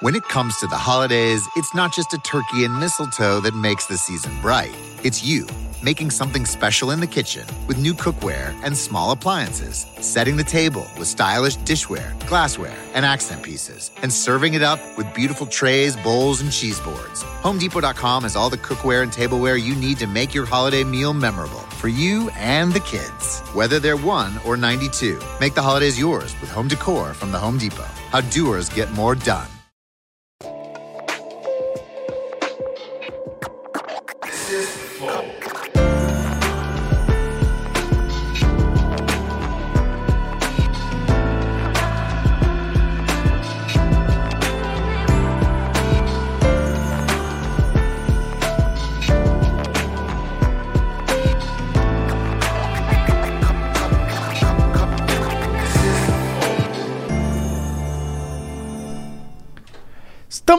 When it comes to the holidays, it's not just a turkey and mistletoe that makes the season bright. It's you making something special in the kitchen with new cookware and small appliances, setting the table with stylish dishware, glassware, and accent pieces, and serving it up with beautiful trays, bowls, and cheese boards. HomeDepot.com has all the cookware and tableware you need to make your holiday meal memorable for you and the kids. Whether they're 1 or 92, make the holidays yours with home decor from the Home Depot. How doers get more done.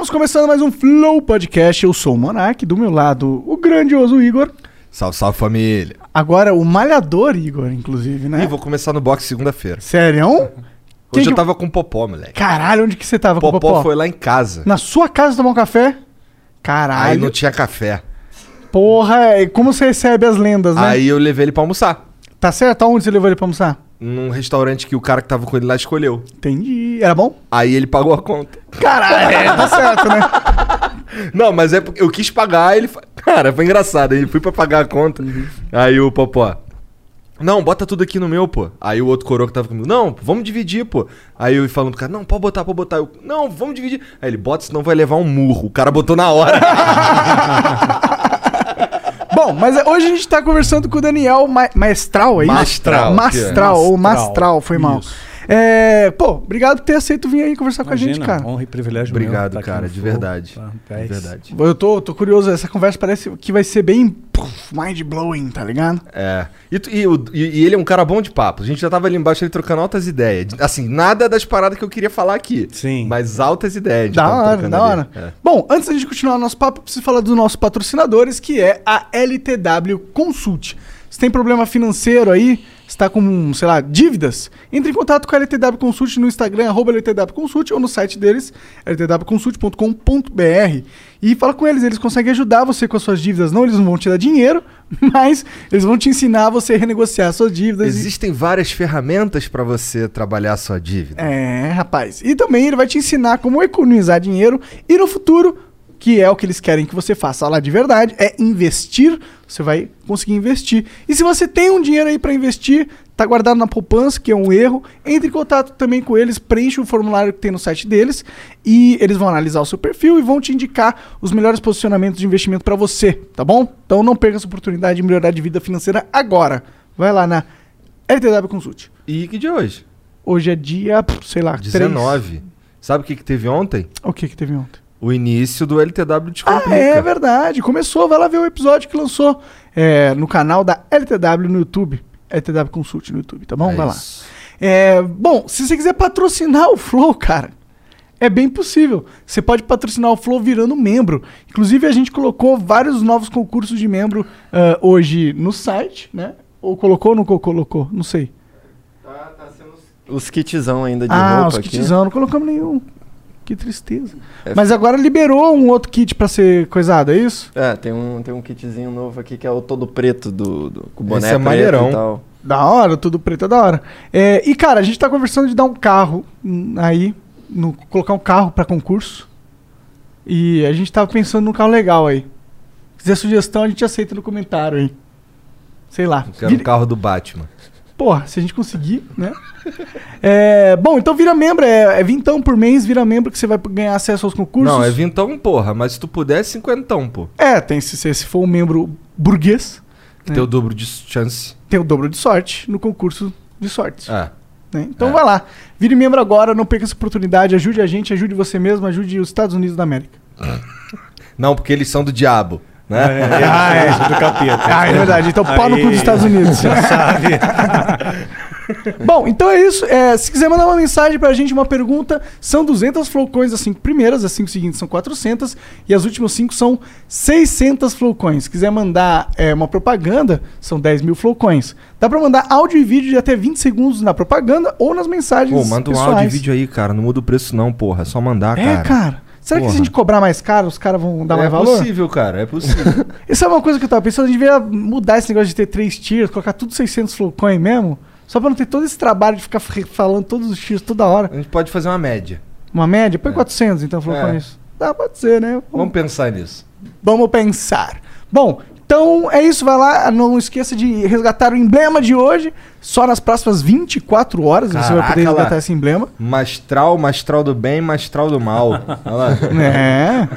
Estamos começando mais um Flow Podcast. Eu sou o Monark, do meu lado, o grandioso Igor. Salve, salve família. Agora, o malhador Igor, inclusive, né? Ih, vou começar no boxe segunda-feira. Sério? Hoje que- eu tava com o Popó, moleque. Caralho, onde que você tava com o Popó, Popó? foi lá em casa. Na sua casa tomar um café? Caralho. Aí não tinha café. Porra, e como você recebe as lendas, né? Aí eu levei ele pra almoçar. Tá certo? Aonde você levou ele pra almoçar? Num restaurante que o cara que tava com ele lá escolheu. Entendi. Era bom? Aí ele pagou a conta. Caralho, é, tá certo, né? Não, mas é porque eu quis pagar, ele. fa- Cara, foi engraçado. Aí fui pra pagar a conta. Aí o Popó. Não, bota tudo aqui no meu, pô. Aí o outro coroa que tava comigo, não, vamos dividir, pô. Aí eu falando pro cara, não, pode botar, pode botar. Eu, não, vamos dividir. Aí ele, bota, senão vai levar um murro. O cara botou na hora. Mas hoje a gente tá conversando com o Daniel Ma Maestral, é isso? Mastral, Mastral, é? ou Mastral, foi mal. Isso. É, pô, obrigado por ter aceito vir aí conversar com a gente, cara. honra e privilégio Obrigado, meu, tá cara, de verdade. tá? De É verdade. Eu tô, tô curioso, essa conversa parece que vai ser bem mind-blowing, tá ligado? É. E, e e- e ele é um cara bom de papo. A gente já tava ali embaixo ele trocando altas ideias. Assim, nada das paradas que eu queria falar aqui. Sim. Mas altas ideias. Da hora, trocando da ali. hora. É. Bom, antes da gente continuar o nosso papo, eu preciso falar dos nossos patrocinadores, que é a LTW Consult. Se tem problema financeiro aí, está com, sei lá, dívidas, entre em contato com a LTW Consult no Instagram, arroba LTW Consult, ou no site deles, ltwconsult.com.br. E fala com eles, eles conseguem ajudar você com as suas dívidas. Não, eles não vão te dar dinheiro, mas eles vão te ensinar a você renegociar suas dívidas. e- Existem várias ferramentas pra você trabalhar a sua dívida. É, rapaz. E também ele vai te ensinar como economizar dinheiro e no futuro, que é o que eles querem que você faça lá de verdade, é investir. Você vai conseguir investir. E se você tem um dinheiro aí para investir, tá guardado na poupança, que é um erro, entre em contato também com eles, preencha o formulário que tem no site deles e eles vão analisar o seu perfil e vão te indicar os melhores posicionamentos de investimento para você, tá bom? Então não perca essa oportunidade de melhorar de vida financeira agora. Vai lá na LTW Consult. E que dia é hoje? Hoje é dia, sei lá, 3. 19. Sabe o que, que teve ontem? O que que teve ontem? O início do LTW Ah, Descomplica. é verdade. Começou. Vai lá ver o episódio que lançou é, no canal da LTW no YouTube. LTW Consult no YouTube, tá bom? É vai lá. É, bom, se você quiser patrocinar o Flow, cara, é bem possível. Você pode patrocinar o Flow virando membro. Inclusive, a gente colocou vários novos concursos de membro ah, hoje no site, né? Ou colocou ou não co- colocou? Não sei. Os kitzão ainda de ah, roupa os aqui. kitzão, não colocamos nenhum. Que tristeza. É Mas agora liberou um outro kit pra ser coisado, é isso? É, tem um, tem um kitzinho novo aqui que é o todo preto do, do com o boné Esse é preto maneirão. e tal. Da hora, tudo preto é da hora. É, e, cara, a gente tá conversando de dar um carro aí, no- colocar um carro pra concurso. E a gente tava pensando num carro legal aí. Se quiser sugestão, a gente aceita no comentário aí. Sei lá. Que era um carro do Batman. Porra, se a gente conseguir, né? É, bom, então vira membro, é, é vintão por mês, vira membro que você vai ganhar acesso aos concursos. Não, é vintão, porra. Mas se tu puder, é cinquentão, pô. É, tem se, se for um membro burguês, Que É. tem o dobro de chance. tem o dobro de sorte no concurso de sortes. É. né? Então É. vai lá, vire membro agora, não perca essa oportunidade, ajude a gente, ajude você mesmo, ajude os Estados Unidos da América. Não, porque eles são do diabo, né? É, ah, é, isso do capeta. Ah, é verdade, então pau no cu dos Estados Unidos. Já sabe. Bom, então é isso. É, se quiser mandar uma mensagem pra gente, uma pergunta, são 200 flowcoins as 5 primeiras, as 5 seguintes são 400 e as últimas 5 são 600 flowcoins. Se quiser mandar é, uma propaganda, são 10 mil flowcoins. Dá pra mandar áudio e vídeo de até 20 segundos na propaganda ou nas mensagens Pô, manda um pessoais. áudio e vídeo aí, cara. Não muda o preço não, porra. É só mandar, É, cara. cara. Será que se a gente cobrar mais caro, os caras vão dar é mais valor? possível, cara, é possível. Isso é uma coisa que eu tava pensando, a gente devia mudar esse negócio de ter três tiers, colocar tudo 600 Flowcoin mesmo, só pra não ter todo esse trabalho de ficar falando todos os tiers toda hora. a gente pode fazer uma média. Uma média? Põe 400 então, Flowcoin. É. isso. Dá, pode ser, né? Vamos pensar nisso. Vamos pensar. Bom, então é isso. Vai lá. Não esqueça de resgatar o emblema de hoje. Só nas próximas 24 horas você vai Caraca, poder resgatar lá. esse emblema. Mastral, mastral do bem, mastral do mal. Olha lá. É.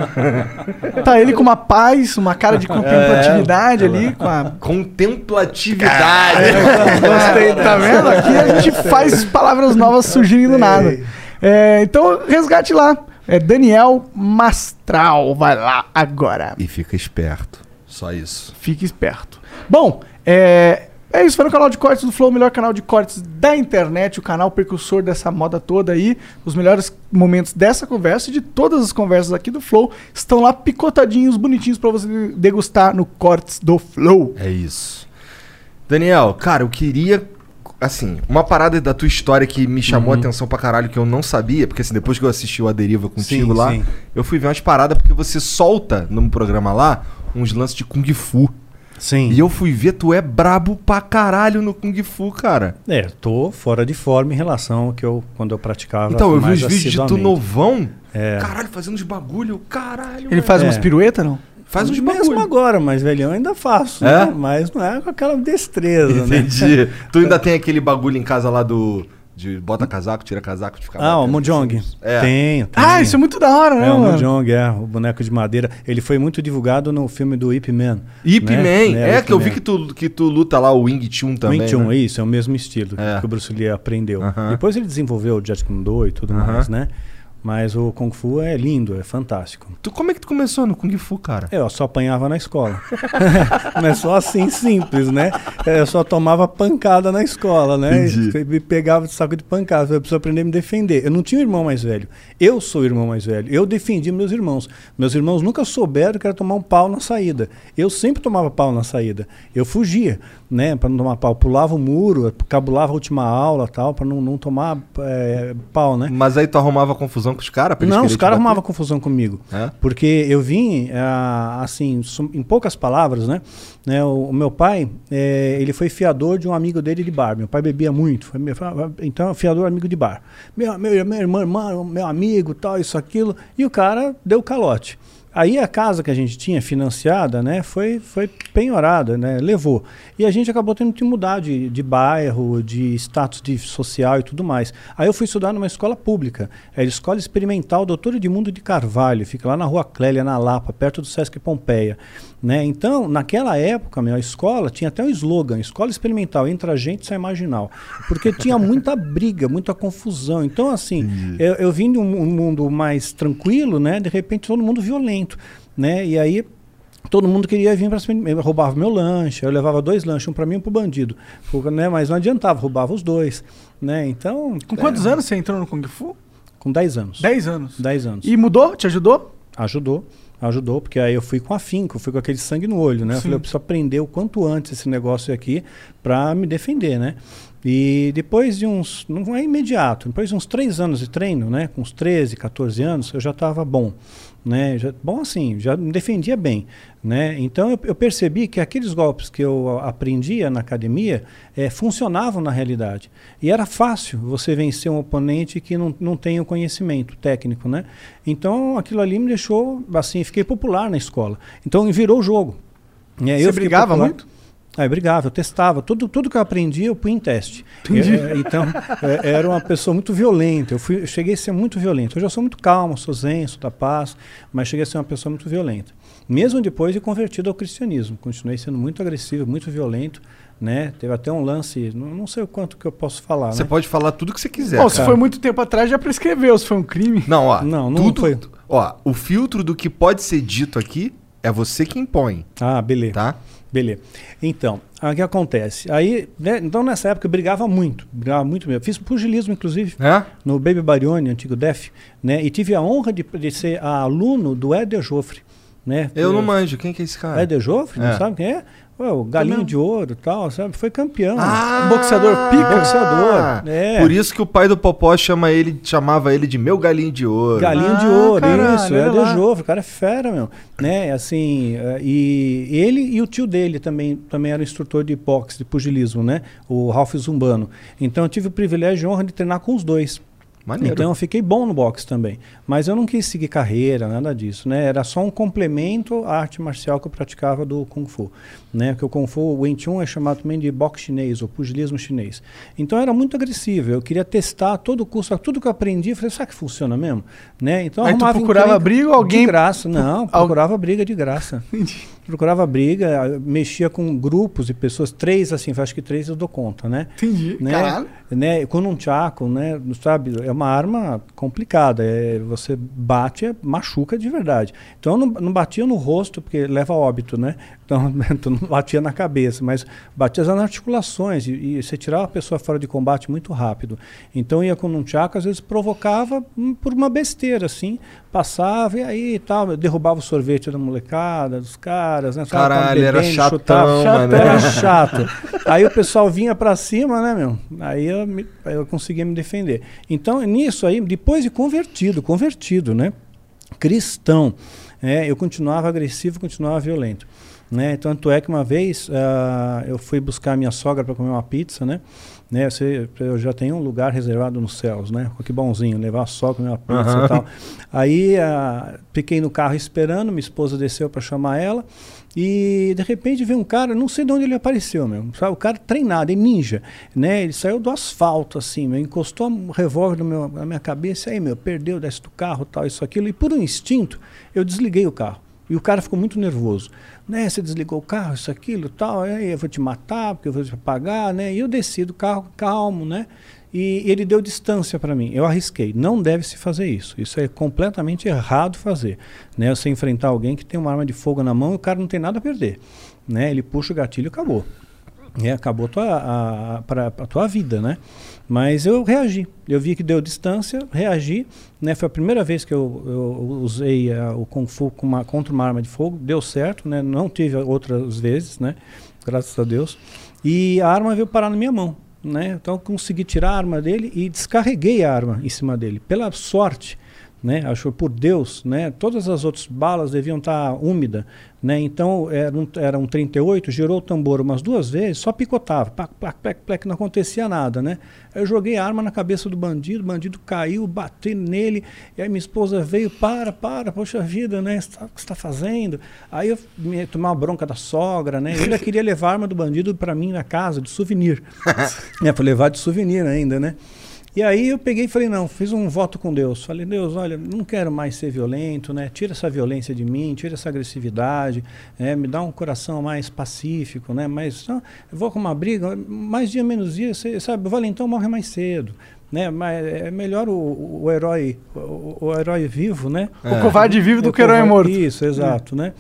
tá ele com uma paz, uma cara de contemplatividade ali. Com a... Contemplatividade. Gostei, tá vendo? Aqui a gente faz palavras novas surgirem do nada. É, então, resgate lá. É Daniel Mastral. Vai lá agora. e fica esperto. Só isso. Fique esperto. Bom, é, é isso. Foi no canal de cortes do Flow, o melhor canal de cortes da internet, o canal precursor dessa moda toda aí. Os melhores momentos dessa conversa e de todas as conversas aqui do Flow estão lá picotadinhos, bonitinhos pra você degustar no Cortes do Flow. É isso. Daniel, cara, eu queria. Assim, uma parada da tua história que me chamou a atenção pra caralho, que eu não sabia, porque assim, depois que eu assisti o A Deriva contigo Sim, lá, sim. eu fui ver umas paradas porque você solta no programa lá uns lances de Kung Fu. Sim. E eu fui ver, tu é brabo pra caralho no Kung Fu, cara. É, tô fora de forma em relação ao que eu quando eu praticava. Então, eu vi os vídeos de tu novão. É. Caralho, fazendo uns bagulho, caralho. Ele velho. faz É. umas piruetas, não? faz uns Mesmo bagulho. agora, mas velhão eu ainda faço, É? né? Mas não é com aquela destreza, né? Entendi. tu ainda tem aquele bagulho em casa lá do. De bota casaco, tira casaco, de ficar. Ah, o. Mojong. É. Tenho, tenho. Ah, isso é muito da hora, né, É, o? Mojong, é, o boneco de madeira. Ele foi muito divulgado no filme do Ip Man. Ip né? Man. Né, É, Ip que eu vi que tu, que tu luta lá o Wing Chun também. Wing Chun, né? é isso, é o mesmo estilo É. que o Bruce Lee aprendeu. Aham. Depois ele desenvolveu o Jet Kune Do e tudo Aham. mais, né? Mas o Kung Fu é lindo, é fantástico. Tu, como é que tu começou no Kung Fu, cara? Eu só apanhava na escola. Não é só assim simples, né? Eu só tomava pancada na escola, né? Entendi. Me pegava de saco de pancada. Eu preciso aprender a me defender. Eu não tinha um irmão mais velho. Eu sou o irmão mais velho. Eu defendi meus irmãos. Meus irmãos nunca souberam que era tomar um pau na saída. Eu sempre tomava pau na saída. Eu fugia, né? Para não tomar pau. Pulava o muro, cabulava a última aula tal, para não, não tomar é, pau, né? Mas aí tu arrumava confusão com os caras? Não, os caras arrumavam confusão comigo. É? Porque eu vim, ah, assim, em poucas palavras, né? né, o, meu pai, eh, ele foi fiador de um amigo dele de bar. Meu pai bebia muito. Foi, então, fiador amigo de bar. Meu, meu, meu irmão, meu amigo, tal, isso, aquilo. E o cara deu calote. Aí a casa que a gente tinha financiada, né, foi, foi penhorada, né, levou. E a gente acabou tendo que mudar de, de bairro, de status de social e tudo mais. Aí eu fui estudar numa escola pública, é a Escola Experimental Doutor Edmundo de Carvalho, fica lá na Rua Clélia, na Lapa, perto do Sesc Pompeia. Né? Então, naquela época, meu, a escola tinha até um slogan, Escola Experimental, entra gente, sai marginal. Porque tinha muita briga, muita confusão. Então, assim, eu, eu vim de um, um mundo mais tranquilo, né? De repente, todo mundo violento, né? E aí todo mundo queria vir para cima, roubava meu lanche, eu levava dois lanches, um para mim e um para o bandido, Porque, né, mas não adiantava, roubava os dois, né? Então, Com quantos anos você entrou no Kung Fu? com 10 anos. 10 anos. 10 anos. E mudou? Te ajudou? Ajudou, ajudou, porque aí eu fui com afinco, fui com aquele sangue no olho, né? Eu falei, eu preciso aprender o quanto antes esse negócio aqui para me defender, né? E depois de uns, não é imediato, depois de uns três anos de treino, né? Com uns 13, 14 anos, eu já estava bom, né? Já, bom assim, já me defendia bem, né? Então eu, eu percebi que aqueles golpes que eu aprendia na academia eh, funcionavam na realidade. E era fácil você vencer um oponente que não, não tem o conhecimento técnico, né? Então aquilo ali me deixou, assim, fiquei popular na escola. Então virou o jogo. né? Você brigava popular. muito? Ah, eu brigava, eu testava. Tudo, tudo que eu aprendi, eu punha em teste. Entendi. É, então, é, era uma pessoa muito violenta. Eu, fui, eu cheguei a ser muito violento. Hoje eu sou muito calmo, sou zen, sou da paz, mas cheguei a ser uma pessoa muito violenta. Mesmo depois de convertido ao cristianismo. Continuei sendo muito agressivo, muito violento. Né? Teve até um lance, não, não sei o quanto que eu posso falar. Você né? pode falar tudo que você quiser. Bom, se foi muito tempo atrás, já prescreveu se foi um crime. Não, ó. Não, não tudo, foi. Ó, o filtro do que pode ser dito aqui é você que impõe, Ah, beleza. tá? Beleza. Então, o que acontece? Aí, né, então nessa época eu brigava muito, brigava muito mesmo. Fiz pugilismo, inclusive, É? no Baby Barione, antigo DEF, né? E tive a honra de, de ser aluno do Éder Joffre, né? Eu não manjo. Quem que é esse cara? É de Joffre, não É. sabe quem é? Ué, o Galinho de Ouro e tal, sabe? Foi campeão. Ah, boxeador pica. Boxeador, é. Por isso que o pai do Popó chama ele, chamava ele de meu galinho de ouro. Galinho de Ah, ouro, caralho, isso, é de Joffre, o cara é fera, meu. Né, assim, eh, e ele e o tio dele também, também era instrutor de boxe, de pugilismo, né? O Ralph Zumbano. Então eu tive o privilégio e honra de treinar com os dois. Maneiro. Então eu fiquei bom no boxe também. Mas eu não quis seguir carreira, nada disso, né? Era só um complemento à arte marcial que eu praticava do Kung Fu, né? Porque o Kung Fu, o Wing Chun é chamado também de boxe chinês, ou pugilismo chinês. Então era muito agressivo, eu queria testar todo custo, tudo que eu aprendi, eu falei, será que funciona mesmo? Né? Então Aí tu procurava encrenca briga ou alguém- De graça, não, Al- procurava briga de graça. procurava briga, mexia com grupos de pessoas, três assim, acho que três eu dou conta, né? Entendi. né, Caralho. né, com um chaco, né, sabe, é uma arma complicada, é, você bate, é, machuca de verdade. Então eu não, não batia no rosto, porque leva a óbito, né, então tu não batia na cabeça, mas batia nas articulações e, e você tirava a pessoa fora de combate muito rápido. Então ia com um chaco, às vezes provocava hum, por uma besteira, assim, passava e aí tal, eu derrubava o sorvete da molecada, dos caras, né, tava Caralho, era chatão, chutava. mano. Era chato. Aí o pessoal vinha pra cima, né, meu? Aí eu, eu conseguia me defender. Então, nisso aí, depois de convertido, convertido, né? Cristão, é, eu continuava agressivo, continuava violento. Né? Tanto é que uma vez ah, eu fui buscar minha sogra para comer uma pizza, né? né? Você, eu já tenho um lugar reservado nos céus, né? Que bonzinho, levar a sogra comer uma pizza Aham. e tal. Aí ah, fiquei no carro esperando, minha esposa desceu para chamar ela e de repente veio um cara, não sei de onde ele apareceu, meu. Sabe? O cara treinado, é ninja, né? Ele saiu do asfalto assim, meu, encostou um revólver no meu, na minha cabeça, aí meu, perdeu, desce do carro, tal, isso aquilo e por um instinto eu desliguei o carro. E o cara ficou muito nervoso. Né, você desligou o carro, isso, aquilo, tal, aí eu vou te matar, porque eu vou te pagar, né? E eu desci do carro calmo, né? E ele deu distância para mim. Eu arrisquei. Não deve se fazer isso. Isso é completamente errado fazer. Né? Você enfrentar alguém que tem uma arma de fogo na mão e o cara não tem nada a perder. Né? Ele puxa o gatilho e acabou. É, acabou tua, a, pra, a tua vida, né? Mas eu reagi. Eu vi que deu distância, reagi. Né? Foi a primeira vez que eu, eu usei ah, o Kung Fu uma- contra uma arma de fogo. Deu certo, né? Não tive outras vezes, né? Graças a Deus. E a arma veio parar na minha mão. Né? Então eu consegui tirar a arma dele e descarreguei a arma em cima dele. Pela sorte, né? Acho por Deus, né? Todas as outras balas deviam estar úmidas, né? Então era um, era um 38, girou o tambor umas duas vezes, só picotava, plac, plac, plac, plac, não acontecia nada, né? Eu joguei a arma na cabeça do bandido, o bandido caiu, bati nele, e aí minha esposa veio, para, para, poxa vida, né? O que você está fazendo? Aí eu me tomei uma bronca da sogra, né? Eu ainda queria levar a arma do bandido para mim na casa, de souvenir. é, para levar de souvenir ainda, né? E aí eu peguei e falei, não, fiz um voto com Deus. Falei, Deus, olha, não quero mais ser violento, né? Tira essa violência de mim, tira essa agressividade, né? me dá um coração mais pacífico, né? Mas não, eu vou com uma briga, mais dia, menos dia, você sabe, o valentão morre mais cedo. Né? Mas é melhor o, o herói, o, o herói vivo, né? O covarde vive do É, que o herói morto. Isso, exato, né?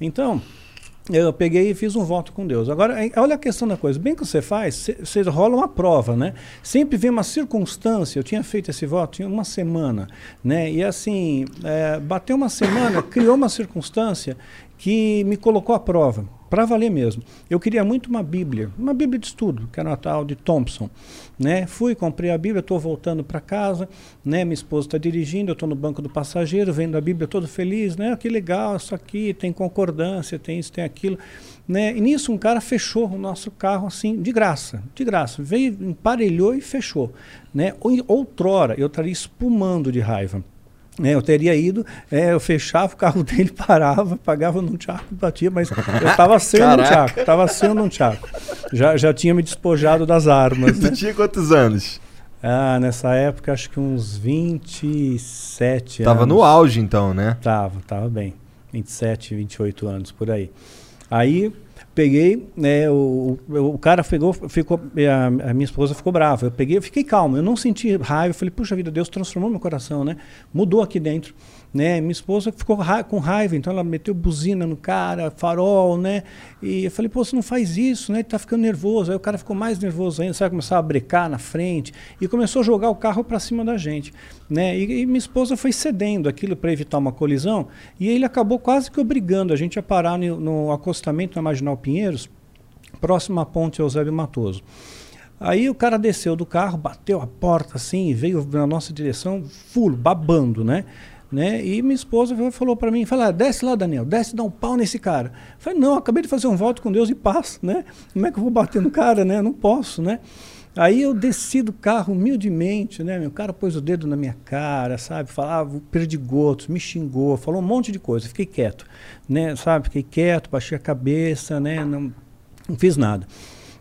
Então, eu peguei e fiz um voto com Deus. Agora, eh, olha a questão da coisa. Bem que você faz, você rola uma prova, né? Sempre vem uma circunstância. Eu tinha feito esse voto tinha uma semana, né? E assim, eh, bateu uma semana, criou uma circunstância que me colocou à prova, para valer mesmo. Eu queria muito uma Bíblia, uma Bíblia de estudo, que era uma tal de Thompson, né? Fui, comprei a Bíblia, estou voltando para casa, né? Minha esposa está dirigindo, eu estou no banco do passageiro, vendo a Bíblia todo feliz, né? Que legal, isso aqui tem concordância, tem isso, tem aquilo, né? E nisso um cara fechou o nosso carro assim, de graça, de graça, veio, emparelhou e fechou, né? Ou- Outrora eu estaria espumando de raiva. É, eu teria ido, é, eu fechava o carro dele, parava, pagava num tchaco, batia, mas eu estava sem um tchaco, estava sem um tchaco. Já, já tinha me despojado das armas, né? Tu tinha quantos anos? Ah, nessa época acho que uns 27 Tava anos. no auge então, né? Tava, tava bem. 27, 28 anos, por aí. Aí peguei, né, o, o, cara pegou, ficou, a, a minha esposa ficou brava. Eu peguei, eu fiquei calmo, eu não senti raiva. Eu falei, puxa vida, Deus transformou meu coração, né? Mudou aqui dentro. Né? Minha esposa ficou ra com raiva, então ela meteu buzina no cara, farol, né? E eu falei, pô, você não faz isso, né? Ele tá ficando nervoso. Aí o cara ficou mais nervoso ainda, sabe? Começar a brecar na frente e começou a jogar o carro para cima da gente, né? E, e minha esposa foi cedendo aquilo para evitar uma colisão e ele acabou quase que obrigando a gente a parar no, no acostamento na Marginal Pinheiros, próximo à ponte Eusébio Matoso. Aí o cara desceu do carro, bateu a porta assim, veio na nossa direção, full, babando, né? Né? E minha esposa falou para mim, falou, ah, desce lá, Daniel, desce, dá um pau nesse cara. Eu falei, não, acabei de fazer um voto com Deus e paz, né? Como é que eu vou bater no cara, né? Não posso, né? Aí eu desci do carro humildemente, né? O cara pôs o dedo na minha cara, sabe? Falava perdigotos, me xingou, falou um monte de coisa. Fiquei quieto, né? Sabe? Fiquei quieto, baixei a cabeça, né? Não, não fiz nada.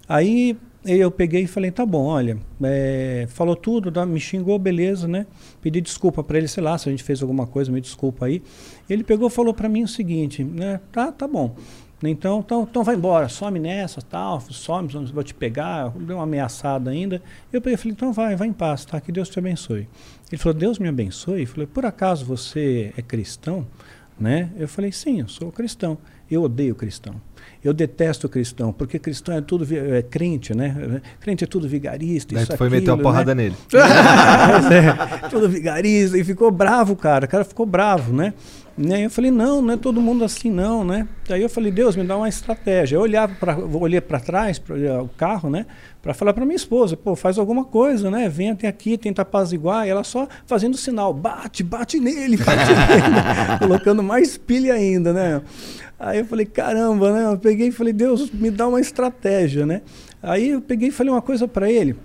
Aí eu peguei e falei, tá bom, olha, é, falou tudo, tá, me xingou, beleza, né? Pedi desculpa para ele, sei lá, se a gente fez alguma coisa, me desculpa aí. Ele pegou e falou para mim o seguinte, né? Tá, tá bom. Então, então, então vai embora, some nessa, tal, some, vou te pegar, deu uma ameaçada ainda. Eu peguei e falei, então vai, vai em paz, tá? Que Deus te abençoe. Ele falou, Deus me abençoe? Eu falei, por acaso você é cristão? Né? Eu falei, sim, eu sou cristão. Eu odeio cristão. Eu detesto cristão, porque cristão é tudo é, crente, né? Crente é tudo vigarista. Daí isso, tu foi aquilo, meter uma porrada né? nele. é, tudo vigarista. E ficou bravo, cara. O cara ficou bravo, né? Né? Eu falei, não, não é todo mundo assim, não, né? Aí eu falei, Deus, me dá uma estratégia. Eu olhava para olhei para trás, para o carro, né? Para falar para minha esposa, pô, faz alguma coisa, né? Vem até aqui, tenta apaziguar. E ela só fazendo sinal, bate, bate nele, bate nele. Colocando mais pilha ainda, né? Aí eu falei, caramba, né? Eu peguei e falei, Deus, me dá uma estratégia, né? Aí eu peguei e falei uma coisa para ele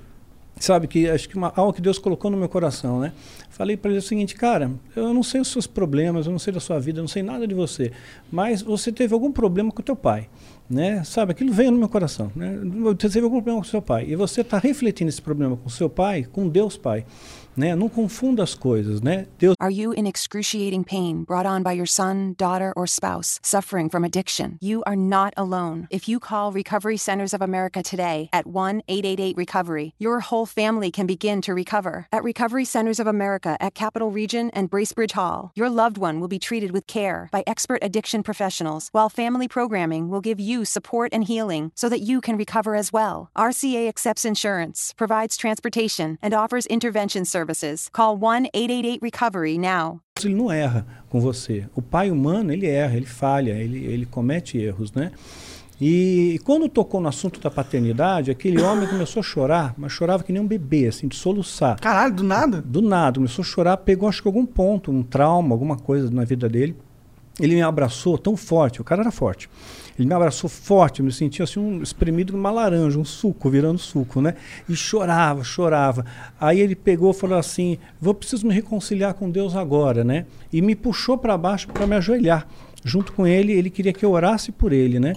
sabe que acho que uma, algo que Deus colocou no meu coração, né? Falei para ele o seguinte, cara, eu não sei os seus problemas, eu não sei da sua vida, eu não sei nada de você, mas você teve algum problema com o teu pai, né? Sabe, aquilo veio no meu coração, né? Você teve algum problema com seu pai e você está refletindo esse problema com seu pai, com Deus Pai. Né? Não confunda as coisas, né? Deus Are you in excruciating pain brought on by your son, daughter, or spouse suffering from addiction? You are not alone. If you call Recovery Centers of America today at 1 888 Recovery, your whole family can begin to recover. At Recovery Centers of America at Capital Region and Bracebridge Hall, your loved one will be treated with care by expert addiction professionals, while family programming will give you support and healing so that you can recover as well. RCA accepts insurance, provides transportation, and offers intervention services. Call 1 888 Recovery now. ele não erra com você. O pai humano, ele erra, ele falha, ele, ele comete erros, né? E quando tocou no assunto da paternidade, aquele homem começou a chorar, mas chorava que nem um bebê, assim, de soluçar. Caralho, do nada? Do nada, começou a chorar, pegou acho que algum ponto, um trauma, alguma coisa na vida dele. Ele me abraçou tão forte, o cara era forte. Ele me abraçou forte, eu me sentia assim um espremido numa laranja, um suco, virando suco, né? E chorava, chorava. Aí ele pegou e falou assim: "Vou preciso me reconciliar com Deus agora", né? E me puxou para baixo para me ajoelhar. Junto com ele, ele queria que eu orasse por ele, né?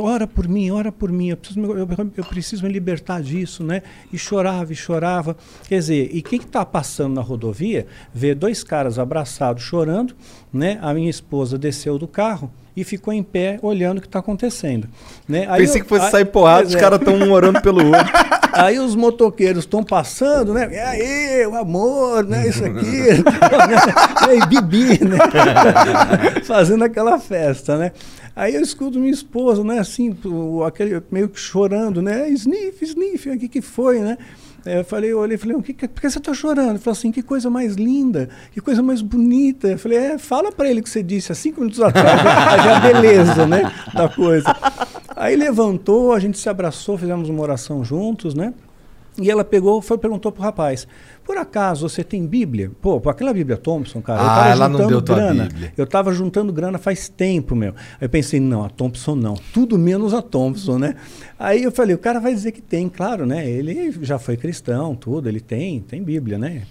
Ora por mim, ora por mim, eu preciso, eu, eu preciso me libertar disso, né? E chorava, e chorava. Quer dizer, e quem está passando na rodovia vê dois caras abraçados chorando, né? A minha esposa desceu do carro e ficou em pé olhando o que está acontecendo. Né? Aí Pensei eu- que fosse aí- sair porrada, os é. caras estão um orando pelo outro. Aí os motoqueiros estão passando, né? E aí, o amor, né? Isso aqui. E aí, Bibi, né? Fazendo aquela festa, né? Aí eu escuto minha esposa, né? Assim, aquele, meio que chorando, né? Sniff, sniff, o que que foi, né? Aí Eu falei, eu olhei e falei, o que, que- por que você está chorando? Ele falou assim, que coisa mais linda, que coisa mais bonita. Eu falei, é, fala para ele que você disse há cinco minutos atrás, a ver a beleza, né, da coisa. Aí levantou, a gente se abraçou, fizemos uma oração juntos, né? E ela pegou, foi perguntou pro rapaz: Por acaso você tem Bíblia? Pô, aquela Bíblia Thompson, cara. eu Ah, tava ela não deu tua grana. Bíblia. Eu tava juntando grana faz tempo, meu. Aí eu pensei, não, a Thompson não. Tudo menos a Thompson, né? Aí eu falei, o cara vai dizer que tem, claro, né? Ele já foi cristão, tudo, ele tem, tem Bíblia, né?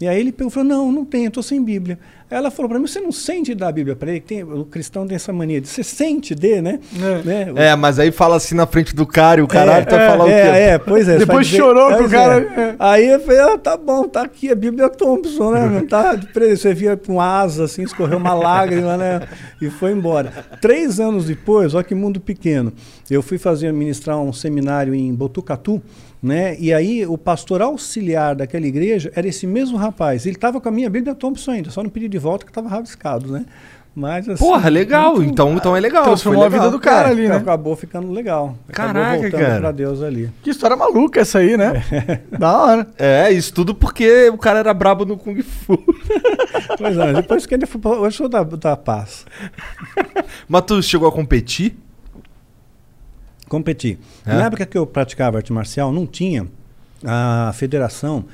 E aí ele pegou falou, não, não tem, eu tô sem Bíblia. Aí ela falou para mim, você não sente dar a Bíblia para ele? Tem, o cristão tem essa mania de você sente de, né? né? É, mas aí fala assim na frente do cara e o caralho é, tá é, falando o quê? é, é, pois é. Depois chorou que o cara- é. Aí eu falei, ah, tá bom, tá aqui a Bíblia Thompson, né? Não tá de. Você via com asa, assim, escorreu uma lágrima, né? E foi embora. Três anos depois, olha que mundo pequeno. Eu fui fazer, ministrar um seminário em Botucatu, né? E aí o pastor auxiliar daquela igreja era esse mesmo rapaz. Ele estava com a minha Bíblia Thompson ainda, só não pedi de volta que estava rabiscado, né? Mas assim, Porra, legal. muito- Então, então é legal. Transformou foi a vida legal. do cara É, ali, né? Acabou ficando legal. Caraca, acabou voltando cara. pra Deus ali. Que história maluca essa aí, né? da hora. É, isso tudo porque o cara era brabo no Kung Fu. Pois é, depois que ele foi pra... Hoje eu sou da, da paz. Mas tu chegou a competir? Competir. É? Na época que eu praticava arte marcial, não tinha a federação,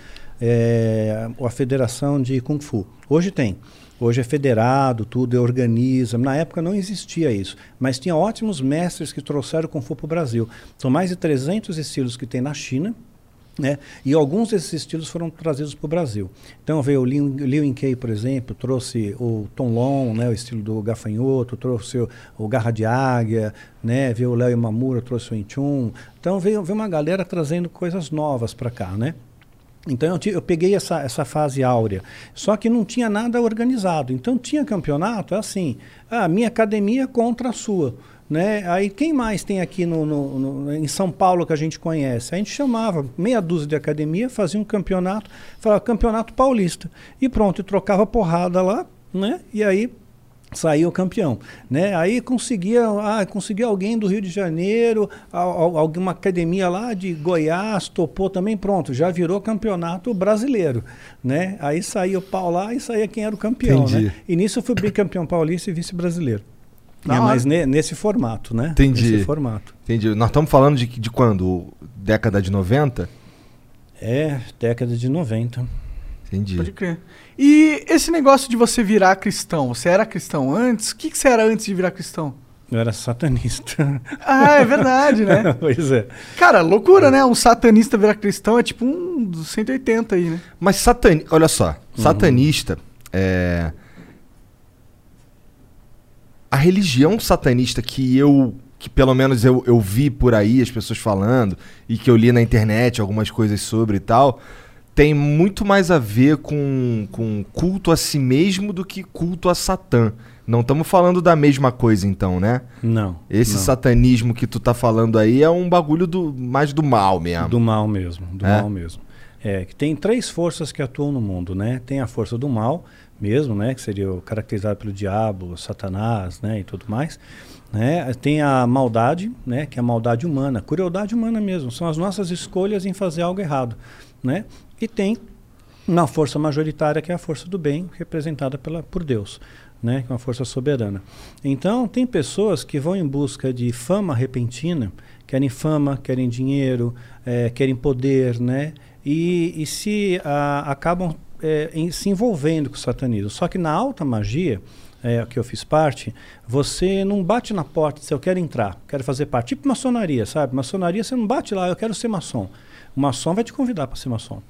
é, a federação de Kung Fu. Hoje tem. Hoje é federado, tudo, organiza. Na época não existia isso. Mas tinha ótimos mestres que trouxeram Kung Fu para o Brasil. São mais de 300 estilos que tem na China. Né? E alguns desses estilos foram trazidos para o Brasil. Então veio o Liu, Liu Inkei, por exemplo, trouxe o Tonlon, né, o estilo do gafanhoto, trouxe o, o Garra de Águia, né, veio o Léo Imamura, trouxe o Inchun. Então veio, veio uma galera trazendo coisas novas para cá, né? Então eu, eu peguei essa, essa fase áurea, só que não tinha nada organizado. Então tinha campeonato, é assim, a minha academia contra a sua. Né? Aí quem mais tem aqui no, no- no- em São Paulo que a gente conhece? A gente chamava meia dúzia de academia, fazia um campeonato, falava campeonato paulista. E pronto, e trocava porrada lá, né? E aí saiu campeão, né? Aí conseguia, ah, conseguia alguém do Rio de Janeiro, al- al- alguma academia lá de Goiás topou também, pronto, já virou campeonato brasileiro, né? Aí saía o pau lá e saía quem era o campeão, Entendi. né? E nisso eu fui bicampeão paulista e vice-brasileiro. É, hora. mas ne- nesse formato, né? Entendi. Nesse formato. Entendi. Nós estamos falando de, de quando? Década de 90? É, década de 90. Entendi. Pode crer. E esse negócio de você virar cristão, você era cristão antes? O que, que você era antes de virar cristão? Eu era satanista. Ah, é verdade, né? pois é. Cara, loucura, né? Um satanista virar cristão é tipo um dos 180 aí, né? Mas satanista. Olha só. Satanista é. A religião satanista que eu. Que pelo menos eu, eu vi por aí as pessoas falando e que eu li na internet algumas coisas sobre e tal, tem muito mais a ver com, com culto a si mesmo do que culto a Satã. Não estamos falando da mesma coisa, então, né? Não. Esse não. satanismo que tu tá falando aí é um bagulho do, mais do mal mesmo. Do mal mesmo, do É? mal mesmo. É, que tem três forças que atuam no mundo, né? Tem a força do mal mesmo, né? Que seria o caracterizado pelo diabo, Satanás, né? E tudo mais. Né? Tem a maldade, né? Que é a maldade humana, a crueldade humana mesmo. São as nossas escolhas em fazer algo errado, né? E tem uma força majoritária que é a força do bem, representada pela, por Deus, né? Que é uma força soberana. Então, tem pessoas que vão em busca de fama repentina, querem fama, querem dinheiro, eh, querem poder, né? E, e se ah, acabam eh, em- se envolvendo com o satanismo. Só que na alta magia, é, que eu fiz parte, você não bate na porta e diz, eu quero entrar, quero fazer parte. Tipo maçonaria, sabe? Maçonaria, você não bate lá, eu quero ser maçom. O maçom vai te convidar para ser maçom.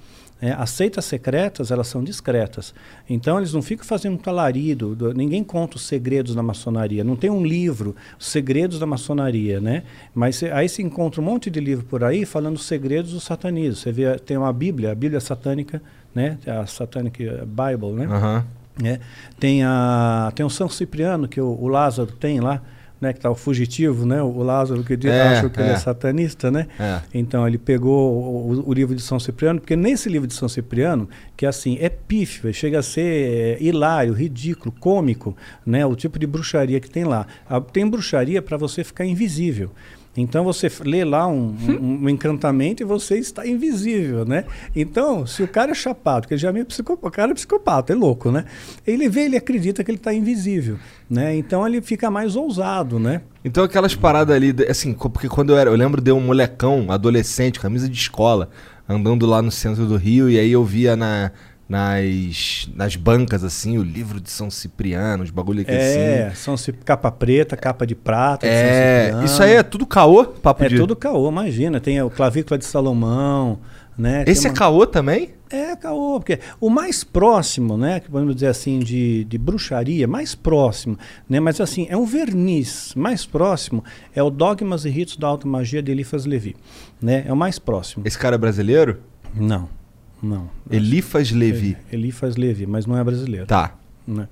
É, as seitas secretas, elas são discretas. Então, eles não ficam fazendo muito alarido. do- ninguém conta os segredos da maçonaria. Não tem um livro, os segredos da maçonaria, né? Mas aí se encontra um monte de livro por aí falando os segredos do satanismo. Você vê, tem uma Bíblia, a Bíblia satânica, né? A Satanic Bible, né? Aham. né? Tem, a, tem o São Cipriano, que o, o Lázaro tem lá, né? que está o fugitivo, né? o Lázaro que diz, É, acha que ele é. é satanista, né? É. Então ele pegou o, o- livro de São Cipriano, porque nesse livro de São Cipriano, que assim, é pífio, chega a ser é, hilário, ridículo, cômico, né? o tipo de bruxaria que tem lá. Ah, tem bruxaria para você ficar invisível. Então você lê lá um, um- um encantamento e você está invisível, né? Então, se o cara é chapado, que ele já é meio psicopata, o cara é psicopata, é louco, né? Ele vê, ele acredita que ele está invisível, né? Então ele fica mais ousado, né? Então aquelas paradas ali, assim, porque quando eu era, eu lembro de um molecão, adolescente, camisa de escola, andando lá no centro do Rio, e aí eu via na, nas, nas bancas, assim, o livro de São Cipriano, os bagulho aqui É, assim. são Cip- capa preta, capa de prata. de É, Cipriano. isso aí é tudo caô, papo É de... tudo caô, imagina. Tem o clavícula de Salomão, né? Esse é uma- caô também? É, caô, porque o mais próximo, né, que podemos dizer assim, de, de bruxaria, mais próximo, né, mas assim, é um verniz mais próximo, é o Dogmas e Ritos da Alta Magia de Eliphas Levi, né, é o mais próximo. Esse cara é brasileiro? Não, não. Elifas Levi. É, Eliphas Levi, mas não é brasileiro. Tá. Né?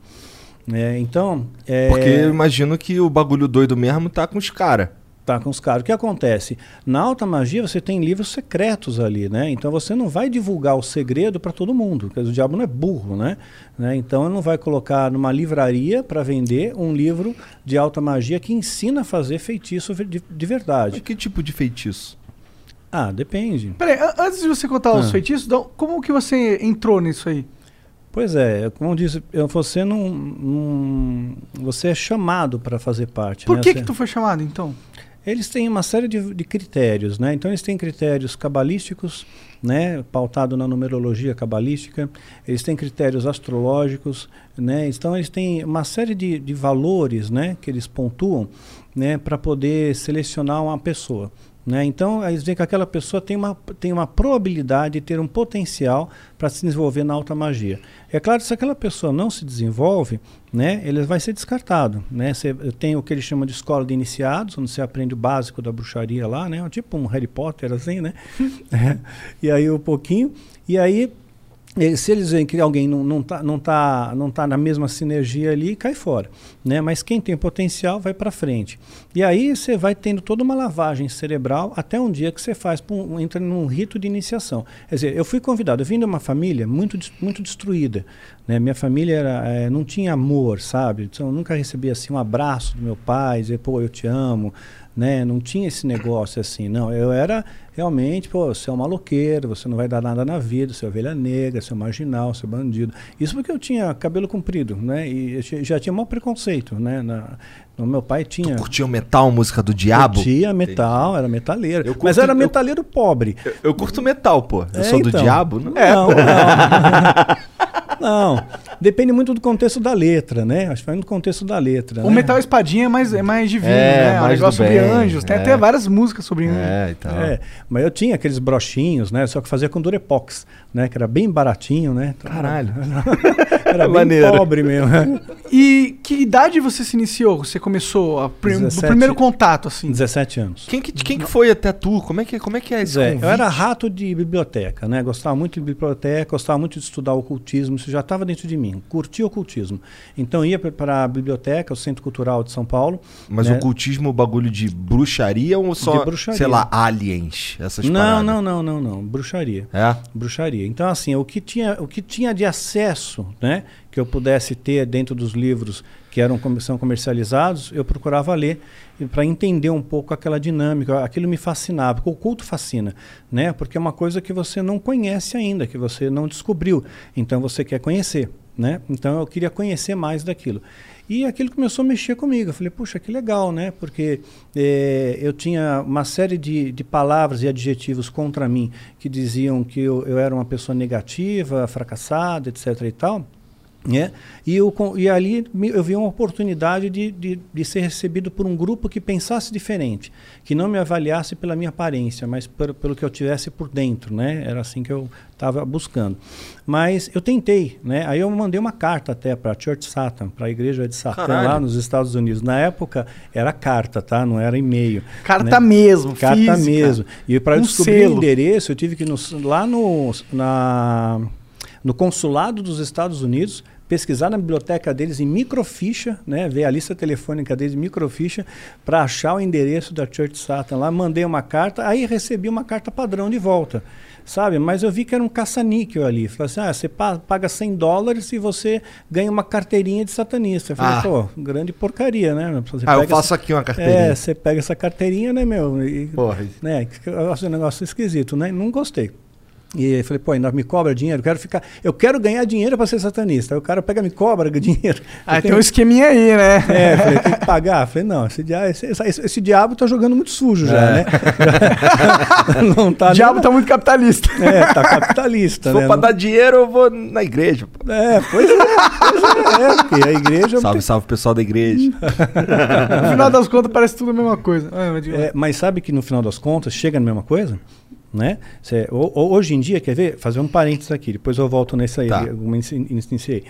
É, então, é, Porque eu imagino que o bagulho doido mesmo tá com os caras. Tá com os caras. O que acontece? Na alta magia você tem livros secretos ali, né? Então você não vai divulgar o segredo para todo mundo, porque o diabo não é burro, né? né? Então ele não vai colocar numa livraria para vender um livro de alta magia que ensina a fazer feitiço de, de Mas verdade. que tipo de feitiço? Ah, depende. Peraí, an- antes de você contar os Ah. feitiços, como que você entrou nisso aí? Pois é, como eu disse, você não, não- você é chamado para fazer parte. Por né? que Você- que tu foi chamado, então? Eles têm uma série de, de critérios, né? Então eles têm critérios cabalísticos, né? Pautado na numerologia cabalística. Eles têm critérios astrológicos, né? Então eles têm uma série de, de valores, né? Que eles pontuam, né? Para poder selecionar uma pessoa. Né? Então, eles veem que aquela pessoa tem uma, tem uma probabilidade de ter um potencial para se desenvolver na alta magia. É claro se aquela pessoa não se desenvolve, né, ele vai ser descartado. Né? Você tem o que eles chamam de escola de iniciados, onde você aprende o básico da bruxaria lá, né? tipo um Harry Potter, assim, né? É. E aí um pouquinho. E aí se eles veem que alguém não, não, tá, não, tá, não tá na mesma sinergia ali, cai fora. Né? Mas quem tem potencial vai para frente. E aí você vai tendo toda uma lavagem cerebral até um dia que você faz, pum, entra num rito de iniciação. Quer dizer, eu fui convidado, eu vim de uma família muito, muito destruída. Né? Minha família era, eh, não tinha amor, sabe? Então, eu nunca recebi assim, um abraço do meu pai, dizer, pô, eu te amo. Né? Não tinha esse negócio assim, não. Eu era realmente, pô, você é um maloqueiro, você não vai dar nada na vida, você é ovelha negra, você é marginal, você é bandido. Isso porque eu tinha cabelo comprido, né? E eu já tinha maior preconceito, né? Na, no meu pai tinha. Curtiu metal, música do diabo? Curtia metal, era metaleiro. Eu mas curto- era eu- metaleiro pobre. Eu, eu curto metal, pô. Eu É, sou do então. diabo? Não. Não, não. não. Depende muito do contexto da letra, né? Acho que vai no contexto da letra. O né? Metal Espadinha é mais, é mais divino, É, né? É um mais do negócio sobre bem, anjos. Tem é. até várias músicas sobre anjos. É, então. É, mas eu tinha aqueles brochinhos, né? Só que fazia com Durepox, né? Que era bem baratinho, né? Então, Caralho. Era bem Maneiro. pobre mesmo. E que idade você se iniciou? Você começou a prim- do 17. primeiro contato, assim? 17 anos. Quem que, quem que foi até tu? Como é que, como é, que é convite? eu era rato de biblioteca, né? Gostava muito de biblioteca, gostava muito de estudar ocultismo, isso já estava dentro de mim. Curtia ocultismo. Então ia para a biblioteca, o Centro Cultural de São Paulo. Mas né? o cultismo, bagulho de bruxaria ou só, De bruxaria. sei lá, aliens? Essas Não, paradas? não, não, não, não. Bruxaria. É? bruxaria. Então, assim, o que tinha, o que tinha de acesso, né, que eu pudesse ter dentro dos livros que eram são comercializados, eu procurava ler para entender um pouco aquela dinâmica. Aquilo me fascinava, porque o culto fascina, né? Porque é uma coisa que você não conhece ainda, que você não descobriu. Então você quer conhecer, né? Então eu queria conhecer mais daquilo. E aquilo começou a mexer comigo. Eu falei, puxa, que legal, né? Porque eh, eu tinha uma série de, de palavras e adjetivos contra mim que diziam que eu, eu era uma pessoa negativa, fracassada, etc. e tal. Né? E, eu, e ali eu vi uma oportunidade de, de, de ser recebido por um grupo que pensasse diferente, que não me avaliasse pela minha aparência, mas por- pelo que eu tivesse por dentro, né? Era assim que eu estava buscando. Mas eu tentei, né? Aí eu mandei uma carta até para a Church Satan, para a igreja de Satã Caralho. lá nos Estados Unidos. Na época era carta, tá? Não era e-mail. Carta né? mesmo, Carta física. mesmo. E para Um descobrir selo. o endereço, eu tive que ir no, lá no, na, no consulado dos Estados Unidos pesquisar na biblioteca deles em microficha, né, ver a lista telefônica deles em microficha para achar o endereço da Church Satan lá, mandei uma carta, aí recebi uma carta padrão de volta, sabe? Mas eu vi que era um caça-níquel ali. Falei assim, ah, você pa- paga 100 dólares e você ganha uma carteirinha de satanista. Eu falei, Ah. pô, grande porcaria, né? Você Ah, eu faço essa- aqui uma carteirinha. É, você pega essa carteirinha, né, meu? E, Porra. né, acho um negócio esquisito, né? Não gostei. E eu falei, pô, ainda me cobra dinheiro, eu quero ficar, eu quero ganhar dinheiro para ser satanista. Aí o cara pega, me cobra dinheiro. Ah, Eu tem tenho- um esqueminha aí, né? É, eu falei, tem que pagar. Eu falei, não, esse, dia, esse, esse- esse diabo tá jogando muito sujo já, É. né? não tá o diabo nem- tá muito capitalista. É, tá capitalista, Se for né? pra Não- dar dinheiro, eu vou na igreja. pô. É, pois é, pois é, é, porque a igreja... Salve, salve, pessoal da igreja. No final das contas, parece tudo a mesma coisa. Ah. É, mas sabe que no final das contas chega na mesma coisa? Né? Cê- ho- ho- hoje em dia, quer ver? Fazer um parênteses aqui, depois eu volto nesse aí, Tá. iniciei.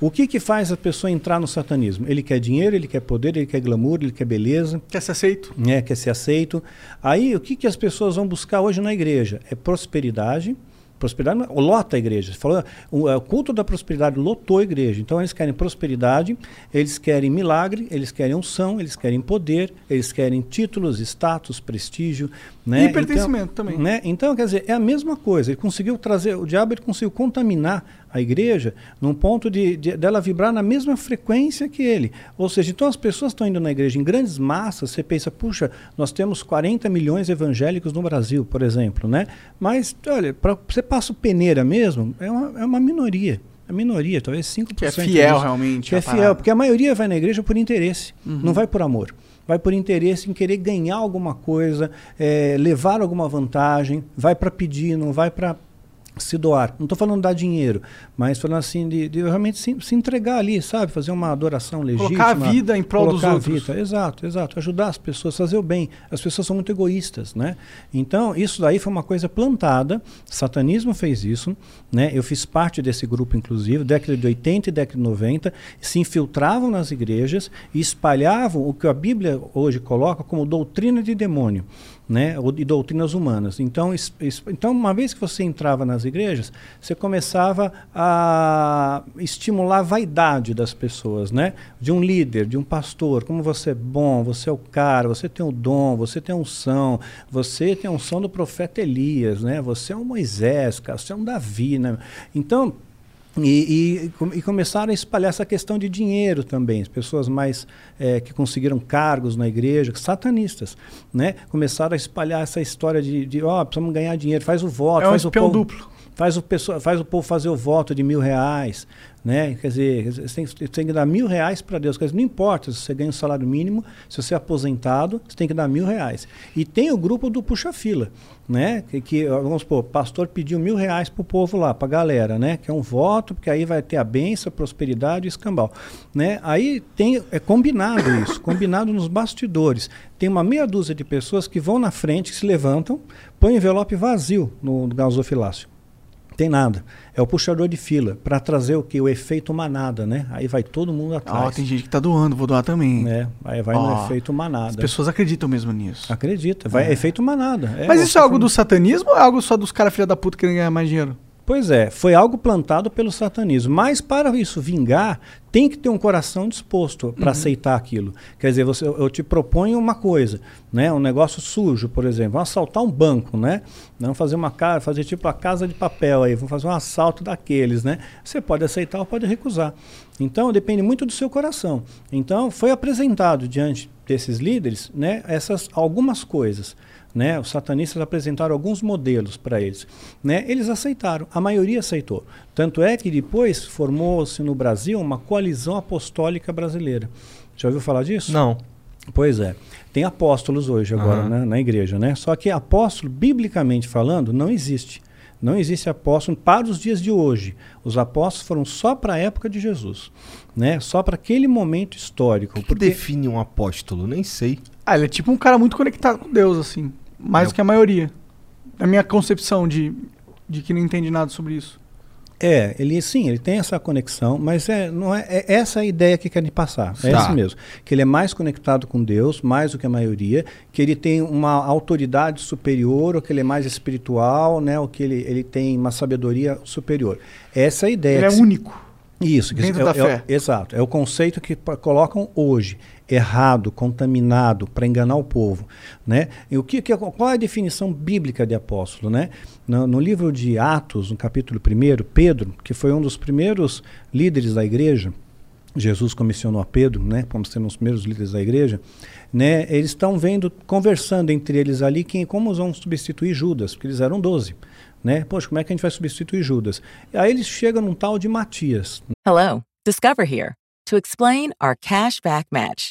O que, que faz a pessoa entrar no satanismo? Ele quer dinheiro, ele quer poder, ele quer glamour, ele quer beleza, Quer ser aceito? né? quer ser aceito. Aí, o que, que as pessoas vão buscar hoje na igreja? É prosperidade, Prosperidade lota a igreja. Você falou, o, é, o culto da prosperidade lotou a igreja. Então eles querem prosperidade, eles querem milagre, eles querem unção, eles querem poder, eles querem títulos, status, prestígio. Né? E pertencimento também. Né? Então, quer dizer, é a mesma coisa. Ele conseguiu trazer, o diabo ele conseguiu contaminar a igreja num ponto de, de- dela vibrar na mesma frequência que ele. Ou seja, então as pessoas estão indo na igreja em grandes massas, você pensa, puxa, nós temos 40 milhões evangélicos no Brasil, por exemplo, né? Mas, olha, para você passa o peneira mesmo, é uma, é uma minoria. É minoria, talvez 5%. Que é fiel disso. realmente. Que é a fiel, porque a maioria vai na igreja por interesse, não vai por amor. Vai por interesse em querer ganhar alguma coisa, eh, levar alguma vantagem, vai para pedir, não vai para se doar. Não estou falando dar dinheiro, mas falando assim de, de realmente se, se entregar ali, sabe? Fazer uma adoração legítima. Colocar a vida em prol dos outros. vida, Exato, exato. Ajudar as pessoas, fazer o bem. As pessoas são muito egoístas, né? Então, isso daí foi uma coisa plantada. Satanismo fez isso, né? Eu fiz parte desse grupo, inclusive, década de 80 e década de 90, se infiltravam nas igrejas e espalhavam o que a Bíblia hoje coloca como doutrina de demônio. Né, de doutrinas humanas. Então, então, uma vez que você entrava nas igrejas, você começava a estimular a vaidade das pessoas, né? De um líder, de um pastor, como você é bom, você é o cara, você tem o dom, você tem a unção, você tem a unção do profeta Elias, né? Você é um Moisés, você é um Davi, né? Então, e, e, e começaram a espalhar essa questão de dinheiro também. As pessoas mais eh, que conseguiram cargos na igreja, satanistas, né? Começaram a espalhar essa história de, ó, precisamos ganhar dinheiro, faz o voto, É um faz o povo, duplo. faz o pessoa, faz o povo fazer o voto de mil reais, né? Quer dizer, você tem, você tem que dar mil reais para Deus. Quer dizer, não importa se você ganha um salário mínimo, se você é aposentado, você tem que dar mil reais. E tem o grupo do puxa-fila, né? Que, que, vamos supor, pastor pediu mil reais para o povo lá, para a galera, né? Que é um voto, porque aí vai ter a bênção, a prosperidade e escambau. Né? Aí tem, é combinado isso, combinado nos bastidores. Tem uma meia dúzia de pessoas que vão na frente, que se levantam, põem o envelope vazio no, no gasofilácio tem nada. É o puxador de fila para trazer o que? O efeito manada, né? Aí vai todo mundo Ó, atrás. tem gente que tá doando, vou doar também. né? Aí vai Ó, no efeito manada. As pessoas acreditam mesmo nisso. Acredita, vai É. efeito manada. É, Mas isso é algo do satanismo ou é algo só dos caras filha da puta querendo ganhar mais dinheiro? Pois é, foi algo plantado pelo satanismo. Mas para isso vingar, tem que ter um coração disposto para aceitar aquilo. Quer dizer, você, eu te proponho uma coisa, né? Um negócio sujo, por exemplo, vamos assaltar um banco, né? Vamos fazer uma casa, fazer tipo a casa de papel aí, vamos fazer um assalto daqueles, né? Você pode aceitar ou pode recusar. Então depende muito do seu coração. Então foi apresentado diante desses líderes, né? Essas algumas coisas. Né? Os satanistas apresentaram alguns modelos para eles. Né? Eles aceitaram, a maioria aceitou. Tanto é que depois formou-se no Brasil uma coalizão apostólica brasileira. Já ouviu falar disso? Não. Pois é. Tem apóstolos hoje agora Aham. né, na igreja, né? Só que apóstolo, biblicamente falando, não existe. Não existe apóstolo para os dias de hoje. Os apóstolos foram só para a época de Jesus, né? Só para aquele momento histórico. O que porque- define um apóstolo? Nem sei. Ah, ele é tipo um cara muito conectado com Deus, assim. Mais É. do que a maioria. Na minha concepção de, de que não entende nada sobre isso. É, ele sim, ele tem essa conexão, mas é, não é, é essa a ideia que querem passar. É Tá. isso mesmo. Que ele é mais conectado com Deus, mais do que a maioria, que ele tem uma autoridade superior, ou que ele é mais espiritual, né? Ou que ele, ele tem uma sabedoria superior. Essa é a ideia. Ele é se- único. Isso, que Dentro é, da é fé. exato. É o conceito que colocam hoje. Errado, contaminado, para enganar o povo. Né? E o que, que- qual é a definição bíblica de apóstolo? Né? No, no livro de Atos, no capítulo 1, Pedro, que foi um dos primeiros líderes da igreja, Jesus comissionou a Pedro, né, como sendo os primeiros líderes da igreja, né, eles estão vendo, conversando entre eles ali, quem, como vão substituir Judas, porque eles eram 12. Né? Poxa, como é que a gente vai substituir Judas? E aí eles chegam num tal de Matias, Hello, Discover here to explain our cash back match.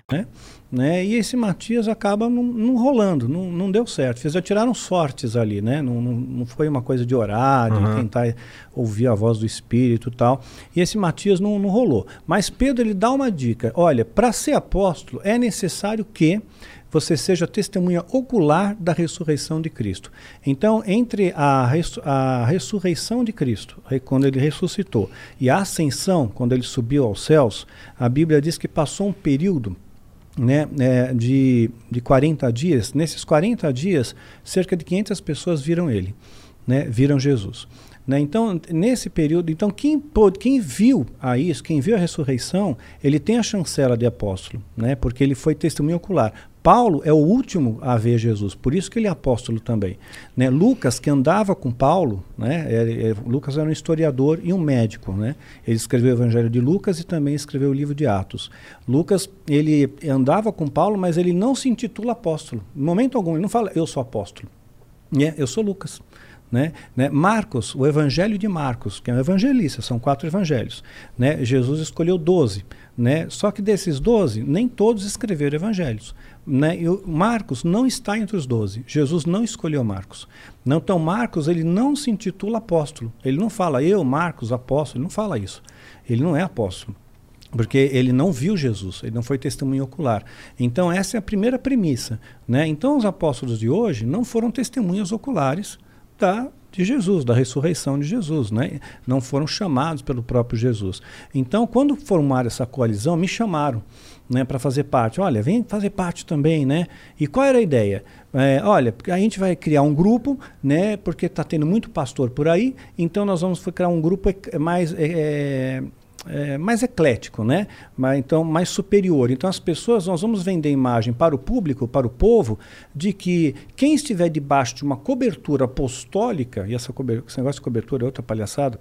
Né? né? E esse Matias acaba não, não rolando, não, não deu certo. Fiz tiraram sortes ali, né? Não, não, não foi uma coisa de orar, de tentar ouvir a voz do Espírito e tal. E esse Matias não, não rolou. Mas Pedro ele dá uma dica: olha, para ser apóstolo é necessário que você seja testemunha ocular da ressurreição de Cristo. Então, entre a, res- a ressurreição de Cristo, quando ele ressuscitou, e a ascensão, quando ele subiu aos céus, a Bíblia diz que passou um período né, é, de, de 40 dias. Nesses 40 dias, cerca de 500 pessoas viram ele, né, viram Jesus. Né? Então, nesse período, então quem, pôde, quem viu a isso, quem viu a ressurreição, ele tem a chancela de apóstolo, né? porque ele foi testemunho ocular. Paulo é o último a ver Jesus, por isso que ele é apóstolo também. Né? Lucas, que andava com Paulo, né? é- é- Lucas era um historiador e um médico. Né? Ele escreveu o Evangelho de Lucas e também escreveu o livro de Atos. Lucas, ele andava com Paulo, mas ele não se intitula apóstolo. Em momento algum, ele não fala, eu sou apóstolo. Né? Eu sou Lucas. Né? Né? Marcos, o Evangelho de Marcos, que é um evangelista, são quatro evangelhos. Né? Jesus escolheu doze. Né? Só que desses doze, nem todos escreveram evangelhos. Né? Marcos não está entre os doze. Jesus não escolheu Marcos. Não, então, Marcos ele não se intitula apóstolo. Ele não fala, eu, Marcos, apóstolo. Ele não fala isso. Ele não é apóstolo. Porque ele não viu Jesus, ele não foi testemunho ocular. Então, essa é a primeira premissa. Né? Então, os apóstolos de hoje não foram testemunhas oculares da, de Jesus, da ressurreição de Jesus. Né? Não foram chamados pelo próprio Jesus. Então, quando formaram essa coalizão, me chamaram né, para fazer parte. Olha, vem fazer parte também, né? E qual era a ideia? É, olha, a gente vai criar um grupo, né? Porque está tendo muito pastor por aí, então nós vamos criar um grupo ec- mais é, é, mais eclético, né? Mas, então mais superior. Então as pessoas, nós vamos vender imagem para o público, para o povo, de que quem estiver debaixo de uma cobertura apostólica, e essa cober- esse negócio de cobertura é outra palhaçada,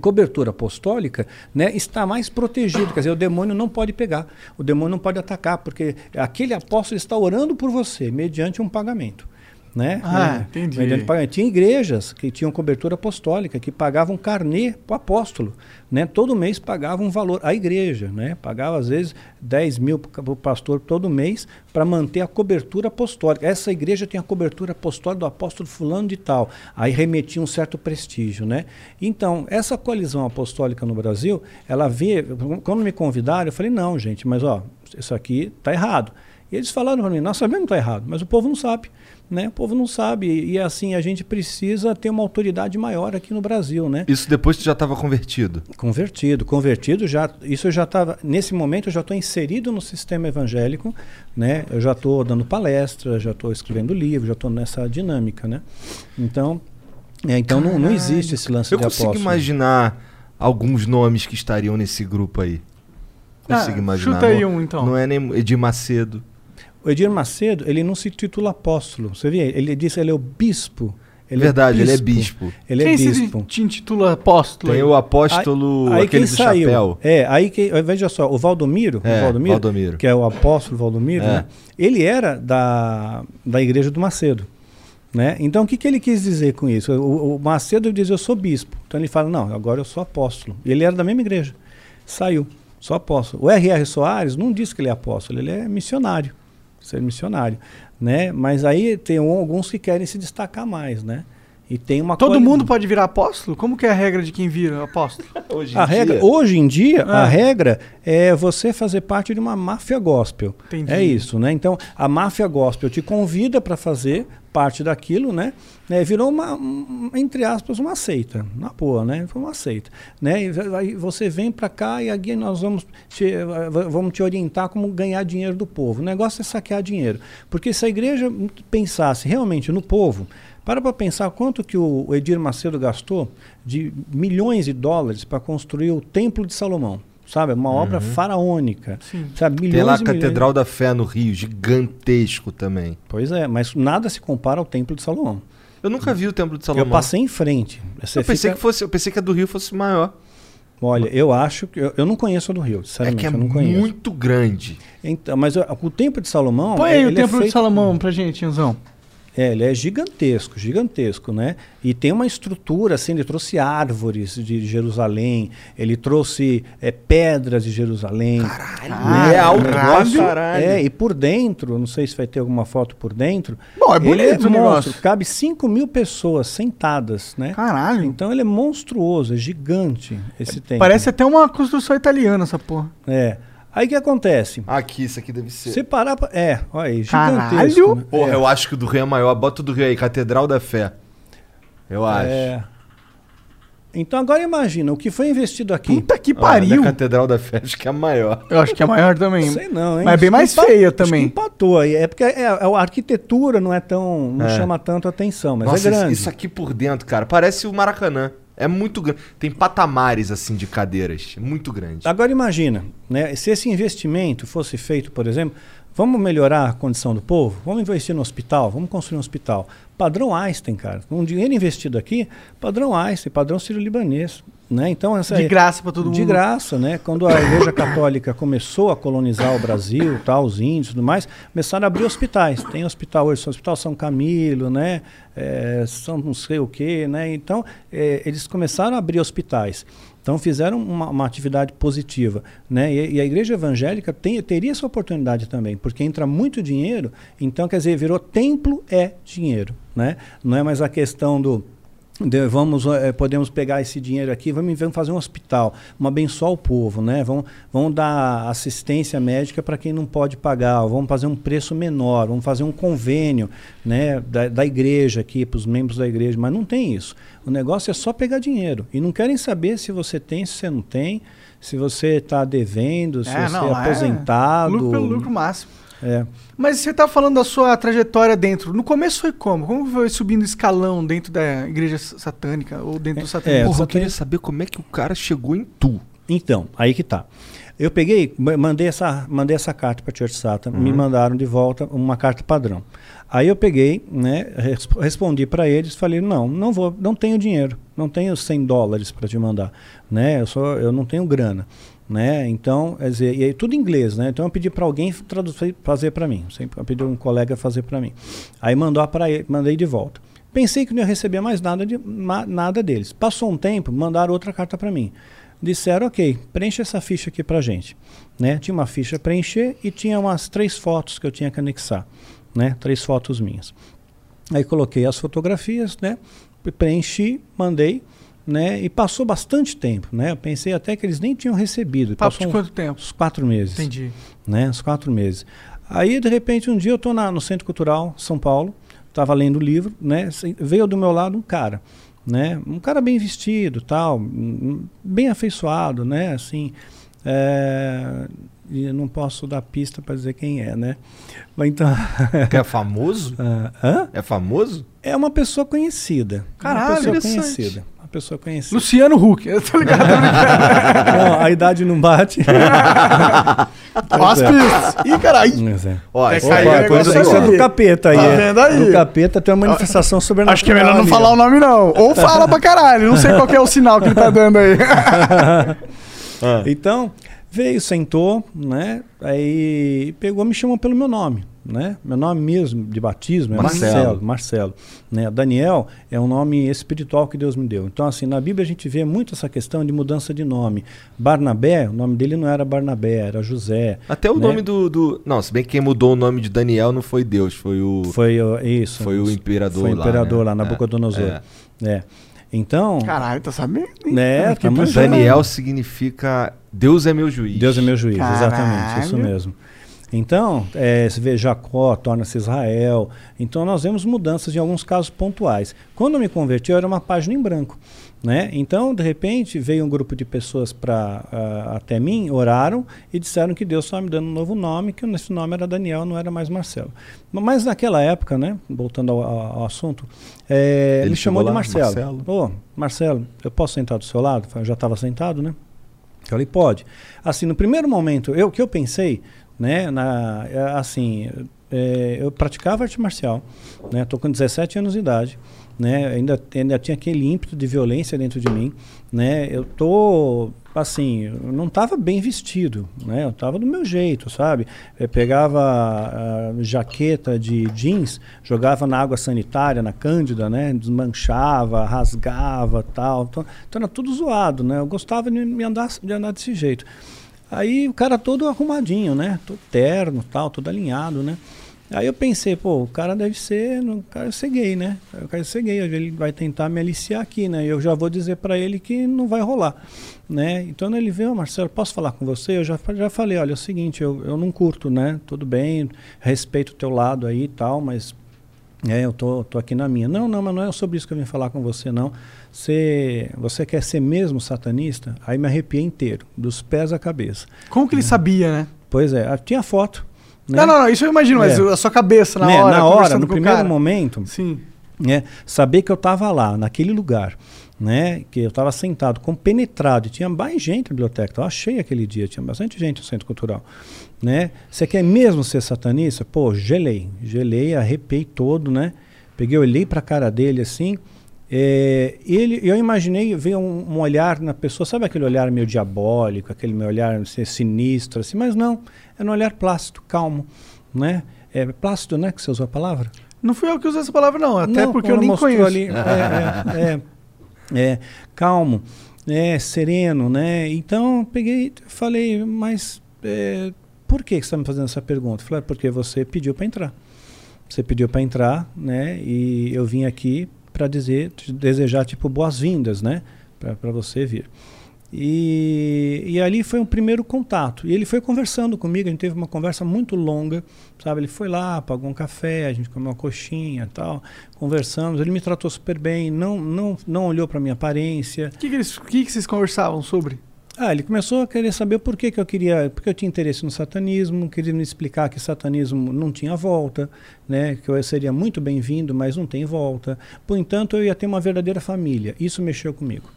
cobertura apostólica né, está mais protegido, quer dizer, o demônio não pode pegar, o demônio não pode atacar, porque aquele apóstolo está orando por você mediante um pagamento. Né? Ah, Né? entendi. Tinha igrejas que tinham cobertura apostólica, que pagavam carnê para o apóstolo. Né? Todo mês pagavam um valor. A igreja né? pagava, às vezes, 10 mil para o pastor todo mês para manter a cobertura apostólica. Essa igreja tem a cobertura apostólica do apóstolo fulano de tal. Aí remetia um certo prestígio. Né? Então, essa coalizão apostólica no Brasil, ela vê... Quando me convidaram, eu falei, não, gente, mas ó, isso aqui está errado. E eles falaram para mim, nós sabemos que está errado, mas o povo não sabe. Né? O povo não sabe. E, assim, a gente precisa ter uma autoridade maior aqui no Brasil. Né? Isso depois tu já estava convertido. Convertido, convertido já. Isso eu já estava. Nesse momento eu já estou inserido no sistema evangélico, né? Eu já estou dando palestra, já estou escrevendo livro, já estou nessa dinâmica, né? Então, é, então não, não existe esse lance Eu de consigo apóstolo. imaginar alguns nomes que estariam nesse grupo aí. Consigo Ah, imaginar. chuta aí não, um, então. Não é nem Edir Macedo. O Edir Macedo, ele não se titula apóstolo. Você vê? Ele disse ele é o bispo. Ele Verdade, ele é bispo. Ele Quem é bispo. te intitula apóstolo? Tem o apóstolo, Aí- aí aquele quem do saiu? chapéu. É, aí que, veja só, o Valdomiro, É, o Valdomiro, Valdomiro. que é o apóstolo Valdomiro, É. né? ele era da, da igreja do Macedo. Né? Então, o que, que ele quis dizer com isso? O, o Macedo diz, eu sou bispo. Então, ele fala, não, agora eu sou apóstolo. E ele era da mesma igreja. Saiu, sou apóstolo. O R.R. Soares não diz que ele é apóstolo, ele é missionário. Ser missionário. Né? Mas aí tem alguns que querem se destacar mais, né? E tem uma Todo quali- mundo pode virar apóstolo? Como que é a regra de quem vira apóstolo? Hoje a regra, hoje em dia, a Ah. regra é você fazer parte de uma máfia gospel. Entendi. É isso, né? Então, a máfia gospel te convida para fazer parte daquilo, né? É, virou uma, um, entre aspas, uma seita, na boa, né? Foi uma seita, né? E aí você vem para cá e aqui nós vamos te, vamos te orientar como ganhar dinheiro do povo. O negócio é saquear dinheiro, porque se a igreja pensasse realmente no povo, para para pensar quanto que o o Edir Macedo gastou de milhões de dólares para construir o Templo de Salomão. sabe? Uma obra faraônica. Sabe? Milhões Tem lá a milhões- Catedral da Fé no Rio, gigantesco também. Pois é, mas nada se compara ao Templo de Salomão. Eu nunca vi o Templo de Salomão. Eu passei em frente. Você Eu pensei, fica- que fosse, eu pensei que a do Rio fosse maior. Olha, eu acho que. Eu, eu não conheço a do Rio, É sinceramente. que é eu não conheço. muito grande. Então, mas o, o Templo de Salomão. Põe aí o ele é Templo de feito- Salomão pra gente, Inzão. É, ele é gigantesco, gigantesco, né? E tem uma estrutura, assim, ele trouxe árvores de Jerusalém, ele trouxe é, pedras de Jerusalém. Caralho, é alto pra caralho. É, e por dentro, não sei se vai ter alguma foto por dentro. Bom, é ele bonito o monstro, negócio. cabe 5 mil pessoas sentadas, né? Caralho. Então ele é monstruoso, é gigante esse templo. Parece até uma construção italiana essa porra. É. Aí o que acontece? Aqui, isso aqui deve ser. Você parar pra... É, olha aí, Caralho! gigantesco. né? Porra, é. eu acho que o do Rio é maior. Bota o do Rio aí, Catedral da Fé. Eu acho. É. Então agora imagina, o que foi investido aqui. Puta que pariu. da Catedral da Fé, acho que é a maior. Eu acho que é maior também. Sei não, hein? Mas é bem mais empa- feia acho que também. empatou aí. É porque é, a arquitetura não é tão. não É. chama tanto atenção, mas Nossa, é grande. isso aqui por dentro, cara, parece o Maracanã. É muito grande. Tem patamares, assim, de cadeiras. É muito grande. Agora imagina, né? Se esse investimento fosse feito, por exemplo, vamos melhorar a condição do povo, vamos investir no hospital, vamos construir um hospital. Padrão Einstein, cara. Um dinheiro investido aqui, padrão Einstein, padrão sírio-libanês. Né? Então, essa De graça pra todo mundo. De graça, né? Quando a Igreja Católica começou a colonizar o Brasil, tal, os índios e tudo mais, começaram a abrir hospitais. Tem hospital hoje, Hospital São Camilo, né? É, São não sei o quê, né? Então, é, eles começaram a abrir hospitais. Então, fizeram uma, uma atividade positiva, né? E, e a Igreja Evangélica tem, teria essa oportunidade também, porque entra muito dinheiro, então, quer dizer, virou templo é dinheiro, né? Não é mais a questão do vamos eh, podemos pegar esse dinheiro aqui vamos, vamos fazer um hospital vamos abençoar o povo né? Vamos, vamos dar assistência médica para quem não pode pagar vamos fazer um preço menor vamos fazer um convênio né da, da igreja aqui para os membros da igreja mas não tem isso. O negócio é só pegar dinheiro. E não querem saber se você tem se você não tem se você está devendo se É, você não, é é aposentado. Lucro pelo lucro máximo. É. Mas você tá falando da sua trajetória dentro. No começo foi como? Como foi subindo escalão dentro da igreja satânica ou dentro do é, satanismo? Porra, só eu queria saber como é que o cara chegou em tu. Então, aí que tá. Eu peguei, ma- mandei essa, mandei essa carta para Church Satan, me mandaram de volta uma carta padrão. Aí eu peguei, né, res- respondi para eles, falei: "Não, não vou, não tenho dinheiro, não tenho 100 dólares para te mandar, né? Eu só eu não tenho grana, né? Então, quer dizer, e aí tudo em inglês, né? Então eu pedi para alguém traduzir, fazer para mim, sempre eu pedi um colega fazer para mim. Aí mandou para ele, mandei de volta. Pensei que não ia receber mais nada, de, nada deles. Passou um tempo, mandaram outra carta para mim. Disseram, ok, preencha essa ficha aqui pra gente. Né? Tinha uma ficha preencher e tinha umas três fotos que eu tinha que anexar. Né? Três fotos minhas. Aí coloquei as fotografias, né? preenchi, mandei, né? e passou bastante tempo. Né? Eu pensei até que eles nem tinham recebido. Papo Passou de quanto tempo? uns quatro meses Entendi. né? Uns quatro meses. Aí, de repente, um dia eu estou no Centro Cultural, São Paulo, estava lendo o livro, né? Veio do meu lado um cara, né? Um cara bem vestido, tal, hum, bem afeiçoado, né? Assim, é, e eu não posso dar pista para dizer quem é, né? Mas então, é famoso? hã? É famoso? é uma pessoa conhecida. Caralho, uma pessoa conhecida. Pessoa conhecida. Luciano Huck, eu tô ligado. Não, a idade não bate. Ó as pistas. Ih, caralho. É. Ó, É, aí é coisa negócio Isso é do capeta aí. Tá é. vendo aí? Do capeta tem uma manifestação sobrenatural. Acho que é melhor não falar o nome, não. Ou fala pra caralho. Não sei qual que é o sinal que ele tá dando aí. Então, veio, sentou, né? Aí pegou, me chamou pelo meu nome, né? Meu nome mesmo de batismo é Marcelo. Marcelo, Marcelo, né? Daniel é um nome espiritual que Deus me deu. Então, assim, na Bíblia a gente vê muito essa questão de mudança de nome. Barnabé, o nome dele não era Barnabé, era José. Até o né? nome do, do. Não, se bem que quem mudou o nome de Daniel não foi Deus, foi o. Foi ó, isso. Foi o imperador Foi o lá, imperador né? lá, É, Nabucodonosor. É. Então, Caralho, tá sabendo? hein? né? Impressionado. Daniel significa Deus é meu juiz. Deus é meu juiz, exatamente, isso Caralho. mesmo. Então, é, você vê Jacó, torna-se Israel. Então, nós vemos mudanças em alguns casos pontuais. Quando eu me converti, eu era uma página em branco. Né? Então, de repente, veio um grupo de pessoas pra, ah, até mim, oraram e disseram que Deus estava me dando um novo nome, que esse nome era Daniel, não era mais Marcelo. Mas naquela época, né, voltando ao, ao- assunto, é, Ele ele chamou de Marcelo. Marcelo. Ô, Marcelo, eu posso sentar do seu lado? Eu já estava sentado, né? Eu falei, pode. Assim, no primeiro momento, eu, o que eu pensei, né, na, é, assim, é, eu praticava arte marcial, né, tô com 17 anos de idade, né, ainda, ainda tinha aquele ímpeto de violência dentro de mim, né, eu tô, assim, eu não estava bem vestido, né, eu estava do meu jeito, sabe, eu pegava a jaqueta de jeans, jogava na água sanitária, na cândida, né, desmanchava, rasgava, tal, então, então era tudo zoado, né, eu gostava de, me andar, de andar desse jeito. Aí o cara todo arrumadinho, né, todo terno, tal, todo alinhado, né, Aí eu pensei, pô, o cara deve ser, o cara ser gay, né? O cara deve ser gay, ele vai tentar me aliciar aqui, né? Eu já vou dizer para ele que não vai rolar, né? Então ele veio, oh, Marcelo, posso falar com você? Eu já, já falei, olha, é o seguinte, eu, eu não curto, né? Tudo bem, respeito o teu lado aí e tal, mas é, eu tô, tô aqui na minha. Não, não, mas não é sobre isso que eu vim falar com você, não. Você, você quer ser mesmo satanista? Aí me arrepiei inteiro, dos pés à cabeça. Como que ele sabia, né? Pois é, ah, tinha foto. Né? Não, não, não, isso eu imagino, mas É. a sua cabeça na Né, hora. na hora, no primeiro cara. momento, Sim. né, saber que eu estava lá, naquele lugar, né, que eu estava sentado, compenetrado, e tinha mais gente na biblioteca, eu achei aquele dia, tinha bastante gente no Centro Cultural, né, você quer mesmo ser satanista? Pô, gelei, gelei, arrepiei todo, né, peguei, olhei para a cara dele assim, é, ele, eu imaginei ver um, um olhar na pessoa, sabe aquele olhar meio diabólico, aquele meu olhar assim, sinistro, assim, mas não, era um olhar plácido, calmo, né, é plácido, né, que você usou a palavra? Não fui eu que usei essa palavra, não. Até Não, porque eu nem conheço. ali, é, é, é, é, calmo, é, sereno, né? Então peguei e falei, mas é, por que você está me fazendo essa pergunta? Falei, "É porque você pediu para entrar. Você pediu para entrar, né? E eu vim aqui para dizer, te desejar tipo boas-vindas, né? Para você vir. E, e ali foi um primeiro contato. E ele foi conversando comigo, a gente teve uma conversa muito longa, sabe? Ele foi lá, pagou um café, a gente comeu uma coxinha tal, conversamos. Ele me tratou super bem, não, não, não olhou para minha aparência. O que, que, eles- que, que vocês conversavam sobre? Ah, ele começou a querer saber por que, que eu queria, porque eu tinha interesse no satanismo, queria me explicar que satanismo não tinha volta, né, que eu seria muito bem-vindo, mas não tem volta. Por entanto, eu ia ter uma verdadeira família. Isso mexeu comigo.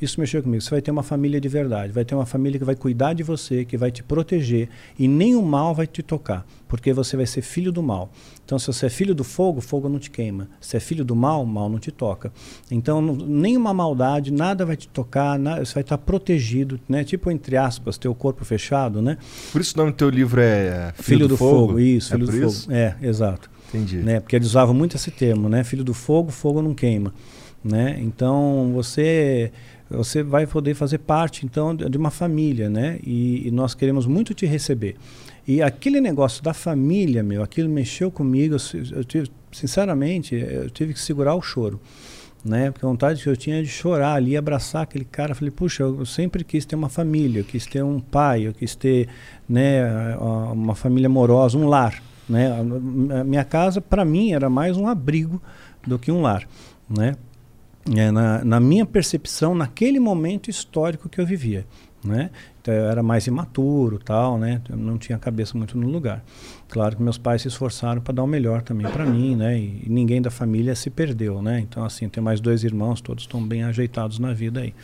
Isso mexeu comigo. Você vai ter uma família de verdade, vai ter uma família que vai cuidar de você, que vai te proteger e nem o mal vai te tocar, porque você vai ser filho do mal. Então, se você é filho do fogo, fogo não te queima. Se é filho do mal, mal não te toca. Então, não- nenhuma maldade, nada vai te tocar, você vai estar protegido, né? Tipo, entre aspas, teu corpo fechado, né? Por isso o nome do teu livro é Filho, do, fogo, isso, É filho por do isso? fogo. É, exato. Entendi. Né? Porque eles usavam muito esse termo, né? Filho do fogo, fogo não queima, né? Então você você vai poder fazer parte então de uma família, né? E, e nós queremos muito te receber. E aquele negócio da família, meu, aquilo mexeu comigo. Eu, eu tive, sinceramente, eu tive que segurar o choro. Né? Porque a vontade que eu tinha de chorar ali, abraçar aquele cara. Falei, puxa, eu sempre quis ter uma família, eu quis ter um pai, eu quis ter né, uma família amorosa, um lar. Né? A minha casa, para mim, era mais um abrigo do que um lar. Né? É, na, na minha percepção, naquele momento histórico que eu vivia. Né? Então, eu era mais imaturo, tal, né? Eu não tinha a cabeça muito no lugar. Claro que meus pais se esforçaram para dar o melhor também para mim, né? E, e ninguém da família se perdeu, né? Então, assim, tenho mais dois irmãos, todos estão bem ajeitados na vida aí.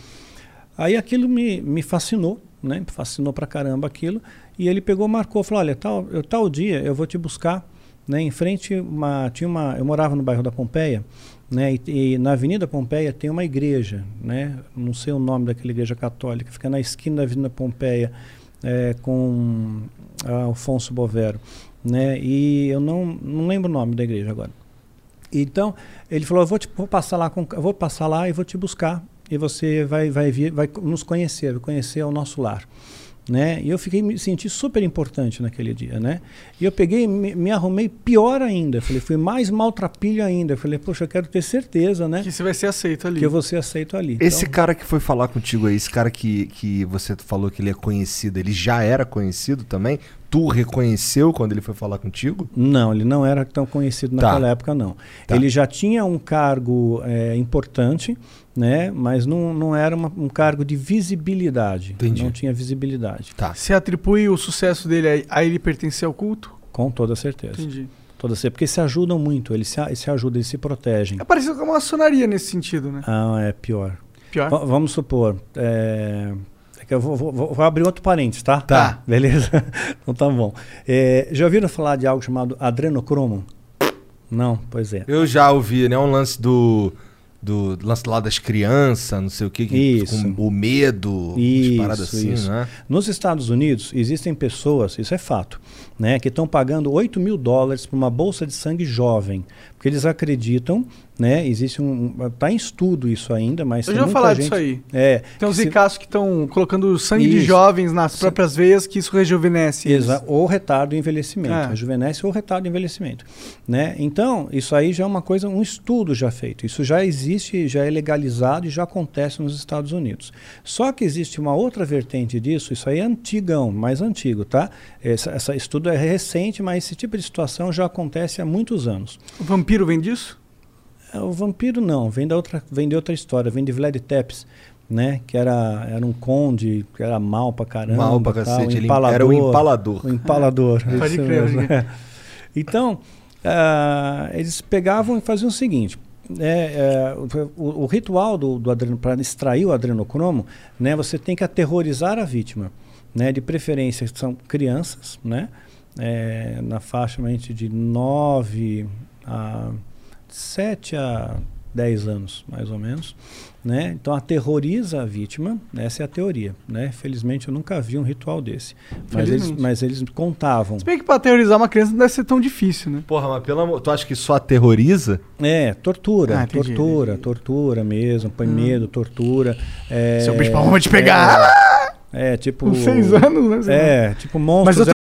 Aí aquilo me, me fascinou, né? Fascinou pra caramba aquilo. E ele pegou, marcou, falou: olha, tal, eu, tal dia eu vou te buscar. Né? Em frente, uma, tinha uma, eu morava no bairro da Pompeia, né? E, e na Avenida Pompeia tem uma igreja, né? Não sei o nome daquela igreja católica, fica na esquina da Avenida Pompeia, é, com ah, Alfonso Bovero, né? E eu não, não lembro o nome da igreja agora. Então, ele falou: eu vou, te, vou passar lá com, vou passar lá e vou te buscar e você vai vai vir, vai nos conhecer, conhecer o nosso lar. Né? E eu fiquei me senti super importante naquele dia, né? E eu peguei, me, me arrumei pior ainda. Falei, fui mais maltrapilho ainda. Falei, poxa, eu quero ter certeza, né? Que você vai ser aceito ali. Que eu vou ser aceito ali. Esse Então, cara que foi falar contigo aí, esse cara que, que você falou que ele é conhecido, ele já era conhecido também? Tu reconheceu quando ele foi falar contigo? Não, ele não era tão conhecido Tá. naquela época, não. Tá. Ele já tinha um cargo é, importante, né? Mas não, não era uma- um cargo de visibilidade. Entendi. Não tinha visibilidade. Tá. Você atribui o sucesso dele a, a ele pertencer ao culto? Com toda certeza. Entendi. Toda certeza. Porque se ajudam muito, eles se, a- se ajudam, eles se protegem. É parecido com uma maçonaria nesse sentido, né? Ah, é pior. Pior. Va- vamos supor, é, eu vou, vou- vou- abrir outro parênteses, tá? Tá. Beleza? então tá bom. É, já ouviram falar de algo chamado adrenocromo? Não, pois é. Eu já ouvi, né? Um lance do. Do lance lá das crianças, não sei o que, que Isso. com o medo, Isso, paradas assim, isso. né? Nos Estados Unidos, existem pessoas, isso é fato, né, que estão pagando 8 mil dólares por uma bolsa de sangue jovem. Porque eles acreditam, né? Existe um. Está em estudo isso ainda, mas. Eu já falar gente- disso aí. É. Tem uns ricaços que estão colocando sangue de Isso. jovens nas próprias veias, que isso rejuvenesce. Exa ou retardo de envelhecimento, É. rejuvenesce ou retardo de envelhecimento, né? Então, isso aí já é uma coisa, um estudo já feito. Isso já existe, já é legalizado e já acontece nos Estados Unidos. Só que existe uma outra vertente disso, isso aí é antigão, mais antigo, tá? Esse essa estudo é recente, mas esse tipo de situação já acontece há muitos anos. O vampiro vem disso? É, O vampiro não, vem, da outra, vem de outra história, vem de Vlad Tepes, né? Que era, era um conde, que era mal pra caramba. Mal pra tal, cacete, ele empalador, era o empalador. O empalador. Pode isso crer, mesmo, pode crer. é. Então, ah, eles pegavam e faziam o seguinte. é, é, o, o ritual do, do adreno, para extrair o adrenocromo, né, você tem que aterrorizar a vítima. Né, de preferência são crianças, né, é, na faixa de 9 a 7 a 10 anos, mais ou menos. Né? Então aterroriza a vítima, essa é a teoria. Né? Felizmente eu nunca vi um ritual desse. Mas eles, mas eles contavam. Se bem que pra teorizar uma criança não deve ser tão difícil, né? Porra, mas pelo amor. Tu acha que só aterroriza? É, tortura, Ah, entendi, tortura, entendi. tortura mesmo, põe medo, tortura. É, Seu bicho palma te pegar. É, tipo. Com seis anos, né? É, tipo monstros.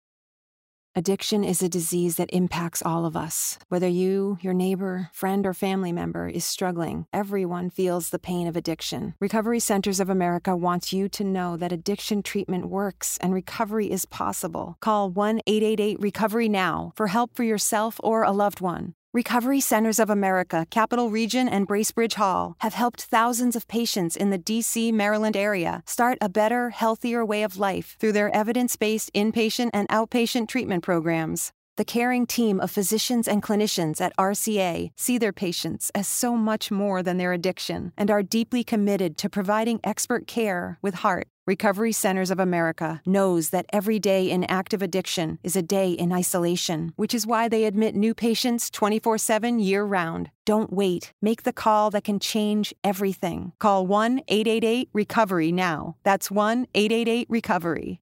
Addiction is a disease that impacts all of us. Whether you, your neighbor, friend, or family member is struggling, everyone feels the pain of addiction. Recovery Centers of America wants you to know that addiction treatment works and recovery is possible. Call 1 888 Recovery Now for help for yourself or a loved one. Recovery Centers of America, Capital Region, and Bracebridge Hall have helped thousands of patients in the DC, Maryland area start a better, healthier way of life through their evidence based inpatient and outpatient treatment programs. The caring team of physicians and clinicians at RCA see their patients as so much more than their addiction and are deeply committed to providing expert care with heart. Recovery Centers of America knows that every day in active addiction is a day in isolation, which is why they admit new patients 24 7 year round. Don't wait. Make the call that can change everything. Call 1 888 Recovery now. That's 1 888 Recovery.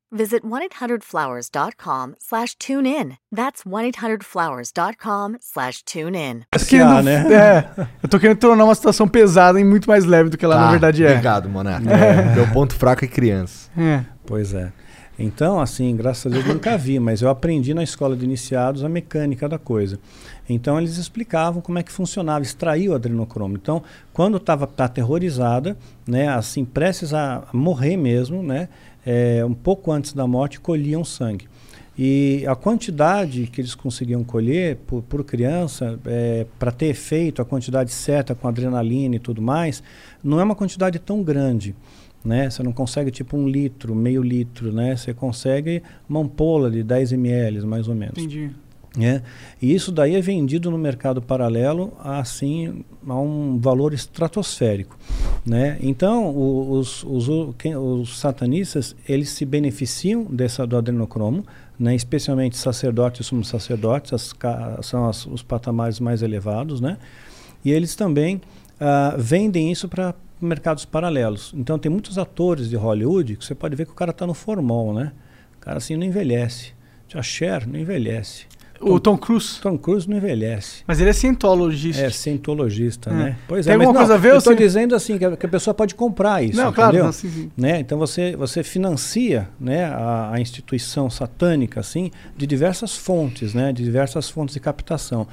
visit 1-800-Flowers.com slash tune in. That's 1-800-Flowers.com slash tune in. querendo, né? é, eu tô querendo tornar uma situação pesada e muito mais leve do que ela na Tá, verdade é. Obrigado, Monarca. Meu ponto fraco é criança. É. Pois é. Então, assim, graças a Deus nunca vi, mas eu aprendi na escola de iniciados a mecânica da coisa. Então, eles explicavam como é que funcionava, extrair o adrenocromo. Então, quando estava aterrorizada, né, assim, prestes a morrer mesmo, né, é, um pouco antes da morte, colhiam sangue. E a quantidade que eles conseguiam colher por, por criança, para ter efeito, a quantidade certa com adrenalina e tudo mais, não é uma quantidade tão grande né? Você não consegue tipo um litro, meio litro, né? Você consegue uma ampola de 10 ml, mais ou menos. Entendi. Né? E isso daí é vendido no mercado paralelo assim a um valor estratosférico, né? Então os, os, os satanistas eles se beneficiam dessa do adrenocromo, né? Especialmente sacerdotes e sumos sacerdotes, as são as- os patamares mais elevados, né? E eles também ah, vendem isso para mercados paralelos. Então tem muitos atores de Hollywood que você pode ver que o cara está no formol, né? O cara assim não envelhece. A Cher não envelhece. O Tom Cruise. Tom Cruise não envelhece. Mas ele é cientologista. É cientologista, É. né? Pois Tem é, mas alguma não, coisa a ver eu ou estou sim? dizendo assim que a, que a pessoa pode comprar isso, Não, claro, entendeu? não, sim, sim. Né? Então você, você financia né, a, a instituição satânica assim de diversas fontes, né? De diversas fontes de captação.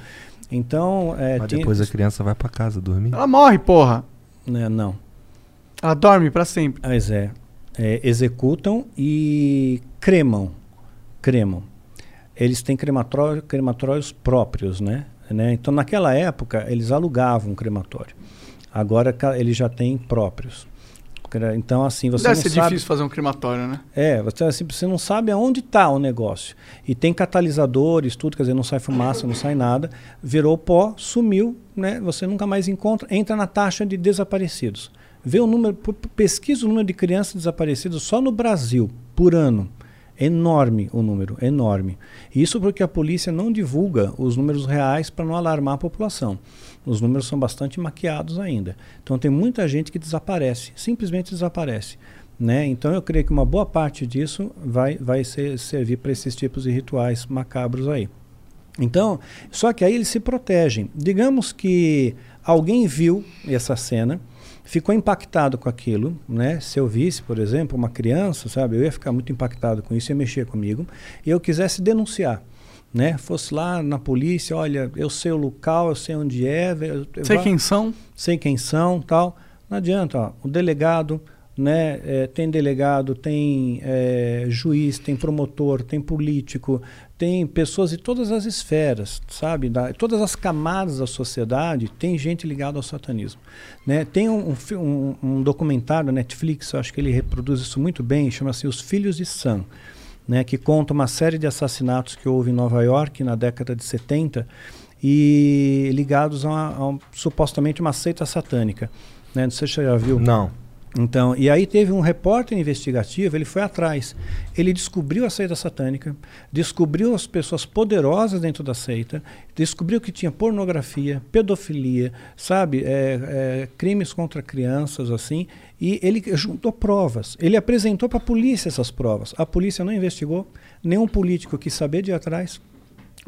Então, é, Mas tem- depois a criança vai pra casa dormir. Ela morre, porra. né, não. Ela dorme pra sempre. Mas é, é, executam e cremam. Cremam. Eles têm crematório, crematórios próprios, né? né? Então, naquela época, eles alugavam um crematório. Agora, eles já têm próprios. Então, assim, você Deve não ser sabe... difícil fazer um crematório, né? É, você, assim, você não sabe aonde está o negócio. E tem catalisadores, tudo, quer dizer, não sai fumaça, não sai nada. Virou pó, sumiu, né? Você nunca mais encontra, entra na taxa de desaparecidos. Vê o número, pesquisa o número de crianças desaparecidas só no Brasil, por ano. Enorme o número, enorme. Isso porque a polícia não divulga os números reais para não alarmar a população. Os números são bastante maquiados ainda. Então tem muita gente que desaparece, simplesmente desaparece. Né? Então eu creio que uma boa parte disso vai, vai ser, servir para esses tipos de rituais macabros aí. Então, só que aí eles se protegem. Digamos que alguém viu essa cena, ficou impactado com aquilo, né? Se eu visse, por exemplo, uma criança, sabe, eu ia ficar muito impactado com isso, ia mexer comigo, e eu quisesse denunciar, né? Fosse lá na polícia, olha, eu sei o local, eu sei onde é, eu, eu Sei vá- quem são. sei quem são, tal. Não adianta, ó, o delegado, né, é, tem delegado, tem é, juiz, tem promotor, tem político, tem pessoas de todas as esferas, sabe, da, todas as camadas da sociedade, tem gente ligada ao satanismo, né? Tem um, um, um, um documentário da Netflix, acho que ele reproduz isso muito bem, chama-se Os Filhos de Sam, né, que conta uma série de assassinatos que houve em Nova York na década de 70 e ligados a, uma- a um- supostamente uma seita satânica. Né? Não sei se você já viu. Não. Então, e aí teve um repórter investigativo, ele foi atrás. Ele descobriu a seita satânica, descobriu as pessoas poderosas dentro da seita, descobriu que tinha pornografia, pedofilia, sabe, é, é, crimes contra crianças, assim, e ele juntou provas. Ele apresentou para a polícia essas provas. A polícia não investigou, nenhum político quis saber de ir atrás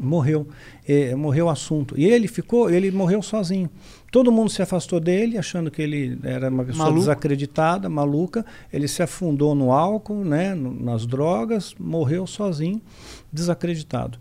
morreu, eh, morreu o assunto. E ele ficou, ele morreu sozinho. Todo mundo se afastou dele, achando que ele era uma pessoa Maluco. desacreditada, maluca. Ele se afundou no álcool, né, no- nas drogas, morreu sozinho, desacreditado.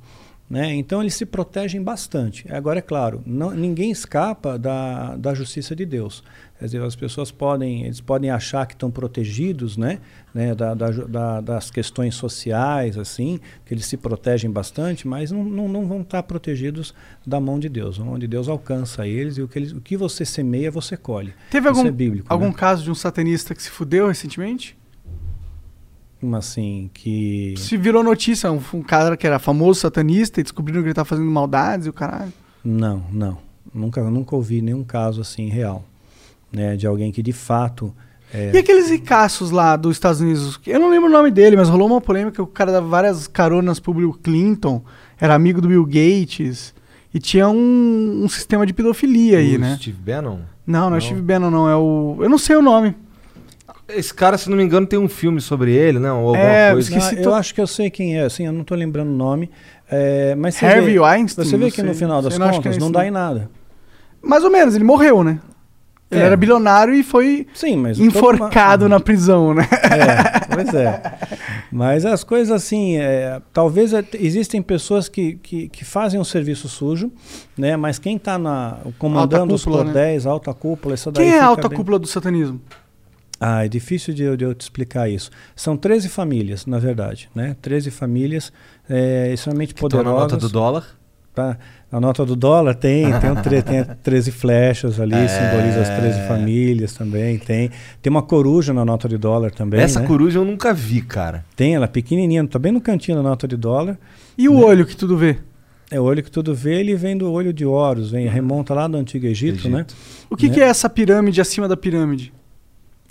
Né? Então eles se protegem bastante. Agora, é claro, não, ninguém escapa da, da justiça de Deus. Quer dizer, as pessoas podem, eles podem achar que estão protegidos né? Né? Da, da das questões sociais, assim, que eles se protegem bastante, mas não, não, não vão estar protegidos da mão de Deus. A mão de Deus alcança eles e o que, eles, o que você semeia, você colhe. Teve Isso algum, é bíblico. algum né? caso de um satanista que se fudeu recentemente? Como assim, que... Se virou notícia, um, um cara que era famoso satanista e descobriram que ele tá fazendo maldades e o caralho. Não, não. Nunca, nunca ouvi nenhum caso assim real, né, de alguém que de fato é, E aqueles ricaços lá dos Estados Unidos? Eu não lembro o nome dele, mas rolou uma polêmica que o cara dava várias caronas pro Bill Clinton, era amigo do Bill Gates, e tinha um, um sistema de pedofilia aí, O né? Steve Bannon? Não, não, é Não. Steve Bannon, não, é o... Eu não sei o nome. Esse cara, se não me engano, tem um filme sobre ele, né? Ou alguma É, coisa. Não, esqueci eu to- acho que eu sei quem é, assim, eu não estou lembrando o nome. é, mas você Harvey vê, Weinstein? Você vê não que no sei. final das Sei, não, contas é não dá nome. em nada. Mais ou menos, ele morreu, né? Ele É. era bilionário e foi Sim, mas enforcado na prisão, né? É, pois é. Mas as coisas assim, é, talvez é, existem pessoas que, que, que fazem um serviço sujo, né? Mas quem está comandando os cúpula, né? cordéis, alta cúpula, isso daí Quem é a alta bem- cúpula do satanismo? Ah, é difícil de, eu- de eu te explicar isso. São 13 famílias, na verdade, né? 13 famílias é, extremamente na poderosas. nota do dólar. Tá? A nota do dólar tem, tem, um tre- tem 13 flechas ali, É. simboliza as 13 famílias também. Tem, tem uma coruja na nota de dólar também. Essa né? coruja eu nunca vi, cara. Tem, ela é pequenininha, tá bem no cantinho da nota de dólar. E o olho que tudo vê? É o olho que tudo vê, ele vem do olho de Horus, vem, remonta lá do Antigo Egito, né? Egito. O que, Né? que é essa pirâmide acima da pirâmide?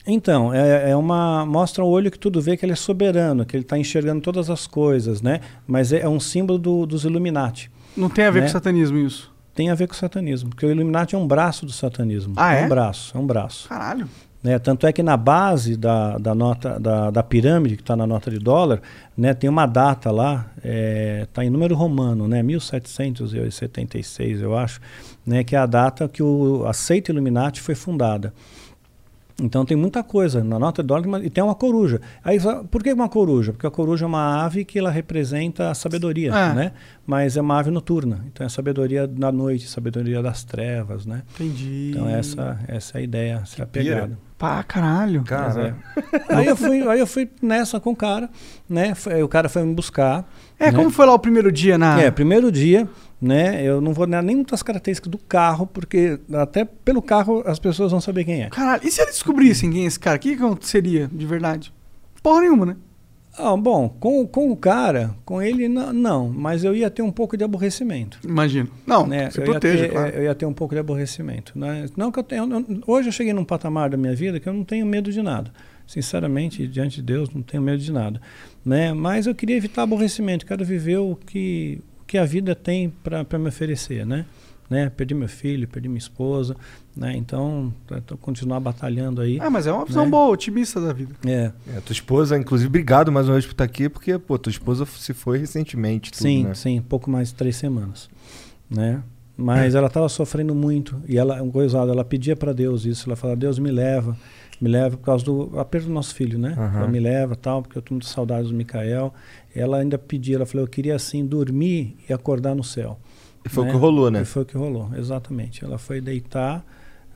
Então, é, é uma. Mostra o olho que tudo vê que ele é soberano, que ele está enxergando todas as coisas, né? Mas é, é um símbolo do- dos Illuminati. Não tem a ver Né? com satanismo isso. Tem a ver com satanismo, porque o Illuminati é um braço do satanismo. Ah, é? um braço, é um braço. Caralho. né? Tanto é que na base da, da, nota, da, da pirâmide, que está na nota de dólar, né, tem uma data lá, está em número romano, né, 1776, eu acho, né, que é a data que o, a seita Illuminati foi fundada. Então tem muita coisa na nota de dólar mas- e tem uma coruja. Aí, por que uma coruja? Porque a coruja é uma ave que ela representa a sabedoria, Ah. né? Mas é uma ave noturna. Então é a sabedoria da noite, sabedoria das trevas, né? Entendi. Então essa, essa é a ideia, essa é a pira. Pá, caralho. Mas Cara, é. aí, eu fui, aí eu fui nessa com o cara, né? Foi- o cara foi me buscar. É, né? como foi lá o primeiro dia na. É, primeiro dia, né? Eu não vou dar nem muitas características do carro, porque até pelo carro as pessoas vão saber quem é. Caralho, e se eles descobrissem quem é esse cara? O que, aconteceria de verdade? Porra nenhuma, né? Ah, bom, com, com o cara, com ele, não, não, mas eu ia ter um pouco de aborrecimento. Imagino. Não, né? se eu, ia proteja, ter, claro. eu ia ter um pouco de aborrecimento. Né? Não que eu tenho. não- hoje eu cheguei num patamar da minha vida que eu não tenho medo de nada. Sinceramente, diante de Deus, não tenho medo de nada. Né? Mas eu queria evitar aborrecimento, quero viver o que, que a vida tem para me oferecer. Né? Né? Perdi meu filho, perdi minha esposa. Né? Então, tô continuar batalhando aí. Ah, mas é uma visão né? boa, otimista da vida. É, é, tua esposa, inclusive, obrigado mais uma vez por estar aqui, porque, pô, tua esposa se foi recentemente. Tudo, sim, né? sim, pouco mais de três semanas, né? Mas ela estava sofrendo muito e ela, um coisado, ela pedia para Deus isso, ela falava, Deus me leva, me leva por causa do aperto do nosso filho, né? Aham. Ela me leva, tal, porque eu tô muito saudade do Micael. Ela ainda pedia, ela falou, eu queria assim dormir e acordar no céu. E foi né? o que rolou, né? E foi o que rolou, exatamente. Ela foi deitar,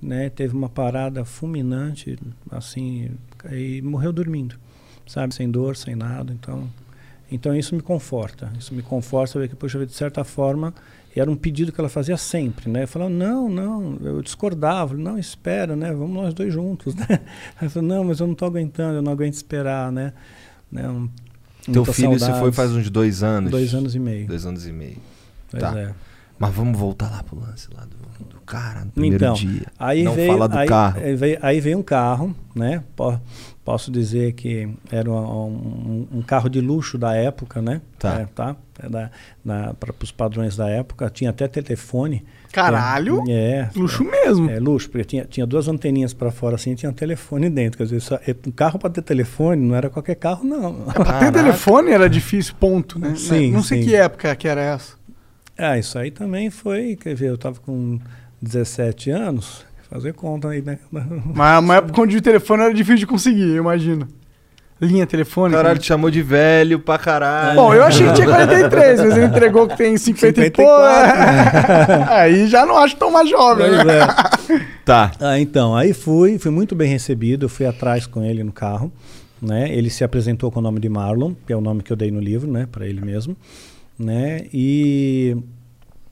né? Teve uma parada fulminante, assim, e morreu dormindo, sabe? Sem dor, sem nada. Então, então isso me conforta. Isso me conforta saber que, poxa, de certa forma, era um pedido que ela fazia sempre, né? Eu falava, não, não, eu discordava, não, espera, né? Vamos nós dois juntos, né? Ela falou, não, mas eu não estou aguentando, eu não aguento esperar, né? né? Um, Teu filho se foi saudades. faz uns dois anos. dois anos e meio. Dois anos e meio. Pois tá. é. Mas vamos voltar lá pro lance lá do, do cara no primeiro Então, dia. Aí Não veio, fala do aí, carro. Aí veio, aí veio um carro, né? Po- Posso dizer que era um, um- um carro de luxo da época, né? Tá. É, tá? É da, para os padrões da época. Tinha até telefone. Caralho! É. é Luxo mesmo. é luxo, porque tinha, tinha duas anteninhas para fora assim e tinha um telefone dentro. Quer dizer, só, é, um carro para ter telefone não era qualquer carro, não. Pra ter telefone era difícil, ponto, né? Sim, Não sei sim. que época que era essa. Ah, isso aí também foi, quer ver, eu tava com 17 anos, fazer conta aí, né? Mas uma época onde o telefone era difícil de conseguir, eu imagino. Linha telefônica. Caralho, te chamou de velho pra caralho. Bom, eu achei que tinha 43, mas ele entregou que tem 50 e pouco. 54. Aí já não acho tão mais jovem. Pois né? é. Tá. Ah, então, aí fui, fui muito bem recebido, eu fui atrás com ele no carro, né? Ele se apresentou com o nome de Marlon, que é o nome que eu dei no livro, né, para ele mesmo, né? E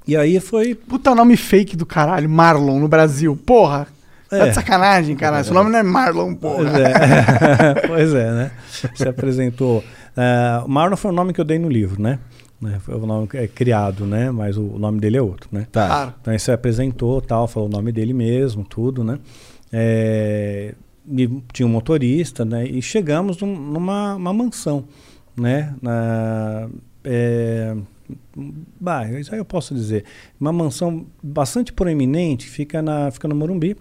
e aí foi Puta nome fake do caralho, Marlon, no Brasil. Porra. Tá É. de sacanagem, caralho. Seu nome não é Marlon, Pois porra. é. pois é, né? Se apresentou. Uh, Marlon foi o nome que eu dei no livro, né? Né, Foi o nome é criado, né? Mas o, nome dele é outro, né? Tá. Claro. Então ele se apresentou, tal, falou o nome dele mesmo, tudo, né? É, e tinha um motorista, né? E chegamos num- numa uma mansão, né? Na, é, bah, isso aí eu posso dizer. Uma mansão bastante proeminente, fica, na, fica no Morumbi,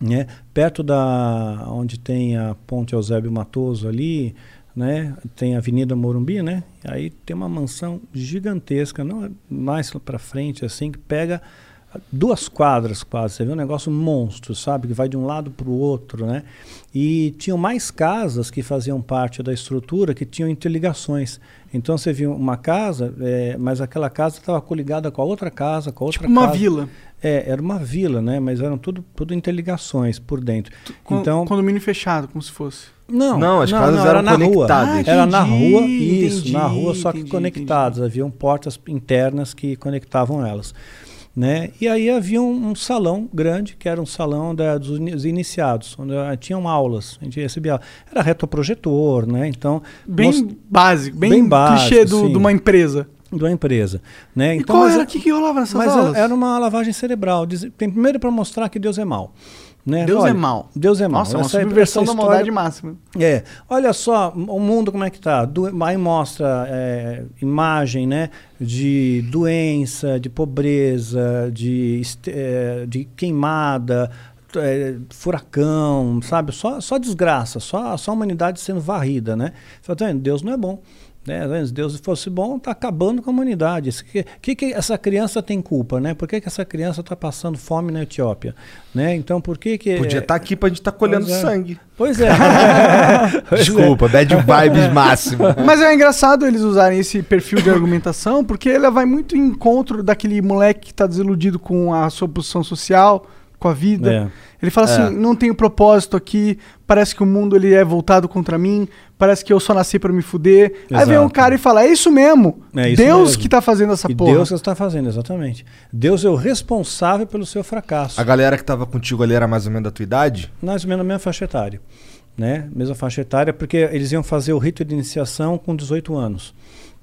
né? Perto da onde tem a Ponte Eusébio Matoso ali, né? Tem a Avenida Morumbi, né? Aí tem uma mansão gigantesca, não é mais para frente assim, que pega duas quadras quase, você vê um negócio monstro, sabe? Que vai de um lado para o outro, né? E tinham mais casas que faziam parte da estrutura que tinham interligações. Então você viu uma casa, é, mas aquela casa estava coligada com a outra casa, com a outra Tipo uma casa. vila. É, era uma vila, né? Mas eram tudo, tudo interligações por dentro. Com, então, Condomínio fechado, como se fosse. não, Não, as casas era eram na rua. conectadas. Ah, Era na entendi, rua, isso, entendi, na rua, só que entendi, conectadas. Haviam portas internas que conectavam elas. Né? E aí havia um, um salão grande, que era um salão da, dos ini- dos iniciados, onde ah, tinham aulas, a gente recebia. Era retroprojetor, né? Então, Bem most- básico, bem, bem básico, clichê do- de uma empresa. de uma empresa. Né? E Então, qual mas era é- o que, que rolava nessas mas aulas? era uma lavagem cerebral. Diz- primeiro para mostrar que Deus é mau. Né? Deus Olha, é mau. Deus é mau. Nossa, é uma Essa- subversão essa da maldade máxima. é, olha só o mundo como é que tá. Do, aí mostra é, imagem, né, de doença, de pobreza, de, é, de queimada, é, furacão, sabe? Só, só desgraça, só, só a humanidade sendo varrida, né? Fala, tá vendo? Deus não é bom. Né? Tá? Se Deus fosse bom, tá acabando com a humanidade. O que, que, que essa criança tem culpa, né? Por que, que essa criança está passando fome na Etiópia? Né? Então, por que que... Podia estar aqui pra gente estar colhendo Pois é. sangue. Pois é. Pois é. Desculpa, bad vibes máximo. Mas é engraçado eles usarem esse perfil de argumentação, porque ele vai muito em encontro daquele moleque que tá desiludido com a sua posição social, com a vida. É. Ele fala assim, não tenho propósito aqui, parece que o mundo ele é voltado contra mim, parece que eu só nasci pra me fuder. Aí vem um Exato. cara e fala, é isso mesmo. É isso Deus mesmo. que tá fazendo essa E porra. Deus que está fazendo, exatamente. Deus é o responsável pelo seu fracasso. A galera que tava contigo ali era mais ou menos da tua idade? Mais ou menos na mesma faixa etária. Né? Mesma faixa etária, porque eles iam fazer o rito de iniciação com 18 anos.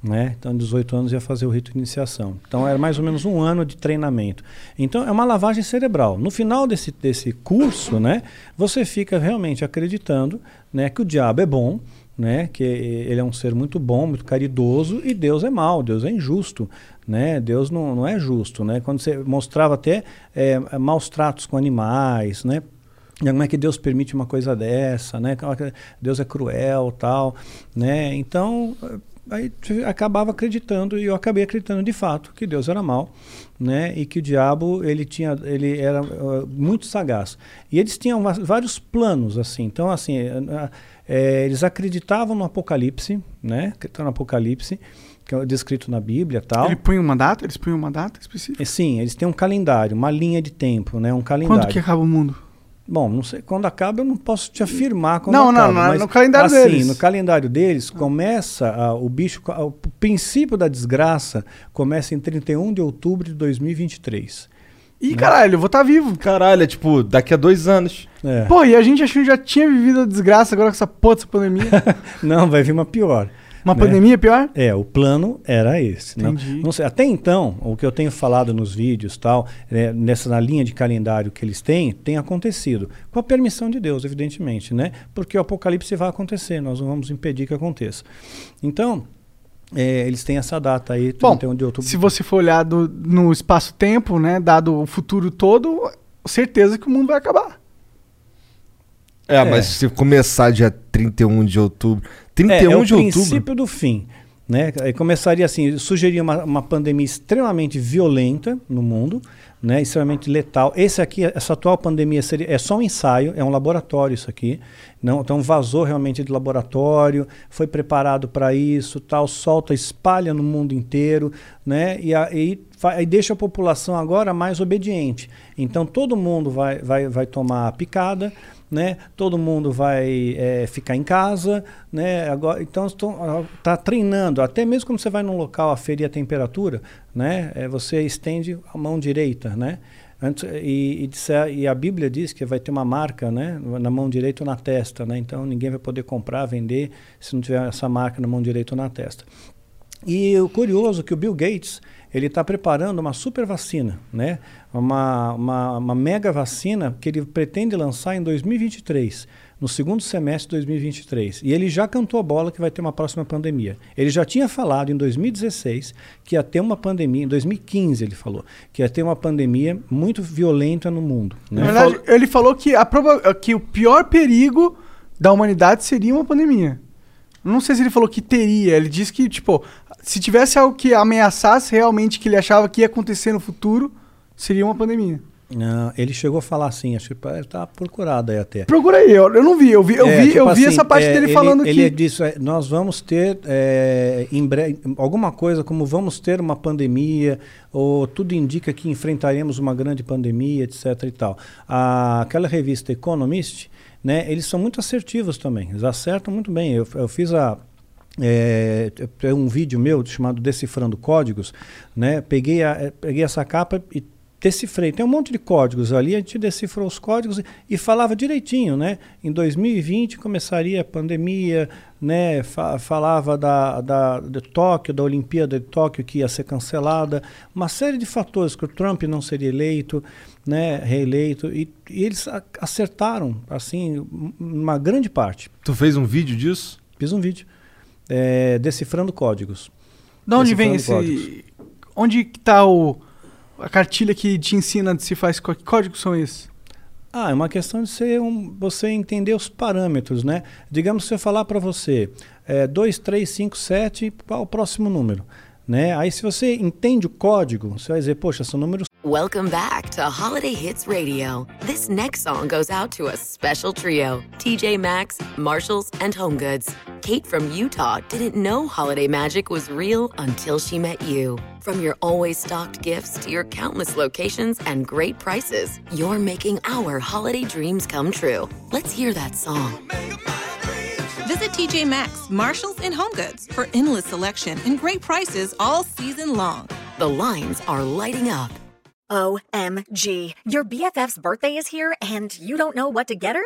Né? Então, 18 anos ia fazer o rito de iniciação. Então, era mais ou menos um ano de treinamento. Então, é uma lavagem cerebral. No final desse, desse curso, né, você fica realmente acreditando né, que o diabo é bom, né, que ele é um ser muito bom, muito caridoso, e Deus é mau, Deus é injusto. Né? Deus não, não é justo. Né? Quando você mostrava até eh, maus tratos com animais, né? Como é que Deus permite uma coisa dessa, né? É Deus é cruel, tal, né? Então, aí acabava acreditando e eu acabei acreditando de fato que Deus era mau, né? E que o diabo ele tinha, ele era uh, muito sagaz. E eles tinham va- vários planos assim. Então, assim, eh, eh, eh, eles acreditavam no Apocalipse, né? Acreditavam no Apocalipse que é descrito na Bíblia, tal. Ele põe uma data? Eles põem uma data específica? E, Sim, eles têm um calendário, uma linha de tempo, né? Um calendário. Quando que acaba o mundo? Bom, não sei quando acaba, eu não posso te afirmar quando Não, não, acaba. não, mas, no calendário assim, deles. No calendário deles, começa ah, o bicho, ah, o princípio da desgraça começa em 31 de outubro de 2023. Ih, caralho, eu vou estar vivo. Caralho, é tipo, daqui a dois anos. É. Pô, e a gente achou que já tinha vivido a desgraça agora com essa porra dessa pandemia. Não, vai vir uma pior. Uma né? pandemia pior? É, o plano era esse. Não, Entendi. não sei, até então, o que eu tenho falado nos vídeos tal, é, nessa na linha de calendário que eles têm, tem acontecido. Com a permissão de Deus, evidentemente, né? Porque o apocalipse vai acontecer, nós não vamos impedir que aconteça. Então, é, eles têm essa data aí, Bom, 31 de outubro. se você for olhar do- no espaço-tempo, né, dado o futuro todo, certeza que o mundo vai acabar. É, É. mas se começar dia 31 de outubro. É, 31 é o de outubro. princípio do fim. Né? Começaria assim, sugeria uma, uma pandemia extremamente violenta no mundo, né? extremamente letal. Esse aqui, essa atual pandemia seria, é só um ensaio, é um laboratório isso aqui. Não, então vazou realmente de laboratório, foi preparado para isso, tal, solta, espalha no mundo inteiro, né? E aí aí deixa a população agora mais obediente. Então todo mundo vai, vai, vai tomar a picada, né? Todo mundo vai eh, ficar em casa, né? Agora, então está treinando. Até mesmo quando você vai num local aferir a temperatura, né? Eh, você estende a mão direita, né? Antes, e, e, disser- e a Bíblia diz que vai ter uma marca, né? Na mão direita ou na testa, né? Então ninguém vai poder comprar, vender se não tiver essa marca na mão direita ou na testa. E o curioso é que o Bill Gates ele está preparando uma super vacina, né? Uma, uma, uma mega vacina que ele pretende lançar em 2023, no segundo semestre de 2023. E ele já cantou a bola que vai ter uma próxima pandemia. Ele já tinha falado em 2016 que ia ter uma pandemia, em 2015 ele falou, que ia ter uma pandemia muito violenta no mundo. Né? Na verdade, ele falou que, a que o pior perigo da humanidade seria uma pandemia. Não sei se ele falou que teria. Ele disse que, tipo, se tivesse algo que ameaçasse realmente que ele achava que ia acontecer no futuro, seria uma pandemia. Não, ele chegou a falar assim, acho que está procurado aí até. Procura aí, eu, eu não vi. Eu vi, eu É, vi, tipo eu vi assim, essa parte é, dele ele- falando ele que. disse, é, nós vamos ter é, em breve alguma coisa como vamos ter uma pandemia ou tudo indica que enfrentaremos uma grande pandemia, etc. e tal. A, aquela revista Economist, né? Eles são muito assertivos também. Eles acertam muito bem. Eu, eu fiz a é, é um vídeo meu chamado Decifrando Códigos, né? Peguei, a, eh, peguei essa capa e decifrei. Tem um monte de códigos ali, a gente decifrou os códigos e, e falava direitinho, né? Em 2020 começaria a pandemia, né? Fa- falava da, da, de Tóquio, da Olimpíada de Tóquio que ia ser cancelada, uma série de fatores que o Trump não seria eleito, né? Reeleito e, e eles acertaram, assim, uma grande parte. Tu fez um vídeo disso? Fiz um vídeo é, decifrando códigos. De onde vem esse. códigos. Onde que tá o, a cartilha que te ensina de se faz. Que códigos são esses? Ah, é uma questão de ser um, você entender os parâmetros, né? Digamos, se eu falar para você é, 2, 3, 5, 7, qual o próximo número? Né? Aí se você entende o código, você vai dizer, poxa, são números Welcome back to Holiday Hits Radio. This next song goes out to a special trio TJ Maxx, Marshalls, and Home Goods. Kate from Utah didn't know holiday magic was real until she met you. From your always stocked gifts to your countless locations and great prices, you're making our holiday dreams come true. Let's hear that song. Visit TJ Maxx, Marshalls, and HomeGoods for endless selection and great prices all season long. The lines are lighting up. OMG. Your BFF's birthday is here and you don't know what to get her?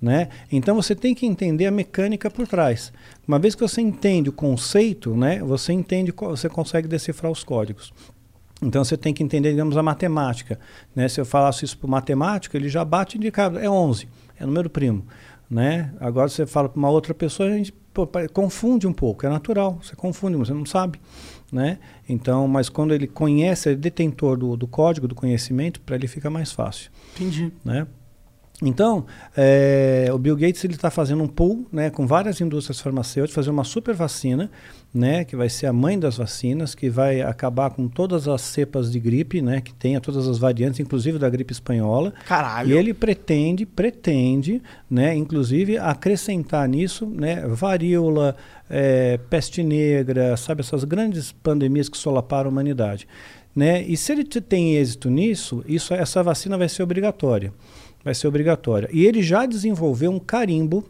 né? Então você tem que entender a mecânica por trás. Uma vez que você entende o conceito, né, você entende, você consegue decifrar os códigos. Então você tem que entender, digamos, a matemática. Né? Se eu falasse isso para matemático, ele já bate de cara, é 11, é número primo. Né? Agora você fala para uma outra pessoa, a gente pô, confunde um pouco, é natural, você confunde, você não sabe. Né? Então, mas quando ele conhece, é detentor do, do código, do conhecimento, para ele fica mais fácil. Entendi. Né? Então, eh, o Bill Gates ele está fazendo um pool, né, com várias indústrias farmacêuticas, fazer uma super vacina, né, que vai ser a mãe das vacinas, que vai acabar com todas as cepas de gripe, né, que tenha todas as variantes, inclusive da gripe espanhola. Caralho. E ele pretende, pretende, né, inclusive acrescentar nisso, né, varíola, eh, peste negra, sabe essas grandes pandemias que solaparam a humanidade, né? E se ele te- tem êxito nisso, isso, essa vacina vai ser obrigatória, vai ser obrigatória. E ele já desenvolveu um carimbo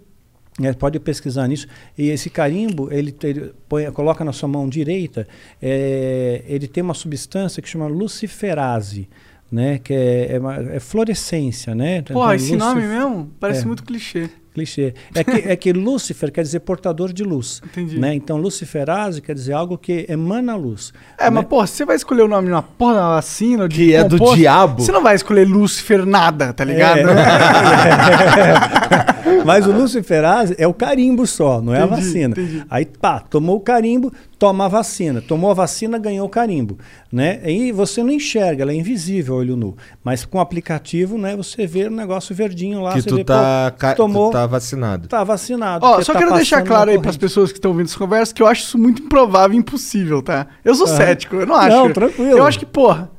né, pode pesquisar nisso. E esse carimbo, ele, ele põe- coloca na sua mão direita, é, ele tem uma substância que chama luciferase, né, que é, é, uma- é fluorescência, né? Pô, Então, esse lucif- nome mesmo parece É. muito clichê. Clichê. É que, é que Lúcifer quer dizer portador de luz. Entendi. Né? Então, luciferase quer dizer algo que emana luz. É, né? mas, pô, você vai escolher o nome de uma porra de Que é do diabo. Você não vai escolher Lúcifer nada, tá ligado? É. Mas o luciferase é o carimbo só, não é a vacina. entendi. Aí, pá, tomou o carimbo, toma a vacina. Tomou a vacina, ganhou o carimbo. Né? E você não enxerga, ela é invisível olho nu. Mas com o aplicativo, né, você vê o negócio verdinho lá. que você tu vê, tá, pô, ca- tomou, tu tá vacinado. tá vacinado. Ó, só tá quero deixar claro aí pras corrente. pessoas que estão ouvindo essa conversa que eu acho isso muito improvável e impossível, tá? Eu sou Aham. cético, eu não acho. Não, tranquilo. Eu acho que, porra.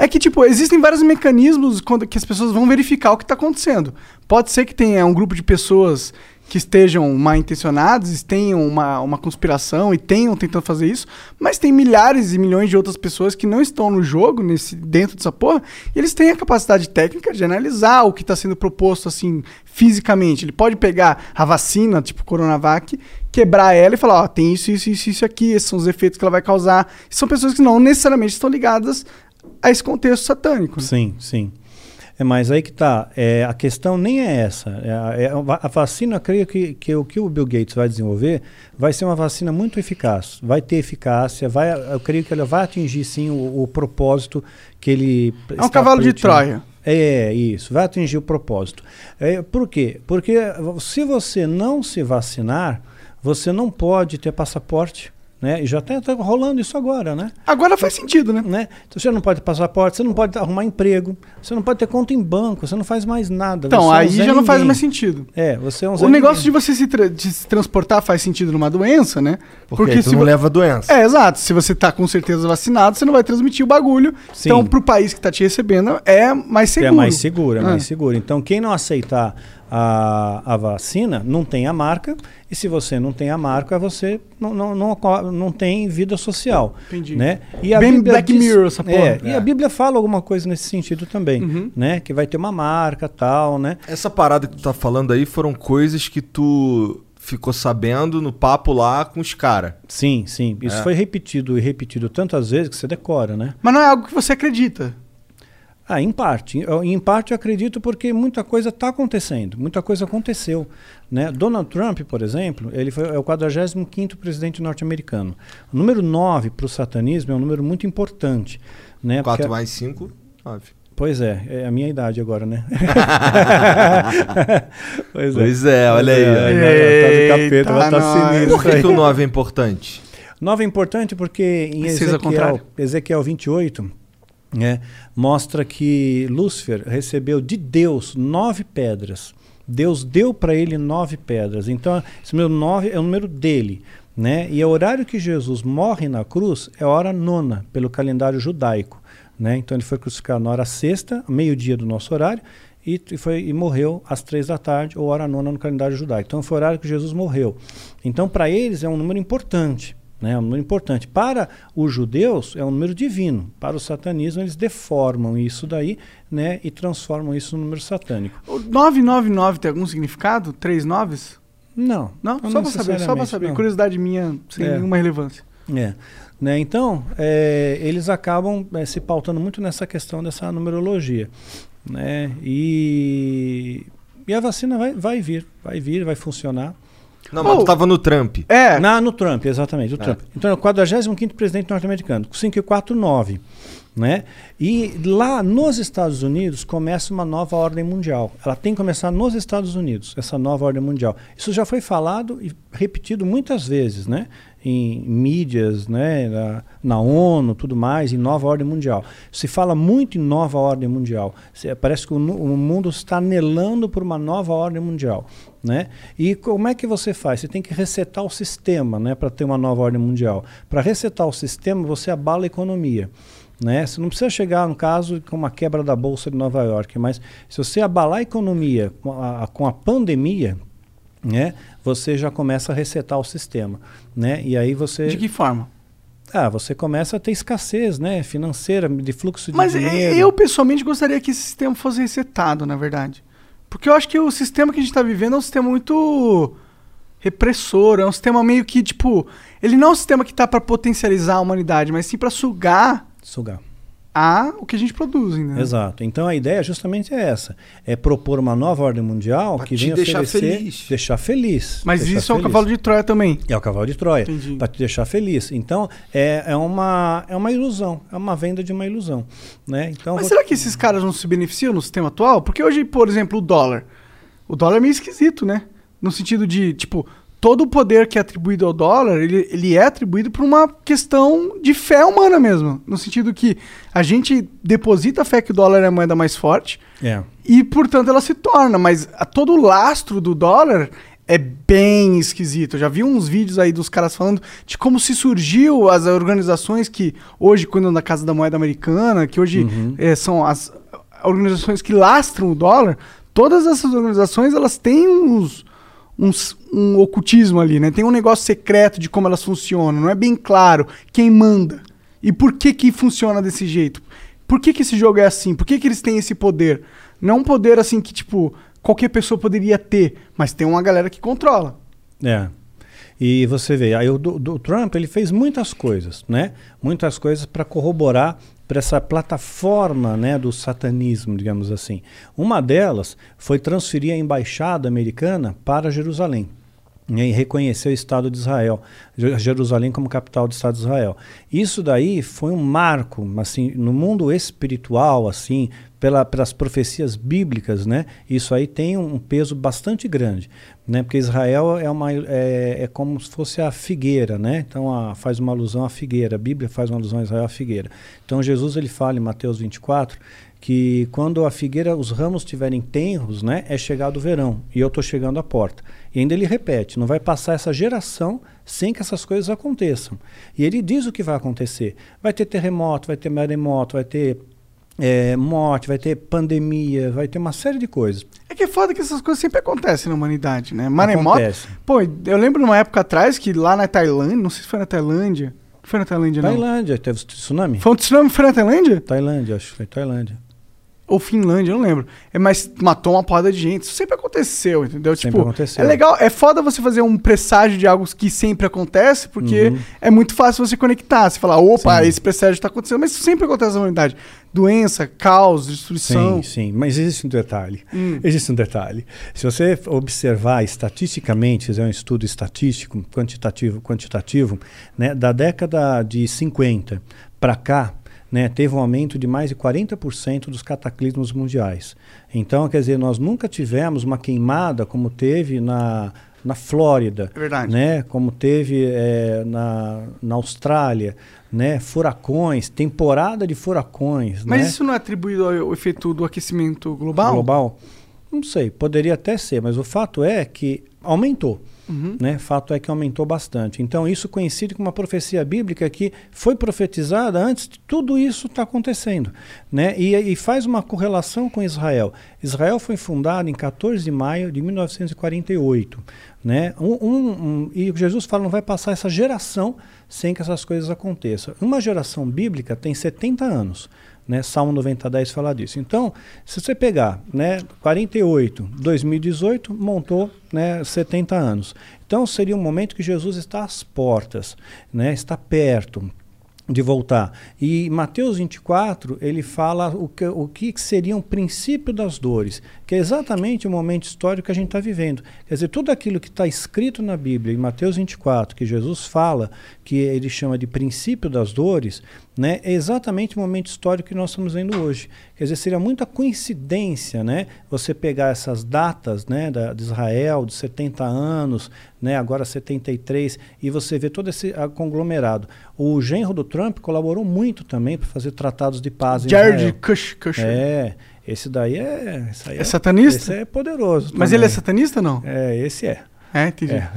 É que, tipo, existem vários mecanismos quando, que as pessoas vão verificar o que tá acontecendo. Pode ser que tenha um grupo de pessoas que estejam mal intencionadas, tenham uma, uma conspiração e tenham tentando fazer isso, mas tem milhares e milhões de outras pessoas que não estão no jogo, nesse, dentro dessa porra, e eles têm a capacidade técnica de analisar o que está sendo proposto, assim, fisicamente. Ele pode pegar a vacina, tipo Coronavac, quebrar ela e falar, ó, tem isso, isso, isso, isso aqui, esses são os efeitos que ela vai causar. E são pessoas que não necessariamente estão ligadas a esse contexto satânico. né? Sim, sim. É, mas aí que tá. É, a questão nem é essa. É, a- é a va- a vacina, eu creio que, que o que o Bill Gates vai desenvolver vai ser uma vacina muito eficaz. Vai ter eficácia, vai, eu creio que ela vai atingir sim o, o propósito que ele. É um cavalo de Troia. É, isso, vai atingir o propósito. É, por quê? Porque se você não se vacinar, você não pode ter passaporte. Né? E já está rolando isso agora, né? Agora faz sentido, né? né? Então você não pode ter passaporte, você não pode arrumar emprego, você não pode ter conta em banco, você não faz mais nada. Então, você é aí já não faz mais sentido. É, você é um O negócio de Ninguém. você se, tra- de se transportar faz sentido numa doença, né? Porque, tu se não leva doença. É, exato. Se você tá com certeza vacinado, você não vai transmitir o bagulho. Sim. Então, pro país que tá te recebendo, é mais seguro. É mais seguro, é Ah. mais seguro. Então, quem não aceitar a, a vacina não tem a marca, e se você não tem a marca, você não, não, não, não tem vida social. Entendi. Né? E a Bem Bíblia Black diz- Mirror essa porra. É, E É. a Bíblia fala alguma coisa nesse sentido também, Uhum. né? Que vai ter uma marca tal, né? Essa parada que tu tá falando aí foram coisas que tu ficou sabendo no papo lá com os caras. Sim, sim. Isso É. foi repetido e repetido tantas vezes que você decora, né? Mas não é algo que você acredita. Ah, em parte. Em parte eu acredito porque muita coisa está acontecendo, muita coisa aconteceu. Né? Donald Trump, por exemplo, ele foi, é o 45º presidente norte-americano. O número 9 para o satanismo é um número muito importante. Né? 4 Porque- mais 5, 9. Pois é, é a minha idade agora, né? pois é. Pois é, olha aí. É, ó. não, não, tá do capeta, Eita, tá sinistro Por que, aí. que o 9 é importante? 9 é importante porque em Precisa Ezequiel. Ezequiel 28, né, mostra que Lúcifer recebeu de Deus nove pedras. Deus deu para ele nove pedras. Então, esse número nove é o número dele. Né? E o horário que Jesus morre na cruz é a hora nona, pelo calendário judaico. Né? Então ele foi crucificado na hora sexta, meio-dia do nosso horário, e, e, foi, e morreu às três da tarde, ou hora nona no calendário judaico. Então foi o horário que Jesus morreu. Então, para eles, é um número importante. Né, é um número importante. Para os judeus, é um número divino. Para o satanismo, eles deformam isso daí né, e transformam isso num número satânico. O 999 tem algum significado? Três noves? Não. Não? não só para saber, só para saber. não. Curiosidade minha, sem É. nenhuma relevância. É. Né, então, é, eles acabam é, se pautando muito nessa questão dessa numerologia. Né, e, e a vacina vai, vai vir, vai vir, vai funcionar. Não, mas Oh. tu tava no Trump. É, Na, no Trump, exatamente, o É. Trump. Então, é o 45º presidente norte-americano, 549, né? E lá nos Estados Unidos começa uma nova ordem mundial. Ela tem que começar nos Estados Unidos, essa nova ordem mundial. Isso já foi falado e repetido muitas vezes, né? Em mídias, né? Na, na ONU, tudo mais, em nova ordem mundial. Se fala muito em nova ordem mundial. Se- parece que o, o mundo está anelando por uma nova ordem mundial, né? E como é que você faz? Você tem que resetar o sistema, né? Para ter uma nova ordem mundial. Para resetar o sistema, você abala a economia. Né? Você não precisa chegar, no caso, com uma quebra da Bolsa de Nova York, mas se você abalar a economia com a, com a pandemia, né, você já começa a resetar o sistema. Né? E aí você. de que forma? Ah, você começa a ter escassez né, financeira, de fluxo de Mas e- dinheiro. eu, pessoalmente, gostaria que esse sistema fosse resetado, na verdade. Porque eu acho que o sistema que a gente tá vivendo é um sistema muito repressor, é um sistema meio que, tipo... Ele não é um sistema que tá pra potencializar a humanidade, mas sim pra sugar Sugar. A o que a gente produz, né? Exato. Então a ideia justamente é essa: é propor uma nova ordem mundial Pra que venha deixar oferecer, feliz. deixar feliz. Mas deixar isso é feliz. cavalo de Troia também. É o cavalo de Troia, para te deixar feliz. Então, é, é, uma, é uma ilusão, é uma venda de uma ilusão. Né? Então, Mas vou- será que esses caras não se beneficiam no sistema atual? Porque hoje, por exemplo, o dólar. O dólar é meio esquisito, né? No sentido de, tipo, todo o poder que é atribuído ao dólar, ele, ele é atribuído por uma questão de fé humana mesmo. No sentido que a gente deposita a fé que o dólar é a moeda mais forte É. e, portanto, ela se torna. Mas a- todo o lastro do dólar é bem esquisito. Eu já vi uns vídeos aí dos caras falando de como se surgiu as organizações que hoje cuidam da Casa da Moeda Americana, que hoje eh, são as organizações que lastram o dólar. Todas essas organizações, elas têm uns, uns- um ocultismo ali, né? Tem um negócio secreto de como elas funcionam. Não é bem claro quem manda e por que que funciona desse jeito. Por que que esse jogo é assim? Por que que eles têm esse poder? Não um poder assim que, tipo, qualquer pessoa poderia ter, mas tem uma galera que controla. É. E você vê, aí o do Trump ele fez muitas coisas, né? Muitas coisas para corroborar para essa plataforma, né, do satanismo, digamos assim. Uma delas foi transferir a embaixada americana para Jerusalém. né, E reconhecer o Estado de Israel, Je- Jerusalém como capital do Estado de Israel. Isso daí foi um marco, assim, no mundo espiritual, assim, pela, pelas profecias bíblicas, né? Isso aí tem um, peso bastante grande, né? Porque Israel é uma é, é como se fosse a figueira, né? Então a, faz uma alusão à figueira. A Bíblia faz uma alusão a Israel à figueira. Então Jesus ele fala em Mateus 24 que quando a figueira, os ramos estiverem tenros, né, é chegado o verão e eu estou chegando à porta. E ainda ele repete, não vai passar essa geração sem que essas coisas aconteçam. E ele diz o que vai acontecer. Vai ter terremoto, vai ter maremoto, vai ter é, morte, vai ter pandemia, vai ter uma série de coisas. É que é foda que essas coisas sempre acontecem na humanidade, né? Maremoto. Acontece. Pô, eu lembro numa época atrás que lá na Tailândia, não sei se foi na Tailândia. Foi na Tailândia, não. Tailândia, teve tsunami? Foi um tsunami, foi na Tailândia? Tailândia, acho que foi Tailândia. Ou Finlândia, não lembro. É, mas matou uma porrada de gente. Isso sempre aconteceu, entendeu? Sempre tipo, aconteceu. é legal, é foda você fazer um presságio de algo que sempre acontece, porque Uhum. é muito fácil você conectar. Você falar, opa, Sim. esse presságio está acontecendo, mas isso sempre acontece na humanidade. Doença, caos, destruição. Sim, sim, mas existe um detalhe. Hum. Existe um detalhe. Se você observar estatisticamente, fizer um estudo estatístico, quantitativo, quantitativo, né, da década de 50 para cá, né, teve um aumento de mais de 40% dos cataclismos mundiais. Então, quer dizer, nós nunca tivemos uma queimada como teve na, na Flórida, É verdade. né? Como teve é, na, na Austrália, né? Furacões, temporada de furacões, Mas né? isso não é atribuído ao efeito do aquecimento global? global? Não sei, poderia até ser, mas o fato é que aumentou. Uhum. Né? Fato é que aumentou bastante. Então, isso coincide com uma profecia bíblica que foi profetizada antes de tudo isso estar acontecendo. Né? E, e faz uma correlação com Israel. Israel foi fundado em 14 de maio de 1948. Né? Um, um- um- e Jesus fala: não vai passar essa geração sem que essas coisas aconteçam. Uma geração bíblica tem 70 anos. Né? Salmo 90, 10 fala disso. Então, se você pegar né, 48, 2018, montou né, 70 anos. Então, seria um momento que Jesus está às portas, né, está perto de voltar. E Mateus 24, ele fala o que, o que seria um princípio das dores, que é exatamente o momento histórico que a gente está vivendo. Quer dizer, tudo aquilo que está escrito na Bíblia, em Mateus 24, que Jesus fala, que ele chama de princípio das dores, né, é exatamente o momento histórico que nós estamos vendo hoje. Quer dizer, seria muita coincidência, né, você pegar essas datas, né, da, de Israel, de 70 anos, né, agora 73, e você ver todo esse ah, conglomerado. O genro do Trump colaborou muito também para fazer tratados de paz Jared. Kush, Kushner. É, esse daí é... Esse aí É satanista? Esse é poderoso Mas também. ele é satanista ou não? É, esse é. É, entendi. É.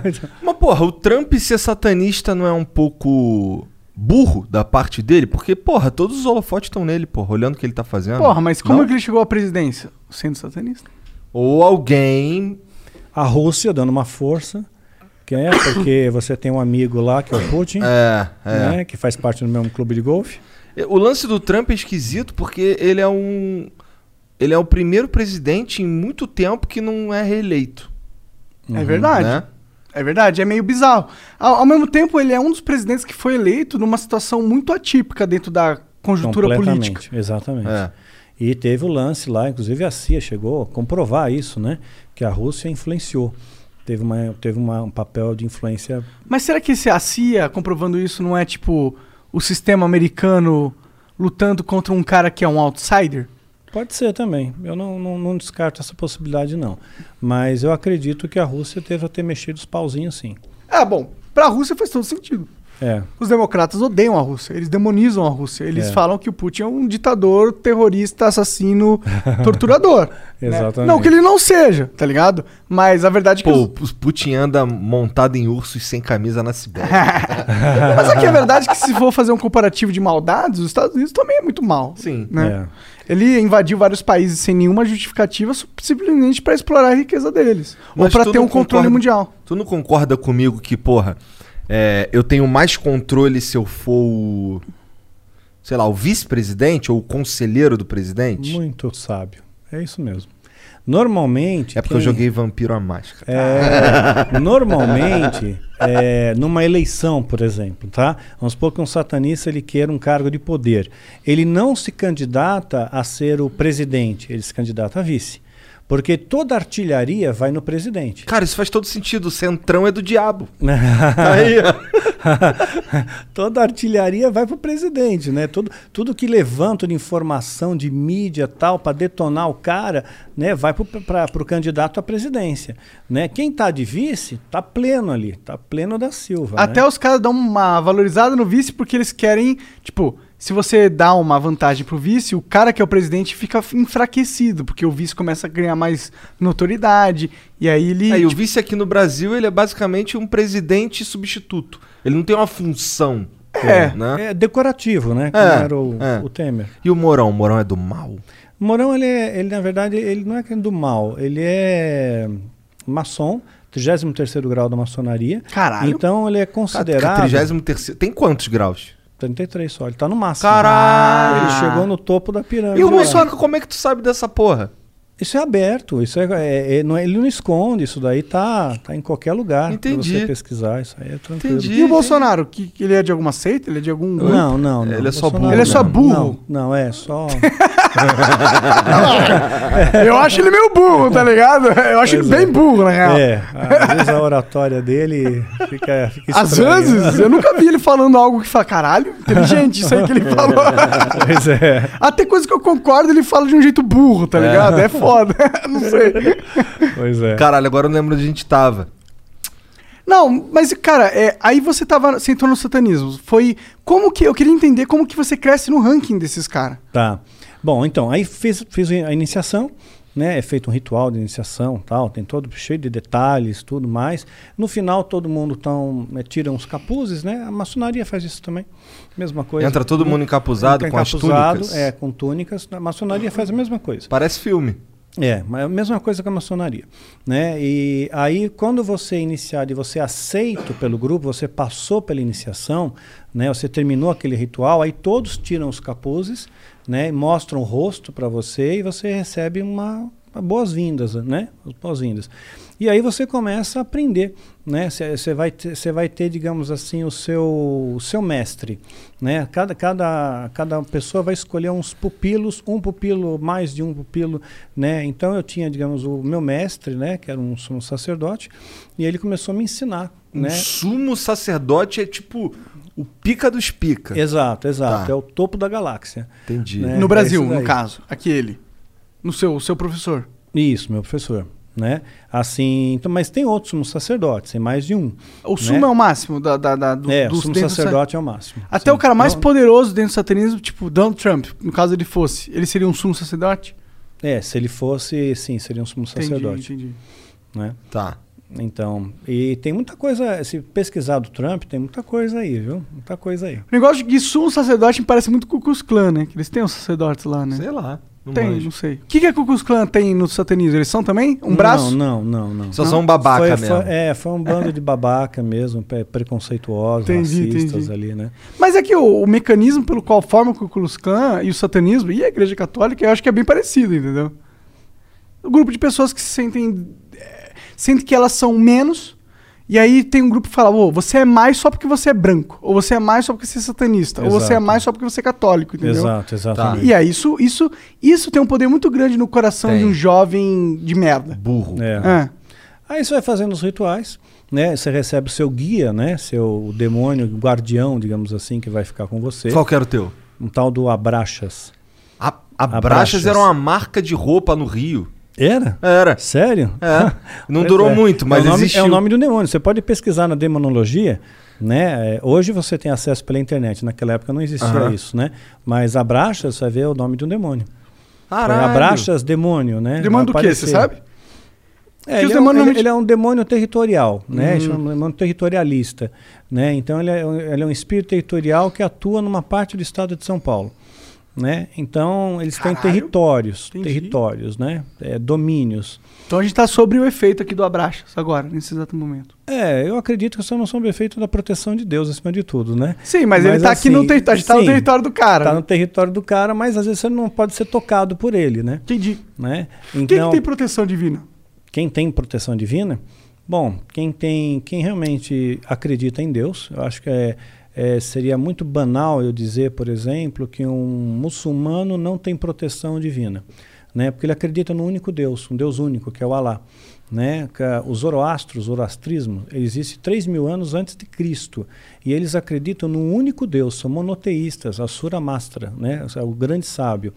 Mas, porra, o Trump ser satanista não é um pouco burro da parte dele? Porque, porra, todos os holofotes estão nele, porra, olhando o que ele tá fazendo. Porra, mas como Não? é que ele chegou à presidência? Sendo satanista. Ou alguém. A Rússia dando uma força, que é porque você tem um amigo lá que é o Putin, É, é. né, que faz parte do mesmo clube de golfe. O lance do Trump é esquisito porque ele é um. Ele é o primeiro presidente em muito tempo que não é reeleito. É verdade. né? É verdade, é meio bizarro. Ao, ao mesmo tempo, ele é um dos presidentes que foi eleito numa situação muito atípica dentro da conjuntura Completamente, política. Exatamente. É. E teve o lance lá, inclusive a CIA chegou a comprovar isso, né? Que a Rússia influenciou. Teve, uma, teve uma, um papel de influência. Mas será que esse, a CIA comprovando isso não é tipo o sistema americano lutando contra um cara que é um outsider? Pode ser também. Eu não, não, não descarto essa possibilidade, não. Mas eu acredito que a Rússia teve ter mexido os pauzinhos sim. Ah, bom, pra Rússia faz todo sentido. É. Os democratas odeiam a Rússia, eles demonizam a Rússia. Eles É. falam que o Putin é um ditador, terrorista, assassino, torturador. né? Exatamente. Não que ele não seja, tá ligado? Mas a verdade é que. Pô, os- o Putin anda montado em ursos sem camisa na Sibéria. Mas aqui a verdade é que se for fazer um comparativo de maldades, os Estados Unidos também é muito mal. Sim. Né? Ele invadiu vários países sem nenhuma justificativa, simplesmente pra explorar a riqueza deles. ou Mas pra tu ter um controle mundial. Tu não concorda comigo que, porra, é, eu tenho mais controle se eu for o. Sei lá, o vice-presidente ou o conselheiro do presidente? Muito sábio. É isso mesmo. Normalmente. É porque eu quem- joguei Vampiro à Máscara. É, normalmente, é, numa eleição, por exemplo, tá? Vamos supor que um satanista ele queira um cargo de poder. Ele não se candidata a ser o presidente, ele se candidata a vice. Porque toda artilharia vai no presidente. Cara, isso faz todo sentido. O centrão é do diabo. Aí, ó. Toda artilharia vai para o presidente, né? Tudo, tudo que levanta de informação, de mídia tal, para detonar o cara, né? Vai para o candidato à presidência. Né? Quem tá de vice, tá pleno ali, tá pleno da Silva. Até né? os caras dão uma valorizada no vice porque eles querem, tipo, se você dá uma vantagem pro vice, o cara que é o presidente fica enfraquecido, porque o vice começa a ganhar mais notoriedade, e aí ele. Aí, o tipo, vice aqui no Brasil, ele é basicamente um presidente substituto. Ele não tem uma função. É. Né? É decorativo, né? Como É, era o, é. o Temer. E o Morão? O Morão é do mal? O Mourão, ele, é- ele, na verdade, ele não é é do mal, ele é maçom, 33 grau da maçonaria. Caralho. Então ele é considerado. 33 Tem quantos graus? 33 só, ele tá no máximo. Caralho! Ele chegou no topo da pirâmide. E o. Bolsonaro, como é que tu sabe dessa porra? Isso é aberto, isso é, é- é- não é- ele não esconde, isso daí tá, tá em qualquer lugar. pra Entendi. você pesquisar, isso aí é tranquilo. Entendi. E o Bolsonaro? Que, que ele é de alguma seita? Ele é de algum. grupo? Não, não, não. Ele é só burro. Ele é só burro. Não, não, é só. Eu acho ele meio burro, tá ligado? Eu acho ele bem burro, na real. É, às vezes a oratória dele fica, fica Às estranha. vezes, eu nunca vi ele falando algo que fala, caralho, inteligente isso aí que ele falou. Pois é. Até coisa que eu concordo, ele fala de um jeito burro, tá ligado? É, foda. Não sei. Pois é. Caralho, agora eu lembro onde a gente tava. Não, mas, cara, é, aí você tava. Você entrou no satanismo. Foi. Como que. Eu queria entender como que você cresce no ranking desses caras. Tá. Bom, então, aí fiz, fiz a iniciação, né? É feito um ritual de iniciação tal, tem todo cheio de detalhes, tudo mais. No final, todo mundo tão, né, tira uns capuzes, né? A maçonaria faz isso também. Mesma coisa. Entra todo mundo encapuzado Entra com as encapuzado, túnicas. É, com túnicas. A maçonaria faz a mesma coisa. Parece filme. É, mas é a mesma coisa que a maçonaria, né? E aí quando você é iniciado e você é aceito pelo grupo, você passou pela iniciação, né? Você terminou aquele ritual, aí todos tiram os capuzes, né? Mostram o rosto para você e você recebe uma, uma boas-vindas, né? As boas-vindas. E aí você começa a aprender, né? Você vai ter, você vai ter, digamos assim, o seu, o seu mestre, né? Cada, cada, cada pessoa vai escolher uns pupilos, um pupilo, mais de um pupilo, né? Então eu tinha, digamos, o meu mestre, né? Que era um sumo sacerdote, e ele começou a me ensinar, Um né? sumo sacerdote é tipo o pica dos pica. Exato, exato. Tá. É o topo da galáxia. Entendi. né? no É Brasil, isso no caso. Aqui ele. No seu, seu professor. Isso, meu professor. Né? Assim, então, mas tem outros sumos sacerdotes, tem mais de um. O sumo né? é o máximo da, da, da- do, É, o dos sumo dentro do sacerdote é o máximo. Até Sim. o cara mais Não- poderoso dentro do satanismo, tipo Donald Trump, no caso ele fosse, ele seria um sumo sacerdote? É, se ele fosse, sim, seria um sumo sacerdote. Entendi, entendi. Né? Tá. Então, e tem muita coisa, se pesquisar do Trump, tem muita coisa aí, viu? Muita coisa aí. O negócio de sumo sacerdote me parece muito Ku Klux Klan, né? Que eles têm os sacerdotes lá, né? Sei lá. Não tem, manjo. não sei. O que, que a Ku Klux Klan tem no satanismo? Eles são também? Um braço? Não, não, não, não. Só são babaca Foi- mesmo. foi- é, foi um bando de babaca mesmo, pre- preconceituosos, Entendi, racistas entendi. ali, né? Mas é que o, o mecanismo pelo qual forma o Ku Klux Klan e o satanismo e a igreja católica, eu acho que é bem parecido, entendeu? O grupo de pessoas que se sentem... é, sentem que elas são menos... E aí tem um grupo que fala, ô, você é mais só porque você é branco. Ou você é mais só porque você é satanista. Ou você é Exato. mais só porque você é católico, entendeu? Exato, exatamente. E aí, isso, isso, isso tem um poder muito grande no coração Tem. de um jovem de merda. Burro. É. É. Aí você vai fazendo os rituais, né? Você recebe o seu guia, né? Seu demônio, guardião, digamos assim, que vai ficar com você. Qual que era o teu? Um tal do Abraxas. A, Abraxas Abraxas. era uma marca de roupa no Rio. Era? Era. Sério? É. Não durou é. muito, mas é o nome, existiu. É o nome do demônio. Você pode pesquisar na demonologia, né? É, Hoje você tem acesso pela internet. Naquela época não existia Aham. isso, né? Mas Abraxas, você vai ver o nome de um demônio. Foi Caralho. Abraxas, demônio, né? Demônio do quê? Você sabe? É, ele, é um, ele- ele é um demônio territorial, né? Uhum. Chama um demônio territorialista, né? Então ele é, ele é um espírito territorial que atua numa parte do estado de São Paulo, né? Então eles têm Caralho. territórios, Entendi. territórios, né? É, domínios. Então a gente tá sobre o efeito aqui do Abraxas agora, nesse exato momento. É, eu acredito que isso não sob efeito da proteção de Deus acima de tudo, né? Sim, mas, ele tá aqui no assim, território. A gente tá no território do cara. Tá no território do cara, mas às vezes você não pode ser tocado por ele, né? Entendi. né? Quem que Então, tem proteção divina? quem tem proteção divina, bom, quem tem, quem realmente acredita em Deus, eu acho que é, é, seria muito banal eu dizer, por exemplo, que um muçulmano não tem proteção divina, né? Porque ele acredita no único Deus, um Deus único, que é o Alá. Né? Ah, O Zoroastro, o Zoroastrismo, existe 3 mil anos antes de Cristo. E eles acreditam num único Deus, são monoteístas, Asura Mastra, né? o grande sábio.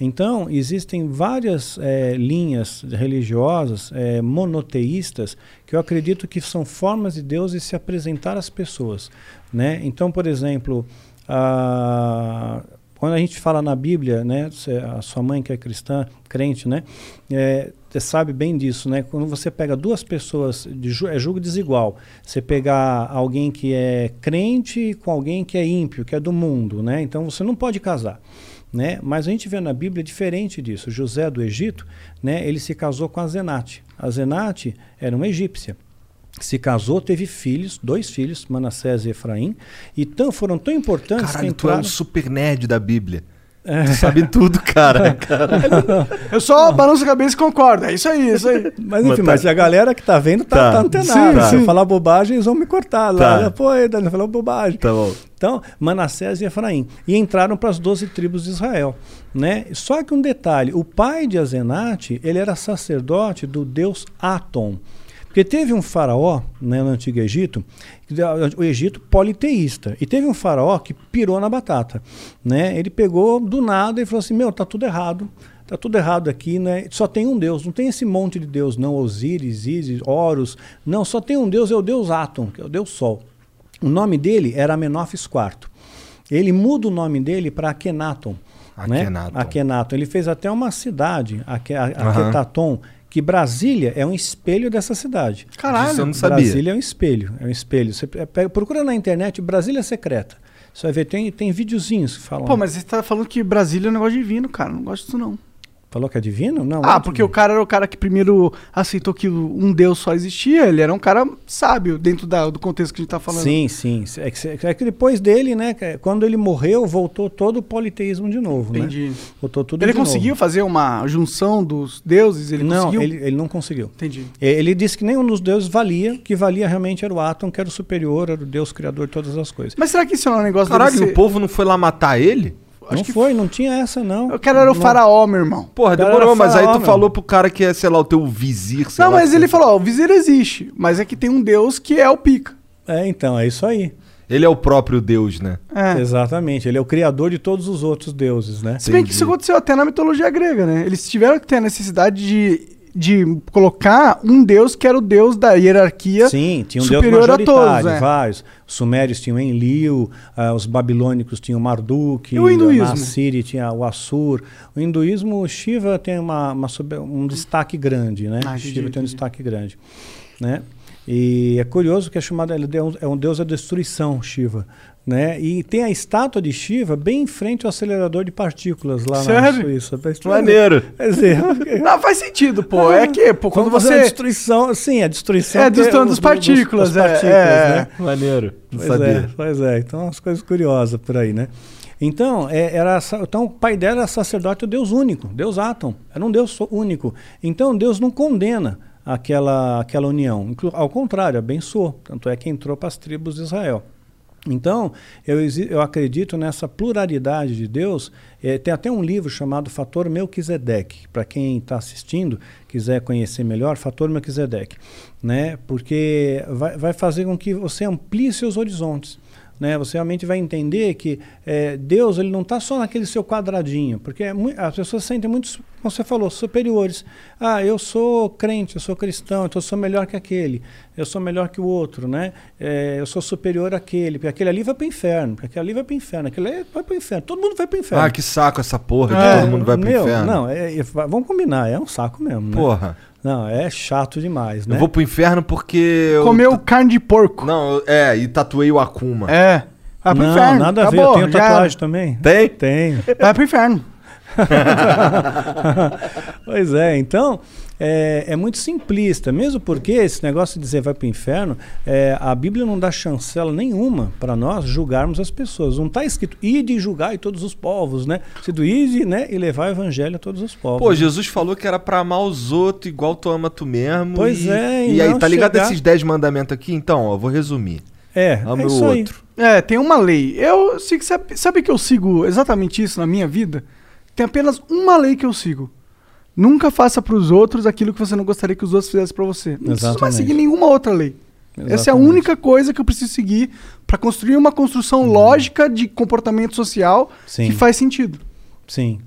Então, existem várias eh, linhas religiosas eh, monoteístas que eu acredito que são formas de Deus de se apresentar às pessoas. Né? Então, por exemplo, ah, quando a gente fala na Bíblia, né, a sua mãe que é cristã, crente, né, é, sabe bem disso, né? Quando você pega duas pessoas, de é julgo desigual. Você pegar alguém que é crente com alguém que é ímpio, que é do mundo, né? Então você não pode casar. Né? Mas a gente vê na Bíblia diferente disso. José do Egito, né, ele se casou com a Zenate. A Zenate era uma egípcia. Se casou, teve filhos, dois filhos, Manassés e Efraim, e tão, foram tão importantes Caralho, que tu é entraram... um super nerd da Bíblia. Tu sabe tudo, cara. Eu só balanço a cabeça e concordo. É isso aí, é isso aí. Mas enfim, Mas tá- mas a galera que tá vendo tá, Tá. tá antenada. Sim, Se eu falar bobagem, eles vão me cortar lá. Tá. Pô, aí, Daniel, falou bobagem. Tá bom. Então, Manassés e Efraim. E entraram para as 12 tribos de Israel. Né? Só que um detalhe: o pai de Azenate ele era sacerdote do deus Atom. Porque teve um faraó né, no Antigo Egito, o Egito politeísta, e teve um faraó que pirou na batata. Né? Ele pegou do nada e falou assim: Meu, tá tudo errado. Tá tudo errado aqui, né? Só tem um Deus, não tem esse monte de Deus, não. Osíris, Ísis, Horus. Não, só tem um Deus, é o Deus Atom, que é o Deus Sol. O nome dele era Amenófis IV. Ele muda o nome dele para Akhenaton. Né? Akhenaton. Ele fez até uma cidade, Ake- a- Aham. Que Brasília é um espelho dessa cidade. Caralho. Isso eu não sabia. Brasília é um espelho, é um espelho. Você pe- pega- procura na internet Brasília Secreta. Você vai ver, tem, tem videozinhos que falam. Pô, mas você tá falando que Brasília é um negócio divino, cara. Não gosto disso, não. Falou que é divino? Não. Ah, é porque o cara era o cara que primeiro aceitou que um Deus só existia. Ele era um cara sábio dentro da- do contexto que a gente tá falando. Sim, sim. É que, é que depois dele, né, que- quando ele morreu, voltou todo o politeísmo de novo, né? Entendi. Voltou tudo Ele de novo. conseguiu fazer uma junção dos deuses? Ele não, conseguiu? ele, ele não conseguiu. Entendi. É, Ele disse que nenhum dos deuses valia, que valia realmente era o Atom, que era o superior, era o Deus criador de todas as coisas. Mas será que isso não é um negócio Caralho, dele ser... o povo não foi lá matar ele? Não foi, não tinha essa, não. O cara era o Não. faraó, meu irmão. Porra, demorou, mas aí tu faraó, meu. falou pro cara que é, sei lá, o teu vizir, sei Não, lá, mas ele falou, ó, o viseiro existe, mas é que tem um deus que é o pica. É, então, é isso aí. Ele é o próprio Deus, né? É. Exatamente. Ele é o criador de todos os outros deuses, né? Se bem que isso aconteceu até na mitologia grega, né? Eles tiveram que ter a necessidade de, de colocar um deus que era o deus da hierarquia Sim, tinha um deus superior a majoritário, todos. é. vários. Os sumérios tinham Enlil, ah, os babilônicos tinham Marduk, E o hinduísmo? na Síria tinha o Assur. O hinduísmo, o Shiva tem uma, uma um destaque grande, né? Ah, O entendi, Shiva tem um destaque grande, né? E é curioso que é chamado, ele é um, é um deus da destruição, Shiva. Né? E tem a estátua de Shiva bem em frente ao acelerador de partículas lá na Sério? Suíça. Maneiro. Quer dizer, Não, faz sentido, pô. É que, pô, quando Vamos fazer a você... destruição, sim, a destruição. É, que destruição os- das dos- partículas, das é, partículas, é. né? Maneiro. Não Pois sabia. é, pois é. Então, umas coisas curiosas por aí, né? Então, é, era, então, o pai dela era sacerdote, o Deus único, Deus Atom. Era um Deus único. Então, Deus não condena aquela, aquela união. Ao contrário, abençoou. Tanto é que entrou para as tribos de Israel. Então, eu, eu acredito nessa pluralidade de Deus. Eh, tem até um livro chamado Fator Melquisedeque. Para quem está assistindo, quiser conhecer melhor, Fator Melquisedeque. Né? Porque vai, vai fazer com que você amplie seus horizontes. Né? Você realmente vai entender que eh, Deus ele não está só naquele seu quadradinho, porque é as pessoas se sentem muito, como você falou, superiores. Ah, eu sou crente, eu sou cristão, então eu sou melhor que aquele, eu sou melhor que o outro, né? Eh, eu sou superior àquele, porque aquele ali vai para o inferno, porque aquele ali vai para o inferno, aquele ali vai para o inferno, todo mundo vai para o inferno. Ah, que saco essa porra É, que todo mundo vai pro Meu, inferno. Não, é- é- vamos combinar, é um saco mesmo. Né? Porra. Não, é chato demais, né? Eu vou pro inferno porque. eu- Comeu carne de porco. Não, é, e tatuei o Akuma. É. Vai pro não, inferno. nada a ver, Acabou, eu tenho já tatuagem também. Tem? Tenho. Vai pro inferno. pois é, então é, é muito simplista, mesmo porque esse negócio de dizer vai para o inferno, é, a Bíblia não dá chancela nenhuma para nós julgarmos as pessoas. Não está escrito ide e julgai todos os povos, né? Se do ide né, e levar o evangelho a todos os povos. Pô, Jesus falou que era pra amar os outros igual tu ama tu mesmo. Pois e, é, E, e aí, tá ligado chegar- esses 10 mandamentos aqui? Então, ó, eu vou resumir. é, Ama é o isso aí. outro. É, tem uma lei. Eu sigo, sabe, sabe que eu sigo exatamente isso na minha vida? Tem apenas uma lei que eu sigo. Nunca faça pros outros aquilo que você não gostaria que os outros fizessem pra você. Não mais Exatamente. seguir nenhuma outra lei. Essa é a Exatamente. única coisa que eu preciso seguir pra construir uma construção lógica de comportamento social Sim. que faz sentido. Sim.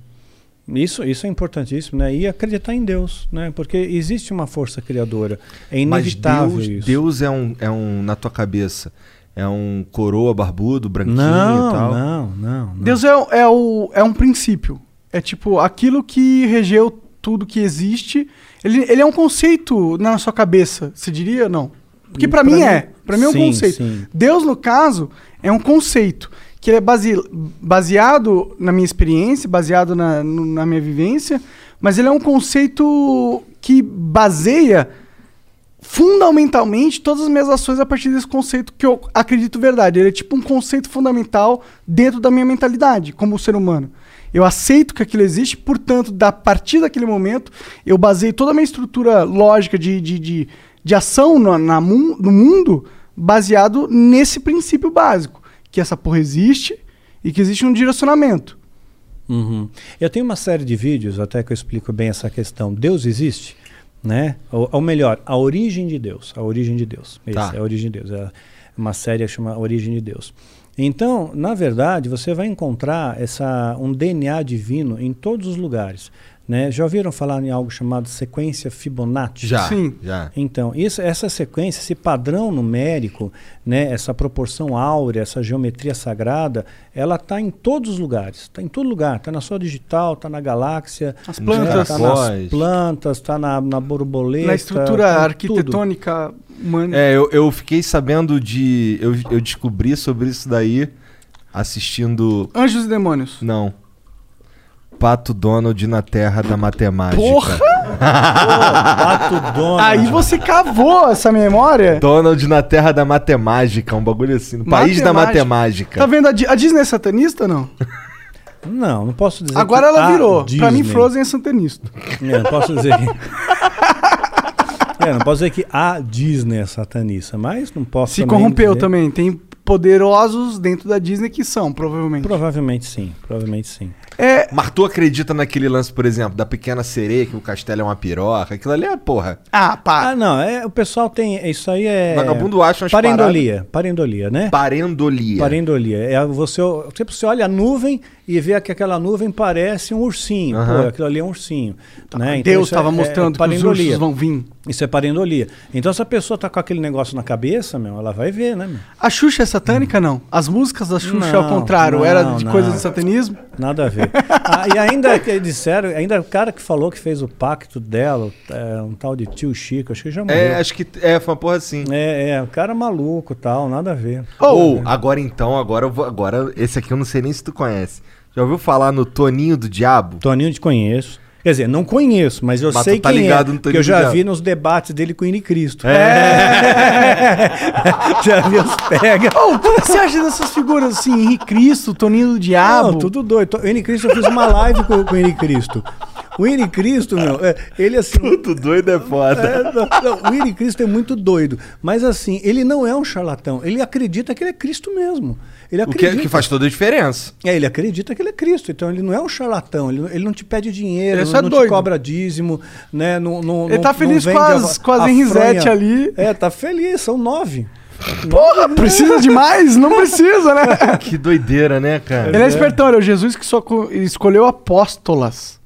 Isso, isso é importantíssimo, né? E acreditar em Deus, né? Porque existe uma força criadora. É Mas inevitável Deus, isso. Deus é um, é um, na tua cabeça, é um coroa barbudo, branquinho não, e tal. não, não, não. Deus é, é, o, é um princípio. É tipo, aquilo que regeu tudo que existe. Ele, ele é um conceito na sua cabeça, você diria? Não. Porque Pra mim mim- é. Pra mim é um sim, conceito. sim. Deus, no caso, é um conceito que ele é base, baseado na minha experiência, baseado na, na minha vivência, mas ele é um conceito que baseia fundamentalmente todas as minhas ações a partir desse conceito que eu acredito verdade. Ele é tipo um conceito fundamental dentro da minha mentalidade como ser humano. Eu aceito que aquilo existe, portanto, da partir daquele momento, eu baseio toda a minha estrutura lógica de, de, de, de ação no, na, no mundo baseado nesse princípio básico. Que essa porra existe e que existe um direcionamento. Uhum. Eu tenho uma série de vídeos até que eu explico bem essa questão. Deus existe, né? Ou, ou melhor, a origem de Deus. A origem de Deus. Esse Tá. é a origem de Deus. É uma série que chama Origem de Deus. Então, na verdade, você vai encontrar essa, um DNA divino em todos os lugares. Né? Já ouviram falar em algo chamado sequência Fibonacci? Já. Sim. Já. Então, isso, essa sequência, esse padrão numérico, né, essa proporção áurea, essa geometria sagrada, ela está em todos os lugares. Está em todo lugar. Está na sua digital, está na galáxia. As né, plantas. Tá nas plantas, está na, na borboleta. na estrutura tá em tudo. arquitetônica humana. É, eu, eu fiquei sabendo de. Eu, eu descobri sobre isso daí assistindo. Anjos e demônios. Não. Pato Donald na Terra da Matemática. Porra! Pato Donald. Aí você cavou essa memória. Donald na Terra da Matemática, um bagulho assim. No país da Matemática. Tá vendo? A, Di- a Disney é satanista não? Não, não posso dizer Agora que ela a virou. Pra mim, Disney- Frozen é satanista. É, não posso dizer que... É, não posso dizer que a Disney é satanista, mas não posso Se também corrompeu dizer- também. Tem poderosos dentro da Disney que são, provavelmente. Provavelmente sim, provavelmente sim. É, Mas tu acredita naquele lance, por exemplo, da pequena sereia, que o castelo é uma piroca? Aquilo ali é porra. ah, pá. Ah, não, é, o pessoal tem. Isso aí é. Vagabundo acha umas Parendolia. Parendolia, né? Parendolia. Parendolia. É você, tipo, você olha a nuvem e vê que aquela nuvem parece um ursinho. Aham. Pô, aquilo ali é um ursinho. né? Então Deus estava é- é mostrando que os parendolia. ursos vão vir. Isso é parendolia. Então, se a pessoa tá com aquele negócio na cabeça, meu, ela vai ver, né, meu? A Xuxa é satânica, não? As músicas da Xuxa, Não, ao contrário, não, era de não. coisa de satanismo? Nada a ver. Ah, e ainda que disseram, ainda o cara que falou que fez o pacto dela, é, um tal de tio Chico, acho que já morreu. É, acho que é, foi uma porra assim. É, é, o cara maluco tal, nada a ver. Ou, agora então, agora eu vou. Agora, esse aqui eu não sei nem se tu conhece. Já ouviu falar no Toninho do Diabo? Toninho te conheço. Quer dizer, não conheço, mas eu Mas sei tá quem ligado é, no porque Toninho eu já vi nos debates dele com o Ine Cristo. É. já vi os pega. Ô, o que você acha dessas figuras assim? Henrique Cristo, Toninho do Diabo? Não, tudo doido. O Ine Cristo, eu fiz uma live com, com o Ine Cristo. O Ine Cristo, meu, é, ele assim... Tudo doido é foda. É, não, não, o Ine Cristo é muito doido. Mas assim, ele não é um charlatão. Ele acredita que ele é Cristo mesmo. Ele O que, acredita. que faz toda a diferença. É, ele acredita que ele é Cristo. Então ele não é um charlatão. Ele, ele não te pede dinheiro, Ele não, só é não te cobra dízimo, né? Não, não, Ele não- tá não feliz vende com as- a- com as Henrisete ali. É, tá feliz. São nove. Porra, precisa demais? Não precisa, né? Que doideira, né, cara? Ele é espertão, ele é o Jesus que só co- escolheu apóstolas.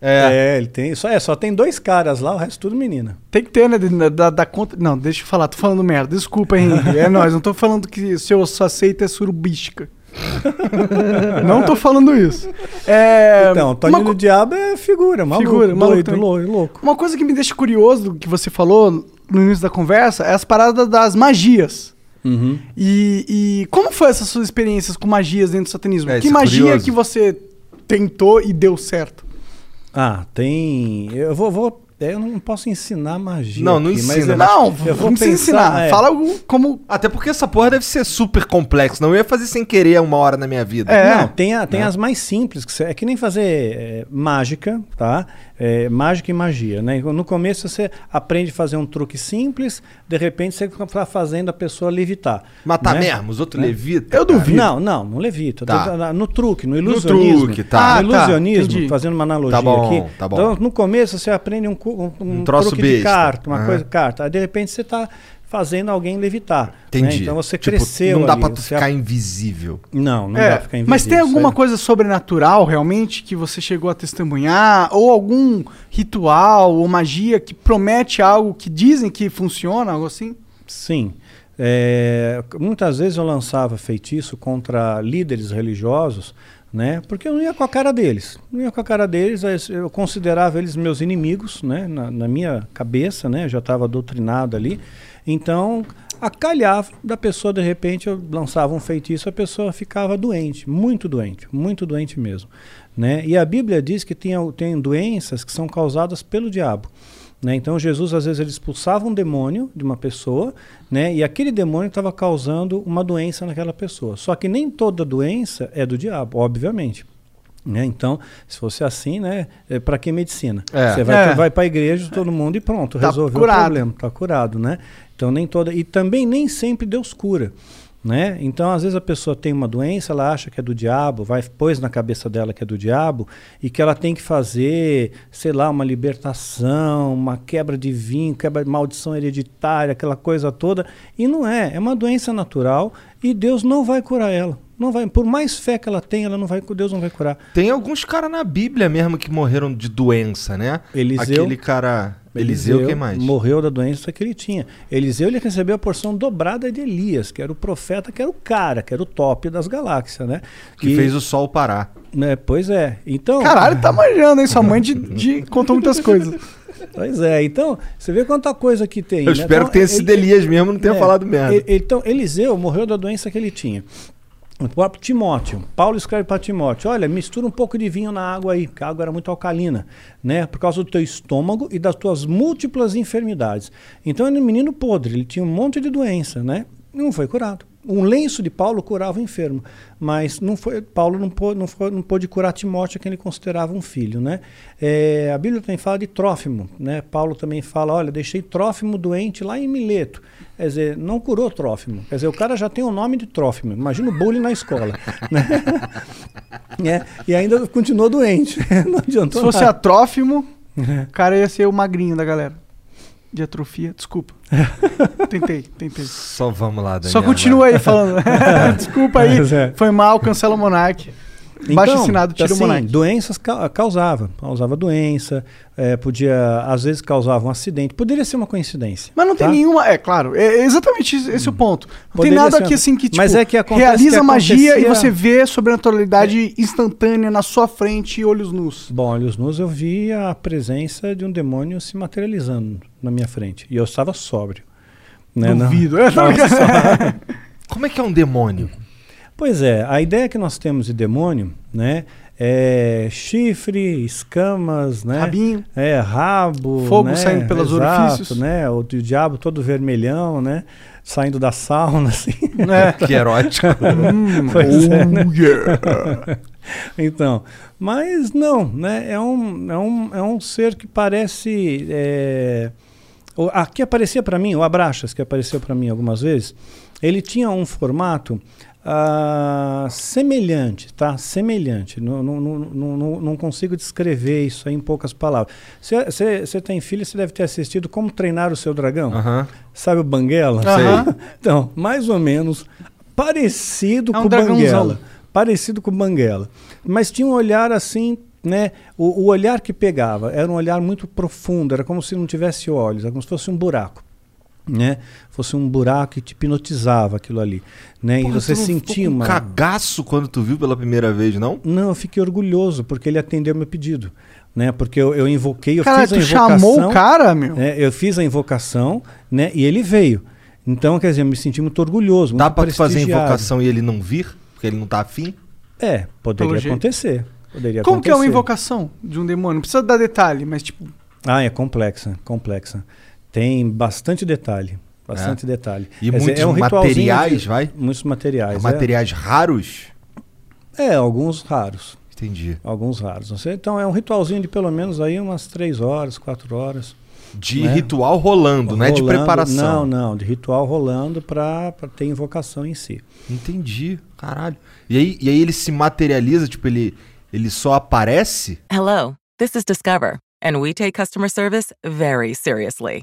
É. É, ele tem. Só, é, só tem dois caras lá, o resto tudo menina. Tem que ter, né? Da, da- conta. Não, deixa eu falar, tô falando merda. Desculpa, Henrique. É nóis, não tô falando que seu sua seita é surubística. não tô falando isso. É, Então, o Toninho uma, do Diabo é figura, maluco. Figura, maluco doido, louco, uma coisa que me deixa curioso do que você falou no início da conversa é as paradas das magias. Uhum. E, e como foi essas suas experiências com magias dentro do satanismo? É, que é magia curioso. que você tentou e deu certo? Ah, tem. Eu vou. vou eu não posso ensinar magia. Não, não aqui, mas ensina, eu- Não, eu vou não pensar, ensinar. é. Fala como. Até porque essa porra deve ser super complexo. Não eu ia fazer sem querer uma hora na minha vida. É. Não, tem, a- tem as mais simples, que é que nem fazer é, mágica, tá? É, mágica e magia, né? No começo você aprende a fazer um truque simples, de repente você está fazendo a pessoa levitar. Matar né? mesmo, os outros Né? levitam. Eu duvido. Não, não, não levita. Tá. No truque, no ilusionismo. truque, tá. No Ah, tá, ilusionismo, entendi. fazendo uma analogia Tá bom, aqui. tá bom. Então, no começo você aprende um, cu- um, Um troço de carta, uma Aham. coisa carta. Aí de repente você está fazendo alguém levitar. né? Entendi. Então você Tipo, cresceu Não dá você ficar invisível. Não, não É, dá pra ficar invisível. mas tem alguma coisa sobrenatural realmente que você chegou a testemunhar? Ou algum ritual ou magia que promete algo que dizem que funciona, algo assim? Sim. É, muitas vezes eu lançava feitiço contra líderes religiosos, né? Porque eu não ia com a cara deles. Não ia com a cara deles, eu considerava eles meus inimigos, né? Na, na minha cabeça, né? Eu já estava doutrinado ali. Então, acalhava da pessoa, de repente, eu lançava um feitiço, a pessoa ficava doente, muito doente, muito doente mesmo. Né? E a Bíblia diz que tem, tem doenças que são causadas pelo diabo. Né? Então Jesus às vezes ele expulsava um demônio de uma pessoa, né? E aquele demônio estava causando uma doença naquela pessoa. Só que nem toda doença é do diabo, obviamente. Né? Então, se fosse assim, né? É, para que medicina? É. Você vai, É. vai para a igreja, todo mundo e pronto, Tá resolveu curado. o problema, está curado, né? Então nem toda e também nem sempre Deus cura. Né? Então, às vezes a pessoa tem uma doença, ela acha que é do diabo, vai pôs na cabeça dela que é do diabo e que ela tem que fazer, sei lá, uma libertação, uma quebra de vinho, quebra de maldição hereditária, aquela coisa toda. E não é, é uma doença natural e Deus não vai curar ela. Não vai, por mais fé que ela tenha, ela não vai, Deus não vai curar. Tem alguns caras na Bíblia mesmo que morreram de doença, né? Eliseu- Aquele cara. Eliseu, quem mais? Morreu da doença que ele tinha. Eliseu ele recebeu a porção dobrada de Elias, que era o profeta, que era o cara, que era o top das galáxias, né? Que E- fez o sol parar. né, Pois é. Então. Caralho, tá manjando, hein? Sua mãe de, de contou muitas coisas. Pois é. Então, você vê quanta coisa que tem. Eu né? espero Então, que tenha sido ele- Elias mesmo, não tenha É, falado merda. e- Então, Eliseu morreu da doença que ele tinha. O próprio Timóteo. Paulo escreve para Timóteo: Olha, mistura um pouco de vinho na água aí, porque a água era muito alcalina, né? Por causa do teu estômago e das tuas múltiplas enfermidades. Então, era um menino podre, ele tinha um monte de doença, né? Não foi curado. Um lenço de Paulo curava o enfermo, mas não foi, Paulo não pôde, não, foi, não pôde curar Timóteo, que ele considerava um filho. Né? É, a Bíblia também fala de Trófimo. Né? Paulo também fala: olha, deixei Trófimo doente lá em Mileto. Quer dizer, não curou Trófimo. Quer dizer, o cara já tem o nome de Trófimo. Imagina o bullying na escola. né? É, e ainda continuou doente. Não adiantou Se fosse nada. atrófimo, o cara ia ser o magrinho da galera. De atrofia, desculpa. tentei, tentei. Só vamos lá, Daniel. Só continua aí falando. desculpa aí. É. Foi mal, cancela o Monark. Baixo assinado, tira assim, o Monark. Doenças ca- causava, causava doença, é, podia, às vezes causava um acidente, poderia ser uma coincidência. Mas não tem tá? nenhuma. É claro, é exatamente esse, esse o ponto. Não Poderia tem nada ser aqui assim que tipo, Mas é que realiza que magia e você vê sobrenaturalidade instantânea na sua frente, olhos nus. Bom, olhos nus eu vi a presença de um demônio se materializando na minha frente. E eu estava sóbrio. Né? Não- Duvido. É, Estava sóbrio. Como é que é um demônio? Pois é, a ideia que nós temos de demônio, né, é chifre, escamas, né, Rabinho. é rabo, Fogo né, saindo pelos exato, orifícios. né, o, di- diabo todo vermelhão, né, saindo da sauna, assim. É. Que erótico. Pois é, né? Oh, yeah. Então, mas não, né? É um, é um, é um ser que parece. É, o- aqui aparecia para mim, o Abraxas, que apareceu para mim algumas vezes, ele tinha um formato ah, semelhante, tá? Semelhante. Não, não, não, não, não- não consigo descrever isso aí em poucas palavras. Você tem filho, você deve ter assistido Como Treinar o Seu Dragão. Aham. Sabe o Banguela? Aham. Então, mais ou menos parecido É um com o. Banguela. Parecido com o Banguela. Mas tinha um olhar assim, né? O, o olhar que pegava era um olhar muito profundo, era como se não tivesse olhos, era como se fosse um buraco. Né? Fosse um buraco que te hipnotizava aquilo ali. Né? Porra, e você tu não ficou sentia com um uma. cagaço quando tu viu pela primeira vez, não? Não, eu fiquei orgulhoso, porque ele atendeu meu pedido. Né? Porque eu, eu invoquei, eu Caralho, fiz a tu invocação. chamou o cara, meu? né? Eu fiz a invocação, né? E ele veio. Então, quer dizer, eu me senti muito orgulhoso. Dá tu fazer a invocação e ele não vir? Porque ele não tá afim? É, poderia Pelo jeito. acontecer. Poderia Como que é uma acontecer. invocação de um demônio? Não precisa dar detalhe, mas tipo. Ah, é complexa, complexa. Tem bastante detalhe. Bastante detalhe. E Quer dizer, muitos é um materiais, de- vai? Muitos materiais. é. Materiais raros? É, alguns raros. Entendi. Alguns raros. Você- Então é um ritualzinho de pelo menos aí umas três horas, quatro horas. De Né? ritual rolando, não é de Rolando- preparação. Não, não, de ritual rolando para ter invocação em si. Entendi. Caralho. E aí, e aí ele se materializa, tipo, ele, ele só aparece? Hello, this is Discover, and we take customer service very seriously.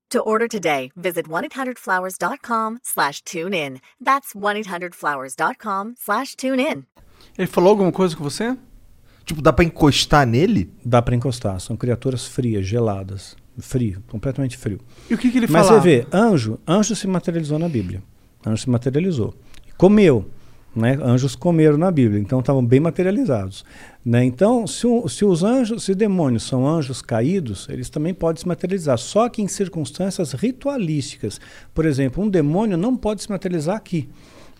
To order today, visit 1-800-Flowers.com slash tune in. That's 1-800-Flowers.com slash tune in. Ele falou alguma coisa com você? Tipo, dá pra encostar nele? Dá pra encostar. São criaturas frias, geladas. Frio, completamente frio. E o que, que ele Mas falava? você vê, anjo, anjo se materializou na Bíblia. Anjo se materializou. Comeu. Né? Anjos comeram na Bíblia, então estavam bem materializados. Né? Então, se, o- se os anjos, se demônios são anjos caídos, eles também podem se materializar, só que em circunstâncias ritualísticas. Por exemplo, um demônio não pode se materializar aqui.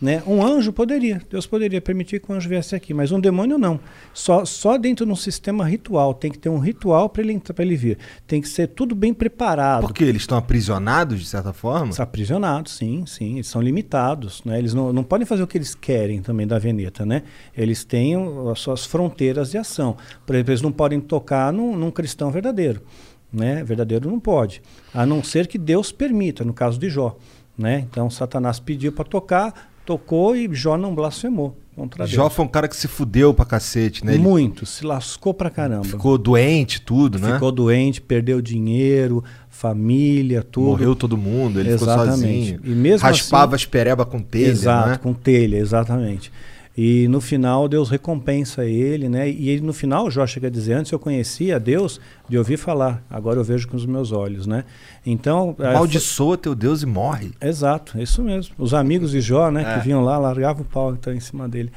Né? Um anjo poderia, Deus poderia permitir que um anjo viesse aqui, mas um demônio não. Só, só dentro de um sistema ritual. Tem que ter um ritual para ele, pra ele vir. Tem que ser tudo bem preparado. Porque eles estão aprisionados, de certa forma? São aprisionados, sim, sim. Eles são limitados, né? Eles não, não podem fazer o que eles querem também da Veneta, né? Eles têm as suas fronteiras de ação. Por exemplo, eles não podem tocar num, num cristão verdadeiro, né? Verdadeiro não pode. A não ser que Deus permita, no caso de Jó, né? Então, Satanás pediu para tocar, tocou e Jó não blasfemou contra Jó Deus. foi um cara que se fudeu pra cacete, né? Ele Muito, se lascou pra caramba. ficou doente, tudo, né? Ficou doente, perdeu dinheiro, família, tudo. Morreu todo mundo, ele ficou Exatamente. sozinho. E mesmo Raspava assim- as pereba com telha, Exato, né? com telha, exatamente. E no final Deus recompensa ele, né? E ele no final, Jó chega a dizer, antes eu conhecia Deus de ouvir falar, agora eu vejo com os meus olhos, né? Então, eh, Maldiçoa teu Deus e morre. Exato, isso mesmo. Os amigos de Jó, né, É. que vinham lá, largavam o pau então, em cima dele.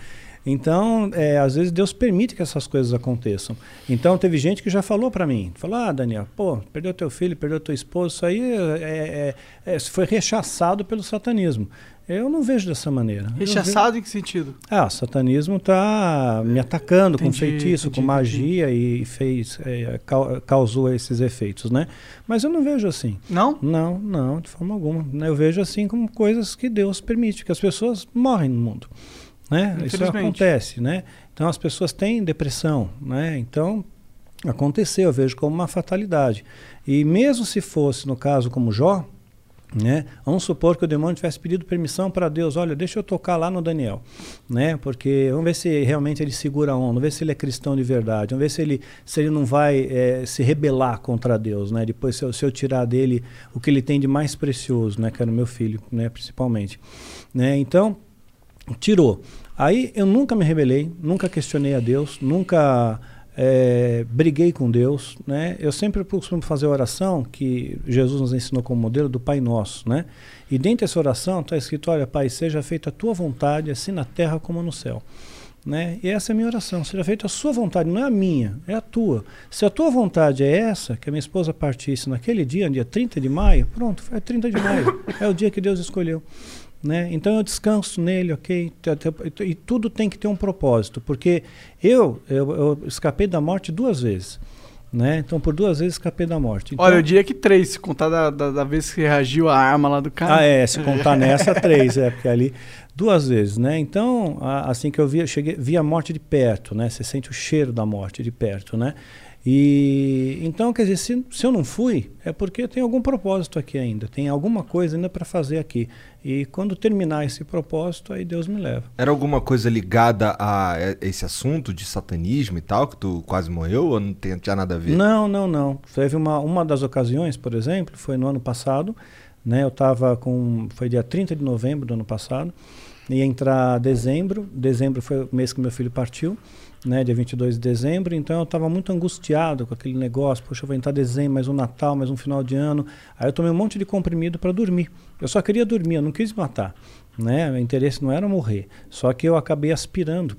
Então, é, às vezes Deus permite que essas coisas aconteçam. Então, teve gente que já falou para mim, falou, ah, Daniel, pô, perdeu teu filho, perdeu tua esposa, isso aí é, é, foi rechaçado pelo satanismo. Eu não vejo dessa maneira. Rechaçado em que sentido? ah, o satanismo está me atacando com Entendi, feitiço, entendi, com magia e fez, é, cau- causou esses efeitos, né? Mas eu não vejo assim. Não? Não, não, de forma alguma. né? Eu vejo assim como coisas que Deus permite, que as pessoas morrem no mundo. Né? Isso acontece, né? Então as pessoas têm depressão, né? Então aconteceu, eu vejo como uma fatalidade. E mesmo se fosse no caso como Jó, né? Vamos supor que o demônio tivesse pedido permissão para Deus, olha, deixa eu tocar lá no Daniel, né? Porque vamos ver se realmente ele segura a onda, vamos ver se ele é cristão de verdade, vamos ver se ele, se ele não vai eh, se rebelar contra Deus, né? Depois se eu, se eu tirar dele o que ele tem de mais precioso, né? Que era o meu filho, né? Principalmente, né? Então tirou. Aí eu nunca me rebelei, nunca questionei a Deus, nunca eh, briguei com Deus, né? Eu sempre costumo fazer a oração que Jesus nos ensinou como modelo do Pai Nosso, né? E dentro dessa oração está escrito, olha Pai, seja feita a tua vontade, assim na terra como no céu. Né? E essa é a minha oração, seja feita a sua vontade, não é a minha, é a tua. Se a tua vontade é essa, que a minha esposa partisse naquele dia, dia 30 de maio, pronto, é 30 de maio, é o dia que Deus escolheu. Né? Então eu descanso nele, ok? E tudo tem que ter um propósito, porque eu, eu, eu escapei da morte duas vezes. Né? Então por duas vezes escapei da morte. Então, Olha, eu diria que três, se contar da, da, da vez que reagiu a arma lá do cara. ah, é, se contar nessa, três, é, porque ali duas vezes, né? Então, a- assim que eu vi, eu cheguei, vi a morte de perto, né? Você sente o cheiro da morte de perto, né? E então, quer dizer, se, se eu não fui, é porque tem algum propósito aqui ainda, tem alguma coisa ainda para fazer aqui. E quando terminar esse propósito, aí Deus me leva. Era alguma coisa ligada a esse assunto de satanismo e tal, que tu quase morreu, ou não tem, tinha nada a ver? Não, não, não. Teve uma, uma das ocasiões, por exemplo, foi no ano passado, né? Eu estava com. Foi dia 30 de novembro do ano passado. Ia entrar dezembro. Dezembro foi o mês que meu filho partiu, né? Dia 22 de dezembro. Então eu estava muito angustiado com aquele negócio. Poxa, vou entrar dezembro, mais um Natal, mais um final de ano. Aí eu tomei um monte de comprimido para dormir. Eu só queria dormir, eu não quis matar. Né? O interesse não era morrer. Só que eu acabei aspirando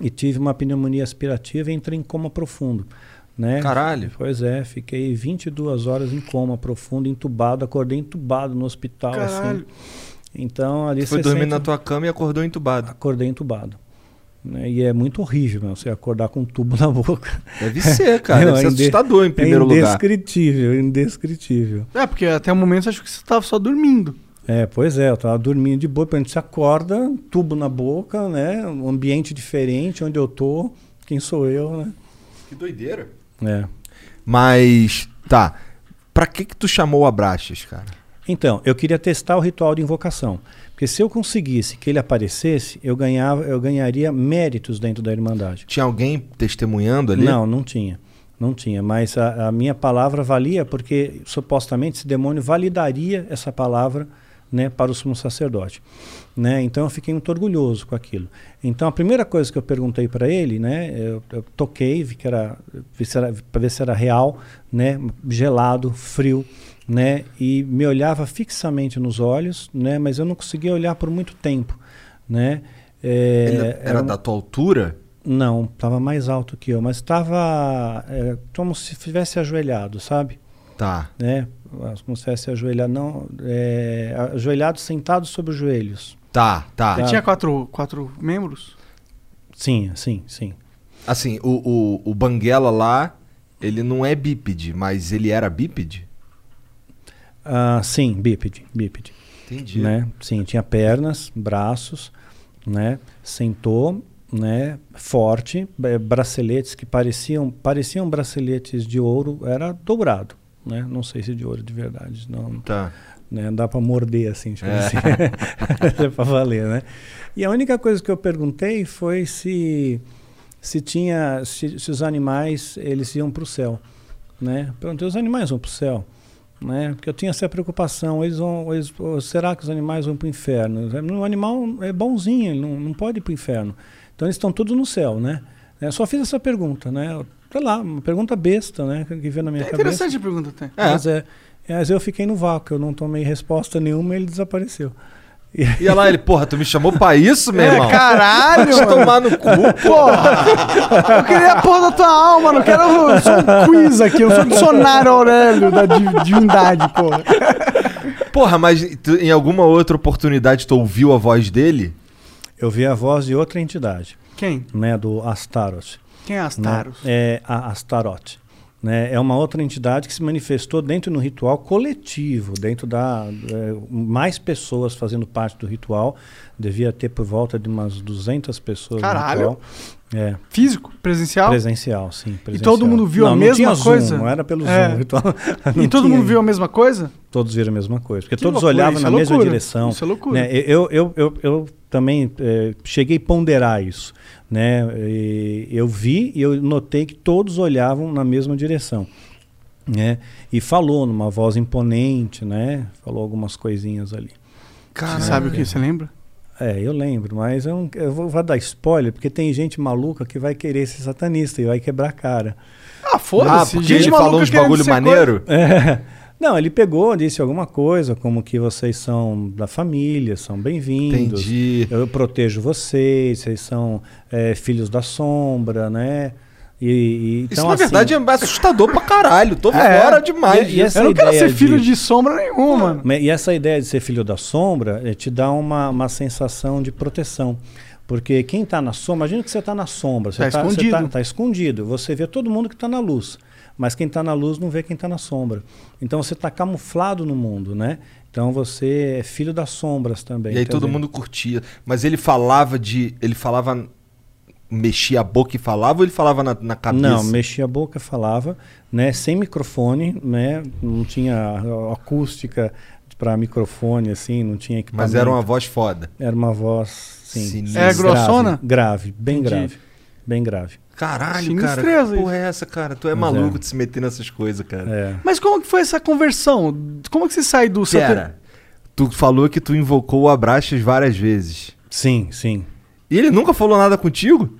e tive uma pneumonia aspirativa e entrei em coma profundo. Né? Caralho. Pois é, fiquei 22 horas em coma profundo, entubado, acordei entubado no hospital. Caralho. Assim. Então ali Tu foi dormir sente- na tua cama e acordou entubado. Acordei entubado. Né? E é muito horrível, meu, você acordar com um tubo na boca. Deve ser, cara. Deve ser inde- assustador em primeiro é lugar. Indescritível, indescritível. É, porque até o momento eu acho que você tava só dormindo. É, pois é, eu tava dormindo de boa, a gente se acorda, tubo na boca, né? Um ambiente diferente, onde eu tô, quem sou eu, né? Que doideira. É. Mas, tá. Pra que que tu chamou o Abraxas, cara? Então, eu queria testar o ritual de invocação. Porque se eu conseguisse que ele aparecesse, eu, ganhava, eu ganharia méritos dentro da Irmandade. Tinha alguém testemunhando ali? Não, não tinha. Não tinha. Mas a, a minha palavra valia porque supostamente esse demônio validaria essa palavra né, para o sumo sacerdote. Né? Então eu fiquei muito orgulhoso com aquilo. Então a primeira coisa que eu perguntei para ele, né, eu, eu, toquei, vi que era, era para ver se era real, né, gelado, frio, né, e me olhava fixamente nos olhos, né, mas eu não conseguia olhar por muito tempo, né. É, Ele era, era da tua altura? Não, estava mais alto que eu, mas estava é, como se estivesse ajoelhado, sabe? Tá. Né? Como se estivesse ajoelhado, não, é, ajoelhado sentado sobre os joelhos. Tá, tá. Ele tinha quatro, quatro membros? Sim, sim, sim. Assim, o, o, o Banguela lá, ele não é bípede, mas ele era bípede? Ah, sim, bípede, bípede. Entendi. Né? Sim, tinha pernas, braços, né? Sentou, né? Forte, braceletes que pareciam pareciam braceletes de ouro, era dourado, né? Não sei se de ouro de verdade, não. Tá. Né? Dá para morder assim, tipo É. assim. é para valer, né? E a única coisa que eu perguntei foi se se tinha se, se os animais eles iam para o céu, né? Perguntei os animais vão para o céu, né? Porque eu tinha essa preocupação, eles vão, eles, será que os animais vão para o inferno? O animal é bonzinho, ele não, não pode ir para o inferno. Então eles estão todos no céu, né? Eu só fiz essa pergunta, né? Sei lá, uma pergunta besta, né? Que veio na minha É cabeça. interessante a pergunta até. Mas, é, mas eu fiquei no vácuo, eu não tomei resposta nenhuma e ele desapareceu. E olha lá, ele, porra, tu me chamou pra isso, meu É, irmão? caralho, Vai te tomar no cu, Porra! Eu queria a porra da tua alma, não quero eu sou um quiz aqui, eu sou o dicionário Aurélio da div- divindade, porra. Porra, mas tu- em alguma outra oportunidade tu ouviu a voz dele? Eu vi a voz de outra entidade, Quem? né? Do Astaroth. Quem é né? Astaros? É a Astaroth. Né? É uma outra entidade que se manifestou dentro do ritual coletivo, dentro da é, mais pessoas fazendo parte do ritual. Devia ter por volta de umas 200 pessoas Caralho. no ritual. É, Físico? Presencial? presencial, sim. E presencial. todo mundo viu Não, a não mesma tinha Zoom, coisa? não era pelo É. Zoom. Ritual, E não todo mundo ainda. viu a mesma coisa? Todos viram a mesma coisa, porque Que todos loucura, olhavam na é mesma direção. isso é loucura. né? Eu, eu, eu, eu também eh, cheguei a ponderar isso. Né? E eu vi e eu notei que todos olhavam na mesma direção. Né? E falou numa voz imponente, né? falou algumas coisinhas ali. Você sabe o que? Você lembra? É, eu lembro, mas eu, não, eu vou, vou dar spoiler, porque tem gente maluca que vai querer ser satanista e vai quebrar a cara. Ah, ah, foda-se. porque gente ele maluca falou uns bagulho maneiro? É. Não, ele pegou, disse alguma coisa, como que vocês são da família, são bem-vindos. Entendi. Eu protejo vocês, vocês são é, filhos da sombra, né? E, e- Isso, então, na assim, verdade, é assustador pra caralho. Tô É. fora demais. E- e Eu não quero ser filho de- de sombra nenhuma, mano. E essa ideia de ser filho da sombra eh, te dá uma, uma sensação de proteção. Porque quem está na sombra, imagina que você está na sombra, você Tá está escondido. Tá, tá escondido. Você vê todo mundo que está na luz. Mas quem está na luz não vê quem está na sombra. Então você está camuflado no mundo, né? Então você é filho das sombras também. E aí todo mundo curtia. Mas ele falava de. Ele falava. Mexia a boca e falava ou ele falava na, na cabeça? Não, mexia a boca, falava, né? Sem microfone, né? Não tinha acústica para microfone, assim, não tinha equipamento. Mas era uma voz foda. Era uma voz, sim. Sinistra. É grossona? Grave, bem Entendi. grave. Bem grave. Caralho, cara. Sinistreza Que porra é essa, cara? Tu é Mas maluco é. de se meter nessas coisas, cara. É. Mas como que foi essa conversão? Como que você sai do Pera. Tu falou que tu invocou o Abraxas várias vezes. Sim, sim. E ele nunca falou nada contigo?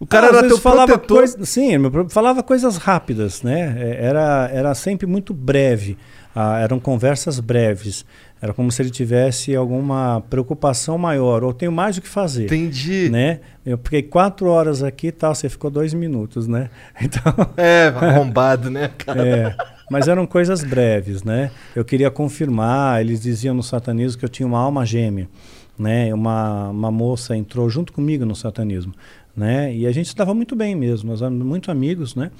O cara Ah, era teu falava protetor. coisa- sim, falava coisas rápidas, né? É, Era, era sempre muito breve. Ah, eram conversas breves. Era como se ele tivesse alguma preocupação maior, ou tenho mais o que fazer. Entendi. Né? Eu fiquei quatro horas aqui e tal, você ficou dois minutos, né? Então, É, arrombado, né, cara? é, mas eram coisas breves, né? Eu queria confirmar, eles diziam no satanismo que eu tinha uma alma gêmea, né? Uma, uma moça entrou junto comigo no satanismo, né? E a gente estava muito bem mesmo, nós éramos muito amigos, né?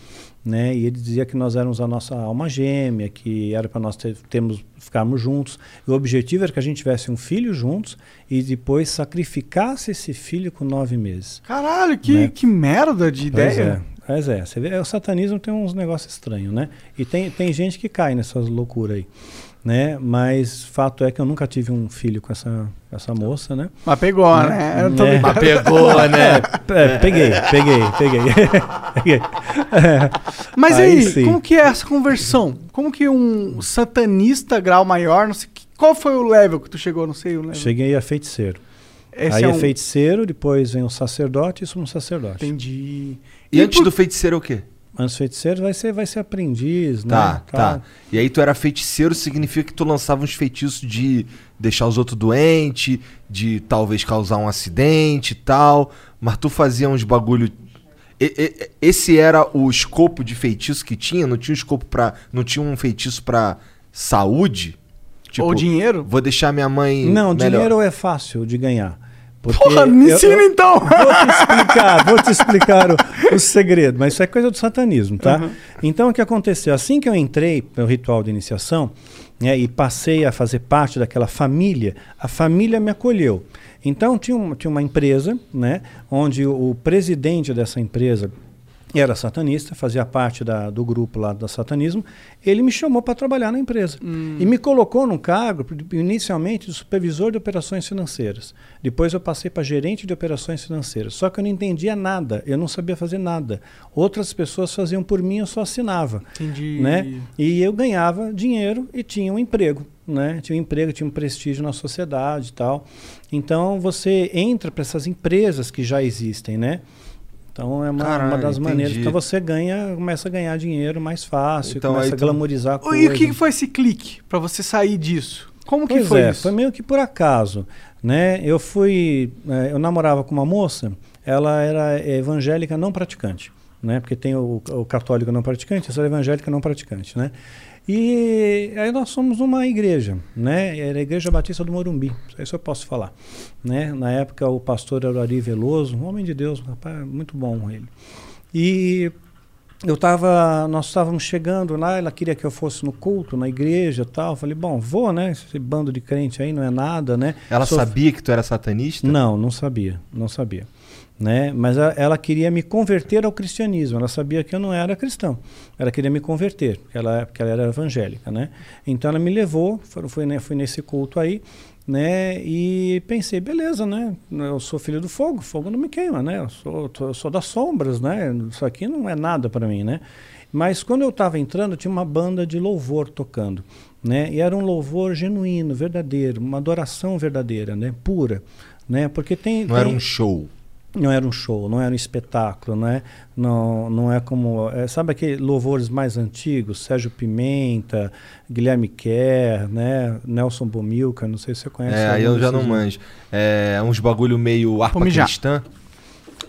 né? E ele dizia que nós éramos a nossa alma gêmea, que era para nós ter, termos, ficarmos juntos. E o objetivo era que a gente tivesse um filho juntos e depois sacrificasse esse filho com nove meses. Caralho, que, Né? que merda de Pois ideia. é. Pois é, você vê, o satanismo tem uns negócios estranhos, né? E tem, tem gente que cai nessas loucuras aí. Né? Mas fato é que eu nunca tive um filho com essa, essa moça, né? Mas pegou, né? Eu tô É. Mas pegou, né? É, peguei, peguei, peguei. Peguei. É. Mas aí, sim. como que é essa conversão? Como que um satanista grau maior, não sei, que- qual foi o level que tu chegou, não sei o level. Cheguei a feiticeiro. Esse Aí é é, um- feiticeiro, depois vem o sacerdote e sumo sacerdote. Entendi. E antes por- do feiticeiro é o quê? Antes feiticeiro vai ser, vai ser aprendiz, Tá, né? tá. E aí tu era feiticeiro, significa que tu lançava uns feitiços de deixar os outros doentes, de talvez causar um acidente e tal. Mas tu fazia uns bagulho. E- e- esse era o escopo de feitiço que tinha? Não tinha um escopo para, não tinha um feitiço pra saúde? Tipo, Ou dinheiro? Vou deixar minha mãe Não, melhor. dinheiro é fácil de ganhar. Porque Porra, me eu- ensina eu- então! Vou te explicar, vou te explicar o, o segredo, mas isso é coisa do satanismo, tá? Uhum. Então o que aconteceu? Assim que eu entrei no ritual de iniciação né, e passei a fazer parte daquela família, a família me acolheu. Então tinha uma, tinha uma empresa, né, onde o, o presidente dessa empresa era satanista, fazia parte da- do grupo lá do satanismo, ele me chamou para trabalhar na empresa. E me colocou num cargo, inicialmente, de supervisor de operações financeiras. Depois eu passei para gerente de operações financeiras. Só que eu não entendia nada, eu não sabia fazer nada. Outras pessoas faziam por mim, eu só assinava. Entendi. Né? E eu ganhava dinheiro e tinha um emprego. Né? Tinha um emprego, tinha um prestígio na sociedade e tal. Então você entra para essas empresas que já existem, né? Então é uma, Caralho, uma das maneiras. entendi. Então você ganha, começa a ganhar dinheiro mais fácil, Então, começa a tu- glamorizar a coisa. E o que foi esse clique pra você sair disso? Como que Pois foi é, isso? foi meio que por acaso, né? Eu fui, eh, eu namorava com uma moça, ela era evangélica não praticante, né? Porque tem o, o católico não praticante, essa era evangélica não praticante, né? E aí nós somos uma igreja, né? Era a Igreja Batista do Morumbi, isso eu posso falar, né? Na época o pastor era o Ari Veloso, um homem de Deus, um rapaz muito bom ele. E eu tava, nós estávamos chegando lá, ela queria que eu fosse no culto, na igreja e tal. Eu falei, bom, vou, né? Esse bando de crente aí não é nada, né? Ela Sou- sabia que tu era satanista? Não, não sabia, não sabia. Né? Mas a- ela queria me converter ao cristianismo. Ela sabia que eu não era cristão. Ela queria me converter, porque ela, porque ela era evangélica, né? Então ela me levou, foi, foi, né, fui nesse culto aí, né? E pensei, beleza, né? Eu sou filho do fogo, fogo não me queima, né? Eu sou, tô- eu sou das sombras, né? Isso aqui não é nada para mim, né? Mas quando eu estava entrando, tinha uma banda de louvor tocando, né? E era um louvor genuíno, verdadeiro, uma adoração verdadeira, né? Pura, né? Porque tem Não era tem- um show. Não era um show, não era um espetáculo, não é, não, não é como, é, sabe aqueles louvores mais antigos, Sérgio Pimenta, Guilherme Kerr, né, Nelson Bomilca, não sei se você conhece. É, aí eu já não desses- manjo. É uns bagulho meio harpa mijar. cristã.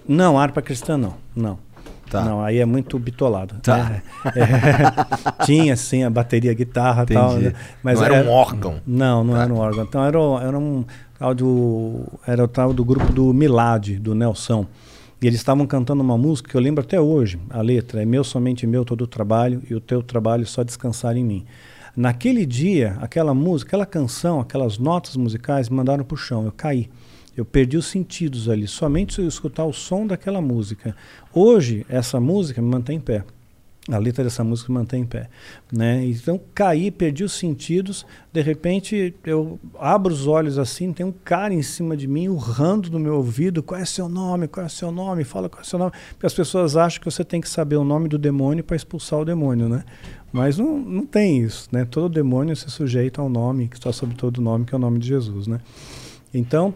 Não, harpa cristã não, não. Tá. Não, aí é muito bitolado. Tá. né? É, tinha sim a bateria, a guitarra e tal. Né? Mas Não era um órgão. Não, não Tá. era um órgão. Então era, era um tal do, era o tal do grupo do Milad, do Nelson. E eles estavam cantando uma música que eu lembro até hoje. A letra é meu, somente meu, todo o trabalho, e o teu trabalho só descansar em mim. Naquele dia, aquela música, aquela canção, aquelas notas musicais me mandaram pro chão. Eu caí. Eu perdi os sentidos ali, somente se eu escutar o som daquela música. Hoje, essa música me mantém em pé. A letra dessa música mantém em pé. Né? Então, caí, perdi os sentidos. De repente, eu abro os olhos assim, tem um cara em cima de mim, urrando no meu ouvido: qual é seu nome? Qual é seu nome? Fala qual é seu nome. Porque as pessoas acham que você tem que saber o nome do demônio para expulsar o demônio, né? Mas não, não tem isso, né? Todo demônio se sujeita ao nome, que está sobre todo nome, que é o nome de Jesus, né? Então,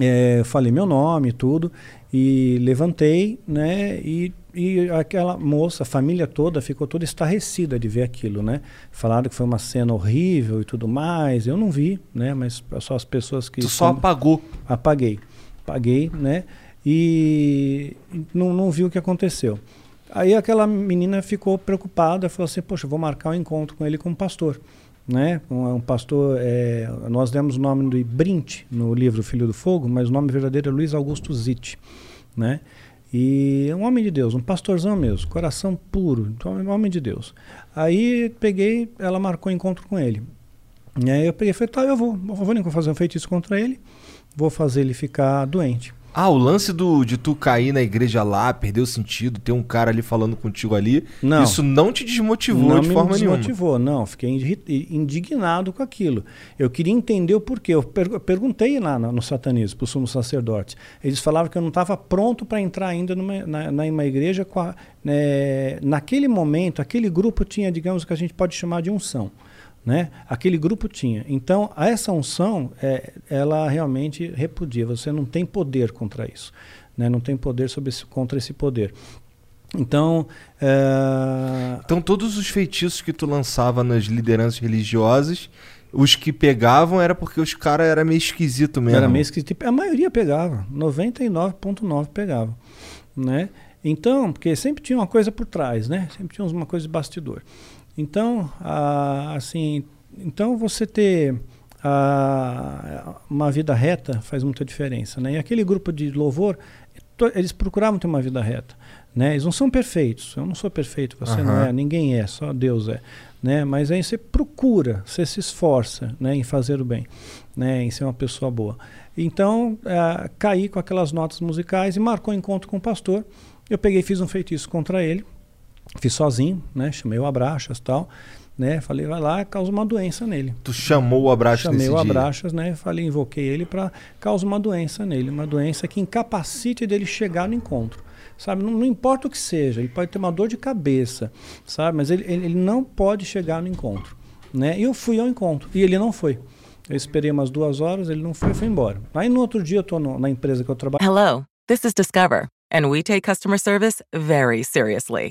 é, falei meu nome e tudo e levantei, né? E, e aquela moça, a família toda ficou toda estarrecida de ver aquilo, né? Falaram que foi uma cena horrível e tudo mais. Eu não vi, né? Mas só as pessoas que Tu só apagou. apaguei, apaguei, né? E não, não vi o que aconteceu. Aí aquela menina ficou preocupada, falou assim: Poxa, vou marcar um encontro com ele como pastor. Né? Um, um pastor, é, nós demos o nome de Brint no livro Filho do Fogo, mas o nome verdadeiro é Luiz Augusto Zitt. Né? E um homem de Deus, um pastorzão mesmo, coração puro, então, um homem de Deus. Aí peguei, ela marcou um encontro com ele. E aí eu peguei e falei: Tá, eu vou, vou, vou fazer um feitiço contra ele, vou fazer ele ficar doente. Ah, o lance do, de tu cair na igreja lá, perder o sentido, ter um cara ali falando contigo ali, Não. isso não te desmotivou não de me forma nenhuma. desmotivou, não. Fiquei indi- indignado com aquilo. Eu queria entender o porquê. Eu per- perguntei lá no, no satanismo, para o sumo sacerdote. Eles falavam que eu não estava pronto para entrar ainda numa, na, na- uma igreja. A- né, naquele momento, aquele grupo tinha, digamos, que a gente pode chamar de unção. Né? Aquele grupo tinha. Então, essa unção, é, ela realmente repudia. Você não tem poder contra isso. Né? Não tem poder sobre esse, contra esse poder. Então, é, Então todos os feitiços que tu lançava nas lideranças religiosas, os que pegavam era porque os caras eram meio esquisito mesmo. Era meio esquisito. A maioria pegava, 99,9% pegava, né? Então, porque sempre tinha uma coisa por trás, né? Sempre tinha uma coisa de bastidor. Então, ah, assim, então você ter ah, uma vida reta faz muita diferença, né? E aquele grupo de louvor, eles procuravam ter uma vida reta, né? Eles não são perfeitos. Eu não sou perfeito, você não Aham. é, ninguém é, só Deus é, né? Mas aí você procura, você se esforça, né, em fazer o bem, né, em ser uma pessoa boa. Então, ah, caí com aquelas notas musicais e marcou um encontro com o pastor. Eu peguei, fiz um feitiço contra ele, fiz sozinho, né? Chamei o Abraxas e tal, né? Falei, vai lá, causa uma doença nele. Tu chamou o abraço Chamei nesse o dia. Abraxas, né? Falei, invoquei ele para causar uma doença nele, uma doença que incapacite dele chegar no encontro. Sabe, não, não importa o que seja, ele pode ter uma dor de cabeça, sabe, mas ele, ele, ele não pode chegar no encontro, né? E eu fui ao encontro e ele não foi. Eu esperei umas duas horas, ele não foi, foi embora. Aí no outro dia eu tô no- na empresa que eu trabalho. Hello, this is Discover, and we take customer service very seriously.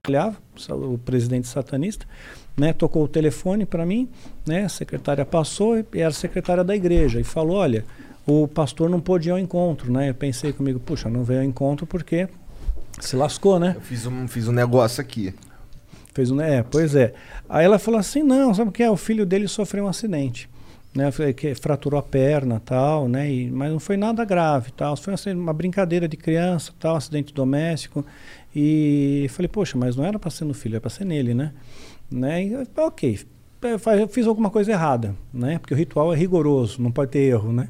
Trabalhava, o presidente satanista, né, tocou o telefone para mim, né, a secretária passou e era secretária da igreja e falou, olha, o pastor não pôde ir ao encontro, né? Eu pensei comigo, puxa, não veio ao encontro porque se lascou, né? Eu fiz um, fiz um negócio aqui. Fez um, é, pois é. Aí ela falou assim, não, sabe o que é? O filho dele sofreu um acidente. Né, que fraturou a perna tal, né? E, mas não foi nada grave tal. Foi assim, uma brincadeira de criança tal, acidente doméstico. E falei, poxa, mas não era para ser no filho, era para ser nele, né? né? E, ok, eu fa- eu fiz alguma coisa errada, né? Porque o ritual é rigoroso, não pode ter erro, né?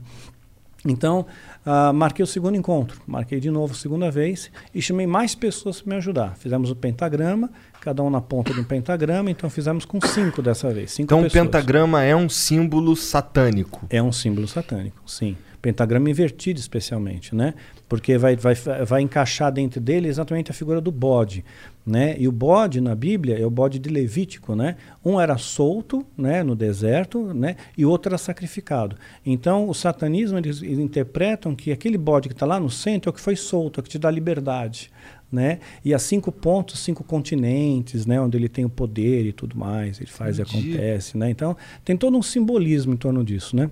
Então, ah, marquei o segundo encontro, marquei de novo a segunda vez e chamei mais pessoas para me ajudar. Fizemos o pentagrama, cada um na ponta de um pentagrama, então fizemos com cinco dessa vez. Cinco Então o pessoas. pentagrama é um símbolo satânico. É um símbolo satânico, sim. Pentagrama invertido, especialmente, né? Porque vai, vai, vai encaixar dentro dele exatamente a figura do bode, né? E o bode na Bíblia é o bode de Levítico, né? Um era solto, né, no deserto, né? E o outro era sacrificado. Então, o satanismo eles, eles interpretam que aquele bode que está lá no centro é o que foi solto, é o que te dá liberdade, né? E há cinco pontos, cinco continentes, né? Onde ele tem o poder e tudo mais, ele faz e Entendi. acontece, né? Então, tem todo um simbolismo em torno disso, né?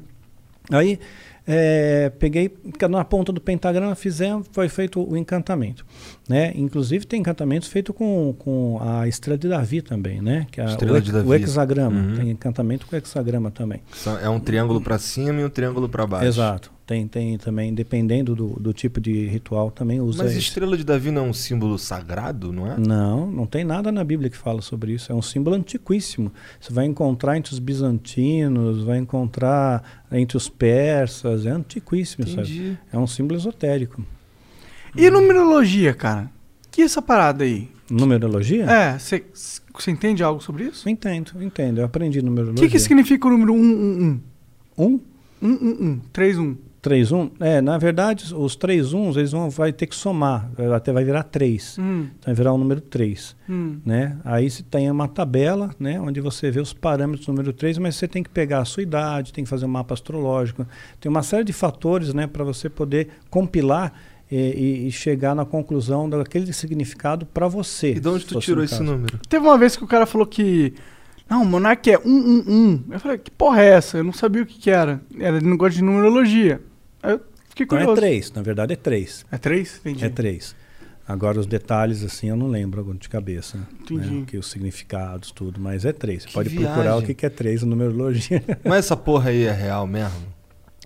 Aí é, peguei na ponta do pentagrama, fizemos, foi feito o encantamento, né? Inclusive tem encantamentos feitos com, com a estrela de Davi também, né? Que é Estrela o, de Davi. o hexagrama, Uhum. tem encantamento com hexagrama também. É um triângulo pra cima e um triângulo pra baixo. Exato. Tem, tem também, dependendo do, do tipo de ritual, também usa Mas esse. estrela de Davi não é um símbolo sagrado, não é? Não, não tem nada na Bíblia que fala sobre isso. É um símbolo antiquíssimo. Você vai encontrar entre os bizantinos, vai encontrar entre os persas. É antiquíssimo, sabe? Entendi. É um símbolo esotérico. E numerologia, cara? Que é essa parada aí? Numerologia? É, você entende algo sobre isso? Entendo, entendo. Eu aprendi O numerologia. que, que significa o número 111? Um? 111, 31. 3, 1? É, na verdade, os 3 uns, eles vão vai ter que somar, até vai virar 3. Hum. Então vai virar o número 3. Hum. Né? Aí você tem uma tabela, né, onde você vê os parâmetros do número 3, mas você tem que pegar a sua idade, tem que fazer um mapa astrológico. Tem uma série de fatores né, para você poder compilar e, e chegar na conclusão daquele significado para você. E de onde tu tirou esse número? Teve uma vez que o cara falou que. Não, o Monark é 111. Eu falei, que porra é essa? Eu não sabia o que, que era. Era de negócio de numerologia. Eu Então curioso. é 3, na verdade é 3. É 3? Entendi. É 3. Agora os detalhes, assim, eu não lembro agora de cabeça. Entendi. Né? Que os significados, tudo, mas é 3. Você Que pode viagem. procurar o que que é 3 na numerologia. Mas essa porra aí é real mesmo?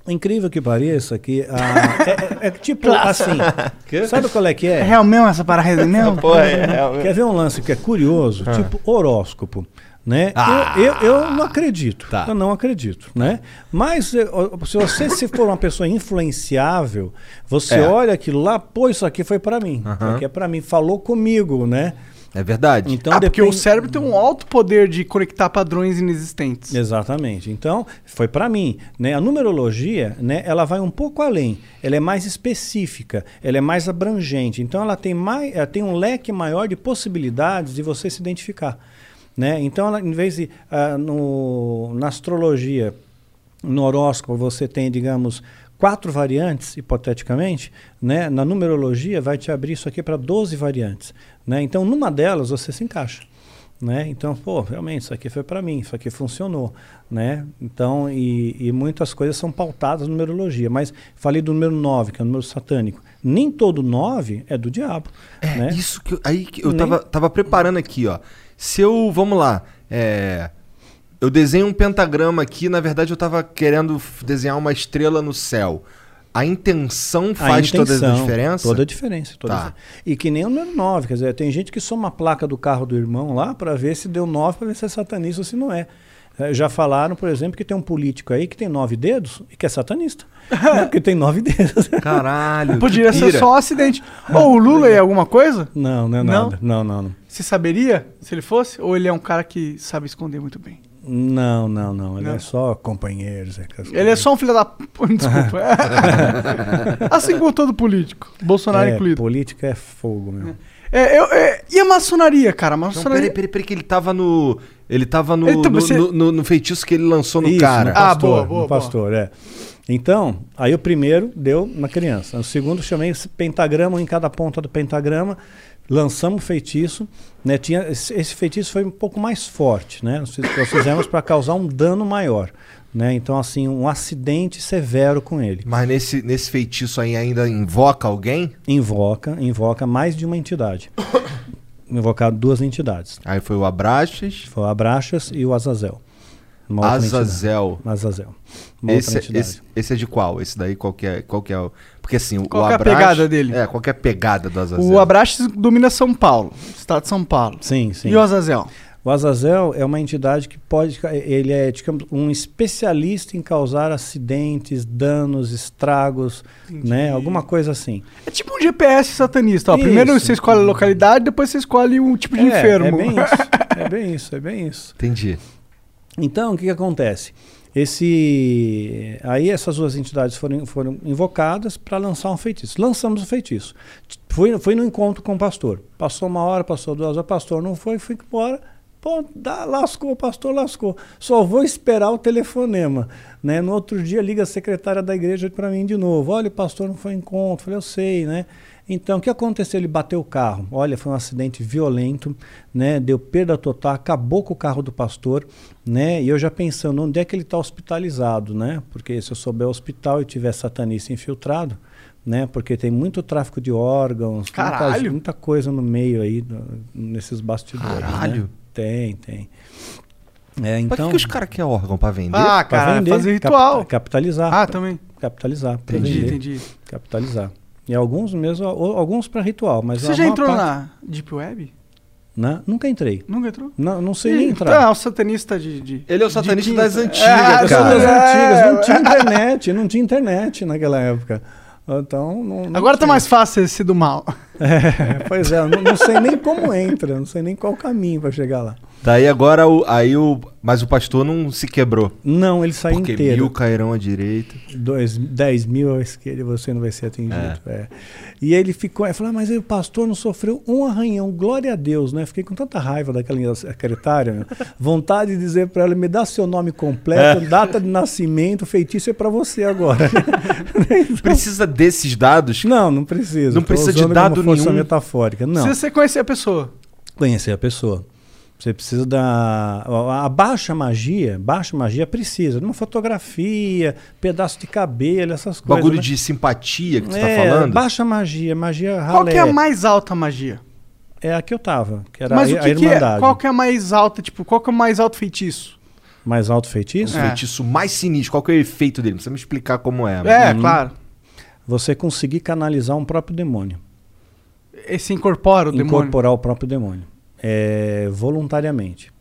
Incrível que pareça que ah, é, é- é tipo assim. Quê? Sabe qual é que É é? real mesmo essa parada mesmo? Pô, é real mesmo. Quer ver um lance que é curioso? Tipo horóscopo. Né? Ah. eu, eu, eu não acredito. Tá. Eu não acredito. Né? Mas eh, se você se for uma pessoa influenciável, você É. olha aquilo lá, pô, isso aqui foi para mim. Isso Aham. aqui é para mim. Falou comigo, né? É verdade. Então ah, porque depende- o cérebro tem um alto poder de conectar padrões inexistentes. Exatamente. Então, foi para mim. Né? A numerologia, né, ela vai um pouco além. Ela é mais específica, ela é mais abrangente. Então, ela tem, mais, ela tem um leque maior de possibilidades de você se identificar. Né? Então, ela, em vez de, ah, no, na astrologia, no horóscopo, você tem, digamos, quatro variantes, hipoteticamente, né? na numerologia vai te abrir isso aqui para 12 variantes. Né? Então, numa delas, você se encaixa. Né? Então, pô, realmente, isso aqui foi para mim, isso aqui funcionou, né? Então, e, e muitas coisas são pautadas na numerologia, mas falei do número 9, que é o número satânico. Nem todo 9 é do diabo, É, né? isso que eu, aí que eu Nem- tava, tava preparando aqui, ó. Se eu, vamos lá, é, eu desenho um pentagrama aqui, na verdade eu tava querendo desenhar uma estrela no céu. A intenção A faz toda a intenção, diferença? Toda a diferença. Toda a Tá. diferença. E que nem o número 9, quer dizer, tem gente que soma a placa do carro do irmão lá para ver se deu 9, para ver se é satanista ou se não é. Eh, Já falaram, por exemplo, que tem um político aí que tem nove dedos e que é satanista. né? Porque tem nove dedos. Caralho. Poderia que ser só um acidente. Ou o Lula é alguma coisa? Não, não é Não? nada. Não, não, não. Você saberia se ele fosse? Ou ele é um cara que sabe esconder muito bem? Não, não, não. Ele Não? é só companheiros. é aquelas Ele é só um filho da. Desculpa. assim como todo político. Bolsonaro é, incluído. Política é fogo, meu. É, eu- é, e a maçonaria, cara? A Não, maçonaria. peraí, peraí, peraí, que ele tava no. Ele tava no, Ele tá- no, você- no- no- no feitiço que ele lançou no Isso, cara. no Ah, pastor, boa, boa, no boa. pastor, é. Então, aí o primeiro deu na criança. O segundo chamei esse pentagrama, em cada ponta do pentagrama. Lançamos o feitiço. Né? Tinha, esse, feitiço foi um pouco mais forte. Né? Nós fiz- nós fizemos para causar um dano maior. Né? Então, assim, um acidente severo com ele. Mas nesse, nesse feitiço aí ainda invoca alguém? Invoca, invoca mais de uma entidade. Invocar duas entidades. Aí foi o Abraxas, Foi o Abraxas e o Azazel. Azazel. Azazel. Esse, entidade. esse, esse é de qual? Esse daí qual que é, qual que é o... Porque assim, o- Qual o que é a Abraxas- pegada dele? É, qual que é a pegada do Azazel? O Abraxas domina São Paulo, estado de São Paulo. Sim, sim. E o Azazel? O Azazel é uma entidade que pode. Ele é digamos, um especialista em causar acidentes, danos, estragos, né? Alguma coisa assim. É tipo um GPS satanista. Ó. Primeiro Isso. você escolhe a localidade, depois você escolhe o tipo de é, enfermo. É bem isso. É bem isso, é bem isso. Entendi. Então, o que, que acontece? Esse, aí essas duas entidades foram, foram invocadas para lançar um feitiço. Lançamos o feitiço. Fui, fui no encontro com o pastor. Passou uma hora, passou duas horas, pastor não foi, fui embora. Pô, dá, lascou, pastor lascou. Só vou esperar o telefonema. Né? No outro dia liga a secretária da igreja para mim de novo. Olha, o pastor não foi encontro. Falei, eu sei, né? Então, o que aconteceu? Ele bateu o carro. Olha, foi um acidente violento, né? Deu perda total, acabou com o carro do pastor, né? E eu já pensando, onde é que ele está hospitalizado, né? Porque se eu souber o hospital e tiver satanista infiltrado, né? Porque tem muito tráfico de órgãos, muita, Caralho! muita coisa no meio aí, do- nesses bastidores. Caralho! Né? Tem, tem. É, Pra então, que, que os caras querem órgão pra vender? Ah, pra cara, vender, fazer cap- ritual. capitalizar. Ah, também. Capitalizar. pra Entendi, vender, entendi. Capitalizar. E alguns mesmo, ou- alguns para ritual, mas Você já entrou parte- na Deep Web? Né? Nunca entrei. Nunca entrou? Não, não sei nem entrar. Tá, o satanista de. de Ele é o satanista de das quinta. antigas, É, Eu sou cara. das é, antigas, não tinha é. internet, não tinha internet naquela época. Então, não, não Agora tá tinha. mais fácil esse do mal. É, pois é, eu não, não sei nem como entra, não sei nem qual o caminho para chegar lá. Daí agora, o, aí o. Mas o pastor não se quebrou. Não, ele saiu Porque inteiro. mil cairão à direita. Dois, 10 mil à esquerda e você não vai ser atingido. é. E ele ficou, ele falou, ah, mas aí o pastor não sofreu um arranhão, glória a Deus, né? Fiquei com tanta raiva daquela secretária, meu. vontade de dizer para ela, me dá seu nome completo, data de nascimento, feitiço é para você agora. Precisa desses dados? Não, não precisa. Não precisa de dado nenhum. metafórica, não. Se você conhecer a pessoa. Conhecer a pessoa. Você precisa da. A baixa magia, baixa magia precisa de uma fotografia, pedaço de cabelo, essas coisas. Bagulho né? de simpatia que você tá É, falando? Baixa magia, magia ralé. Qual que é a mais alta magia? É a que eu tava, que era Mas a, o a que, que é? Qual que é a mais alta? Tipo, qual que é o mais alto feitiço? Mais alto feitiço? O feitiço mais sinistro. Qual que é o efeito dele? Não precisa me explicar como é. É, Uhum. claro. Você conseguir canalizar um próprio demônio. Esse incorpora o demônio. incorporar o próprio demônio. É, voluntariamente.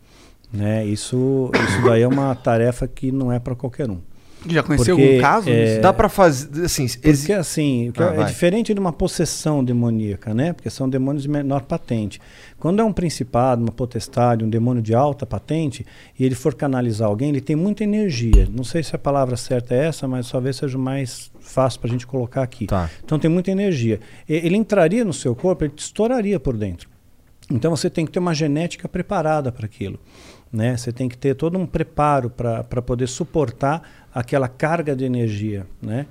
Né? Isso, isso daí é uma tarefa que não é para qualquer um. Já conheceu Porque, algum caso? é, Dá pra fazer. Assim, Porque assim, Ah, é vai. diferente de uma possessão demoníaca, né? Porque são demônios de menor patente. Quando é um principado, uma potestade, um demônio de alta patente, e ele for canalizar alguém, ele tem muita energia. Não sei se a palavra certa é essa, mas talvez seja mais fácil para a gente colocar aqui. Tá. Então tem muita energia. Ele entraria no seu corpo, ele te estouraria por dentro. Então você tem que ter uma genética preparada para aquilo. Né? Você tem que ter todo um preparo para poder suportar aquela carga de energia. Né?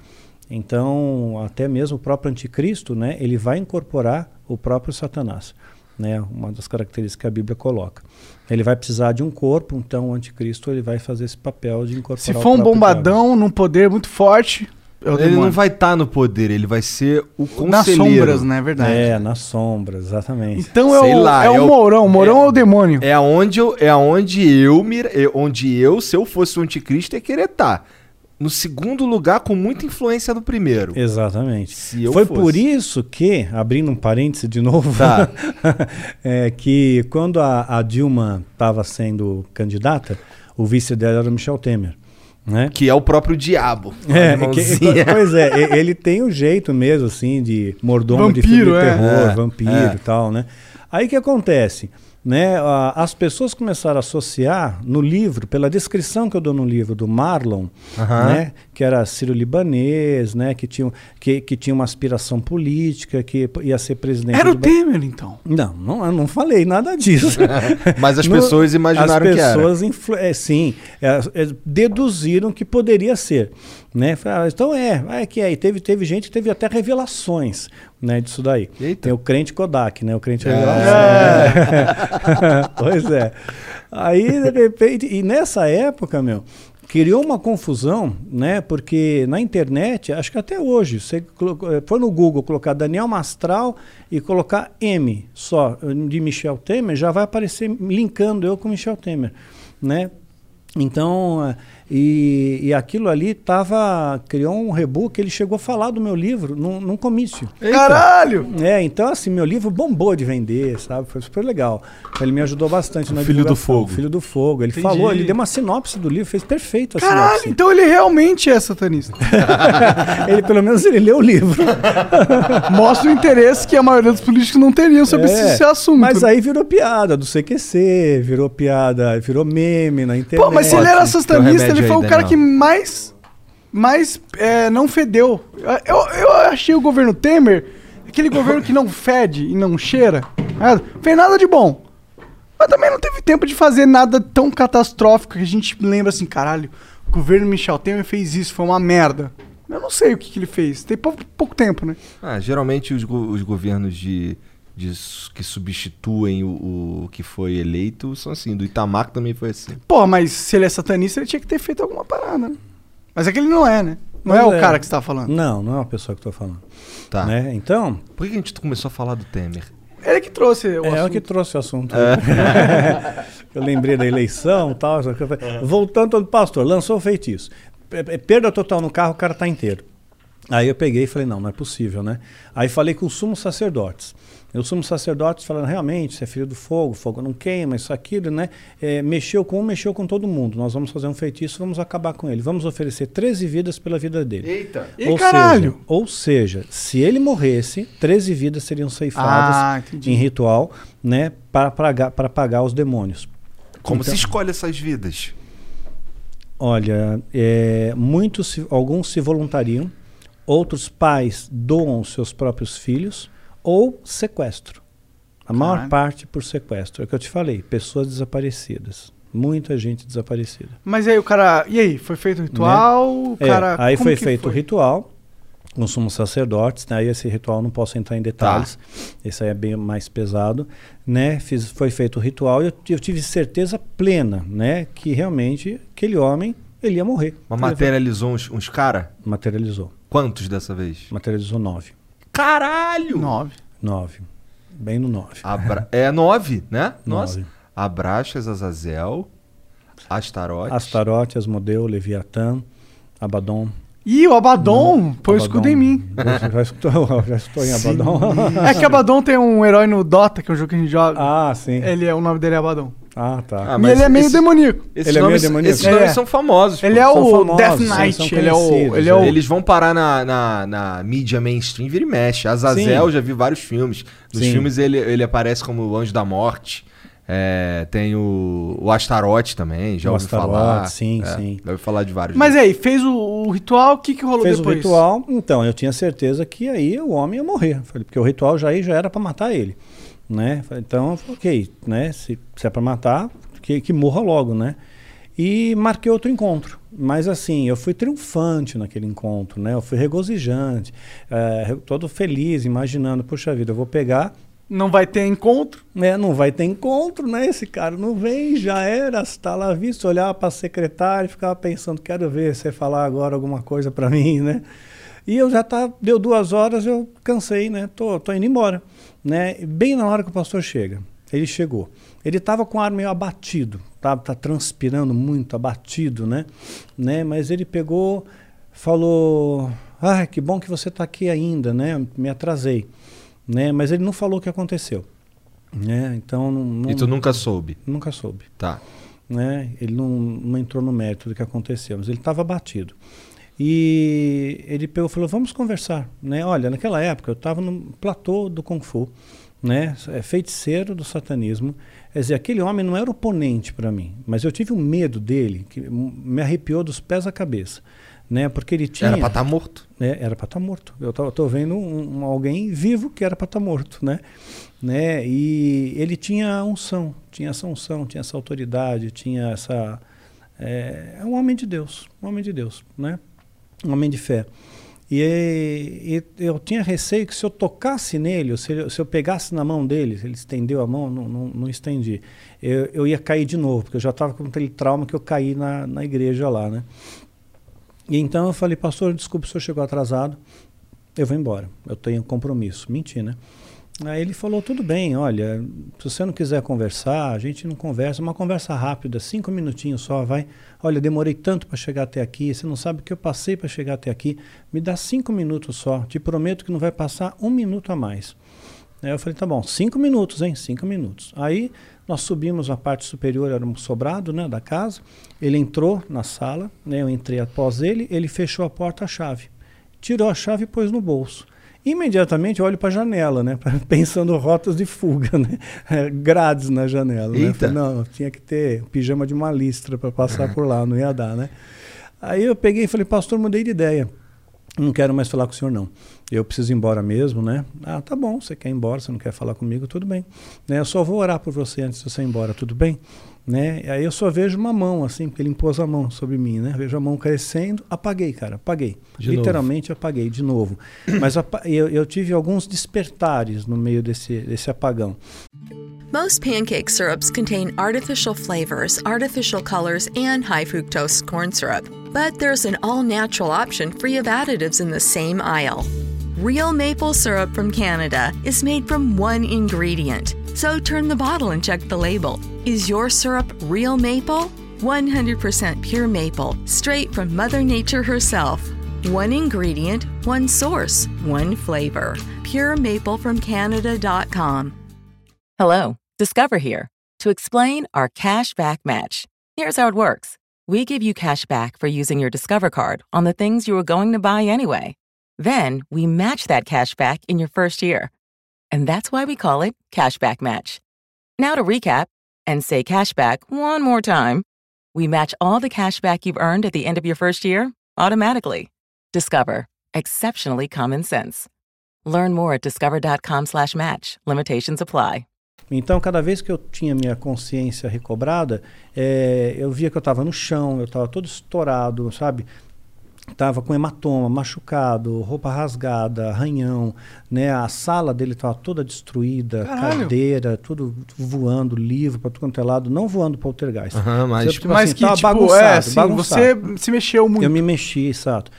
Então, até mesmo o próprio anticristo, né, ele vai incorporar o próprio Satanás. Né? Uma das características que a Bíblia coloca. Ele vai precisar de um corpo, então o anticristo ele vai fazer esse papel de incorporar Se for um bombadão num poder muito forte, é o Ele demônio. não vai estar no poder, ele vai ser o conselheiro. Nas sombras, né? É verdade. É, nas sombras, exatamente. Então é Sei o, lá, é o é o- Mourão. O Mourão é, o demônio. É aonde eu, é aonde eu, é onde eu, se eu fosse o anticristo, ia querer estar. No segundo lugar, com muita influência do primeiro. Exatamente. Se eu Foi fosse. por isso que, abrindo um parêntese de novo, Tá. é, que quando a, a Dilma estava sendo candidata, o vice dela era o Michel Temer. Né? Que é o próprio diabo. É, que- pois é, ele tem o jeito mesmo, assim, de mordomo de Vampiro, filme de é. terror, É, vampiro é. e tal, né? Aí o que acontece? Né, as pessoas começaram a associar no livro, pela descrição que eu dou no livro do Marlon, né, que era sírio-libanês, né, que tinha, que, que tinha uma aspiração política, que ia ser presidente Era o Temer, então. não, não, eu não falei nada disso. Mas as No- pessoas imaginaram as que era. pessoas influ- é, sim, é, é, deduziram que poderia ser. Né? Falaram, então é, é que aí teve, teve gente que teve até revelações né, disso daí. Eita. Tem o crente Kodak, né? O crente É. revelação. né? pois é. Aí, de repente, e nessa época, meu, criou uma confusão, né? Porque na internet, acho que até hoje, você eh, for no Google colocar Daniel Mastral e colocar M só de Michel Temer, já vai aparecer linkando eu com Michel Temer, né? Então, eh, e, e aquilo ali tava, criou um rebu que ele chegou a falar do meu livro num, num comício. Caralho! É, então assim, meu livro bombou de vender, sabe? Foi super legal. Ele me ajudou bastante na Filho do. Fogo. Filho do Fogo. Ele Entendi. falou, ele deu uma sinopse do livro, fez perfeito a Caralho, sinopse. então ele realmente é satanista. ele, pelo menos, ele leu o livro. Mostra o interesse que a maioria dos políticos não teriam sobre É, esse assunto. Mas aí virou piada do CQC, virou piada, virou meme na internet. Pô, mas se ele era satanista, ele foi aí, o cara Daniel. que mais, mais é, não fedeu. Eu, eu achei o governo Temer aquele governo que não fede e não cheira. né? Fez nada de bom. Mas também não teve tempo de fazer nada tão catastrófico que a gente lembra assim, caralho, o governo Michel Temer fez isso, foi uma merda. Eu não sei o que, que ele fez. Tem pouco, pouco tempo, né? Ah, geralmente os, go- os governos de, de que substituem o, o que foi eleito são assim. Do Itamar também foi assim. Pô, mas se ele é satanista, ele tinha que ter feito alguma parada, né? Mas é que ele não é, né? Não é o cara que você tá falando. Não, não é uma pessoa que eu tô falando. Tá. Né? Então, Por que a gente começou a falar do Temer? Ele que trouxe o é o assunto. que trouxe o assunto. eu lembrei da eleição e tal. Voltando ao pastor, lançou o feitiço. P- Perda total no carro, o cara tá inteiro. Aí eu peguei e falei, não, não é possível, né? Aí falei com os sumos sacerdotes. E os sumos sacerdotes falaram, realmente, você é filho do fogo, fogo não queima, isso, aquilo, né? É, mexeu com um, mexeu com todo mundo. Nós vamos fazer um feitiço, vamos acabar com ele. Vamos oferecer 13 vidas pela vida dele. Eita! Ih, ou caralho! Seja, ou seja, se ele morresse, 13 vidas seriam ceifadas Ah, em ritual, né, para pagar, para pagar os demônios. Como Então- se escolhe essas vidas? Olha, é, muitos, se- alguns se voluntariam, outros pais doam seus próprios filhos ou sequestro. A maior parte por sequestro. É o que eu te falei, pessoas desaparecidas. Muita gente desaparecida. Mas aí o cara. E aí? Foi feito o ritual? O É, cara, aí como foi feito o ritual com sumos sacerdotes, né? Aí esse ritual não posso entrar em detalhes, esse aí é bem mais pesado, né? Fiz, foi feito o ritual e eu, eu tive certeza plena, né? Que realmente aquele homem, ele ia morrer. Mas materializou uns, uns cara? Materializou. Quantos dessa vez? Materializou nove. Caralho! Nove. Nove. Bem no nove. Abra... É nove, né? Nossa. Nove. Abraxas, Azazel, Astarote. Astarote, Asmodeu, Leviatã, Abaddon. Ih, o Abaddon põe o escudo em mim. Você já escutou, já escutou em Abaddon? É que Abaddon tem um herói no Dota, que é um jogo que a gente joga. ah, sim. Ele é, o nome dele é Abaddon. Ah, tá. Ah, e ele é meio esse- demoníaco. Esses Ele é meio nomes, demoníaco? esses nomes É. são famosos. Ele pô. é São o famosos, Death Knight. são ele é o. Ele é o. Eles vão parar na, na, na mídia mainstream, vira e mexe. Azazel, já vi vários filmes. Nos Sim. filmes ele, ele aparece como o Anjo da Morte. É, tem o, o Astarote também, já O ouvi Astarote, falar. sim, É, sim. Já ouvi falar de vários. Mas aí, fez o, o ritual, o que, que rolou Fez depois? o ritual, então eu tinha certeza que aí o homem ia morrer. Porque o ritual já aí já era para matar ele, né? Então, ok, né? Se, se é para matar, que, que morra logo, né? E marquei outro encontro. Mas assim, eu fui triunfante naquele encontro, né? Eu fui regozijante, eh, todo feliz, imaginando, puxa vida, eu vou pegar Não vai ter encontro. né, não vai ter encontro, né? Esse cara não vem, já era, está lá visto, olhar para a secretária e ficava pensando, quero ver você falar agora alguma coisa para mim, né? E eu já tá, deu duas horas, eu cansei, né? Tô, tô indo embora, né? Bem na hora que o pastor chega, ele chegou. Ele estava com o ar meio abatido, tá, tá transpirando muito, abatido, né? né? Mas ele pegou, falou, ah, que bom que você está aqui ainda, né? Me atrasei, né? Mas ele não falou o que aconteceu. Né? Então não, não- E tu nunca soube. nunca soube. Tá. Né? Ele não, não entrou no mérito do que aconteceu, mas ele estava abatido. E ele pegou falou: Vamos conversar. Né? Olha, naquela época eu estava no platô do Kung Fu, né? é feiticeiro do satanismo. Quer dizer, aquele homem não era oponente para mim, mas eu tive um medo dele que me arrepiou dos pés à cabeça. Né? Porque ele tinha. Era pra estar morto. É, era para estar morto. Eu tô vendo um, um- alguém vivo que era para estar morto, né? né? E ele tinha a unção, tinha essa unção, tinha essa autoridade, tinha essa é, é um homem de Deus, um homem de Deus, né? Um homem de fé. E, e eu tinha receio que se eu tocasse nele, se, eu- se eu pegasse na mão dele, ele estendeu a mão, não, não, não estendi, eu, eu ia cair de novo, porque eu já estava com aquele trauma que eu caí na, na igreja lá, né? E então eu falei, pastor, desculpe, o senhor chegou atrasado, eu vou embora, eu tenho compromisso. Menti, né? Aí ele falou, tudo bem, olha, se você não quiser conversar, a gente não conversa, uma conversa rápida, cinco minutinhos só, vai. Olha, demorei tanto para chegar até aqui, você não sabe o que eu passei para chegar até aqui, me dá cinco minutos só, te prometo que não vai passar um minuto a mais. Aí eu falei, tá bom, cinco minutos, hein? Cinco minutos. Aí nós subimos na parte superior, era um sobrado né, da casa. Ele entrou na sala, né, eu entrei após ele, ele fechou a porta a chave. Tirou a chave e pôs no bolso. Imediatamente olho para a janela, né? Pensando rotas de fuga, né? Grades na janela. Né? Falei, não, tinha que ter pijama de uma listra para passar por lá, não ia dar, né? Aí eu peguei e falei, pastor, mudei de ideia. Não quero mais falar com o senhor, não. Eu preciso ir embora mesmo, né? Ah, tá bom, você quer ir embora, você não quer falar comigo, tudo bem. Né? Eu só vou orar por você antes de você ir embora, tudo bem? Né? Aí eu só vejo uma mão, assim, porque ele impôs a mão sobre mim, né? Vejo a mão crescendo, apaguei, cara, apaguei. De novo. Literalmente apaguei, de novo. Mas eu, eu tive alguns despertares no meio desse, desse apagão. Most pancake syrups contain artificial flavors, artificial colors, and high fructose corn syrup. But there's an all natural option free of additives in the same aisle. Real maple syrup from Canada is made from one ingredient. So turn the bottle and check the label. Is your syrup real maple? 100% pure maple, straight from Mother Nature herself. One ingredient, one source, one flavor. Pure maple from PureMapleFromCanada.com. Hello, Discover here to explain our cash back match. Here's how it works we give you cash back for using your Discover card on the things you were going to buy anyway. Then we match that cash back in your first year. And that's why we call it Cashback Match. Now to recap and say cashback one more time, we match all the cashback you've earned at the end of your first year automatically. Discover exceptionally common sense. Learn more at discover.com slash match. Limitations apply. Então, cada vez que eu tinha minha consciência recobrada, é, eu via que eu estava no chão, eu estava todo estourado, sabe? Tava com hematoma, machucado, roupa rasgada, arranhão, né? A sala dele estava toda destruída, Caralho. cadeira, tudo voando, livro para tudo quanto é lado, não voando poltergeist. Aham, mas- Tipo Mas assim, que, tava tipo, bagunçado, é, assim, bagunçado. você se mexeu muito. Eu me mexi, exato.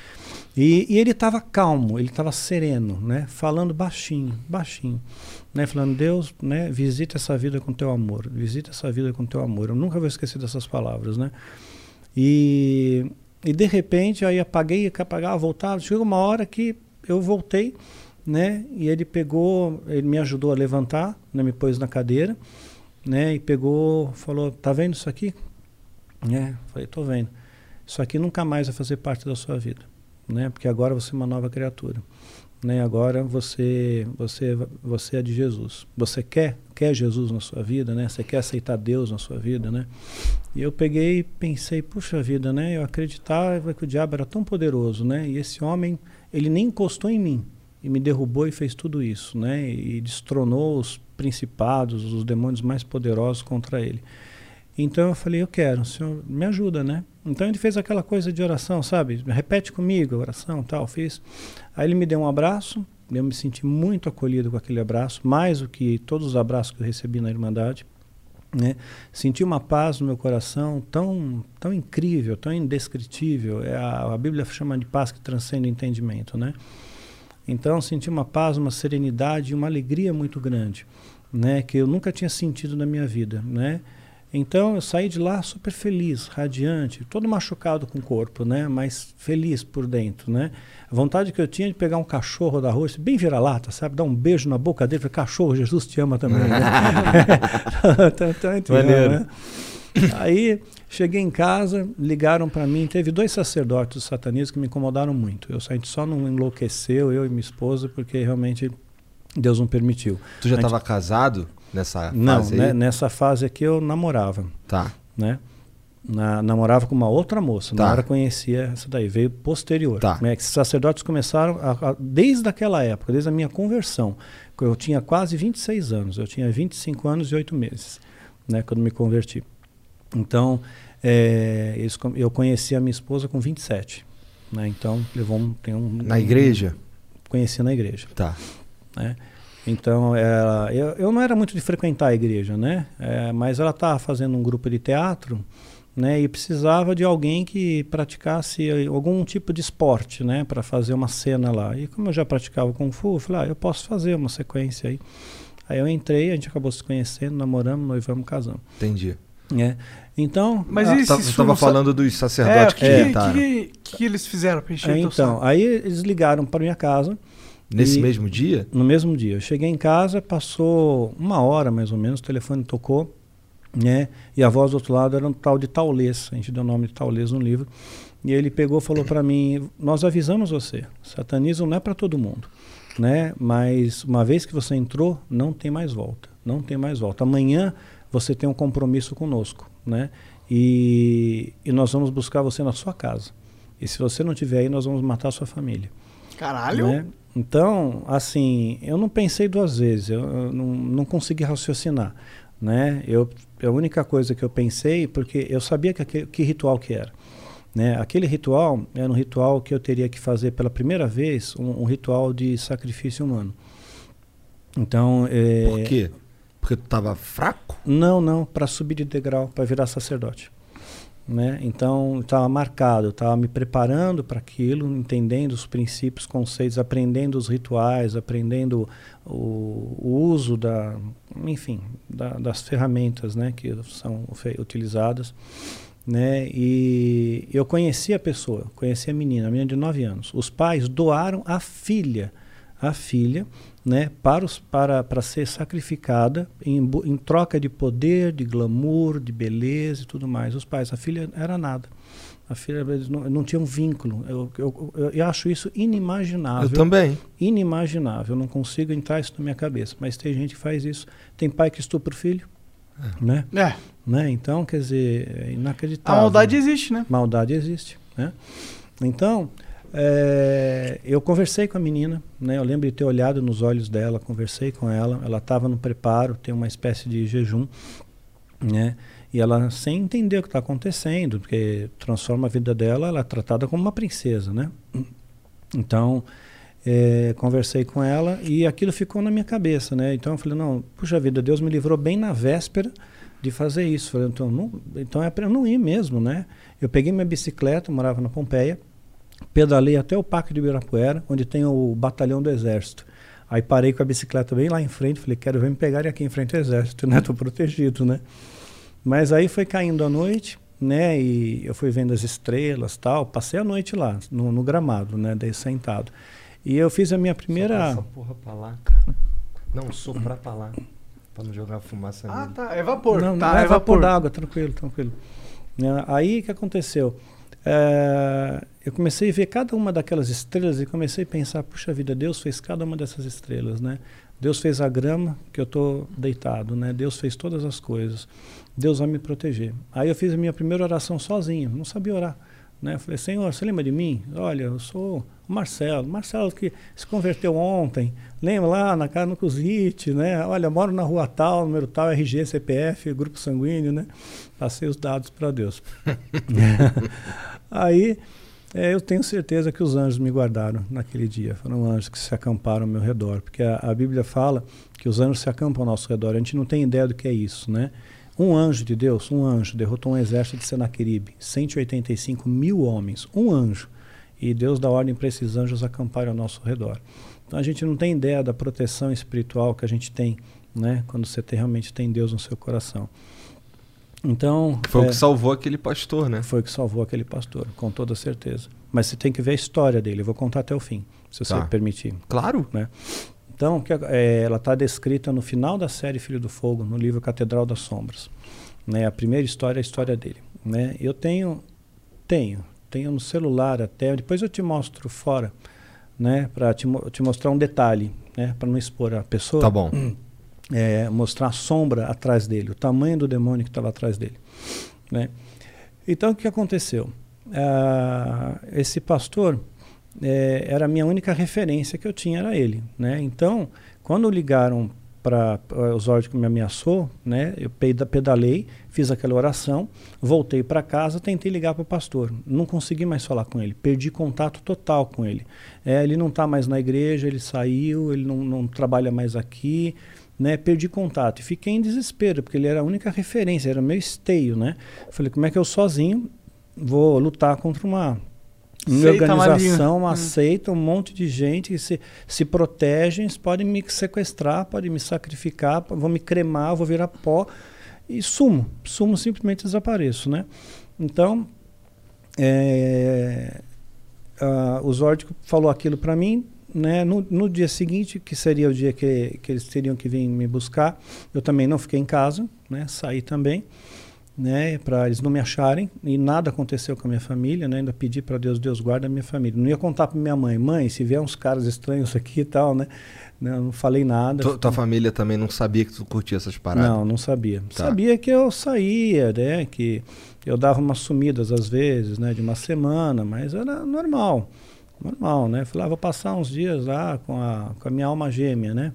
E, e ele estava calmo, ele estava sereno, né? Falando baixinho, baixinho, né? Falando Deus, né? Visita essa vida com teu amor, visita essa vida com teu amor. Eu nunca vou esquecer dessas palavras, né? E, e de repente aí apaguei, apagava, voltava. Chegou uma hora que eu voltei, né? E ele pegou, ele me ajudou a levantar, né? Me pôs na cadeira, né? E pegou, falou, tá vendo isso aqui? né? Falei, tô vendo. Isso aqui nunca mais vai fazer parte da sua vida, né? Porque agora você é uma nova criatura, né? Agora você, você, você é de Jesus. Você quer, quer Jesus na sua vida, né? Você quer aceitar Deus na sua vida, né? E eu peguei pensei, puxa vida, né? Eu acreditava que o diabo era tão poderoso, né? E esse homem, ele nem encostou em mim e me derrubou e fez tudo isso, né? E destronou os principados, os demônios mais poderosos contra ele. Então eu falei, eu quero, o senhor me ajuda, né? Então ele fez aquela coisa de oração, sabe? Repete comigo a oração, tal, fiz. Aí ele me deu um abraço, eu me senti muito acolhido com aquele abraço, mais do que todos os abraços que eu recebi na Irmandade. Né? Senti uma paz no meu coração tão, tão incrível, tão indescritível. É a, a Bíblia chama de paz que transcende o entendimento, né? Então senti uma paz, uma serenidade, e uma alegria muito grande, né? Que eu nunca tinha sentido na minha vida, né? Então eu saí de lá super feliz, radiante, todo machucado com o corpo, né? Mas feliz por dentro, né? A vontade que eu tinha de pegar um cachorro da rua, bem vira-lata, sabe? Dar um beijo na boca dele, falar, cachorro, Jesus te ama também. né? Então, né? Aí cheguei em casa, ligaram para mim, teve dois sacerdotes do satanismo que me incomodaram muito. Eu a gente só não enlouqueceu, eu e minha esposa, porque realmente Deus não permitiu. Tu já A gente- estava casado nessa não, fase né, aí? nessa fase aqui eu namorava, Tá. né? Na- namorava com uma outra moça, Tá. conhecia essa daí, veio posterior. Tá. Né, esses sacerdotes começaram a- a- desde aquela época, desde a minha conversão. Eu tinha quase 26 anos, eu tinha 25 anos e 8 meses, né, quando me converti. Então, é, eles eu conheci a minha esposa com 27, né? Então, levou um, tem um Na igreja? Conheci na igreja Tá. né? Então, ela, eu, eu não era muito de frequentar a igreja, né? É, mas ela estava fazendo um grupo de teatro, né? E precisava de alguém que praticasse algum tipo de esporte, né? Para fazer uma cena lá. E como eu já praticava Kung Fu, eu falei, ah, eu posso fazer uma sequência aí. Aí eu entrei, a gente acabou se conhecendo, namoramos, noivamos, casamos. Entendi. né? Então, Mas a- se Você isso estava falando dos sacerdotes é, que que, que, que, que eles fizeram pra encher é, então, saco? aí eles ligaram para minha casa. Nesse e- mesmo dia? No mesmo dia. Eu cheguei em casa, passou uma hora mais ou menos, o telefone tocou, né? E a voz do outro lado era um tal de Taulês, a gente deu o nome de Taulês no livro. E ele pegou e falou para mim: Nós avisamos você, satanismo não é para todo mundo, né? Mas uma vez que você entrou, não tem mais volta, não tem mais volta. Amanhã você tem um compromisso conosco, né? E, e nós vamos buscar você na sua casa. E se você não estiver aí, nós vamos matar a sua família. Caralho. né? Então, assim, eu não pensei duas vezes, eu, eu não, não consegui raciocinar, né? Eu, a única coisa que eu pensei, porque eu sabia que, aquele, que ritual que era, né? Aquele ritual era um ritual que eu teria que fazer pela primeira vez, um, um ritual de sacrifício humano. Então, é, Por quê? Porque tu tava fraco? não, não, para subir de degrau, para virar sacerdote. Né? Então, estava marcado, estava me preparando para aquilo, entendendo os princípios, conceitos, aprendendo os rituais, aprendendo o, o uso da, enfim, da, das ferramentas né, que são utilizadas. Né? E eu conheci a pessoa, conheci a menina, a menina de 9 anos. Os pais doaram a filha, a filha, né, para, os, para, para ser sacrificada em, bu- em troca de poder, de glamour, de beleza e tudo mais. Os pais, a filha era nada. A filha eles não, não tinha um vínculo. Eu, eu, eu, eu acho isso inimaginável. Eu também. Inimaginável. Eu não consigo entrar isso na minha cabeça. Mas tem gente que faz isso. Tem pai que estupra o filho. Né? É. Né? Então, quer dizer, é A inacreditável. maldade existe, né? Maldade existe, né? Então, é, eu conversei com a menina, né? Eu lembro de ter olhado nos olhos dela, conversei com ela. Ela estava no preparo, tem uma espécie de jejum, né? E ela sem entender o que está acontecendo, porque transforma a vida dela, ela é tratada como uma princesa, né? Então, é, conversei com ela e aquilo ficou na minha cabeça, né? Então eu falei, não, puxa vida, Deus me livrou bem na véspera de fazer isso. Falei, então, não, então é para eu não ir mesmo, né? Eu peguei minha bicicleta, morava na Pompeia, pedalei até o Parque de Ibirapuera, onde tem o batalhão do Exército. Aí parei com a bicicleta bem lá em frente, falei, quero ver me pegarem aqui em frente ao Exército, né? Tô protegido, né? Mas aí foi caindo a noite, né? E eu fui vendo as estrelas tal. Passei a noite lá, no, no gramado, né? Daí sentado. E eu fiz a minha primeira. Essa porra pra lá, cara. Não, soprar pra lá. Pra não jogar fumaça Ah, nele. tá. É vapor. Não, tá, não é é vapor vapor. d'água, tranquilo, tranquilo. Né, Aí o que aconteceu? É, eu comecei a ver cada uma daquelas estrelas e comecei a pensar, puxa vida, Deus fez cada uma dessas estrelas, né? Deus fez a grama que eu estou deitado, né? Deus fez todas as coisas. Deus vai me proteger. Aí eu fiz a minha primeira oração sozinho, não sabia orar. Né? Eu falei, Senhor, você lembra de mim? Olha, eu sou o Marcelo. Marcelo que se converteu ontem. Lembra lá na casa no Cusite, né? Olha, moro na rua tal, número tal, RG, CPF, grupo sanguíneo, né? Passei os dados para Deus. Aí é, eu tenho certeza que os anjos me guardaram naquele dia. Foram anjos que se acamparam ao meu redor. Porque a, a Bíblia fala que os anjos se acampam ao nosso redor. A gente não tem ideia do que é isso, né? Um anjo de Deus, um anjo, derrotou um exército de Senaqueribe. 185 mil homens. Um anjo. E Deus dá ordem para esses anjos acamparem ao nosso redor. Então a gente não tem ideia da proteção espiritual que a gente tem, né? Quando você tem- realmente tem Deus no seu coração. Então. Foi o é, que salvou aquele pastor, né? foi o que salvou aquele pastor, com toda certeza. Mas você tem que ver a história dele. Eu vou contar até o fim, se você Tá. permitir. Claro. Né? Então, que, é, ela está descrita no final da série Filho do Fogo, no livro Catedral das Sombras. Né? A primeira história é a história dele. Né? Eu tenho, tenho, tenho no celular até. Depois eu te mostro fora, né? Para te, te mostrar um detalhe, né? Para não expor a pessoa Tá bom. é, mostrar a sombra atrás dele, o tamanho do demônio que estava atrás dele. Né? Então, o que aconteceu? Ah, esse pastor eh, era a minha única referência que eu tinha, era ele. Né? Então, quando ligaram para o Zord que me ameaçou, né? eu peda- pedalei, fiz aquela oração, voltei para casa, tentei ligar para o pastor. Não consegui mais falar com ele, perdi contato total com ele. É, ele não está mais na igreja, ele saiu, ele não, não trabalha mais aqui né, perdi contato e fiquei em desespero, porque ele era a única referência, era meu esteio, né? Falei, como é que eu sozinho vou lutar contra uma, uma Seita organização, uma Hum. seita, um monte de gente que se, se protegem, podem me sequestrar, podem me sacrificar, vão me cremar, vou virar pó e sumo, sumo simplesmente desapareço, né? Então, é, o Zord falou aquilo para mim, né? No, no dia seguinte, que seria o dia que, que eles teriam que vir me buscar, eu também não fiquei em casa, né? Saí também, né? Para eles não me acharem e nada aconteceu com a minha família, né? Ainda pedi para Deus, Deus guarda a minha família. Não ia contar para minha mãe, mãe, se vier uns caras estranhos aqui e tal, né? Não, não falei nada. Tu- tua família também não sabia que tu curtia essas paradas? Não, não sabia. Tá. Sabia que eu saía, né? Que eu dava umas sumidas às vezes, né? De uma semana, mas era normal. Normal, né? Falei, ah, vou passar uns dias lá com a, com a minha alma gêmea, né?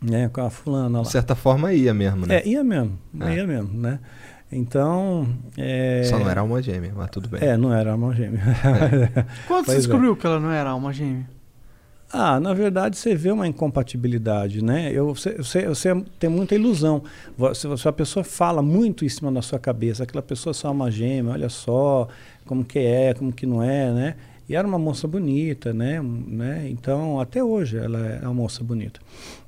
né? Com a fulana lá. De certa forma ia mesmo, né? É, ia mesmo, É. ia mesmo, né? Então. É... Só não era alma gêmea, mas tudo bem. É, não era alma gêmea. Quando você é. descobriu que ela não era alma gêmea? Ah, na verdade você vê uma incompatibilidade, né? Eu, você, você, você tem muita ilusão. Se, se a pessoa fala muito em cima da sua cabeça, aquela pessoa é só uma gêmea, olha só como que é, como que não é, né? E era uma moça bonita, né? Né? Então, até hoje ela é uma moça bonita,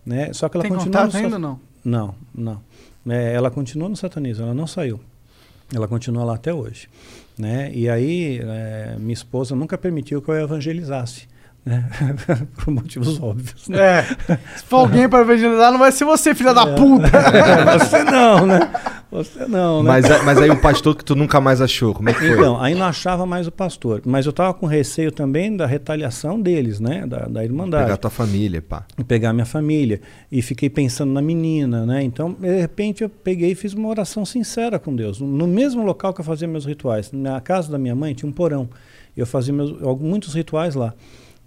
né? Só que ela Tem continua contato no ainda não? Não, não. É, ela continua no satanismo, ela não saiu. Ela continua lá até hoje, né? E aí é, minha esposa nunca permitiu que eu evangelizasse, né? Por motivos óbvios. Né? É. Se for alguém pra evangelizar, não vai ser você, filha da puta. É, você não, né? Você não, né? Mas, mas aí o pastor que tu nunca mais achou, como é que foi? Então, aí não achava mais o pastor. Mas eu tava com receio também da retaliação deles, né? Da, da Irmandade. Pegar tua família, pá. E pegar minha família. E fiquei pensando na menina, né? Então, de repente, eu peguei e fiz uma oração sincera com Deus. No mesmo local que eu fazia meus rituais. Na casa da minha mãe tinha um porão. Eu fazia meus, muitos rituais lá.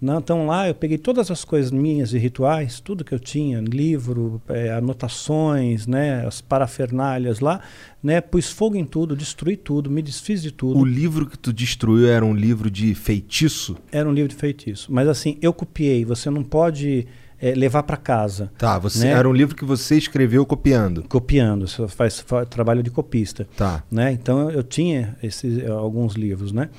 Não, Então lá eu peguei todas as coisas minhas e rituais, tudo que eu tinha, livro, eh, anotações, né, as parafernálias lá, né, pus fogo em tudo, destruí tudo, me desfiz de tudo. O livro que tu destruiu era um livro de feitiço? Era um livro de feitiço. Mas assim, eu copiei, você não pode eh, levar para casa. Tá, você né? era um livro que você escreveu copiando. Copiando, você faz, fa- trabalho de copista. Tá. Né? Então eu tinha esses, alguns livros, né?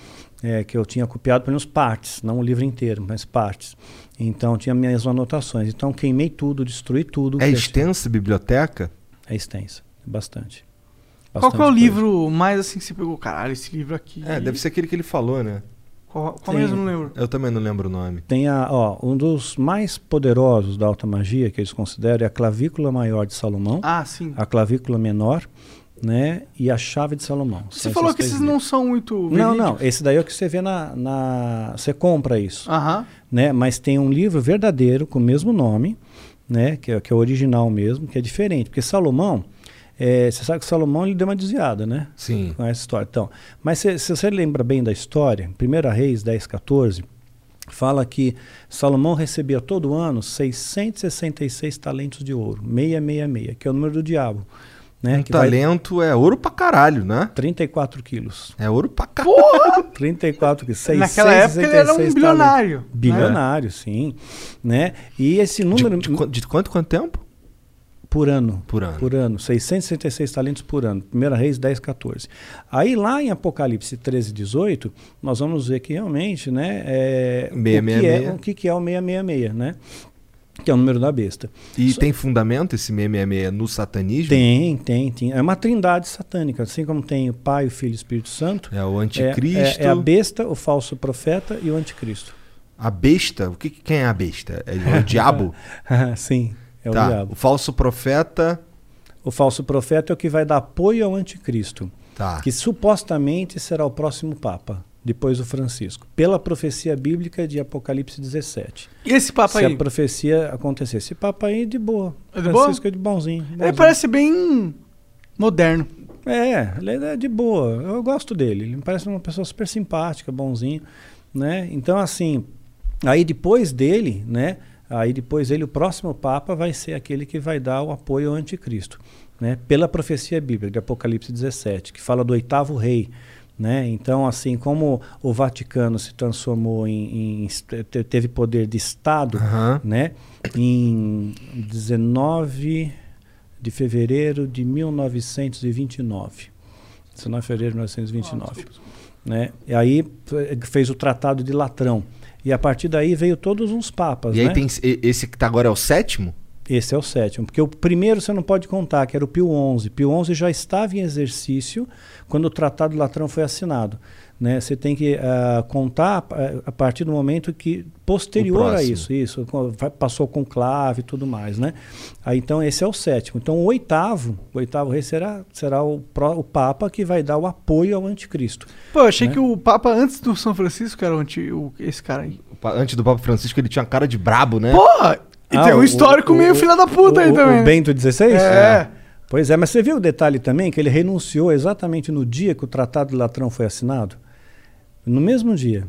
Eh, que eu tinha copiado pelo menos partes, não o livro inteiro, mas partes. Então tinha minhas anotações. Então queimei tudo, destruí tudo. É extensa a biblioteca? É extensa, bastante. Qual que é o livro mais assim que você pegou? Caralho, esse livro aqui. É, deve ser aquele que ele falou, né? Qual, qual mesmo? Não lembro. Eu também não lembro o nome. Tem a, ó, um dos mais poderosos da alta magia que eles consideram é a clavícula maior de Salomão, Ah, sim. a clavícula menor, né, e a chave de Salomão. Você falou que esses não livros. são muito. Não, não, verídicos. esse daí é o que você vê na, na você compra isso, Aham. né? Mas tem um livro verdadeiro com o mesmo nome, né, que é, que é o original mesmo, que é diferente, porque Salomão é, você sabe que Salomão ele deu uma desviada, né? Sim. Com essa história. Então, mas se, se você lembra bem da história, 1 Reis 10, 14, fala que Salomão recebia todo ano 666 talentos de ouro, 666, que é o número do diabo. Né? Um que vai talento é ouro pra caralho, né? 34 quilos. É ouro pra caralho. 34 quilos. Naquela época ele era um 666 bilionário, talentos. Bilionário, sim. Né? E esse número. De, de de quanto, quanto tempo? Por ano. Por ano. Por ano. 666 talentos por ano. Primeira Reis 10, 14. Aí lá em Apocalipse 13, 18, nós vamos ver que realmente, né, é, o, que 666. é, o que que é o 666, né? Que é o número da besta. E Só- tem fundamento esse 666 no satanismo? Tem, tem, tem. É uma trindade satânica, assim como tem o Pai, o Filho e o Espírito Santo. É o É, anticristo. é, é a besta, o falso profeta e o anticristo. A besta? O que, que- quem é a besta? É o diabo? Sim, é tá. o diabo. O falso profeta. O falso profeta é o que vai dar apoio ao anticristo. Tá. que supostamente será o próximo Papa, depois do Francisco, pela profecia bíblica de Apocalipse 17. E esse papo Se aí? a profecia acontecer. Esse Papa aí de boa. É de boa? Francisco é de bonzinho. Ele bonzinho. parece bem moderno. É, ele é de boa. Eu gosto dele. Ele me parece uma pessoa super simpática, bonzinho, né? Então assim, aí depois dele, né? Aí depois dele o próximo papa vai ser aquele que vai dar o apoio ao anticristo, né? Pela profecia bíblica de Apocalipse 17, que fala do oitavo rei, né? Então assim, como o Vaticano se transformou em, em te- teve poder de estado, Aham. né? Em 19 de fevereiro de 1929. 19 de fevereiro de 1929. né? E aí fe- fez o Tratado de Latrão. E a partir daí veio todos uns papas. E aí né? tem esse que tá agora é o sétimo? Esse é o sétimo. Porque o primeiro você não pode contar, que era o Pio XI. Pio XI já estava em exercício quando o Tratado de Latrão foi assinado. Né? Você tem que ah, contar a partir do momento que posterior a isso, isso passou com clave e tudo mais, né? Aí, então esse é o sétimo. Então o oitavo, o oitavo rei será, será o, pró- o Papa que vai dar o apoio ao anticristo. Pô, eu achei Né? que o Papa antes do São Francisco era o anti, o- esse cara aí. Antes do Papa Francisco ele tinha cara de brabo, né? Porra! E Ah, tem um histórico o- meio o- filha da puta o, aí o- também. O? Bento XVI? É. Pois é, mas você viu o detalhe também que ele renunciou exatamente no dia que o Tratado de Latrão foi assinado? No mesmo dia,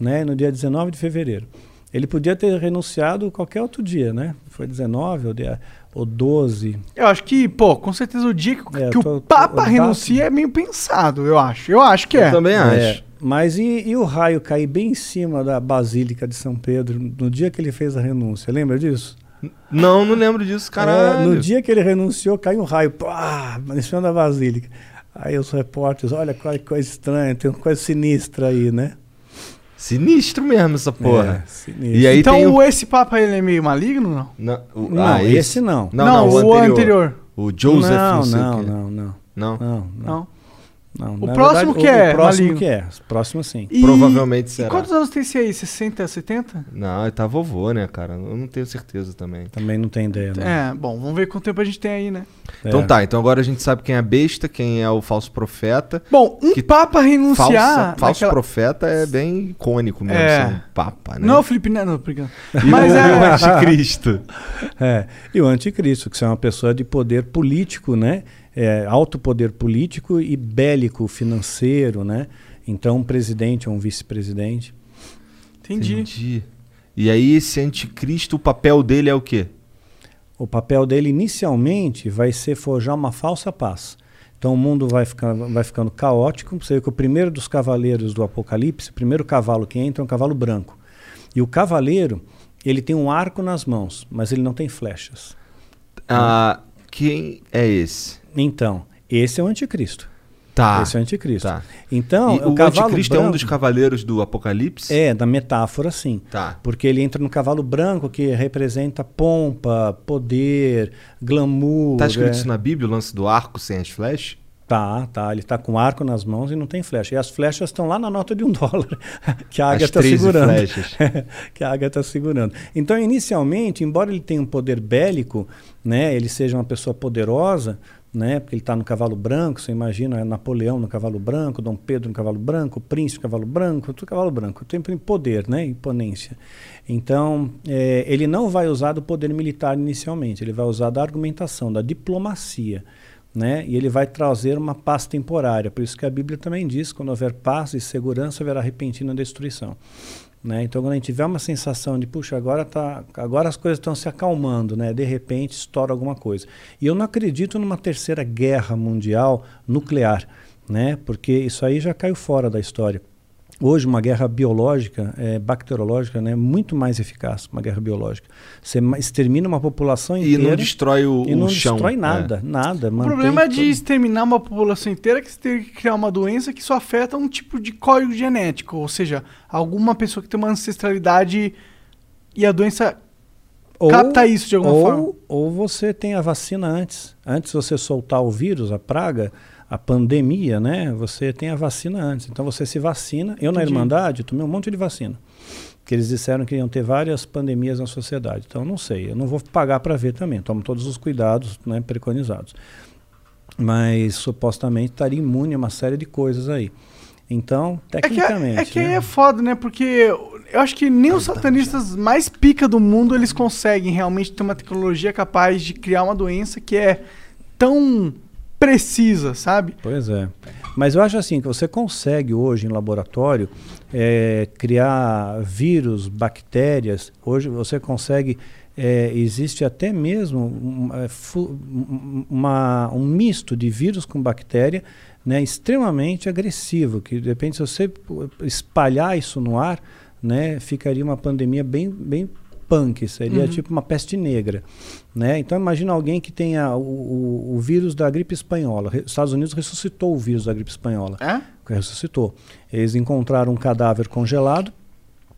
né? no dia 19 de fevereiro. Ele podia ter renunciado qualquer outro dia, né? Foi 19 ou, dia, ou 12. Eu acho que, pô, com certeza o dia que, É, que tô- o Papa tô- renuncia é meio pensado, eu acho. Eu acho que é. Eu também É, acho. Mas e, e o raio cair bem em cima da Basílica de São Pedro no dia que ele fez a renúncia? Lembra disso? Não, não lembro disso, caralho. É, no dia que ele renunciou, caiu um raio, pá, em cima da Basílica. Aí os repórteres, olha que coisa estranha, tem uma coisa sinistra aí, né? Sinistro mesmo essa porra. É, sinistro. E aí então tem o... esse Papa ele é meio maligno, não? Não, o- Não, ah, esse não. Não, não, o, anterior. O Joseph, não, não, não, o não, não, Não? não, não, Não. Não, O na próximo que o, é, O próximo maligno. que é. O próximo sim. E- Provavelmente E será. quantos anos tem esse aí? 60, 70? Não, ele tá vovô, né, cara? Eu não tenho certeza também. Também não tem ideia, né? É, bom, vamos ver quanto tempo a gente tem aí, né? Então É. tá, então agora a gente sabe quem é a besta, quem é o falso profeta. Bom, um Que papa renunciar. Falsa- falso naquela- profeta é bem icônico mesmo, É. ser um papa, né? Não, Felipe Neto, não, brincando. E Mas o, é. o anticristo. É, e o anticristo, que é uma pessoa de poder político, né? É, alto poder político e bélico financeiro, né? Então, um presidente ou um vice-presidente. Entendi. Entendi. E aí esse anticristo, o papel dele é o quê? O papel dele inicialmente vai ser forjar uma falsa paz. Então o mundo vai ficando, vai ficando caótico. Você vê que o primeiro dos cavaleiros do Apocalipse, o primeiro cavalo que entra é um cavalo branco. E o cavaleiro, ele tem um arco nas mãos, mas ele não tem flechas. Ah, quem é esse? Então, esse é o anticristo. Tá. Esse é o anticristo. Tá. Então, E o, o anticristo é um branco- dos cavaleiros do Apocalipse? É, da metáfora, sim. Tá. Porque ele entra no cavalo branco, que representa pompa, poder, glamour. Tá escrito é. isso na Bíblia, o lance do arco sem as flechas? Tá, tá. Ele tá com arco nas mãos e não tem flecha. E as flechas estão lá na nota de um dólar, que a águia está 13 segurando. flechas. que a águia está segurando. Então, inicialmente, embora ele tenha um poder bélico, né, ele seja uma pessoa poderosa, né, porque ele está no cavalo branco, você imagina é Napoleão no cavalo branco, Dom Pedro no cavalo branco, Príncipe no cavalo branco, tudo cavalo branco, tempo em poder, né, imponência. Então, eh, ele não vai usar do poder militar inicialmente, ele vai usar da argumentação, da diplomacia. Né? E ele vai trazer uma paz temporária. Por isso que a Bíblia também diz: quando houver paz e segurança, haverá repentina destruição. Né? Então, quando a gente tiver uma sensação de, puxa, agora, tá, agora as coisas estão se acalmando, né? de repente estoura alguma coisa. E eu não acredito numa terceira guerra mundial nuclear, né? porque isso aí já caiu fora da história. Hoje, uma guerra biológica, é, bacteriológica, né, é muito mais eficaz, uma guerra biológica. Você extermina uma população E inteira. não destrói o, e o não chão. destrói nada, nada. O problema de todo- exterminar uma população inteira é que você tem que criar uma doença que só afeta um tipo de código genético. Ou seja, alguma pessoa que tem uma ancestralidade e a doença capta isso de alguma ou, forma. Ou você tem a vacina antes. Antes de você soltar o vírus, a praga, a pandemia, né? Você tem a vacina antes. Então você se vacina. Eu na Entendi. Irmandade tomei um monte de vacina. Que eles disseram que iam ter várias pandemias na sociedade. Então não sei. Eu não vou pagar para ver também. Tomo todos os cuidados né, preconizados. Mas supostamente estaria imune a uma série de coisas aí. Então, É que, tecnicamente. é, que aí né? é foda, né? Porque eu acho que nem os satanistas mais pica do mundo eles conseguem realmente ter uma tecnologia capaz de criar uma doença que é tão precisa, sabe? Pois é. Mas eu acho assim que você consegue hoje em laboratório eh, criar vírus, bactérias. Hoje você consegue. eh, existe até mesmo um, eh, fu- um- uma- um misto de vírus com bactéria né, extremamente agressivo. Que de repente, se você espalhar isso no ar, né, ficaria uma pandemia bem, bem punk. Seria Uhum. tipo uma peste negra. Né? Então imagina alguém que tenha o, o- o vírus da gripe espanhola. Re- Estados Unidos ressuscitou o vírus da gripe espanhola. É? Ressuscitou. Eles encontraram um cadáver congelado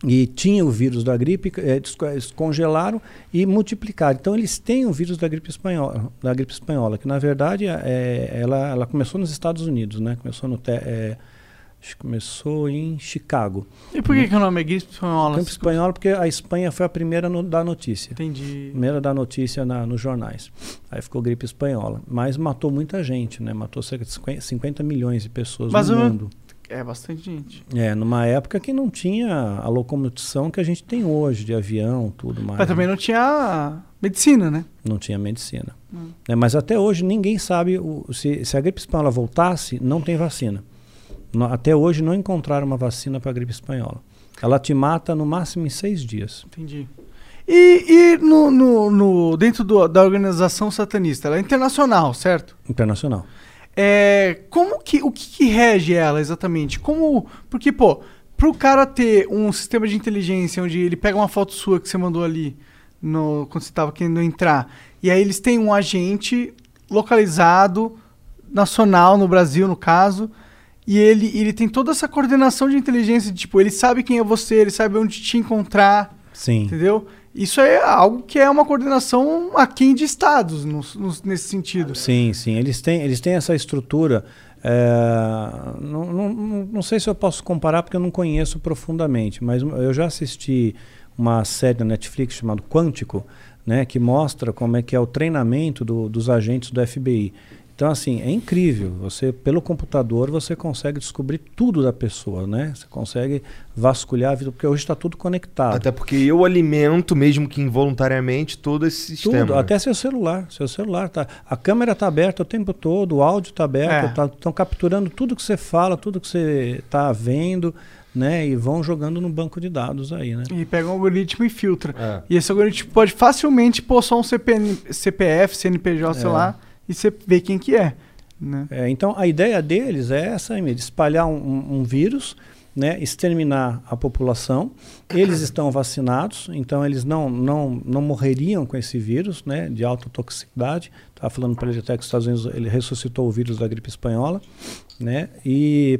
e tinha o vírus da gripe, eh, desco- eles congelaram e multiplicaram. Então eles têm o vírus da gripe espanhola, da gripe espanhola, que na verdade é, ela, ela começou nos Estados Unidos, né? Começou no te- eh, acho que começou em Chicago. E por que, que o nome é gripe espanhola? Gripe espanhola porque a Espanha foi a primeira no, da notícia. Entendi. Primeira da notícia na, nos jornais. Aí ficou gripe espanhola. Mas matou muita gente, né? Matou cerca de 50, 50 milhões de pessoas Mas no eu- mundo. É bastante gente. É, numa época que não tinha a locomoção que a gente tem hoje, de avião, tudo mais. Mas também né? não tinha medicina, né? Não tinha medicina. Hum. Né, mas até hoje ninguém sabe o- se, se a gripe espanhola voltasse, não tem vacina. Até hoje não encontraram uma vacina para a gripe espanhola. Ela te mata no máximo em seis dias. Entendi. E, e no, no- no- dentro do- da organização satanista, ela é internacional, certo? Internacional. É, como que, o que, que rege ela exatamente? Como, porque, pô, pro cara ter um sistema de inteligência onde ele pega uma foto sua que você mandou ali no, quando você tava querendo entrar, e aí eles têm um agente localizado, nacional, no Brasil, no caso, e ele, ele tem toda essa coordenação de inteligência, tipo, ele sabe quem é você, ele sabe onde te encontrar, Sim. entendeu? Isso é algo que é uma coordenação aquém de estados, no- no- nesse sentido. Sim, sim. Eles têm, eles têm essa estrutura É, não, não, não- não sei se eu posso comparar porque eu não conheço profundamente, mas eu já assisti uma série na Netflix chamada Quântico, né, que mostra como é que é o treinamento do- dos agentes do FBI. Então, assim, é incrível. Você, pelo computador, você consegue descobrir tudo da pessoa, né? Você consegue vasculhar a vida, porque hoje está tudo conectado. Até porque eu alimento, mesmo que involuntariamente, todo esse sistema. Tudo, né? até seu celular. Seu celular tá. A câmera tá aberta o tempo todo, o áudio tá aberto, É. estão capturando tudo que você fala, tudo que você tá vendo, né? E vão jogando no banco de dados aí, né? E pega um algoritmo e filtra. É. E esse algoritmo pode facilmente pôr só um CPN, CPF, CNPJ, sei É. lá, e você vê quem que é. Né? É, então a ideia deles é essa mesmo, espalhar um, um- um vírus, né, exterminar a população. Eles estão vacinados, então eles não, não, não morreriam com esse vírus né, de alta toxicidade. Estava falando para ele até que os Estados Unidos ele ressuscitou o vírus da gripe espanhola. Né, e,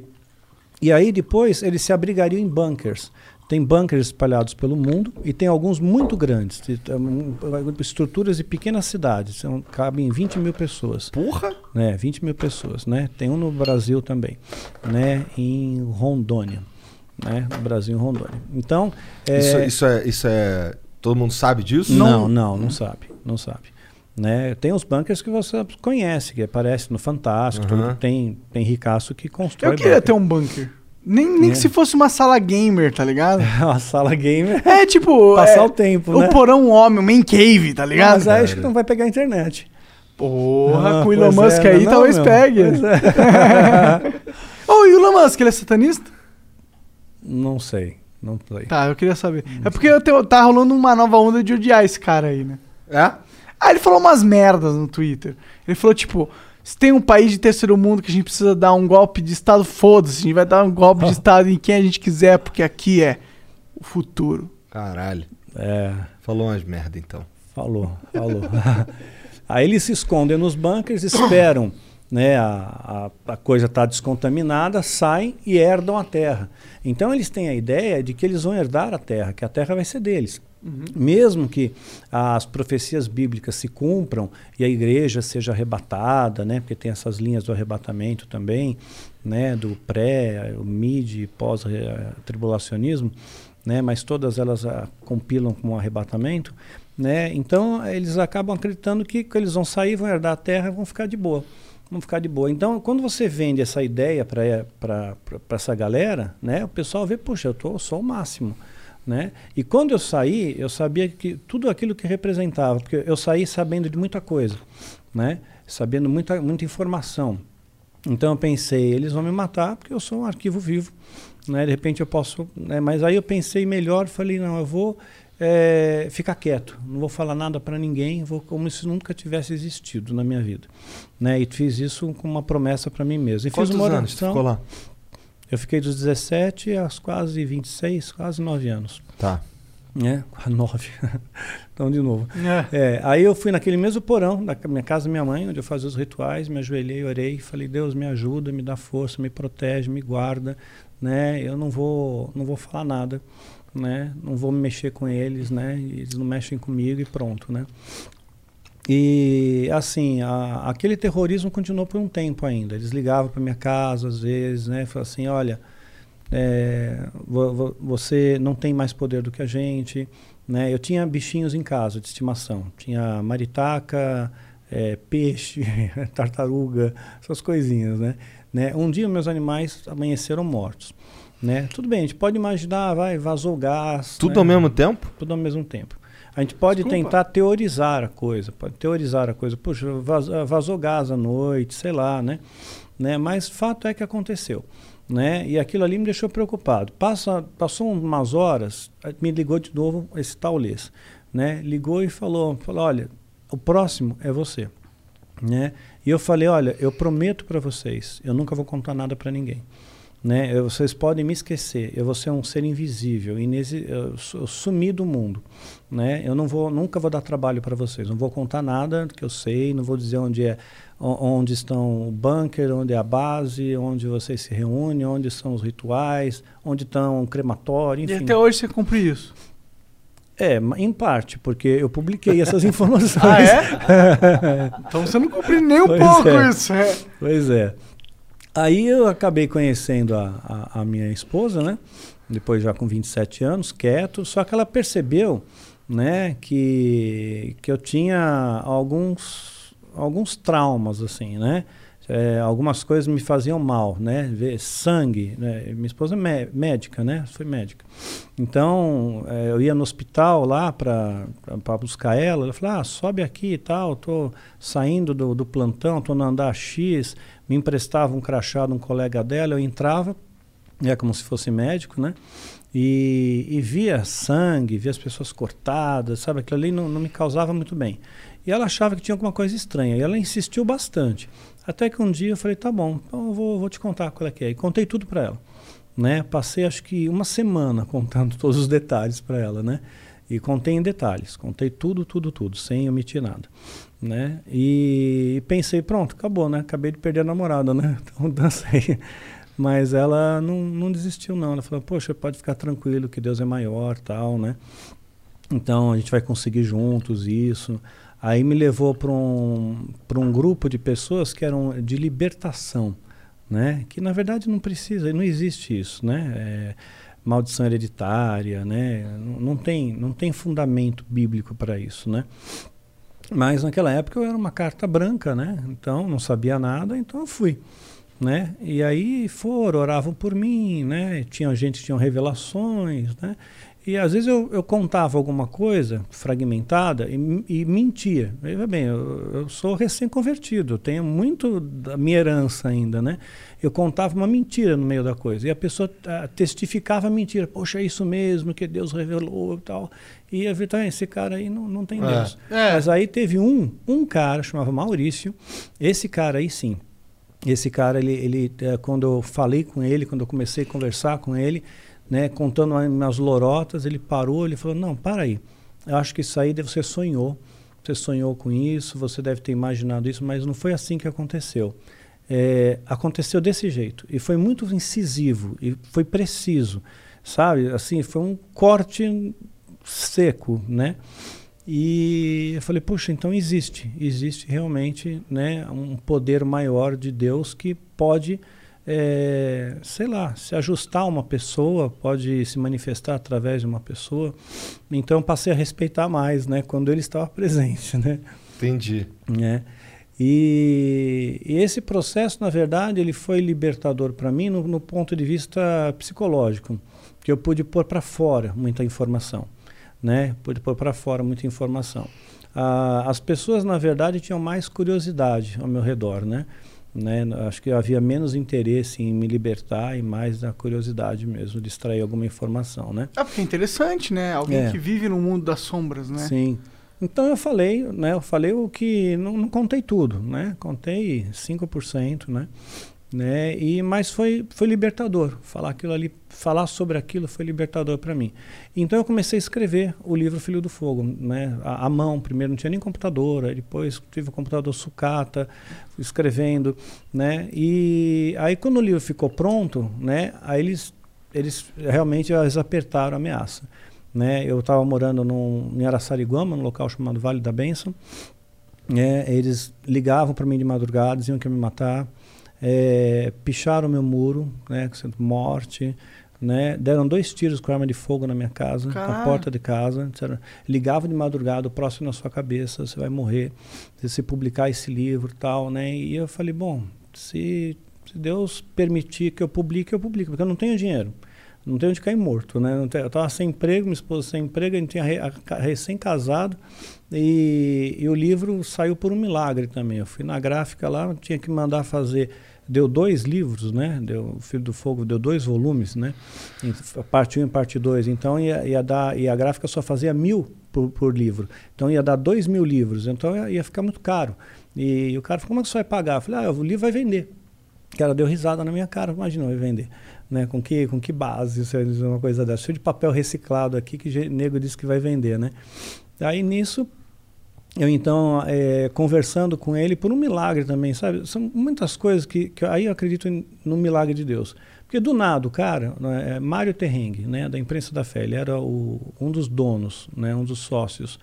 e aí depois eles se abrigariam em bunkers. Tem bunkers espalhados pelo mundo e tem alguns muito grandes, de- um, estruturas de pequenas cidades, são, cabem 20 mil pessoas. Porra! né, 20 mil pessoas, né? Tem um no Brasil também, né? Em Rondônia, né? No Brasil, em Rondônia. Então, é, Isso, isso é, isso é. Todo mundo sabe disso? não, não, não sabe, não sabe. Né? Tem os bunkers que você conhece, que aparece no Fantástico, tudo. tem tem ricaço que constrói. Eu queria bunker. ter um bunker. Nem, nem É. que se fosse uma sala gamer, tá ligado? uma sala gamer. É tipo. Passar é, o tempo, O né? porão homem, o main cave, tá ligado? Mas aí acho que não vai pegar a internet. Porra, Ah, com o Elon pois Musk é, aí não, talvez meu. pegue. É. Ô, e o Elon Musk, ele é satanista? Não sei, não sei. Tá, eu queria saber. É porque eu tenho- tá rolando uma nova onda de odiar esse cara aí, né? É? Ah, ele falou umas merdas no Twitter. Ele falou, tipo, se tem um país de terceiro mundo que a gente precisa dar um golpe de Estado, foda-se. A gente vai dar um golpe de Estado em quem a gente quiser, porque aqui é o futuro. Caralho. É. Falou umas merda então. Falou, falou. Aí eles se escondem nos bunkers, esperam né, a, a, a coisa estar descontaminada, saem e herdam a terra. Então eles têm a ideia de que eles vão herdar a terra, que a terra vai ser deles. Mesmo que as profecias bíblicas se cumpram e a igreja seja arrebatada, né, porque tem essas linhas do arrebatamento também, né, do pré, o mid e pós-tribulacionismo, né, mas todas elas ah, compilam como um arrebatamento, né? Então eles acabam acreditando que, que eles vão sair, vão herdar a terra e vão ficar de boa. Vão ficar de boa. Então, quando você vende essa ideia para essa galera, né, o pessoal vê, puxa, eu tô, sou o máximo. Né? E quando eu saí, eu sabia que tudo aquilo que representava, porque eu saí sabendo de muita coisa, né? sabendo muita, muita informação. Então eu pensei, eles vão me matar porque eu sou um arquivo vivo, né? De repente eu posso, né? mas aí eu pensei melhor, falei não, eu vou é, ficar quieto, não vou falar nada para ninguém, vou como se nunca tivesse existido na minha vida, né? E fiz isso com uma promessa para mim mesmo. E Quantos fiz uma anos oração. ficou lá? Eu fiquei dos 17 aos quase 26, quase 9 anos. Tá. Né? Quase 9. então, de novo. É. É, aí eu fui naquele mesmo porão da minha casa da minha mãe, onde eu fazia os rituais, me ajoelhei, orei falei: Deus, me ajuda, me dá força, me protege, me guarda. Né? Eu não vou, não vou falar nada. Né? Não vou me mexer com eles, né? Eles não mexem comigo e pronto, né? E assim, a, aquele terrorismo continuou por um tempo ainda. Eles ligavam para minha casa às vezes, né? Falavam assim, olha, é, vo- vo- você não tem mais poder do que a gente, né? Eu tinha bichinhos em casa de estimação, tinha maritaca, é, peixe, tartaruga, essas coisinhas, né? né? Um dia meus animais amanheceram mortos, né? Tudo bem, a gente pode imaginar, vai, vazou gás, Tudo né? ao mesmo tempo? tudo ao mesmo tempo. A gente pode Desculpa. tentar teorizar a coisa, pode teorizar a coisa. Puxa, vaz- ah, vazou gás à noite, sei lá, né? né? Mas fato é que aconteceu. Né? E aquilo ali me deixou preocupado. Passa, passou umas horas, eh, me ligou de novo esse tal Lês, né? Ligou e falou, falou, olha, o próximo é você, né? E eu falei, olha, eu prometo para vocês, eu nunca vou contar nada para ninguém. Né? Eu- vocês podem me esquecer, eu vou ser um ser invisível, inexi eu, eu sumi do mundo. Né? Eu não vou, nunca vou dar trabalho para vocês, não vou contar nada que eu sei, não vou dizer onde é, onde estão o bunker, onde é a base, onde vocês se reúnem, onde são os rituais, onde estão o crematório, E enfim. até hoje você cumpre isso. É, em parte, porque eu publiquei essas informações. Ah, é? Então você não cumpre nem um Pois pouco é. isso. É. Pois é. Aí eu acabei conhecendo a, a, a minha esposa, né? Depois já com 27 anos, quieto, só que ela percebeu, né, que, que eu tinha alguns, alguns traumas, assim, né? É, algumas coisas me faziam mal, né? Ver sangue, né? Minha esposa é médica, né? Foi médica. Então, é, eu ia no hospital lá para buscar ela. Ela falou: ah, sobe aqui e tal. Tô saindo do, do plantão, tô no andar X. Me emprestava um crachá de um colega dela. Eu entrava, é como se fosse médico, né? E, e via sangue, via as pessoas cortadas, sabe? Aquilo ali não, não me causava muito bem. E ela achava que tinha alguma coisa estranha. E ela insistiu bastante. Até que um dia eu falei, tá bom, então eu vou, vou te contar qual é que é. E contei tudo para ela. Né? Passei acho que uma semana contando todos os detalhes para ela, né? E contei em detalhes, contei tudo, tudo, tudo, sem omitir nada, né? E pensei, pronto, acabou, né? Acabei de perder a namorada, né? Então dancei. Mas ela não, não desistiu não, ela falou, poxa, pode ficar tranquilo que Deus é maior, tal, né? Então a gente vai conseguir juntos isso. Aí me levou para um, um grupo de pessoas que eram de libertação, né? Que na verdade não precisa, não existe isso, né? É, maldição hereditária, né? Não, não, tem, não tem fundamento bíblico para isso, né? Mas naquela época eu era uma carta branca, né? Então não sabia nada, então eu fui, né? E aí foram, oravam por mim, né? Tinha gente tinha revelações, né? E às vezes eu, eu contava alguma coisa fragmentada e, e mentia. Veja bem, eu, eu sou recém-convertido, tenho muito da minha herança ainda, né? Eu contava uma mentira no meio da coisa e a pessoa uh, testificava a mentira. Poxa, é isso mesmo que Deus revelou e tal. E a verdade, esse cara aí não, não tem é. Deus. É. Mas aí teve um, um cara, chamava Maurício, esse cara aí sim. Esse cara, ele, ele, eh, quando eu falei com ele, quando eu comecei a conversar com ele, né, contando umas lorotas, ele parou, ele falou: "Não, para aí. Eu acho que isso aí você sonhou. Você sonhou com isso, você deve ter imaginado isso, mas não foi assim que aconteceu. É, aconteceu desse jeito e foi muito incisivo e foi preciso, sabe? Assim, foi um corte seco, né? E eu falei, puxa, então existe, existe realmente, né, um poder maior de Deus que pode é, sei lá, se ajustar a uma pessoa, pode se manifestar através de uma pessoa. Então passei a respeitar mais, né, quando ele estava presente, né? Entendi. É. E, e, esse processo, na verdade, ele foi libertador para mim no, no, ponto de vista psicológico, que eu pude pôr para fora muita informação, né? Pude pôr para fora muita informação. Ah, as pessoas, na verdade, tinham mais curiosidade ao meu redor, né? Né? Acho que havia menos interesse em me libertar e mais a curiosidade mesmo de extrair alguma informação, né? É porque é interessante, né? Alguém É. que vive no mundo das sombras, né? Sim. Então eu falei, né? Eu falei o que não, não contei tudo, né? Contei 5%, né? Né? E mas foi foi libertador. Falar aquilo ali, falar sobre aquilo foi libertador para mim. Então eu comecei a escrever o livro Filho do Fogo, né? À mão, primeiro não tinha nem computador, aí depois tive o computador sucata, escrevendo, né? E aí quando o livro ficou pronto, né? Aí eles eles realmente eles apertaram a ameaça, né? Eu estava morando num, em Araçariguama, num local chamado Vale da Bênção. né? eles ligavam para mim de madrugada, diziam que iam me matar é, picharam meu muro, né, com morte, né, deram dois tiros com arma de fogo na minha casa, na porta de casa, disseram, ligavam de madrugada, o próximo na sua cabeça, você vai morrer, se você publicar esse livro tal, né, e eu falei, bom, se, se Deus permitir que eu publique, eu publico, porque eu não tenho dinheiro, não tenho onde cair morto, né, eu estava sem emprego, minha esposa sem emprego, a gente tinha recém-casado, e, e o livro saiu por um milagre também, eu fui na gráfica lá, tinha que mandar fazer deu dois livros, né? Deu o Filho do Fogo deu dois volumes, né? Em parte 1 um e parte 2. Então ia, ia dar e a gráfica só fazia mil por, por livro. Então ia dar dois mil livros. Então ia, ia ficar muito caro. E, o cara falou, como é que você vai pagar? Eu falei, ah, o livro vai vender. O cara deu risada na minha cara, imagina, vai vender. Né? Com, que, com que base vai dizer uma coisa dessa? Cheio de papel reciclado aqui que nego disse que vai vender, né? Aí nisso eu então é, conversando com ele por um milagre também, sabe? São muitas coisas que, que aí eu acredito no milagre de Deus. Porque do nada o cara, né, é, Mário Terrengue, né, da imprensa da fé, ele era o, um dos donos, né, um dos sócios.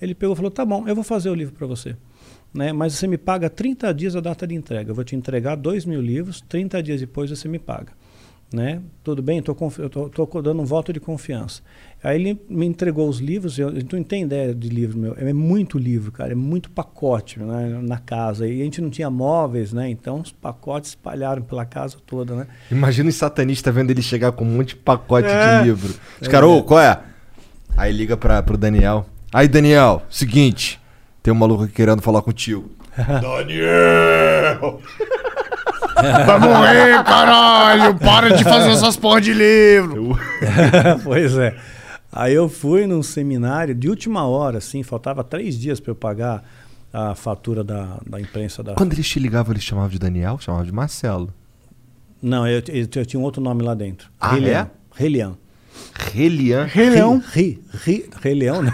Ele pegou e falou: "Tá bom, eu vou fazer o livro para você". né? Mas você me paga 30 dias a data de entrega. Eu vou te entregar 2 mil livros, 30 dias depois você me paga. Né? Tudo bem, tô eu estou dando um voto de confiança. Aí ele me entregou os livros, eu, tu não tem ideia de livro meu, é muito livro, cara, é muito pacote né, na casa. E a gente não tinha móveis, né? Então os pacotes espalharam pela casa toda, né? Imagina os satanistas vendo ele chegar com um monte de pacote É. de livro. Os É. caras, ô, qual é? Aí liga pra, pro Daniel. Aí, Daniel, seguinte, tem um maluco aqui querendo falar contigo. Daniel! Vai morrer, caralho! Para de fazer essas porra de livro! pois é. Aí eu fui num seminário de última hora, assim, faltava três dias para eu pagar a fatura da, da imprensa da. Quando eles te ligavam, eles chamavam de Daniel? Chamavam de Marcelo. Não, eu, eu, eu tinha um outro nome lá dentro. Ah, Relian. é? Relian. Relian? Leão. Ri, ri, Rei Leão, não.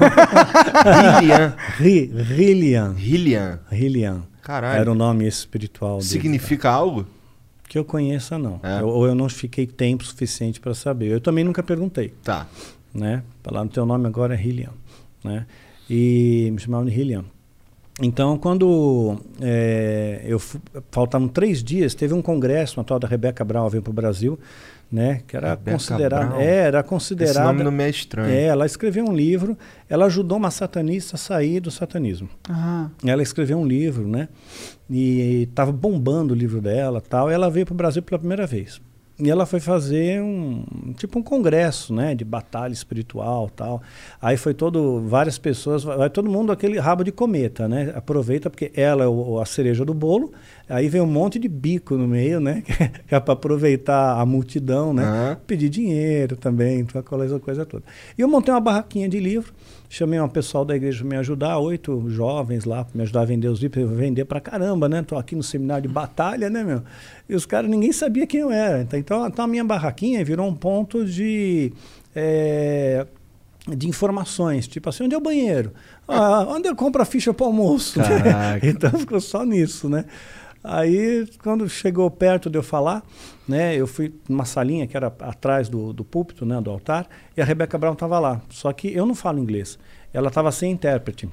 Relian. Ri, Relian. Relian. Relian. Caralho. Era o nome espiritual dele. Significa algo? Que eu conheça, não. É. Eu- ou eu não fiquei tempo suficiente para saber. Eu também nunca perguntei. Tá. Né? Falar no teu nome agora é Hillian. Né? E me chamavam de Hillian. Então, quando é, eu faltavam três dias, teve um congresso, uma tal da Rebeca Brown veio para o Brasil, né? Que era Rebeca considerada, Brown? é, era Esse considerada. nome não me é estranho. É, ela escreveu um livro, ela ajudou uma satanista a sair do satanismo. Ah, Ela escreveu um livro, né? E estava bombando o livro dela, tal. E ela veio para o Brasil pela primeira vez. E ela foi fazer um tipo um congresso, né, de batalha espiritual, tal. Aí foi todo várias pessoas, vai vai todo mundo aquele rabo de cometa, né? Aproveita porque ela é o- a cereja do bolo. Aí vem um monte de bico no meio, né? Que é para aproveitar a multidão, né? Aham. Pedir dinheiro também, então aquela coisa, coisa toda. E eu montei uma barraquinha de livro, chamei um pessoal da igreja para me ajudar, oito jovens lá para me ajudar a vender os livros, vender pra caramba, né? Tô aqui no seminário de batalha, né, meu? E os caras, ninguém sabia quem eu era. Então, então, então a minha barraquinha virou um ponto de. eh, de informações, tipo assim, onde é o banheiro? Ah, onde eu compro a ficha para almoço? Então ficou só nisso, né? Aí, quando chegou perto de eu falar, né, eu fui numa salinha que era atrás do, do púlpito, né, do altar, e a Rebeca Brown estava lá. Só que eu não falo inglês. Ela estava sem intérprete.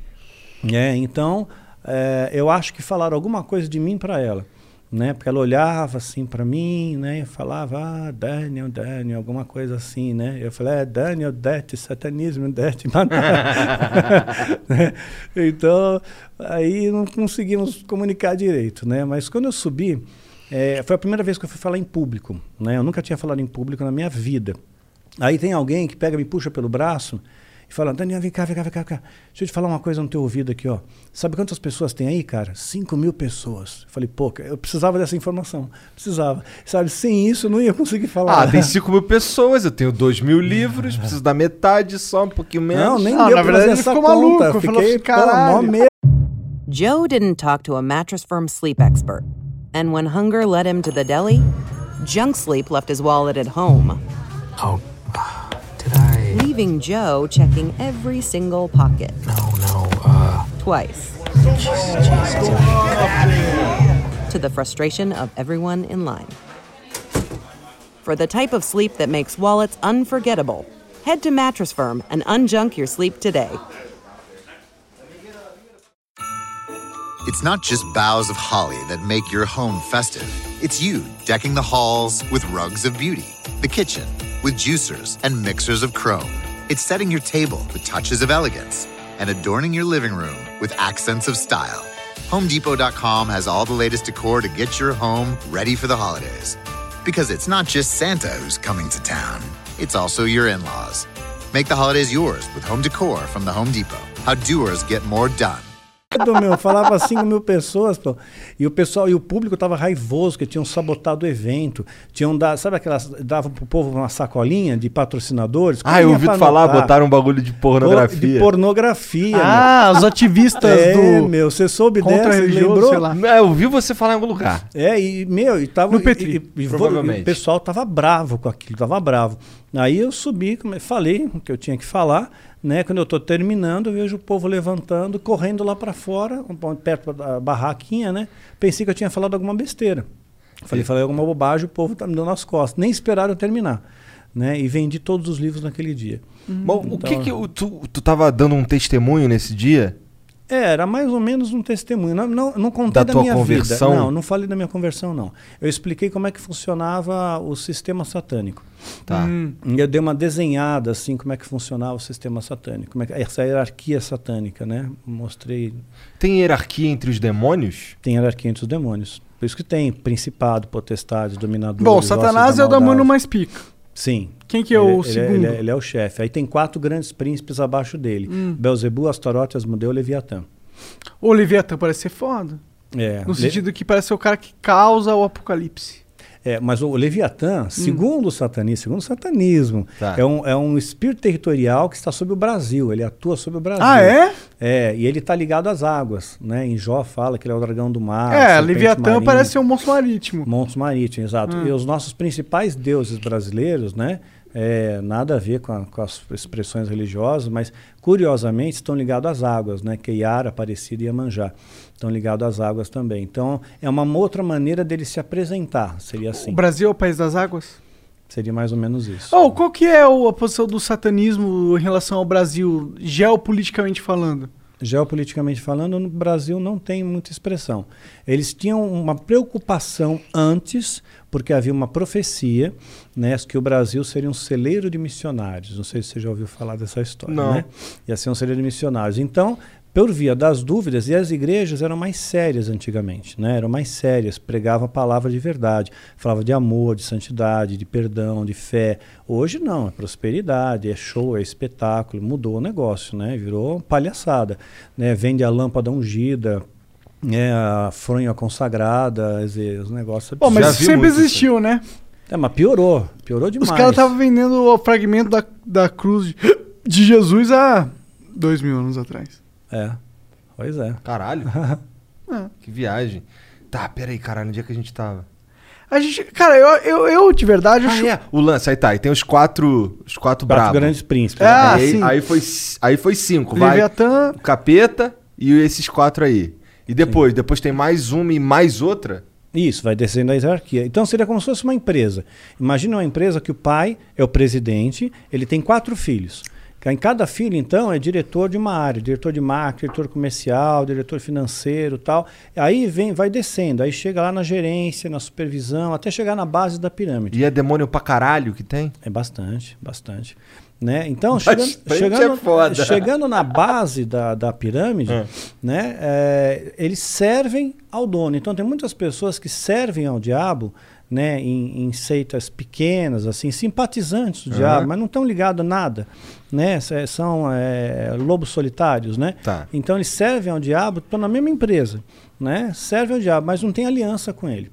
né? então, eh, eu acho que falaram alguma coisa de mim para ela. Né? Porque ela olhava assim para mim, né? E falava, ah, Daniel, Daniel, alguma coisa assim, né? Eu falei, é, Daniel, det, satanismo, det. Né? então, aí não conseguimos comunicar direito, né? Mas quando eu subi, eh, foi a primeira vez que eu fui falar em público, né? Eu nunca tinha falado em público na minha vida. Aí tem alguém que pega, me puxa pelo braço e fala, Daniel, vem cá, vem cá, vem cá, vem cá. Deixa eu te falar uma coisa no teu ouvido aqui, ó. Sabe quantas pessoas tem aí, cara? 5 mil pessoas. Eu falei, pô, cara, eu precisava dessa informação. Precisava. Sabe, sem isso eu não ia conseguir falar. Ah, tem 5 mil pessoas, eu tenho 2 mil livros, preciso da metade só, um pouquinho menos. Não, nem Não, deu na verdade ele essa ficou conta. maluco, falou Fiquei, assim, pô, medo. Joe didn't talk to a Mattress Firm sleep expert. And when hunger led him to the deli, Junk Sleep left his wallet at home. Oh, I? Leaving Joe checking every single pocket. No, no, uh. Twice. To the frustration of everyone in line. For the type of sleep that makes wallets unforgettable, head to Mattress Firm and unjunk your sleep today. It's not just boughs of holly that make your home festive. It's you decking the halls with rugs of beauty, the kitchen with juicers and mixers of chrome. It's setting your table with touches of elegance and adorning your living room with accents of style. HomeDepot.com has all the latest decor to get your home ready for the holidays. Because it's not just Santa who's coming to town, it's also your in laws. Make the holidays yours with home decor from the Home Depot. How doers get more done. Meu, falava 5 mil pessoas, pô. E o pessoal, e o público tava raivoso, que tinham sabotado o evento. Tinham dado, sabe aquelas. Davam pro povo uma sacolinha de patrocinadores? Ah, eu ouvi falar, botaram um bagulho de pornografia. De pornografia. Ah, meu. os ativistas é, do meu, você soube dessa, lembrou? sei lá. Não, eu ouvi você falar em algum lugar. É, e, meu, e tava. No Petri, e- e- provavelmente. e o pessoal tava bravo com aquilo, tava bravo. Aí eu subi, falei o que eu tinha que falar, né? Quando eu tô terminando, eu vejo o povo levantando, correndo lá para fora, um perto da barraquinha, né? Pensei que eu tinha falado alguma besteira. Falei, falei alguma bobagem, o povo tá me dando as costas. Nem esperaram eu terminar, né? E vendi todos os livros naquele dia. Bom, o Então- que que o- tu, tu tava dando um testemunho nesse dia? É, era mais ou menos um testemunho. Não, não, não contei Da da, tua minha conversão? vida. Não, não falei da minha conversão, não. Eu expliquei como é que funcionava o sistema satânico. Tá. Hum. E eu dei uma desenhada, assim, como é que funcionava o sistema satânico. Como é que, essa hierarquia satânica, né? Mostrei. Tem hierarquia entre os demônios? Tem hierarquia entre os demônios. Por isso que tem principado, potestade, dominador. Bom, Satanás é o demônio mais pica. Sim. Quem que é Ele- o ele segundo? Ele é, ele é o chefe. Aí tem quatro grandes príncipes abaixo dele: Hum. Belzebu, Astarote, Asmodeu e Leviatã. O Leviatã parece ser foda. É, No Le- sentido que parece ser o cara que causa o apocalipse. É, mas o Leviatã, segundo o satanismo, segundo o satanismo, Tá. é, um, é um espírito territorial que está sobre o Brasil, ele atua sobre o Brasil. Ah, é? É, e ele está ligado às águas, né? Em Jó fala que ele é o dragão do mar. é, Leviatã marinha. parece ser um monstro marítimo. Montes marítimos, exato. Hum. E os nossos principais deuses brasileiros, né? É, nada a ver com, a- com as expressões religiosas, mas curiosamente estão ligados às águas, né? Que Iara, Aparecida e Iemanjá. Estão ligados às águas também. Então, é uma outra maneira dele se apresentar, seria assim. O Brasil é o país das águas? Seria mais ou menos isso. Oh, qual que é a posição do satanismo em relação ao Brasil, geopoliticamente falando? Geopoliticamente falando, no Brasil não tem muita expressão. Eles tinham uma preocupação antes, porque havia uma profecia, né, que o Brasil seria um celeiro de missionários. Não sei se você já ouviu falar dessa história, Não. né? Ia ser um celeiro de missionários. Então, por via das dúvidas, e as igrejas eram mais sérias antigamente, né? Eram mais sérias, pregavam a palavra de verdade, falava de amor, de santidade, de perdão, de fé. Hoje não, é prosperidade, é show, é espetáculo, mudou o negócio, né? Virou palhaçada, né? Vende a lâmpada ungida, né? a fronha consagrada, dizer, os negócios Pô, mas sempre muito existiu, né? É, mas piorou, piorou demais. Os caras estavam vendendo o fragmento da, da cruz de, de Jesus há dois mil anos atrás. É, pois é. Caralho. É. Que viagem. Tá, peraí, caralho, onde é que a gente tava? A gente, cara, eu, eu, eu de verdade Ah, acho. é. O lance, aí tá, aí tem os quatro. Os quatro, Quatro bravos. grandes príncipes. Ah, aí, sim. aí foi, aí foi cinco, vai. Leviatã, O capeta e esses quatro aí. E depois? Depois tem mais uma e mais outra? Isso, vai descendo a hierarquia. Então seria como se fosse uma empresa. Imagina uma empresa que o pai é o presidente, ele tem quatro filhos. Em cada filho, então, é diretor de uma área, diretor de marketing, diretor comercial, diretor financeiro tal. Aí vem, vai descendo, aí chega lá na gerência, na supervisão, até chegar na base da pirâmide. E é demônio pra caralho que tem? É bastante, bastante. Né? Então, chegando, Bastante chegando, é chegando na base da, da pirâmide, É. né, é, eles servem ao dono. Então, tem muitas pessoas que servem ao diabo né, em, em seitas pequenas, assim, simpatizantes do Aham. diabo, mas não estão ligados a nada. Né? São é, lobos solitários. Né? Tá. Então, eles servem ao diabo, estão na mesma empresa. Né? Servem ao diabo, mas não tem aliança com ele.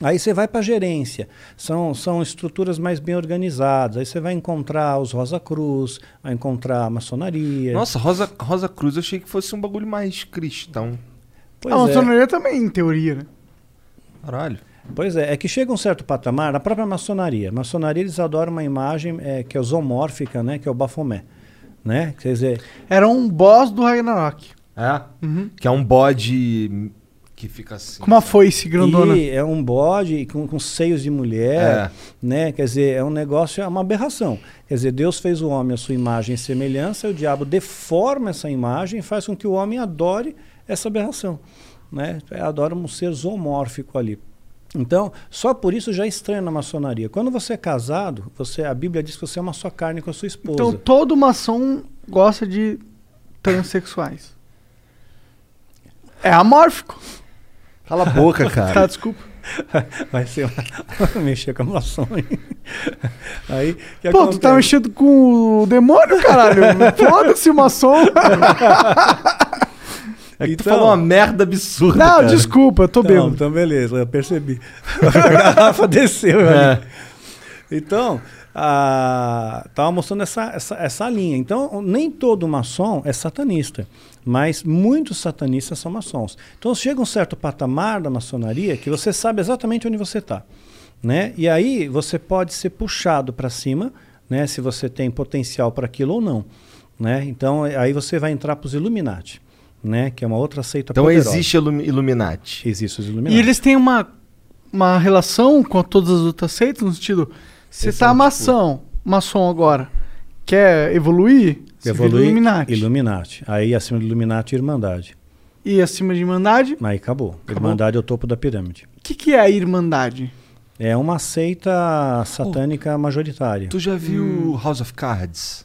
Aí você vai para a gerência, são, são estruturas mais bem organizadas. Aí você vai encontrar os Rosa Cruz, vai encontrar a maçonaria. Nossa, Rosa, Rosa Cruz eu achei que fosse um bagulho mais cristão. pois a é. maçonaria também, em teoria, né? Caralho. Pois é, é que chega um certo patamar, na própria maçonaria. maçonaria eles adoram uma imagem é, que é zoomórfica, né, que é o Bafomé. Né? Quer dizer, Era um boss do Ragnarok. É? Uhum. Que é um bode que fica assim. Com uma foice grandona. E é um bode com, com seios de mulher, É. né? Quer dizer, é um negócio, é uma aberração. Quer dizer, Deus fez o homem à sua imagem e semelhança, e o diabo deforma essa imagem e faz com que o homem adore essa aberração, né? Adora um ser zoomórfico ali. Então, só por isso já é estranho na maçonaria. Quando você é casado, você, a Bíblia diz que você é uma só carne com a sua esposa. Então todo maçom gosta de transexuais. É amórfico. Cala a boca, Tá, cara. desculpa. Vai ser uma... mexer com a maçom. hein? Aí, que Pô, tu tá acontece? mexendo com o demônio, caralho. Foda-se o maçom. É que tu Então- falou uma merda absurda. Não, cara. desculpa, eu tô bêbado. então beleza, eu percebi. a garrafa desceu ali. Então, a, tava mostrando essa, essa, essa linha. Então, nem todo maçom é satanista, mas muitos satanistas são maçons. Então, chega um certo patamar da maçonaria que você sabe exatamente onde você está. Né? E aí você pode ser puxado para cima, né? se você tem potencial para aquilo ou não. Né? Então, aí você vai entrar para os Illuminati, né? que é uma outra seita Então poderosa. existe Illum- Illuminati. Existe os Illuminati. E eles têm uma, uma relação com todas as outras seitas, no sentido, você tá são, maçom, maçom agora, quer evoluir, Você vira Evolui Illuminati. Illuminati. Aí acima do Illuminati, Irmandade. E acima de Irmandade, Aí acabou. Irmandade é o topo da pirâmide. o que, que é a Irmandade? É uma seita satânica majoritária. Tu já viu House of Cards?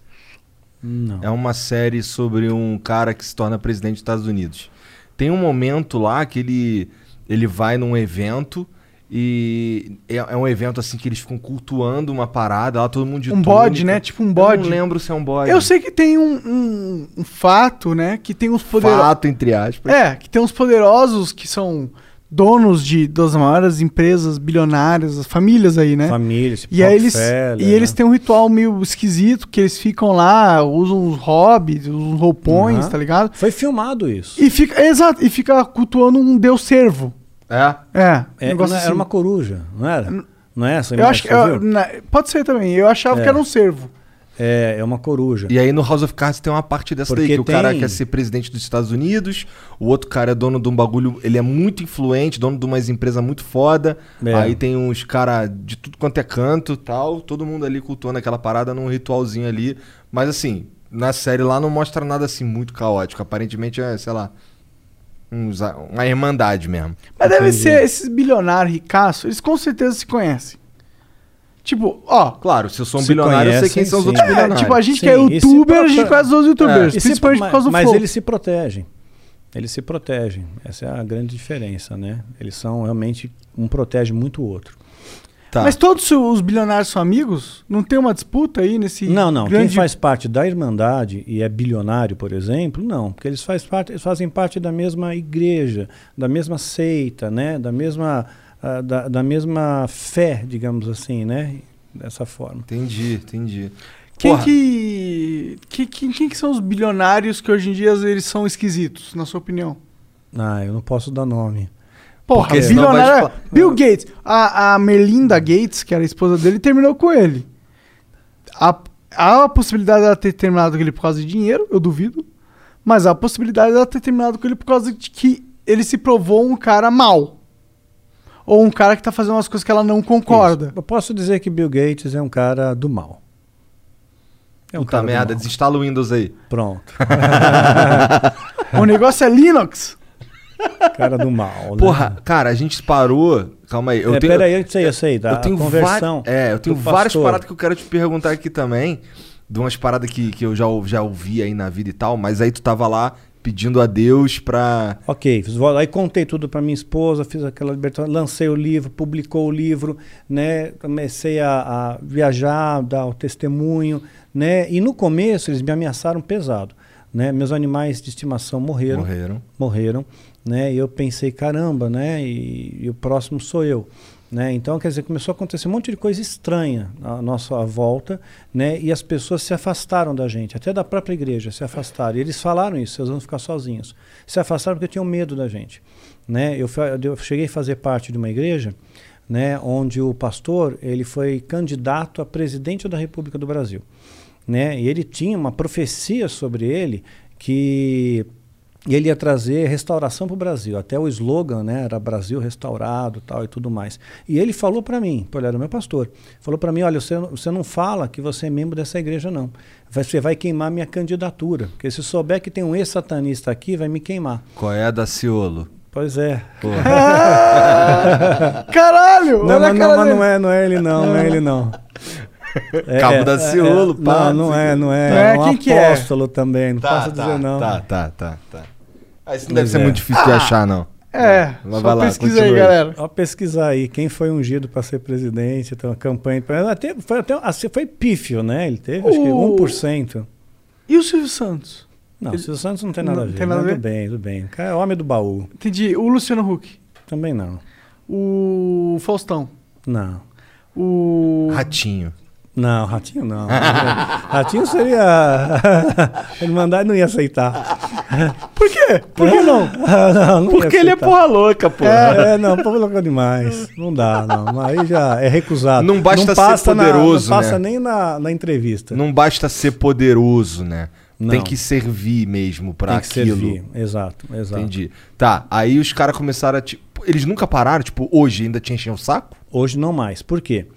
Não. É uma série sobre um cara que se torna presidente dos Estados Unidos. Tem um momento lá que ele, ele vai num evento e é, é um evento assim que eles ficam cultuando uma parada, lá todo mundo de Um bode, túnica. né? Tipo um bode. Eu não lembro se é um bode. Eu sei que tem um, um- um fato, né? Que tem uns poderosos. Fato, entre aspas. É, que tem uns poderosos que são donos de das maiores empresas bilionárias, as famílias aí, né? Famílias, E aí eles, e eles né? têm um ritual meio esquisito, que eles ficam lá, usam os hobbies, usam os roupões, Aham. tá ligado? Foi filmado isso. E fica, exato, e fica cultuando um deus servo. É? É, um É, negócio não, assim. Era uma coruja, não era? Não é essa Eu imagem acho que eu- na- pode ser também. Eu achava É. que era um servo. É, é uma coruja. E aí no House of Cards tem uma parte dessa daí, Porque que o cara tem- quer ser presidente dos Estados Unidos, o outro cara é dono de um bagulho, ele é muito influente, dono de umas empresas muito foda. É. Aí tem uns cara de tudo quanto é canto tal, todo mundo ali cultuando aquela parada num ritualzinho ali. Mas assim, na série lá não mostra nada assim muito caótico. Aparentemente é, sei lá, uns- uma irmandade mesmo. Mas deve Entendi. ser esses bilionários ricaços, eles com certeza se conhecem. Tipo, ó. Claro, se eu sou um Se bilionário, eu sei quem conhecem, são os sim. outros É, bilionários. tipo, a gente Sim, que é se youtuber, a gente conhece os youtubers, E se- principalmente por causa do mas Flow. eles se protegem. Eles se protegem. Essa é a grande diferença, né? Eles são realmente um protege muito o outro. Tá. Mas todos os bilionários são amigos? Não tem uma disputa aí nesse Não, não. grande... Quem faz parte da Irmandade e é bilionário, por exemplo, não. Porque eles, faz parte, eles fazem parte da mesma igreja, da mesma seita, né? Da mesma, ah, da, da mesma fé, digamos assim, né? Dessa forma. Entendi, entendi. Quem que... que- Quem, quem que são os bilionários que hoje em dia eles são esquisitos, na sua opinião? Ah, eu não posso dar nome. Porra, Porque vai bilionário... te fa- Bill Gates. A, a Melinda Gates, que era a esposa dele, terminou com ele. Há, há a possibilidade dela ter terminado com ele por causa de dinheiro, eu duvido. Mas há a possibilidade dela ter terminado com ele por causa de que ele se provou um cara mau. Ou um cara que tá fazendo umas coisas que ela não concorda. Isso. Eu posso dizer que Bill Gates é um cara do mal. É um Puta cara merda, desinstala o Windows aí. Pronto. o negócio é Linux. cara do mal. né? Porra, cara, a gente parou. Calma aí. Eu É, tenho, peraí, eu sei, eu sei, tá? Eu tenho conversão É, eu tenho várias pastor. paradas que eu quero te perguntar aqui também. De umas paradas que, que eu já, já ouvi aí na vida e tal. Mas aí tu tava lá pedindo a Deus pra. Ok, fiz- aí contei tudo para minha esposa, fiz aquela libertação, lancei o livro, publicou o livro, né? Comecei a, a viajar, dar o testemunho, né? E no começo eles me ameaçaram pesado, né? Meus animais de estimação morreram, Morreram. morreram, né? E eu pensei, caramba, né? E, e o próximo sou eu. Né? Então, quer dizer, começou a acontecer um monte de coisa estranha à nossa volta, né? E as pessoas se afastaram da gente, até da própria igreja se afastaram. E eles falaram isso, vocês vão ficar sozinhos. Se afastaram porque tinham medo da gente, né? Eu, eu cheguei a fazer parte de uma igreja, né? Onde o pastor ele foi candidato a presidente da República do Brasil, né? E ele tinha uma profecia sobre ele que ele ia trazer restauração para o Brasil. Até o slogan né, era Brasil restaurado tal, e tudo mais. E ele falou para mim, ele era meu pastor, falou para mim, olha, você, você não fala que você é membro dessa igreja não. Você vai queimar minha candidatura. Porque se souber que tem um ex-satanista aqui, vai me queimar. Qual é a da Ciolo? Pois é. Caralho! Não, mas, cara não, mas não é, não é ele não, não é ele não. Cabo da Ciolo, pá, Não, não é, não é. Não é, um quem que é? apóstolo também, não posso dizer não. Tá, tá, tá, tá. Ah, isso não deve ser é. muito difícil de achar, não. É, Mas só vai lá, pesquisa aí, galera. Só pesquisar aí quem foi ungido para ser presidente, tem uma campanha. Até, foi, até, assim, foi pífio, né? Ele teve acho que O- 1%. E o Silvio Santos? Não, o Ele- Silvio Santos não tem nada Não a ver. tem nada a ver? Tudo bem, tudo bem. O cara é homem do baú. Entendi. O Luciano Huck. Também não. O Faustão. Não. O. Ratinho. Não, Ratinho não. Ratinho seria. Irmandade não ia aceitar. Por quê? Por que não? não, não Porque ele é porra louca, pô. É, é, não, povo louco demais. Não dá, não. Aí já é recusado. Não basta ser passa na- poderoso, não passa né? nem na, na entrevista. Não basta ser poderoso, né? Não. Tem que servir mesmo que aquilo. servir. Exato, exato. Entendi. Tá, aí os caras começaram a. Tipo, eles nunca pararam, tipo, hoje ainda te enchem o saco? Hoje não mais. Por quê?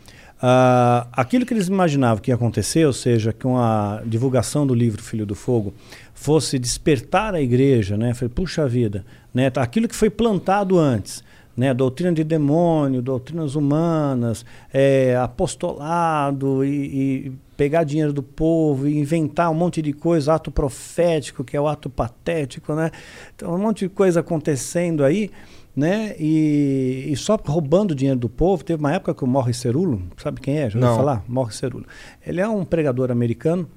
Ah, aquilo que eles imaginavam que ia acontecer, ou seja, com a divulgação do livro Filho do Fogo, fosse despertar a igreja, né? Foi, puxa vida, né? tá, Aquilo que foi plantado antes, né? Doutrina de demônio, doutrinas humanas, é, apostolado e, e pegar dinheiro do povo e inventar um monte de coisa, ato profético, que é o ato patético, né? Então, um monte de coisa acontecendo aí, né? E, e só roubando dinheiro do povo. Teve uma época que o Morris Cerulo, sabe quem é? Já ouviu falar? Morris Cerulo. Ele é um pregador americano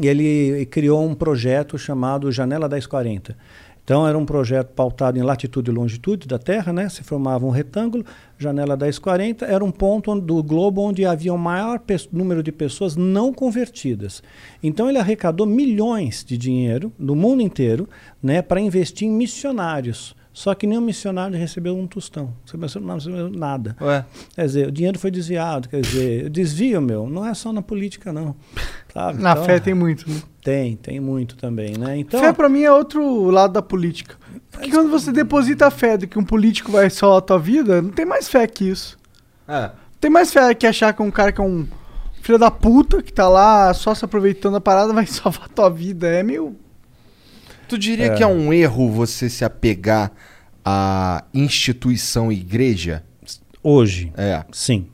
e ele criou um projeto chamado Janela 1040. Então era um projeto pautado em latitude e longitude da Terra, né? Se formava um retângulo, janela 1040 era um ponto onde- do globo onde havia o maior número de pessoas não convertidas. Então ele arrecadou milhões de dinheiro no mundo inteiro, né, para investir em missionários. Só que nenhum missionário recebeu um tostão, recebeu- não recebeu nada. Ué. Quer dizer, o dinheiro foi desviado, quer dizer, desvio, meu, não é só na política, não. Sabe? Na Então, fé tem muito, né? Tem, tem muito também, né? Então, Fé pra mim é outro lado da política. Porque quando você deposita a fé de que um político vai salvar a tua vida, não tem mais fé que isso. É. Tem mais fé que achar que um cara que é um filho da puta, que tá lá só se aproveitando da parada, vai salvar a tua vida. É meio. Tu diria É. que é um erro você se apegar à instituição igreja? Hoje, É. sim.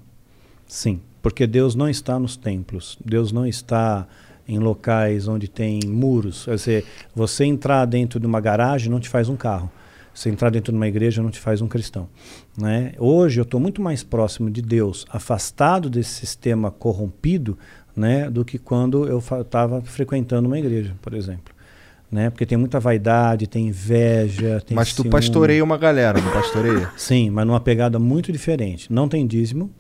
Sim. Porque Deus não está nos templos. Deus não está em locais onde tem muros. Quer dizer, você entrar dentro de uma garagem não te faz um carro. Você entrar dentro de uma igreja não te faz um cristão. Né? Hoje eu estou muito mais próximo de Deus, afastado desse sistema corrompido, né, do que quando eu estava frequentando uma igreja, por exemplo. Né? Porque tem muita vaidade, tem inveja, tem Mas tu ciúme. pastoreia uma galera, não pastoreia? Sim, mas numa pegada muito diferente. Não tem dízimo,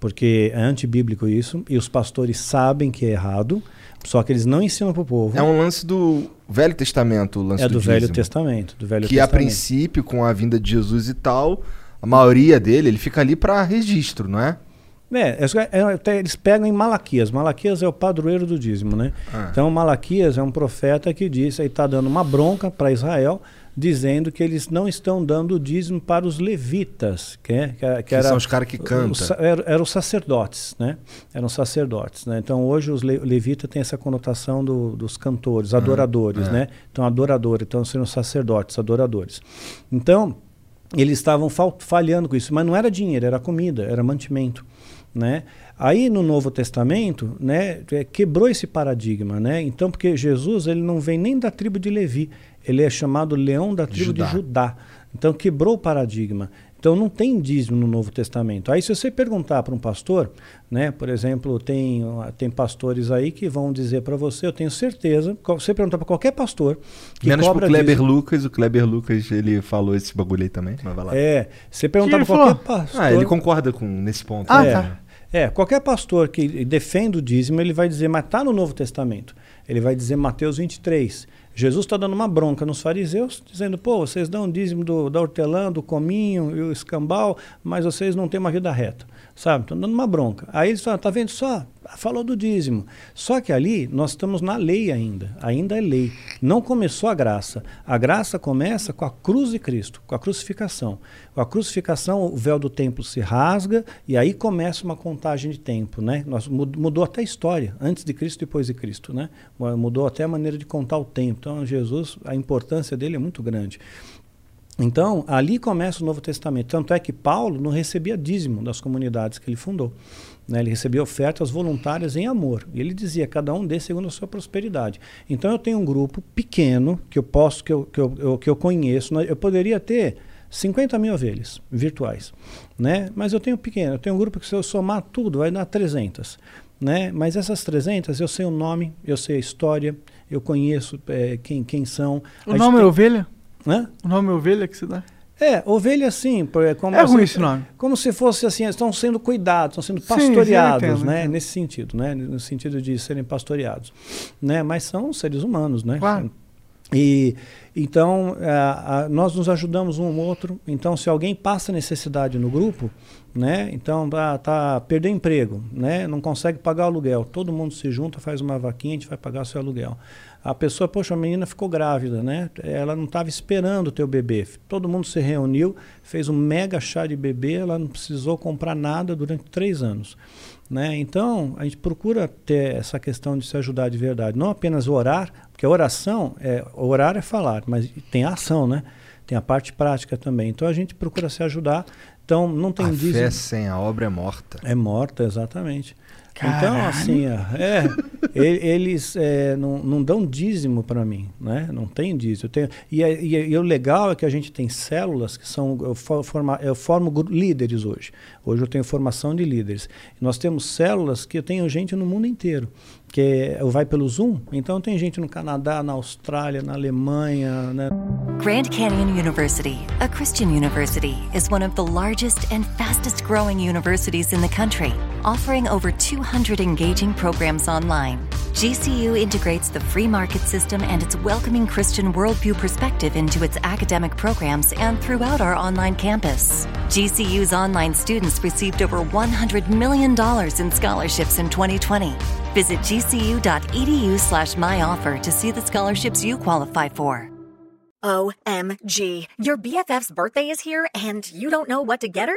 porque é antibíblico isso, e os pastores sabem que é errado, só que eles não ensinam para o povo. É um lance do Velho Testamento, o lance É do, dízimo. Velho Testamento, do Velho que a Testamento. princípio, com a vinda de Jesus e tal, a maioria dele, ele fica ali pra registro, não é? É, é, é, até eles pegam em Malaquias. Malaquias é o padroeiro do dízimo, né? Ah. Então Malaquias é um profeta que diz, aí está dando uma bronca para Israel, dizendo que eles não estão dando o dízimo para os levitas, que, é, que, é- Que era são os caras que cantam. Eram eram os sacerdotes, né? Eram sacerdotes, né? Então hoje os le, levita tem essa conotação do- dos cantores, adoradores, é. né? Então adoradores, então seriam sacerdotes, adoradores. Então eles estavam fal- falhando com isso, mas não era dinheiro, era comida, era mantimento, né? Aí no Novo Testamento, né, é, quebrou esse paradigma, né? Então porque Jesus ele não vem nem da tribo de Levi, ele é chamado Leão da tribo Judá. de Judá. Então quebrou o paradigma. Então não tem dízimo no Novo Testamento. Aí se você perguntar para um pastor, né, por exemplo, tem tem pastores aí que vão dizer para você, eu tenho certeza, você perguntar para qualquer pastor que Menos pro cobra Kleber dízimo- Lucas, o Kleber Lucas, ele falou esse bagulho aí também, mas vai lá. É, você perguntar para qualquer falou? pastor. Ah, ele concorda com nesse ponto. Ah, né? tá. É, qualquer pastor que defenda o dízimo, ele vai dizer, mas está no Novo Testamento. Ele vai dizer Mateus 23. Jesus está dando uma bronca nos fariseus, dizendo, pô, vocês dão o dízimo do, da hortelã, do cominho e o escambau, mas vocês não têm uma vida reta, sabe? Estão dando uma bronca. Aí eles falam, tá vendo só? Falou do dízimo. Só que ali nós estamos na lei ainda, ainda é lei. Não começou a graça. A graça começa com a cruz de Cristo, com a crucificação. Com a crucificação, o véu do templo se rasga e aí começa uma contagem de tempo, né? Nós, mud- mudou até a história, antes de Cristo e depois de Cristo, né? Mudou até a maneira de contar o tempo. Então, Jesus, a importância dele é muito grande. Então, ali começa o Novo Testamento. Tanto é que Paulo não recebia dízimo das comunidades que ele fundou. né? Ele recebia ofertas voluntárias em amor. E ele dizia, cada um dê segundo a sua prosperidade. Então, eu tenho um grupo pequeno que eu posso, que eu, que eu, eu- que eu conheço. Eu poderia ter 50 mil ovelhas virtuais, né? Mas eu tenho pequeno, eu tenho um grupo que se eu somar tudo vai dar 300, né? Mas essas 300 eu sei o nome, eu sei a história, eu conheço eh, quem, quem são. O nome é tem- ovelha? Hã? O nome é ovelha que se dá? É, ovelha sim, é como É ruim assim, esse nome. Como se fosse assim, estão sendo cuidados, estão sendo Sim, sim, pastoreados, entendo, né? entendo. Nesse sentido, né? No sentido de serem pastoreados, né? Mas são seres humanos, né? Claro. E então a- a- nós nos ajudamos um ao outro. Então, se alguém passa necessidade no grupo, né? Então tá, tá perdeu emprego, né? Não consegue pagar o aluguel. Todo mundo se junta, faz uma vaquinha, a gente vai pagar seu aluguel. A pessoa, poxa, a menina ficou grávida, né? Ela não estava esperando o bebê. Todo mundo se reuniu, fez um mega chá de bebê, ela não precisou comprar nada durante três anos. Né? Então, a gente procura ter essa questão de se ajudar de verdade. Não apenas orar, porque oração, é, orar é falar, mas tem a ação, né? Tem a parte prática também. Então, a gente procura se ajudar. Então, não tem A dízimo. fé sem a obra é morta. É morta, exatamente. Então, Caralho. assim, ó, é, eles é, não, não dão dízimo para mim, né? Não tem dízimo. Eu tenho, e, e, e o legal é que a gente tem células que são. Eu, for- forma, eu formo líderes hoje. Hoje eu tenho formação de líderes. Nós temos células que eu tenho gente no mundo inteiro. Que é- vai pelo Zoom, então tem gente no Canadá, na Austrália, na Alemanha, né? Grand Canyon University, a Christian university, is one of the largest and fastest growing universities in the country, offering over 200 engaging programs online. GCU integrates the free market system and its welcoming Christian worldview perspective into its academic programs and throughout our online campus. GCU's online students received over $100 million in scholarships in 2020. Visit gcu.edu slash myoffer to see the scholarships you qualify for. OMG. Your BFF's birthday is here and you don't know what to get her?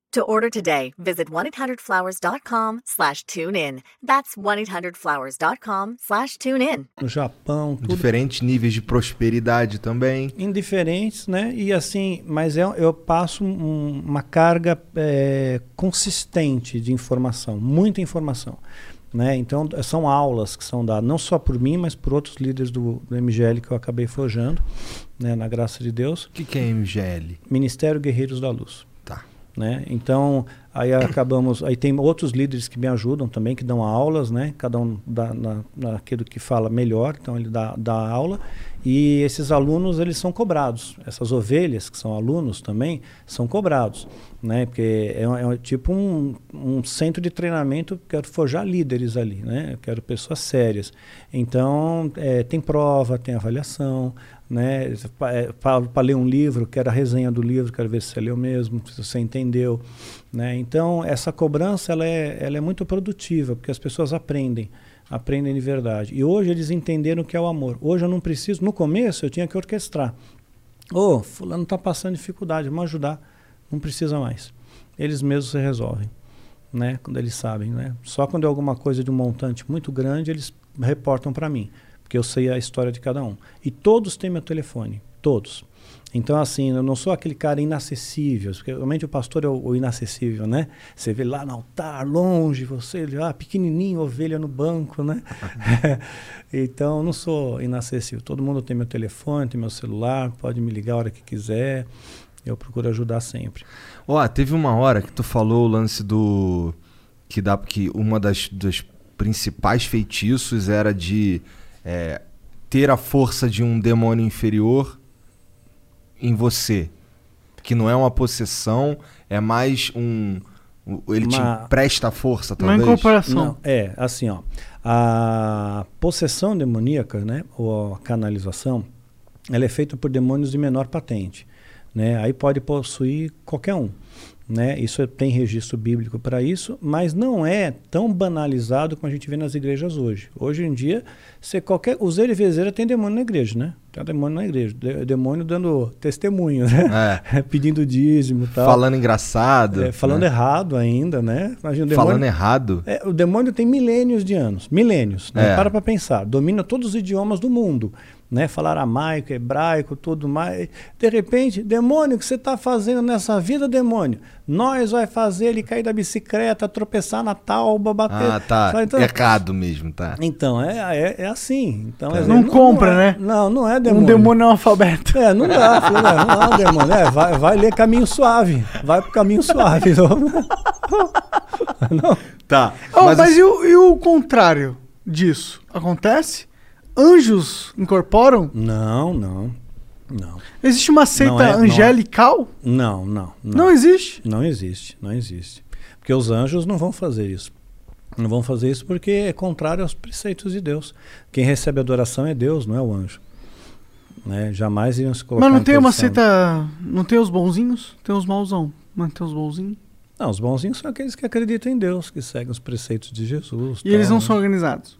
To order today, visit 1-800-Flowers.com slash tune in. That's 1-800-Flowers.com slash tune in. No Japão, tudo Diferentes níveis de prosperidade também. indiferentes, né? E assim, mas eu, eu passo um- uma carga é, consistente de informação, muita informação. Né? Então, são aulas que são dadas, não só por mim, mas por outros líderes do, do MGL que eu acabei forjando, né? na graça de Deus. O que, que é MGL? Ministério Guerreiros da Luz. Né? Então, aí acabamos. Aí tem outros líderes que me ajudam também, que dão aulas, né? Cada um dá na, naquilo que fala melhor, então ele dá, dá aula. E esses alunos, eles são cobrados. Essas ovelhas, que são alunos também, são cobrados. Né? Porque é, é tipo um, um centro de treinamento, quero forjar líderes ali, né? Eu quero pessoas sérias. Então, é, tem prova, tem avaliação, né? Para ler um livro, quero a resenha do livro, quero ver se você leu mesmo, se você entendeu. Né? Então, essa cobrança ela é, ela é muito produtiva, porque as pessoas aprendem, aprendem de verdade. E hoje eles entenderam o que é o amor. Hoje eu não preciso, no começo eu tinha que orquestrar. Ô, fulano está passando dificuldade, vamos ajudar. Não precisa mais. Eles mesmos se resolvem, né? Quando eles sabem, né? Só quando é alguma coisa de um montante muito grande, eles reportam para mim, porque eu sei a história de cada um. E todos têm meu telefone, todos. Então, assim, eu não sou aquele cara inacessível, porque realmente o pastor é o, o inacessível, né? Você vê lá no altar, longe, você, ah, pequenininho, ovelha no banco, né? então, eu não sou inacessível. Todo mundo tem meu telefone, tem meu celular, pode me ligar a hora que quiser. Eu procuro ajudar sempre. Ó, teve uma hora que tu falou o lance do. Que dá que uma das, dos principais feitiços era de é, ter a força de um demônio inferior em você. Que não é uma possessão, é mais um. Ele Uma- te empresta a força, talvez. Não, é, assim, ó. A possessão demoníaca, né, ou a canalização, ela é feita por demônios de menor patente, né? Aí pode possuir qualquer um, né? Isso é- tem registro bíblico para isso, mas não é tão banalizado como a gente vê nas igrejas hoje. Hoje em dia, você qualquer os e vezeira tem demônio na igreja, né? Tem demônio na igreja, de- demônio dando testemunho, né? Pedindo dízimo, tal. Falando engraçado. É, falando né? errado ainda, né? Imagina, o Falando errado. É, o demônio tem milênios de anos, milênios. Né? É. Para para pensar, domina todos os idiomas do mundo, né? Falar aramaico, hebraico, tudo mais. De repente, demônio, o que você está fazendo nessa vida, demônio? Nós vai fazer ele cair da bicicleta, tropeçar na tauba, bater. Ah, tá. Sabe? Então, Errado mesmo, tá. então, é, é, é assim. Então, Tá. às Não compra, é- né? Não, não é Um demônio. demônio analfabeto. É, não dá, filho, não, não dá, demônio. É, vai, vai ler caminho suave. Vai pro caminho suave. não. Tá. Oh, mas e, o, e o contrário disso? Acontece? Anjos incorporam? Não, não. Não. Existe uma seita Não é- não é. angelical? Não, não, Não existe? Não existe, não existe. Porque os anjos não vão fazer isso. Não vão fazer isso porque é contrário aos preceitos de Deus. Quem recebe adoração é Deus, não é o anjo. Né? Jamais iriam se colocar Mas não em tem uma seita. Não tem os bonzinhos? Tem os mauzão. Mas tem os bonzinhos. Não, os bonzinhos são aqueles que acreditam em Deus, que seguem os preceitos de Jesus. E eles tal, não né? são organizados.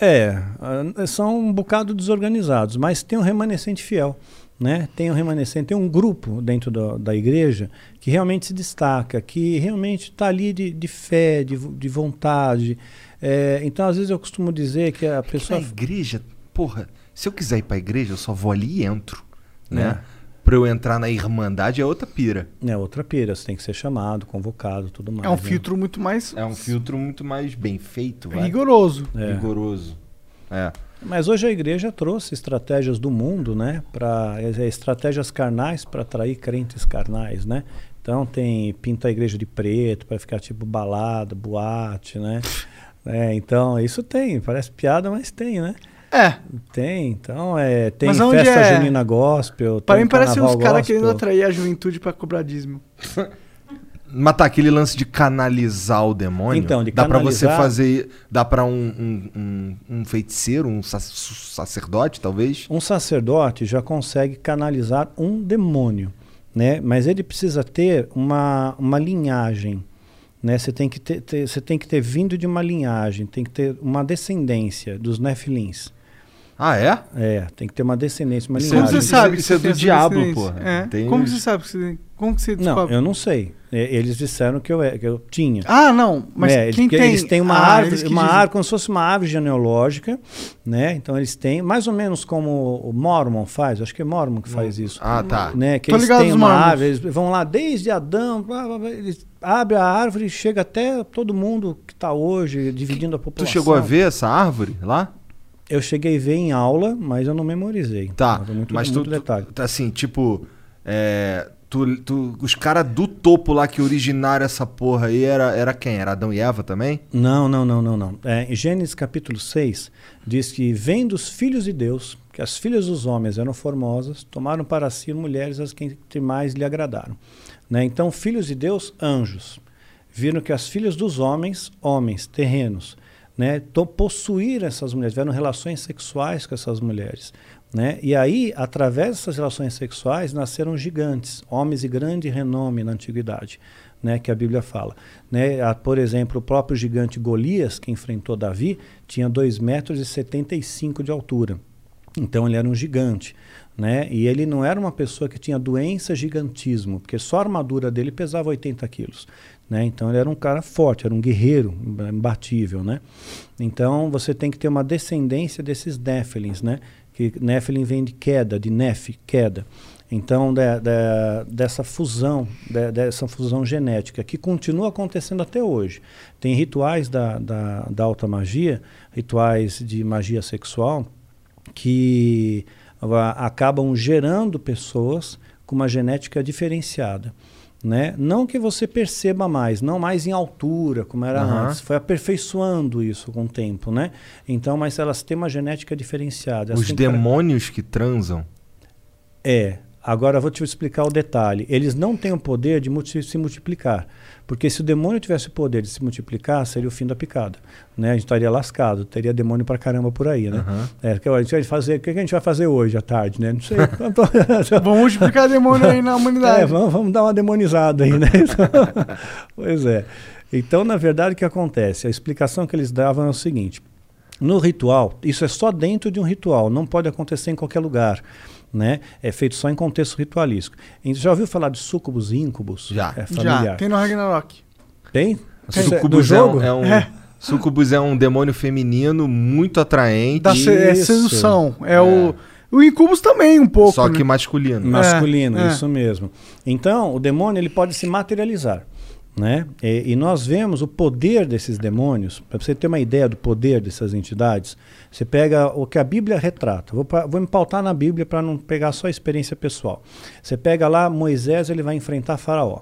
É, ah, são um bocado desorganizados, mas tem um remanescente fiel. Né? Tem um remanescente, tem um grupo dentro da, da igreja que realmente se destaca, que realmente está ali de, de fé, de, de vontade. É, então, às vezes, eu costumo dizer que a pessoa. Na igreja, porra, se eu quiser ir pra igreja, eu só vou ali e entro. Né? É. Pra eu entrar na Irmandade é outra pira. É outra pira, você tem que ser chamado, convocado, tudo mais. É um né? filtro muito mais É um filtro muito mais bem feito, vai. rigoroso. É. Rigoroso. É. Mas hoje a igreja trouxe estratégias do mundo, né? Para estratégias carnais para atrair crentes carnais, né? Então tem pinta a igreja de preto para ficar tipo balada, boate, né? É, então isso tem, parece piada, mas tem, né? É. Tem, então é, tem Mas onde festa é? junina gospel, Pra mim parece uns caras querendo atrair a juventude pra cobrar dízimo. Mas tá, aquele lance de canalizar o demônio. Então, de dá pra você canalizar- fazer. Dá pra um, um, um, um feiticeiro, um sac- sacerdote, talvez? Um sacerdote já consegue canalizar um demônio, né? Mas ele precisa ter uma, uma linhagem, né? Você tem que ter, ter- você tem que ter vindo de uma linhagem, tem que ter uma descendência dos nefilins. Ah, é? É, tem que ter uma descendência, uma linhagem. Como você sabe que isso é do diabo, porra. É. Tem Como você sabe? que você- Como que você Não, descobre? eu não sei. É, Eles disseram que eu, é- que eu tinha. Ah, não. Mas É, eles- quem tem? Eles têm uma Ah, árvore, uma dizem. árvore como se fosse uma árvore genealógica, né? Então eles têm, mais ou menos como o Mormon faz, acho que é Mormon que faz isso. Ah, tá. Né? Que Tô eles ligado têm uma árvore, eles vão lá desde Adão, blá, blá, blá, eles abrem a árvore e chega até todo mundo que está hoje dividindo a Tu população. chegou a ver essa árvore lá? Eu cheguei a ver em aula, mas eu não memorizei. Tá, muito, mas tu, muito tu- detalhe. tá assim, tipo, é, tu, tu- os caras do topo lá que originaram essa porra aí era, era quem? Era Adão e Eva também? Não, não, não, não, não. É, em Gênesis capítulo 6, diz que vem dos filhos de Deus, que as filhas dos homens eram formosas, tomaram para si mulheres as que mais lhe agradaram. Né? Então, filhos de Deus, anjos. Viram que as filhas dos homens, homens, terrenos, né, to- possuíram essas mulheres, tiveram relações sexuais com essas mulheres. Né? E aí, através dessas relações sexuais, nasceram gigantes, homens de grande renome na antiguidade, né? que a Bíblia fala. Né? Ah, Por exemplo, o próprio gigante Golias, que enfrentou Davi, tinha 2,75 metros e 75 de altura. Então ele era um gigante. Né? E ele não era uma pessoa que tinha doença gigantismo, porque só a armadura dele pesava 80 quilos. Né? Então ele era um cara forte, era um guerreiro imbatível. Né? Então você tem que ter uma descendência desses Néfilins, né? que Nephilim vem de queda, de Nef, queda. Então, dessa fusão, dessa fusão genética, que continua acontecendo até hoje. Tem rituais da, da, da alta magia, rituais de magia sexual, que ah, acabam gerando pessoas com uma genética diferenciada. Né? Não que você perceba mais, não mais em altura, como era Aham. antes. Foi aperfeiçoando isso com o tempo. Né? Então, mas elas têm uma genética diferenciada. Os cara- demônios que transam. é. Agora vou te explicar o detalhe. Eles não têm o poder de multi- se multiplicar. Porque se o demônio tivesse o poder de se multiplicar, seria o fim da picada. Né? A gente estaria lascado, teria demônio pra caramba por aí, né? É, que a gente vai fazer, o que a gente vai fazer hoje à tarde, né? Não sei. Vamos multiplicar demônio aí na humanidade. É, vamos, vamos dar uma demonizada aí, né? pois é. Então, na verdade, o que acontece? A explicação que eles davam é o seguinte: no ritual, isso é só dentro de um ritual, não pode acontecer em qualquer lugar. Né? É feito só em contexto ritualístico. A gente já ouviu falar de súcubos e íncubos? Já. É familiar. Já, tem no Ragnarok. Tem? Tem. Do Sucubus é jogo? um, é um, É. Sucubus é um demônio feminino muito atraente. Da se- é sedução. É, o. O Incubus também, um pouco. Só que né? masculino. masculino, É, é. isso mesmo. Então, o demônio ele pode se materializar. Né? E, e nós vemos o poder desses demônios, para você ter uma ideia do poder dessas entidades, você pega o que a Bíblia retrata. Vou, vou me pautar na Bíblia para não pegar só a experiência pessoal. Você pega lá Moisés, ele vai enfrentar Faraó,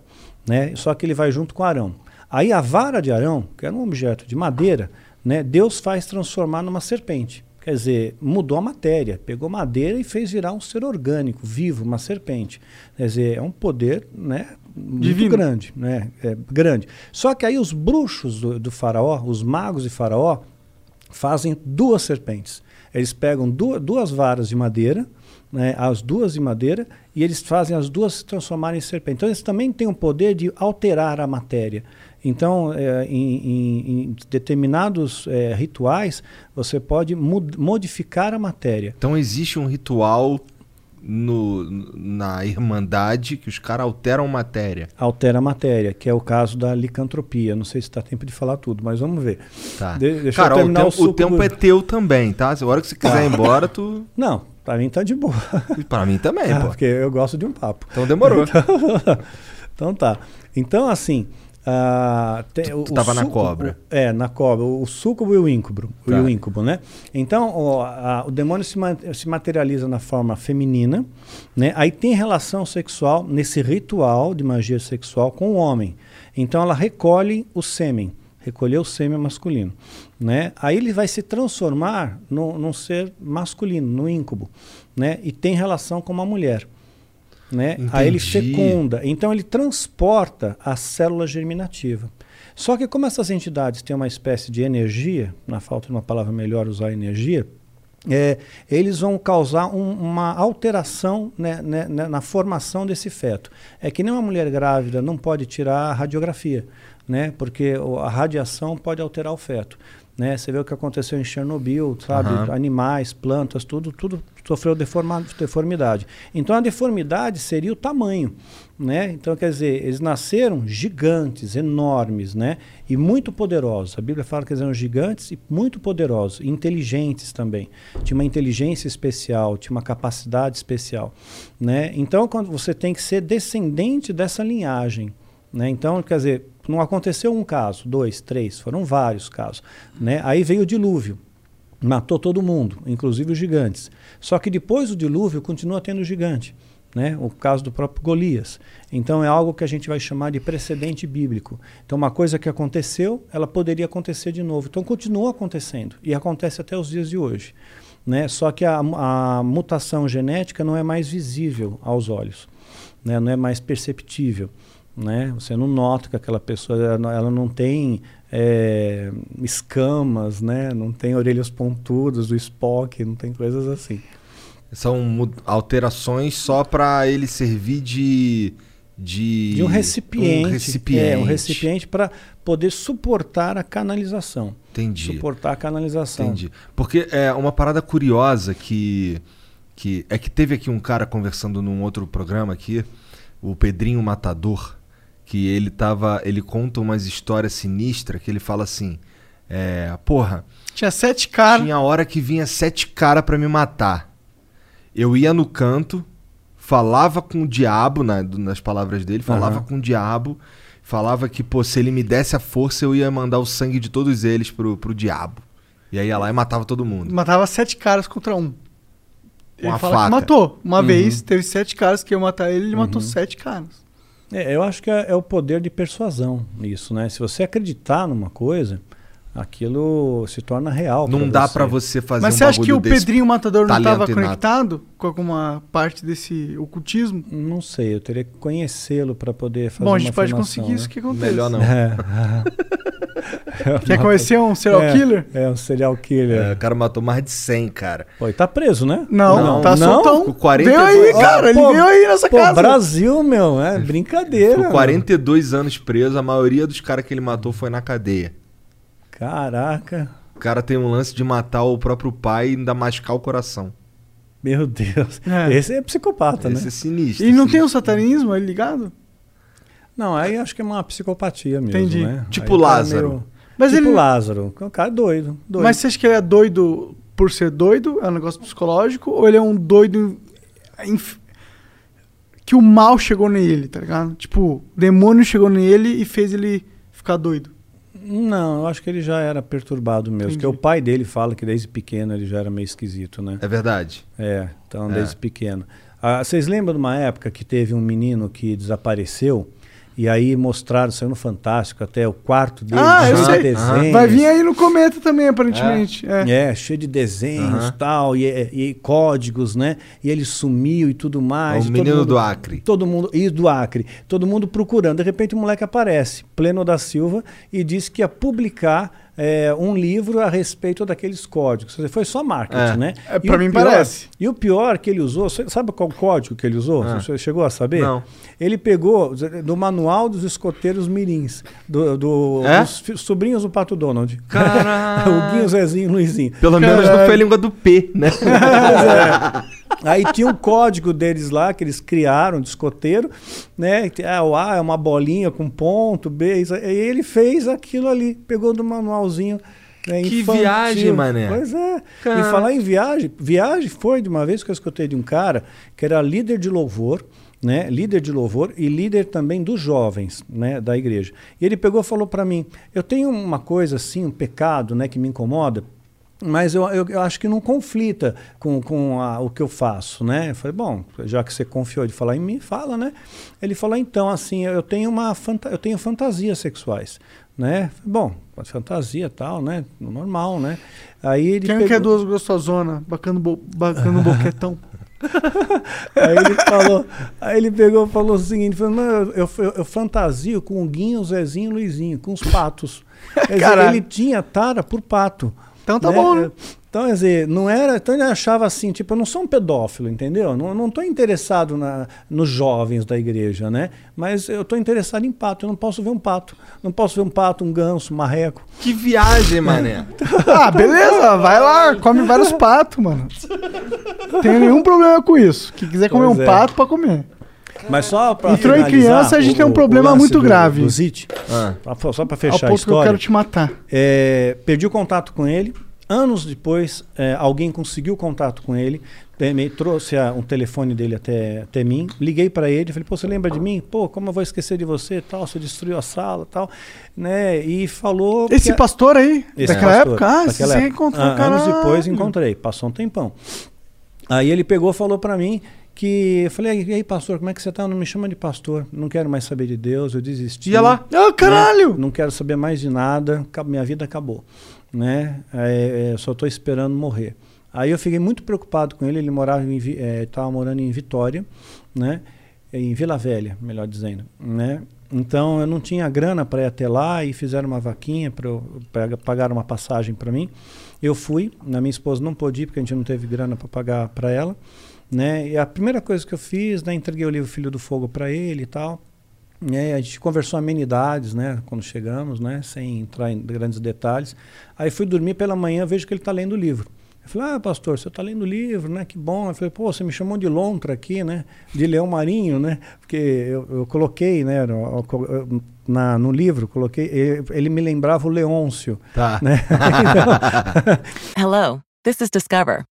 né? só que ele vai junto com Arão. Aí a vara de Arão, que era um objeto de madeira, né? Deus faz transformar numa serpente. Quer dizer, mudou a matéria, pegou madeira e fez virar um ser orgânico, vivo, uma serpente. Quer dizer, é um poder né, muito Divino. grande, né? É, grande. Só que aí os bruxos do, do faraó, os magos de faraó, fazem duas serpentes. Eles pegam du- duas varas de madeira, né, as duas de madeira, e eles fazem as duas se transformarem em serpente. Então eles também têm o poder de alterar a matéria. Então, é, em, em- em determinados é, rituais, você pode modificar a matéria. Então existe um ritual no, na Irmandade que os caras alteram matéria. Altera a matéria, que é o caso da licantropia. Não sei se está tempo de falar tudo, mas vamos ver. Tá. De- deixa Cara, eu ó, o, terminar tempo, o o tempo do- é teu também, tá? A hora que você quiser ir embora, tu. Não, pra mim tá de boa. Pra mim também, Ah, pô. Porque eu gosto de um papo. Então demorou. Então, então tá. Então, assim. Ah, tem- o, tu tava na súcubo- cobra. É, na cobra. O súcubo e o íncubo. Tá. E o íncubo, né? Então, o, a- o demônio se, ma- se materializa na forma feminina, né? Aí tem relação sexual nesse ritual de magia sexual com o homem. Então, ela recolhe o sêmen. Recolher o sêmen masculino. Né? Aí ele vai se transformar no, num ser masculino, no íncubo. Né? E tem relação com uma mulher. Né? Aí ele Entendi. fecunda. Então ele transporta a célula germinativa. Só que como essas entidades têm uma espécie de energia, na falta de uma palavra melhor usar energia, é, eles vão causar um- uma alteração né, né, né, na formação desse feto. É que nem uma mulher grávida não pode tirar a radiografia, né, porque a radiação pode alterar o feto. Né? Você vê o que aconteceu em Chernobyl, sabe? Aham. Animais, plantas, tudo, tudo sofreu deforma- deformidade. Então a deformidade seria o tamanho, né? Então quer dizer, eles nasceram gigantes, enormes, né? E muito poderosos. A Bíblia fala que eles eram gigantes e muito poderosos, inteligentes também. Tinha uma inteligência especial, tinha uma capacidade especial, né? Então quando você tem que ser descendente dessa linhagem, né? Então, quer dizer, não aconteceu um caso, dois, três, foram vários casos. Né? Aí veio o dilúvio, matou todo mundo, inclusive os gigantes. Só que depois do dilúvio continua tendo gigante. Né? O caso do próprio Golias. Então é algo que a gente vai chamar de precedente bíblico. Então uma coisa que aconteceu, ela poderia acontecer de novo. Então continua acontecendo e acontece até os dias de hoje. Né? Só que a, a mutação genética não é mais visível aos olhos, né? não é mais perceptível. Né? Você não nota que aquela pessoa ela não, ela não tem é, escamas, né? não tem orelhas pontudas do Spock, não tem coisas assim. São alterações só pra ele servir de. De, De um recipiente, Um recipiente. é, um recipiente para poder suportar a canalização. Entendi. Suportar a canalização. Entendi. Porque é uma parada curiosa que, que é que teve aqui um cara conversando num outro programa aqui, o Pedrinho Matador, que ele tava, ele conta umas histórias sinistras que ele fala assim, é, porra, Tinha sete caras. tinha hora que vinha sete cara pra me matar. Eu ia no canto, falava com o diabo, na- nas palavras dele, falava Aham. com o diabo, falava que, pô, se ele me desse a força, eu ia mandar o sangue de todos eles pro, pro diabo. E aí ia lá e matava todo mundo. Matava sete caras contra um. Ele uma fala faca. que matou. Uma Uhum. vez teve sete caras que iam matar ele, ele matou sete caras. É, eu acho que é, é o poder de persuasão isso, né? Se você acreditar numa coisa, aquilo se torna real. Não dá pra você fazer Mas um você acha que o Pedrinho Matador não estava conectado com alguma parte desse ocultismo? Não sei, eu teria que conhecê-lo para poder fazer Bom, a gente pode afirmação, conseguir né? isso que acontece. Melhor não. É. Quer conhecer um serial É, killer? É, um serial killer. É, o cara matou mais de 100, cara. Pô, e tá preso, né? Não, tá soltão. Ficou 42 Veio aí, cara, ele Pô, veio aí nessa pô, casa. Brasil, meu, é brincadeira. Ficou meu. 42 anos preso, a maioria dos caras que ele matou foi na cadeia. Caraca. O cara tem um lance de matar o próprio pai e ainda machucar o coração. Meu Deus. É. Esse é psicopata, Esse né? é sinistro. E não tem sinistro. um satanismo aí ligado? Não, aí acho que é uma psicopatia mesmo, Entendi. né? Tipo Aí tá Lázaro. meio- Mas tipo ele- Lázaro. O cara é doido. doido. Mas você acha que ele é doido por ser doido? É um negócio psicológico? Ou ele é um doido inf- que o mal chegou nele, tá ligado? Tipo, o demônio chegou nele e fez ele ficar doido. Não, eu acho que ele já era perturbado mesmo. Entendi. Porque o pai dele fala que desde pequeno ele já era meio esquisito, né? É verdade. É, então É. desde pequeno. Ah, vocês lembram de uma época que teve um menino que desapareceu E aí mostraram, saiu no Fantástico, até o quarto dele, Ah, eu cheio sei. de desenhos. Vai vir aí no Cometa também, aparentemente. É. É, cheio de desenhos Aham. tal, e, e códigos, né? E ele sumiu e tudo mais. O e menino mundo- do Acre. Todo mundo, e do Acre. Todo mundo procurando. De repente o moleque aparece, pleno da Silva, e disse que ia publicar é, um livro a respeito daqueles códigos. Foi só marketing, É. né? É, pra o mim pior- parece. E o pior que ele usou, sabe qual código que ele usou? Ah. Você chegou a saber? Não. Ele pegou do manual dos escoteiros mirins, do, do- É? dos sobrinhos do Pato Donald. Caralho. o Guinho, Zezinho e Luizinho. Pelo menos não foi a língua do P, né? Aí tinha um código deles lá que eles criaram de escoteiro, né? Ah, o A é uma bolinha com ponto, B. isso- E ele fez aquilo ali, pegou do manualzinho. né, Que infantil. viagem, mané. Pois é. Cara. E falar em viagem, viagem foi de uma vez que eu escutei de um cara que era líder de louvor, né? Líder de louvor e líder também dos jovens, né? Da igreja. E ele pegou e falou para mim: eu tenho uma coisa assim, um pecado, né? Que me incomoda. Mas eu, eu, eu acho que não conflita com, com a- o que eu faço, né? Eu falei, bom, já que você confiou de falar em mim, fala, né? Ele falou, então, assim, eu tenho uma fanta eu tenho fantasias sexuais, né? Bom, fantasia tal, né? Normal, né? Aí ele Quem pegou... quer duas gostosona, bacana, bo, bacana boquetão. Aí ele falou, aí ele pegou e falou o seguinte, falou, eu, eu, eu- fantasio com o Guinho, o Zezinho e o Luizinho, com os patos. Caralho. ele tinha tara por pato. Então tá bom, né? Então, quer dizer, não era. Então ele achava assim, tipo, eu não sou um pedófilo, entendeu? Não, não tô interessado na, nos jovens da igreja, né? Mas eu tô interessado em pato. Eu não posso ver um pato. Não posso ver um pato, um ganso, um marreco. Que viagem, mané. Ah, beleza, vai lá, come vários patos, mano. Não tenho nenhum problema com isso. Quem quiser comer Pois um é. pato, pode comer. Mas só para Entrou em criança, a gente tem um problema muito grave. Do Zit, Ah. Só- só para Ao fechar a ponto que eu história. quero te matar. É, perdi o contato com ele. Anos depois, é, alguém conseguiu contato com ele, me trouxe a- um telefone dele até, até mim. Liguei para ele, falei: "Pô, você lembra de mim? Pô, como eu vou esquecer de você? Tal, você destruiu a sala, tal", né? E falou Esse que- pastor aí, esse daquela pastor, época? Ah, daquela você época. encontrou, Ah, Anos caralho. depois encontrei, passou um tempão. Aí ele pegou e falou para mim que eu falei: "E aí, pastor, como é que você tá? Não me chama de pastor. Não quero mais saber de Deus, eu desisti". Ia lá. Ah, caralho! Né? Não quero saber mais de nada, minha vida acabou, né? É, é, só estou esperando morrer. Aí eu fiquei muito preocupado com ele. Ele morava em, estava morando em Vitória, né? Em Vila Velha, melhor dizendo, né? Então eu não tinha grana para ir até lá e fizeram uma vaquinha para pagar uma passagem para mim. Eu fui, a minha esposa não pôde ir porque a gente não teve grana para pagar para ela, né? E a primeira coisa que eu fiz, né, entreguei o livro Filho do Fogo para ele e tal. É, a gente conversou amenidades, né, quando chegamos, né, sem entrar em grandes detalhes. Aí fui dormir pela manhã, vejo que ele está lendo o livro. Eu falei, ah, pastor, você está lendo o livro, né, que bom. Eu falei, pô, você me chamou de lontra aqui, né, de leão marinho, né, porque eu, eu coloquei, né, no, eu- na, no livro, coloquei, ele, ele me lembrava o Leôncio. Tá. Né? Hello, this is Discover,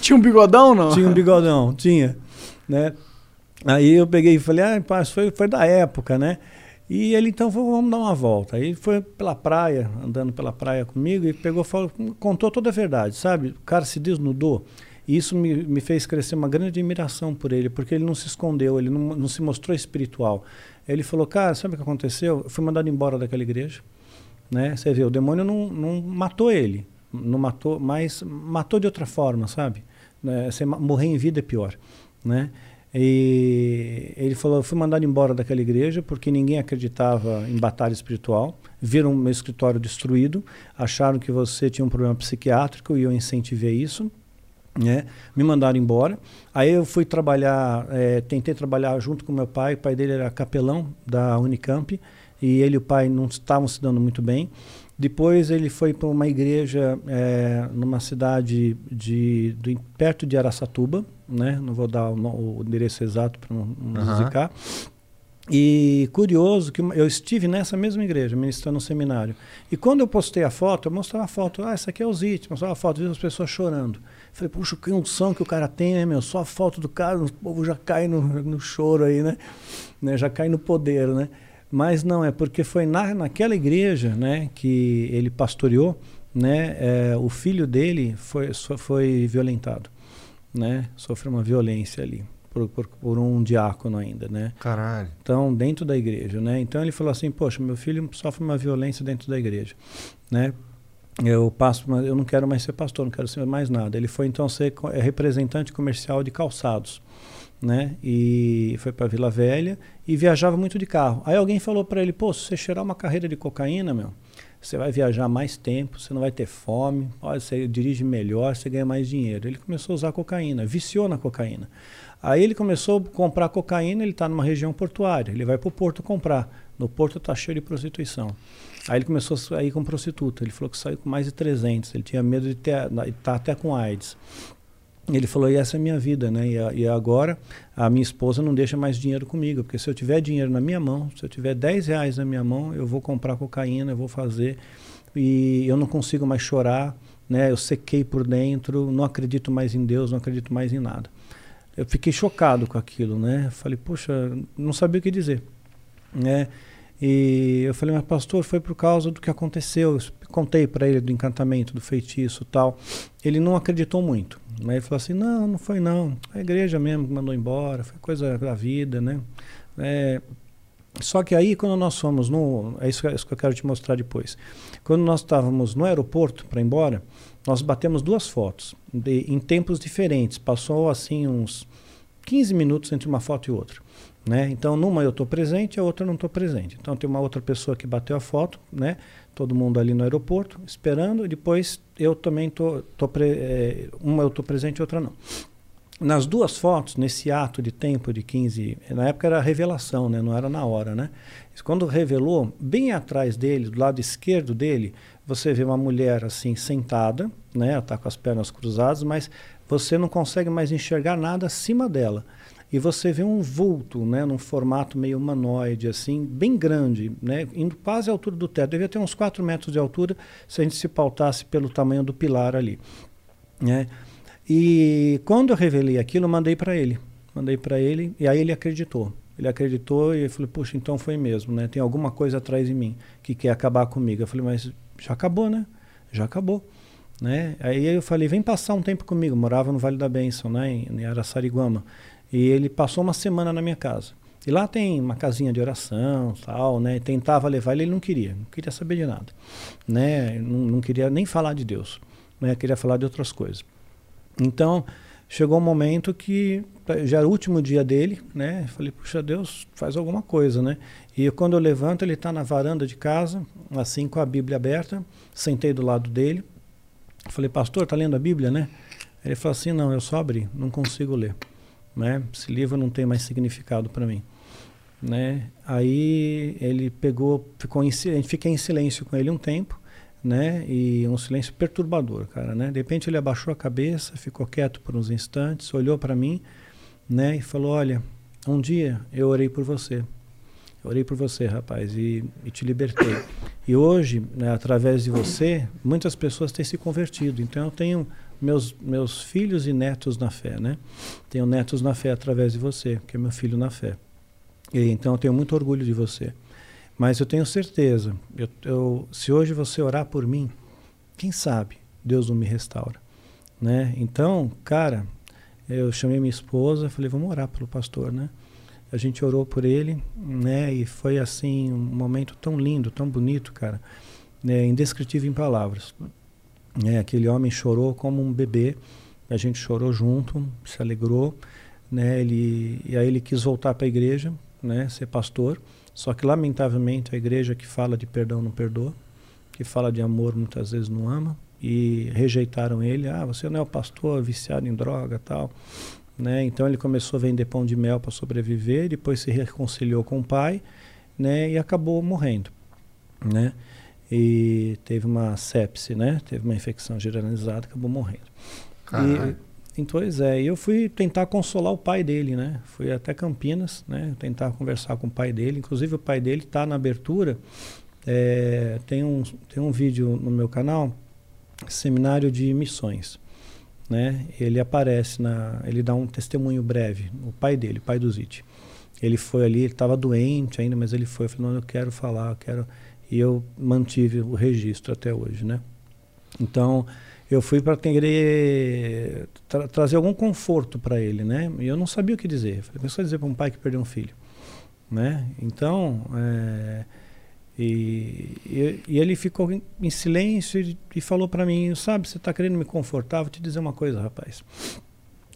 Tinha um bigodão, não? Tinha um bigodão, tinha, né? Aí eu peguei e falei, ah, pá, isso foi, foi da época, né? E ele então falou, vamos dar uma volta. Aí foi pela praia, andando pela praia comigo, e pegou, falou, contou toda a verdade, sabe? O cara se desnudou. E isso me, me fez crescer uma grande admiração por ele, porque ele não se escondeu, ele não, não se mostrou espiritual. Ele falou, cara, sabe o que aconteceu? Eu fui mandado embora daquela igreja, né? Você vê, o demônio não, não matou ele, não matou, mas matou de outra forma, sabe? Né? Você ma- morrer em vida é pior, né? E ele falou: eu fui mandado embora daquela igreja porque ninguém acreditava em batalha espiritual. Viram meu escritório destruído, acharam que você tinha um problema psiquiátrico e eu incentivei isso. Né? Me mandaram embora. Aí eu fui trabalhar, eh, tentei trabalhar junto com meu pai. O pai dele era capelão da Unicamp e ele e o pai não estavam se dando muito bem. Depois ele foi para uma igreja eh, numa cidade de, do- perto de Araçatuba, né? Não vou dar o, o endereço exato para não, não zicar. E curioso que eu estive nessa mesma igreja, ministrando um seminário. E quando eu postei a foto, eu mostrava a foto, ah, essa aqui é o Zit, mostrava a foto, vi as pessoas chorando. Falei, puxa, que unção que o cara tem, né, meu? Só a foto do cara, o povo já cai no, no choro aí, né? né? Já cai no poder, né? Mas não, é porque foi na, naquela igreja, né, que ele pastoreou, né, é, o filho dele foi, foi violentado, né? Sofreu uma violência ali. Por, por, por um diácono ainda, né? Caralho. Então, dentro da igreja, né? Então ele falou assim, poxa, meu filho sofre uma violência dentro da igreja, né? Eu passo, mas eu não quero mais ser pastor, não quero ser mais nada. Ele foi então ser é, representante comercial de calçados, né? E foi para Vila Velha e viajava muito de carro. Aí alguém falou para ele, pô, se você cheirar uma carreira de cocaína, meu, você vai viajar mais tempo, você não vai ter fome, olha, você dirige melhor, você ganha mais dinheiro. Ele começou a usar cocaína, viciou na cocaína. Aí ele começou a comprar cocaína, ele está numa região portuária, ele vai para o porto comprar. No porto está cheio de prostituição. Aí ele começou a sair com prostituta, ele falou que saiu com mais de 300, ele tinha medo de estar até com AIDS. Ele falou, e essa é a minha vida, né? E, e agora a minha esposa não deixa mais dinheiro comigo, porque se eu tiver dinheiro na minha mão, se eu tiver 10 reais na minha mão, eu vou comprar cocaína, eu vou fazer, e eu não consigo mais chorar, né? Eu sequei por dentro, não acredito mais em Deus, não acredito mais em nada. Eu fiquei chocado com aquilo, né? Falei, poxa, não sabia o que dizer, né? E eu falei, mas pastor, foi por causa do que aconteceu. Eu contei para ele do encantamento, do feitiço tal. Ele não acreditou muito. Né? Ele falou assim, não, não foi não. A igreja mesmo que mandou embora, foi coisa da vida, né? É, só que aí, quando nós fomos no. É isso, é isso que eu quero te mostrar depois. Quando nós estávamos no aeroporto para ir embora, nós batemos duas fotos de- em tempos diferentes. Passou assim uns 15 minutos entre uma foto e outra. Né? Então, numa eu estou presente, a outra não estou presente. Então, tem uma outra pessoa que bateu a foto, né? Todo mundo ali no aeroporto, esperando, e depois eu também estou. Tô, pre- eh, uma eu estou presente outra não. Nas duas fotos, nesse ato de tempo de 15, na época era revelação, né? não era na hora. Né? Quando revelou, bem atrás dele, do lado esquerdo dele, você vê uma mulher assim sentada, né? ela está com as pernas cruzadas, mas você não consegue mais enxergar nada acima dela. E você vê um vulto, né, num formato meio humanoide, assim, bem grande, né, indo quase à altura do teto. Devia ter uns 4 metros de altura se a gente se pautasse pelo tamanho do pilar ali. Né? E quando eu revelei aquilo, eu mandei para ele. Mandei para ele e aí ele acreditou. Ele acreditou e eu falei, puxa, então foi mesmo, né? Tem alguma coisa atrás de mim que quer acabar comigo. Eu falei, mas já acabou, né? Já acabou. Né? Aí eu falei, vem passar um tempo comigo. Eu morava no Vale da Bênção, né? em Araçariguama. E ele passou uma semana na minha casa. E lá tem uma casinha de oração, tal, né? Tentava levar ele, ele não queria, não queria saber de nada, né? Não, não queria nem falar de Deus, né? Queria falar de outras coisas. Então, chegou um momento que já era o último dia dele, né? Falei, puxa, Deus, faz alguma coisa, né? E quando eu levanto, ele está na varanda de casa, assim, com a Bíblia aberta, sentei do lado dele. Falei, pastor, tá lendo a Bíblia, né? Ele falou assim, não, eu só abri, não consigo ler, né? Esse livro não tem mais significado para mim, né? Aí ele pegou, ficou em, si- a gente fiquei em silêncio com ele um tempo, né? E um silêncio perturbador, cara, né? De repente ele abaixou a cabeça, ficou quieto por uns instantes, olhou para mim, né? E falou: Olha, um dia eu orei por você. Eu orei por você, rapaz, e, e te libertei. E hoje, né, através de você, muitas pessoas têm se convertido. Então eu tenho meus, meus filhos e netos na fé, né? Tenho netos na fé através de você, que é meu filho na fé. E, então eu tenho muito orgulho de você. Mas eu tenho certeza, eu, eu, se hoje você orar por mim, quem sabe Deus não me restaura, né? Então, cara, eu chamei minha esposa, falei, vamos orar pelo pastor, né? A gente orou por ele, né? E foi assim um momento tão lindo, tão bonito, cara, né? indescritível em palavras. Né? Aquele homem chorou como um bebê, a gente chorou junto, se alegrou, né? Ele e aí ele quis voltar para a igreja, né? Ser pastor. Só que lamentavelmente a igreja que fala de perdão não perdoa, que fala de amor muitas vezes não ama e rejeitaram ele. Ah, você não é o pastor viciado em droga, tal. Né? Então ele começou a vender pão de mel para sobreviver, depois se reconciliou com o pai, né? E acabou morrendo, né? E teve uma sepse, né? Teve uma infecção generalizada, acabou morrendo. Caralho. E, então, pois é, eu fui tentar consolar o pai dele, né? Fui até Campinas, né? Tentar conversar com o pai dele. Inclusive o pai dele está na abertura. É, tem, um, tem um vídeo no meu canal, Seminário de Missões né? Ele aparece na, ele dá um testemunho breve, o pai dele, o pai do Zit. Ele foi ali, ele estava doente ainda, mas ele foi, não, eu quero falar, eu quero, e eu mantive o registro até hoje, né? Então, eu fui para querer tra trazer algum conforto para ele, né? E eu não sabia o que dizer. Eu falei, mas só dizer para um pai que perdeu um filho, né? Então, é, e, e, e, ele ficou em, em silêncio e, e falou para mim, sabe, você está querendo me confortar? Vou te dizer uma coisa, rapaz.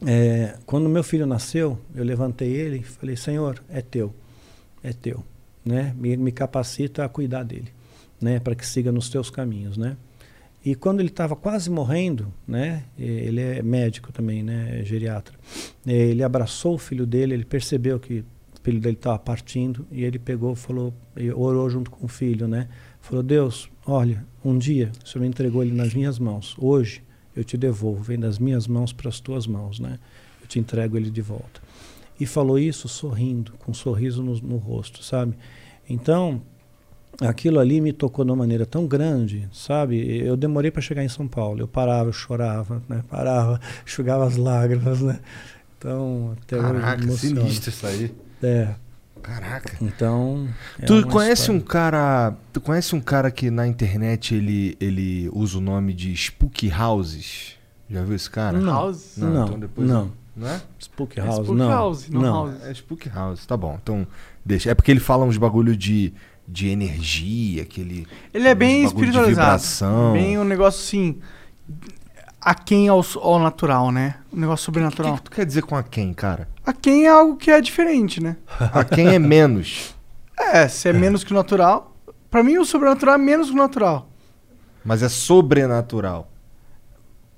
É, quando meu filho nasceu, eu levantei ele e falei, Senhor, é teu, é teu, né? Me, capacita a cuidar dele, né? Para que siga nos teus caminhos, né? E quando ele estava quase morrendo, né? Ele é médico também, né? É geriatra. Ele abraçou o filho dele, ele percebeu que filho dele estava partindo e ele pegou, falou, orou junto com o filho, né? Falou: Deus, olha, um dia o Senhor me entregou ele nas minhas mãos. Hoje eu te devolvo, vem das minhas mãos para as tuas mãos, né? Eu te entrego ele de volta. E falou isso sorrindo, com um sorriso no, no rosto, sabe? Então, aquilo ali me tocou de uma maneira tão grande, sabe? Eu demorei para chegar em São Paulo. Eu parava, eu chorava, né? Parava, enxugava as lágrimas, né? Então, até Caraca, sinistro isso aí. É. Caraca. Então. É tu conhece história. um cara. Tu conhece um cara que na internet ele, ele usa o nome de Spook Houses? Já viu esse cara? Não. House? Não. Não. Então depois não. Não é? Spook É House, Spook não. House, não, não. House. É Spook House, tá bom. Então, deixa. É porque ele fala uns bagulho de, de energia, aquele. Ele é bem bagulho de espiritualizado. vibração. Bem um negócio assim. Aquém ao, ao natural, né? Um negócio O sobrenatural. que, que tu quer dizer com a quem, cara? Aquém é algo que é diferente, né? A quem é menos. É, se é menos que o natural. Pra mim, o sobrenatural é menos que o natural. Mas é sobrenatural.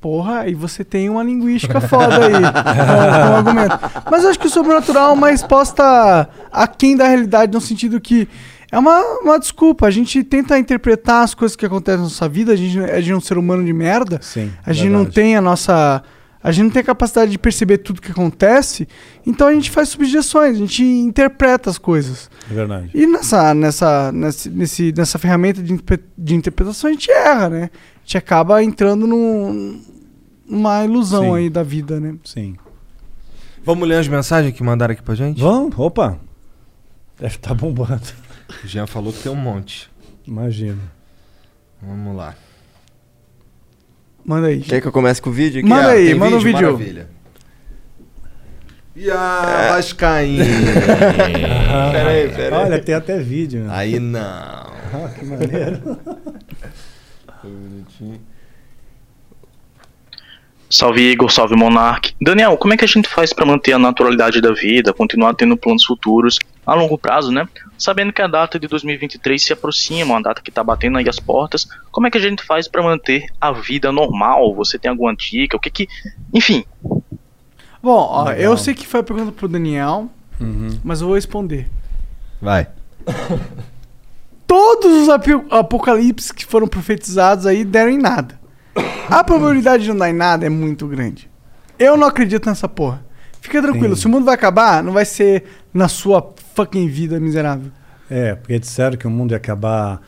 Porra, aí você tem uma linguística foda aí com, com argumento. Mas eu acho que o sobrenatural é uma resposta aquém da realidade, no sentido que é uma, uma desculpa. A gente tenta interpretar as coisas que acontecem na nossa vida, a gente, a gente é um ser humano de merda. Sim. A gente não tem a nossa. A gente não tem a capacidade de perceber tudo que acontece, então a gente faz subjeções, a gente interpreta as coisas. É verdade. E nessa, nessa, nesse, nesse- nessa ferramenta de, de interpretação a gente erra, né? A gente acaba entrando num- numa ilusão Sim. aí da vida, né? Sim. Vamos ler as mensagens que mandaram aqui pra gente? Vamos? Opa! Deve estar bombando. O Jean falou que tem um monte. Imagina. Vamos lá. Manda aí. Quer que eu comece com o vídeo aqui? Manda aí, Tem manda um vídeo. Maravilha. E a Vascaína? Peraí, peraí. Olha, tem até vídeo. Aí não. Ah, que maneiro. Um minutinho. Salve Igor, salve Monark. Daniel, como é que a gente faz pra manter a naturalidade da vida, continuar tendo planos futuros a longo prazo, né? Sabendo que a data de 2023 se aproxima, uma data que tá batendo aí as portas. Como é que a gente faz pra manter a vida normal? Você tem alguma dica? O que que, enfim, Bom, ó, eu sei que foi a pergunta pro Daniel, Uhum. mas eu vou responder. Vai. Todos os api- apocalipses que foram profetizados aí deram em nada. A probabilidade de não dar em nada é muito grande. Eu não acredito nessa porra. Fica tranquilo, Sim. se o mundo vai acabar, não vai ser na sua fucking vida miserável. É, porque disseram que o mundo ia acabar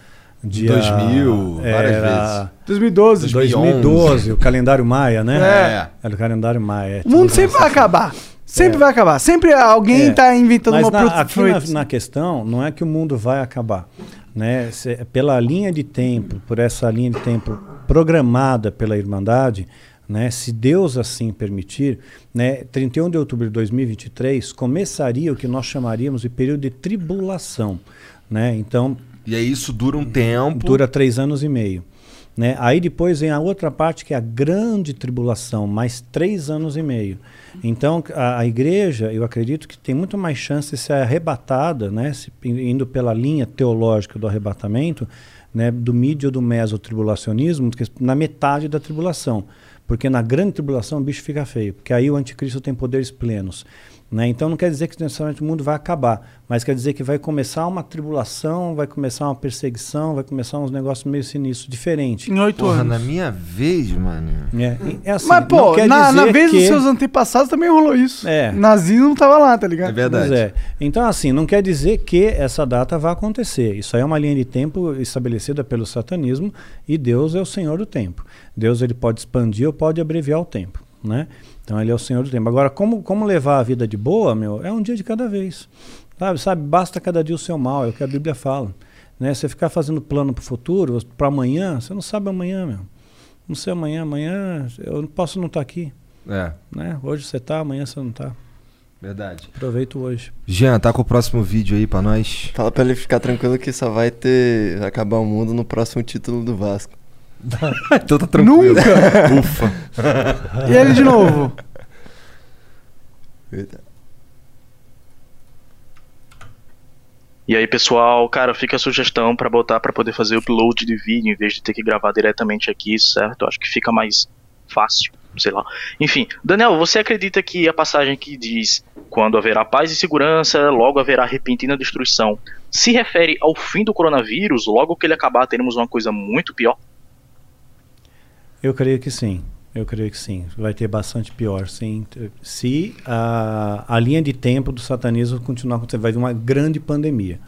dia... 2000, várias era 2012. 2012, o calendário maia, né? É. Era o calendário maia. O mundo sempre vai acabar. Sempre É. vai acabar. Sempre alguém É. tá inventando Mas uma na, prote- aqui na, na questão, não é que o mundo vai acabar. Né? Se- pela linha de tempo, por essa linha de tempo programada pela Irmandade, né? se Deus assim permitir, né? 31 de outubro de 2023 começaria o que nós chamaríamos de período de tribulação. Né? Então, E aí isso dura um tempo. dura três anos e meio. Né? Aí depois vem a outra parte que é a grande tribulação, mais três anos e meio. Então a, a igreja, eu acredito que tem muito mais chance de ser arrebatada, né? se, indo pela linha teológica do arrebatamento, né? do mídio do mesotribulacionismo, do que na metade da tribulação. Porque na grande tribulação o bicho fica feio, porque aí o anticristo tem poderes plenos. Né? Então não quer dizer que necessariamente o mundo vai acabar, mas quer dizer que vai começar uma tribulação, vai começar uma perseguição, vai começar uns negócios meio sinistros, diferentes. Em oito anos. na minha vez, mano. É, e- é assim, Mas, não pô, quer na, na vez que... dos seus antepassados também rolou isso. É. Nazismo não tava lá, tá ligado? Pois é. Então, assim, não quer dizer que essa data vai acontecer. Isso aí é uma linha de tempo estabelecida pelo satanismo e Deus é o Senhor do tempo. Deus ele pode expandir ou pode abreviar o tempo, né? Então ele é o Senhor do tempo. Agora, como, como levar a vida de boa, meu? É um dia de cada vez. Sabe, sabe? Basta cada dia o seu mal, é o que a Bíblia fala. Né? Você ficar fazendo plano para o futuro, para amanhã, você não sabe amanhã, meu. Não sei amanhã, amanhã eu não posso não estar aqui. É. Né? Hoje você tá, amanhã você não tá. Verdade. Aproveito hoje. Jean, tá com o próximo vídeo aí pra nós? Fala pra ele ficar tranquilo que só vai ter vai acabar o mundo no próximo título do Vasco. então tá tranquilo. Nunca? Ufa. E ele de novo? Eita. E aí, pessoal, cara, fica a sugestão pra botar pra poder fazer upload de vídeo em vez de ter que gravar diretamente aqui, certo? Acho que fica mais fácil, sei lá. Enfim, Daniel, você acredita que a passagem que diz quando haverá paz e segurança, logo haverá repentina destruição, se refere ao fim do coronavírus, logo que ele acabar teremos uma coisa muito pior? Eu creio que sim. Eu creio que sim. Vai ter bastante pior, sim. Se a, a linha de tempo do satanismo continuar acontecendo, vai vir uma grande pandemia.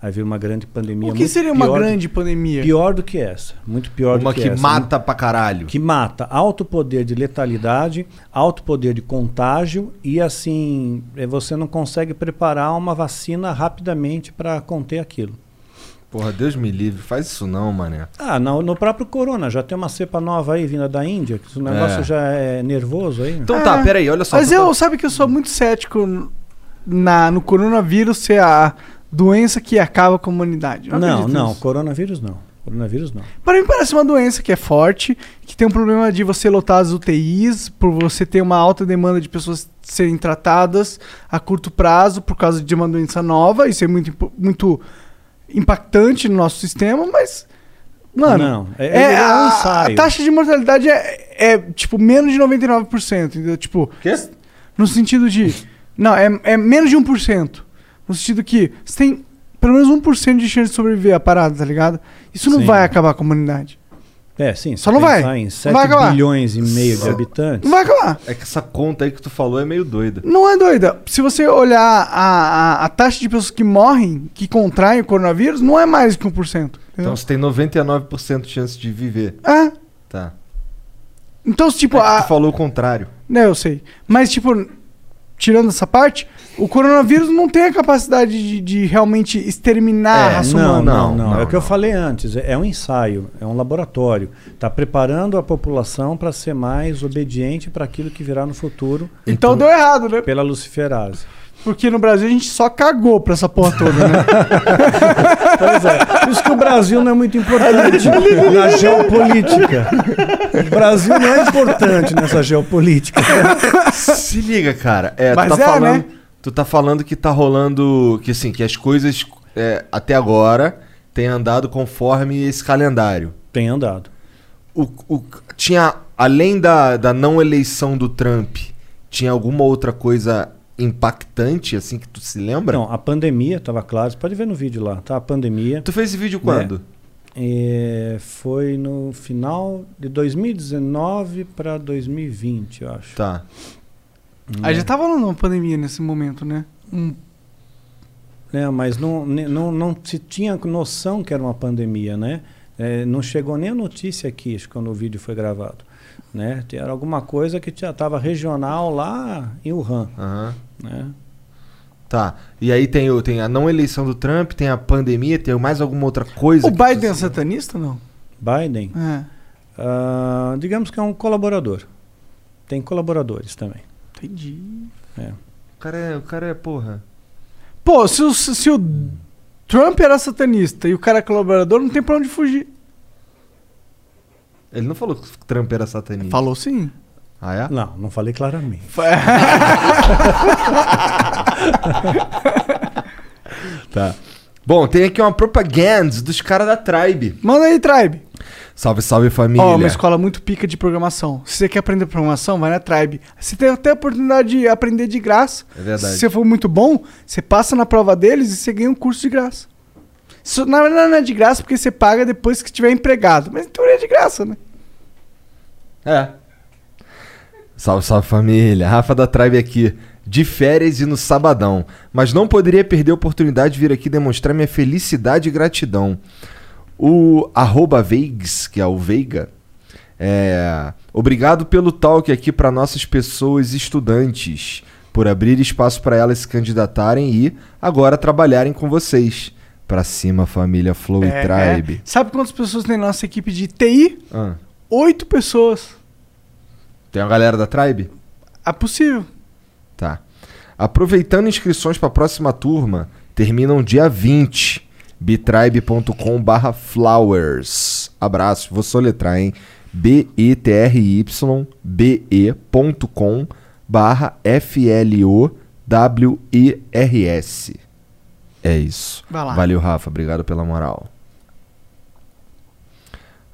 Vai vir uma grande pandemia. O que seria uma pior do- grande pandemia? Pior do que essa. Muito pior Uma do que, que essa. mata pra caralho. Que mata. Alto poder de letalidade, alto poder de contágio e assim, eh, você não consegue preparar uma vacina rapidamente para conter aquilo. Porra, Deus me livre, faz isso não, mané. Ah, no, no próprio corona, já tem uma cepa nova aí vinda da Índia, que o negócio É. já é nervoso aí. Então tá, peraí, olha só. Mas eu, tá- sabe que eu sou muito cético na, no coronavírus ser a doença que acaba com a humanidade. Eu Não, não, nisso. coronavírus não. Coronavírus não. Para mim parece uma doença que é forte, que tem um problema de você lotar as UTIs, por você ter uma alta demanda de pessoas serem tratadas a curto prazo por causa de uma doença nova. Isso é muito, muito impactante no nosso sistema, mas. Mano, Não, é- é- é um a, ensaio. a taxa de mortalidade é, é, tipo menos de 99%, entendeu? Tipo, no sentido de. Não, é, é menos de 1%. No sentido que você tem pelo menos 1% de chance de sobreviver à parada, tá ligado? Isso não Sim. vai acabar com a humanidade. É, sim. Só não vai. Em Não 7 vai acabar. bilhões e meio de habitantes. Não vai acabar. É que essa conta aí que tu falou é meio doida. Não é doida. Se você olhar a, a, a taxa de pessoas que morrem, que contraem o coronavírus, não é mais que 1%. Entendeu? Então você tem 99% de chance de viver. É. Tá. Então, tipo, É que a. tu falou o contrário. Né, eu sei. Mas, tipo, tirando essa parte, o coronavírus não tem a capacidade de, de realmente exterminar a raça É, não, humana. não, não, É o que eu falei antes. É, é um ensaio, é um laboratório. Está preparando a população para ser mais obediente para aquilo que virá no futuro. Então, deu errado, né? Pela luciferase. Porque no Brasil a gente só cagou pra essa porra toda, né? Pois é. Por isso que o Brasil não é muito importante na geopolítica. O Brasil não é importante nessa geopolítica. Se liga, cara. É, Mas tu tá é, falando. né? Tu tá falando que tá rolando. Que assim, que as coisas é, até agora têm andado conforme esse calendário. Tem andado. O, o- tinha, além da, da não eleição do Trump, tinha alguma outra coisa impactante, assim, que tu se lembra? Não, a pandemia, estava claro. Você pode ver no vídeo lá, tá? A pandemia. Tu fez esse vídeo quando? É, foi no final de 2019 para 2020, eu acho. Tá. Aí já tava numa pandemia nesse momento, né? Um É, mas não, não, não se tinha noção que era uma pandemia, né? É, não chegou nem a notícia aqui, acho que quando o vídeo foi gravado. Né? Era alguma coisa que já estava regional lá em Wuhan. Aham. Né? Tá. E aí tem, o- tem a não eleição do Trump, tem a pandemia, tem mais alguma outra coisa? O Biden é satanista ou não? Biden, É. ah, digamos que é um colaborador. Tem colaboradores também. Entendi. É. O cara é, o cara é porra. Pô, se o, se o Trump era satanista e o cara é colaborador, não tem pra onde fugir. Ele não falou que Trump era satanista. Falou sim. Ah, é? Não, não falei claramente. Tá. Bom, tem aqui uma propaganda dos caras da Tribe. Manda aí, Tribe. Salve, salve família. Ó, uma escola muito pica de programação. Se você quer aprender programação, vai na Tribe. Você tem até a oportunidade de aprender de graça. É verdade. Se você for muito bom, você passa na prova deles e você ganha um curso de graça. Isso, na verdade, não é de graça porque você paga depois que tiver empregado. Mas em teoria é de graça, né? É. Salve, salve família. Rafa da Tribe aqui. De férias e no sabadão. Mas não poderia perder a oportunidade de vir aqui demonstrar minha felicidade e gratidão. O arroba Veigs, que é o Veiga, é. Obrigado pelo talk aqui para nossas pessoas estudantes. Por abrir espaço para elas se candidatarem e agora trabalharem com vocês. Pra cima, família Flow e É, Tribe. é. Sabe quantas pessoas tem na nossa equipe de TI? Ah, Oito pessoas. tem uma galera da Tribe? É possível. Tá. Aproveitando inscrições para a próxima turma, terminam dia 20. bitribe.com barra flowers. Abraço, vou soletrar, hein? B-E-T-R-Y-B-E.com barra F-L-O-W-E-R-S. É isso. Valeu, Rafa. Obrigado pela moral.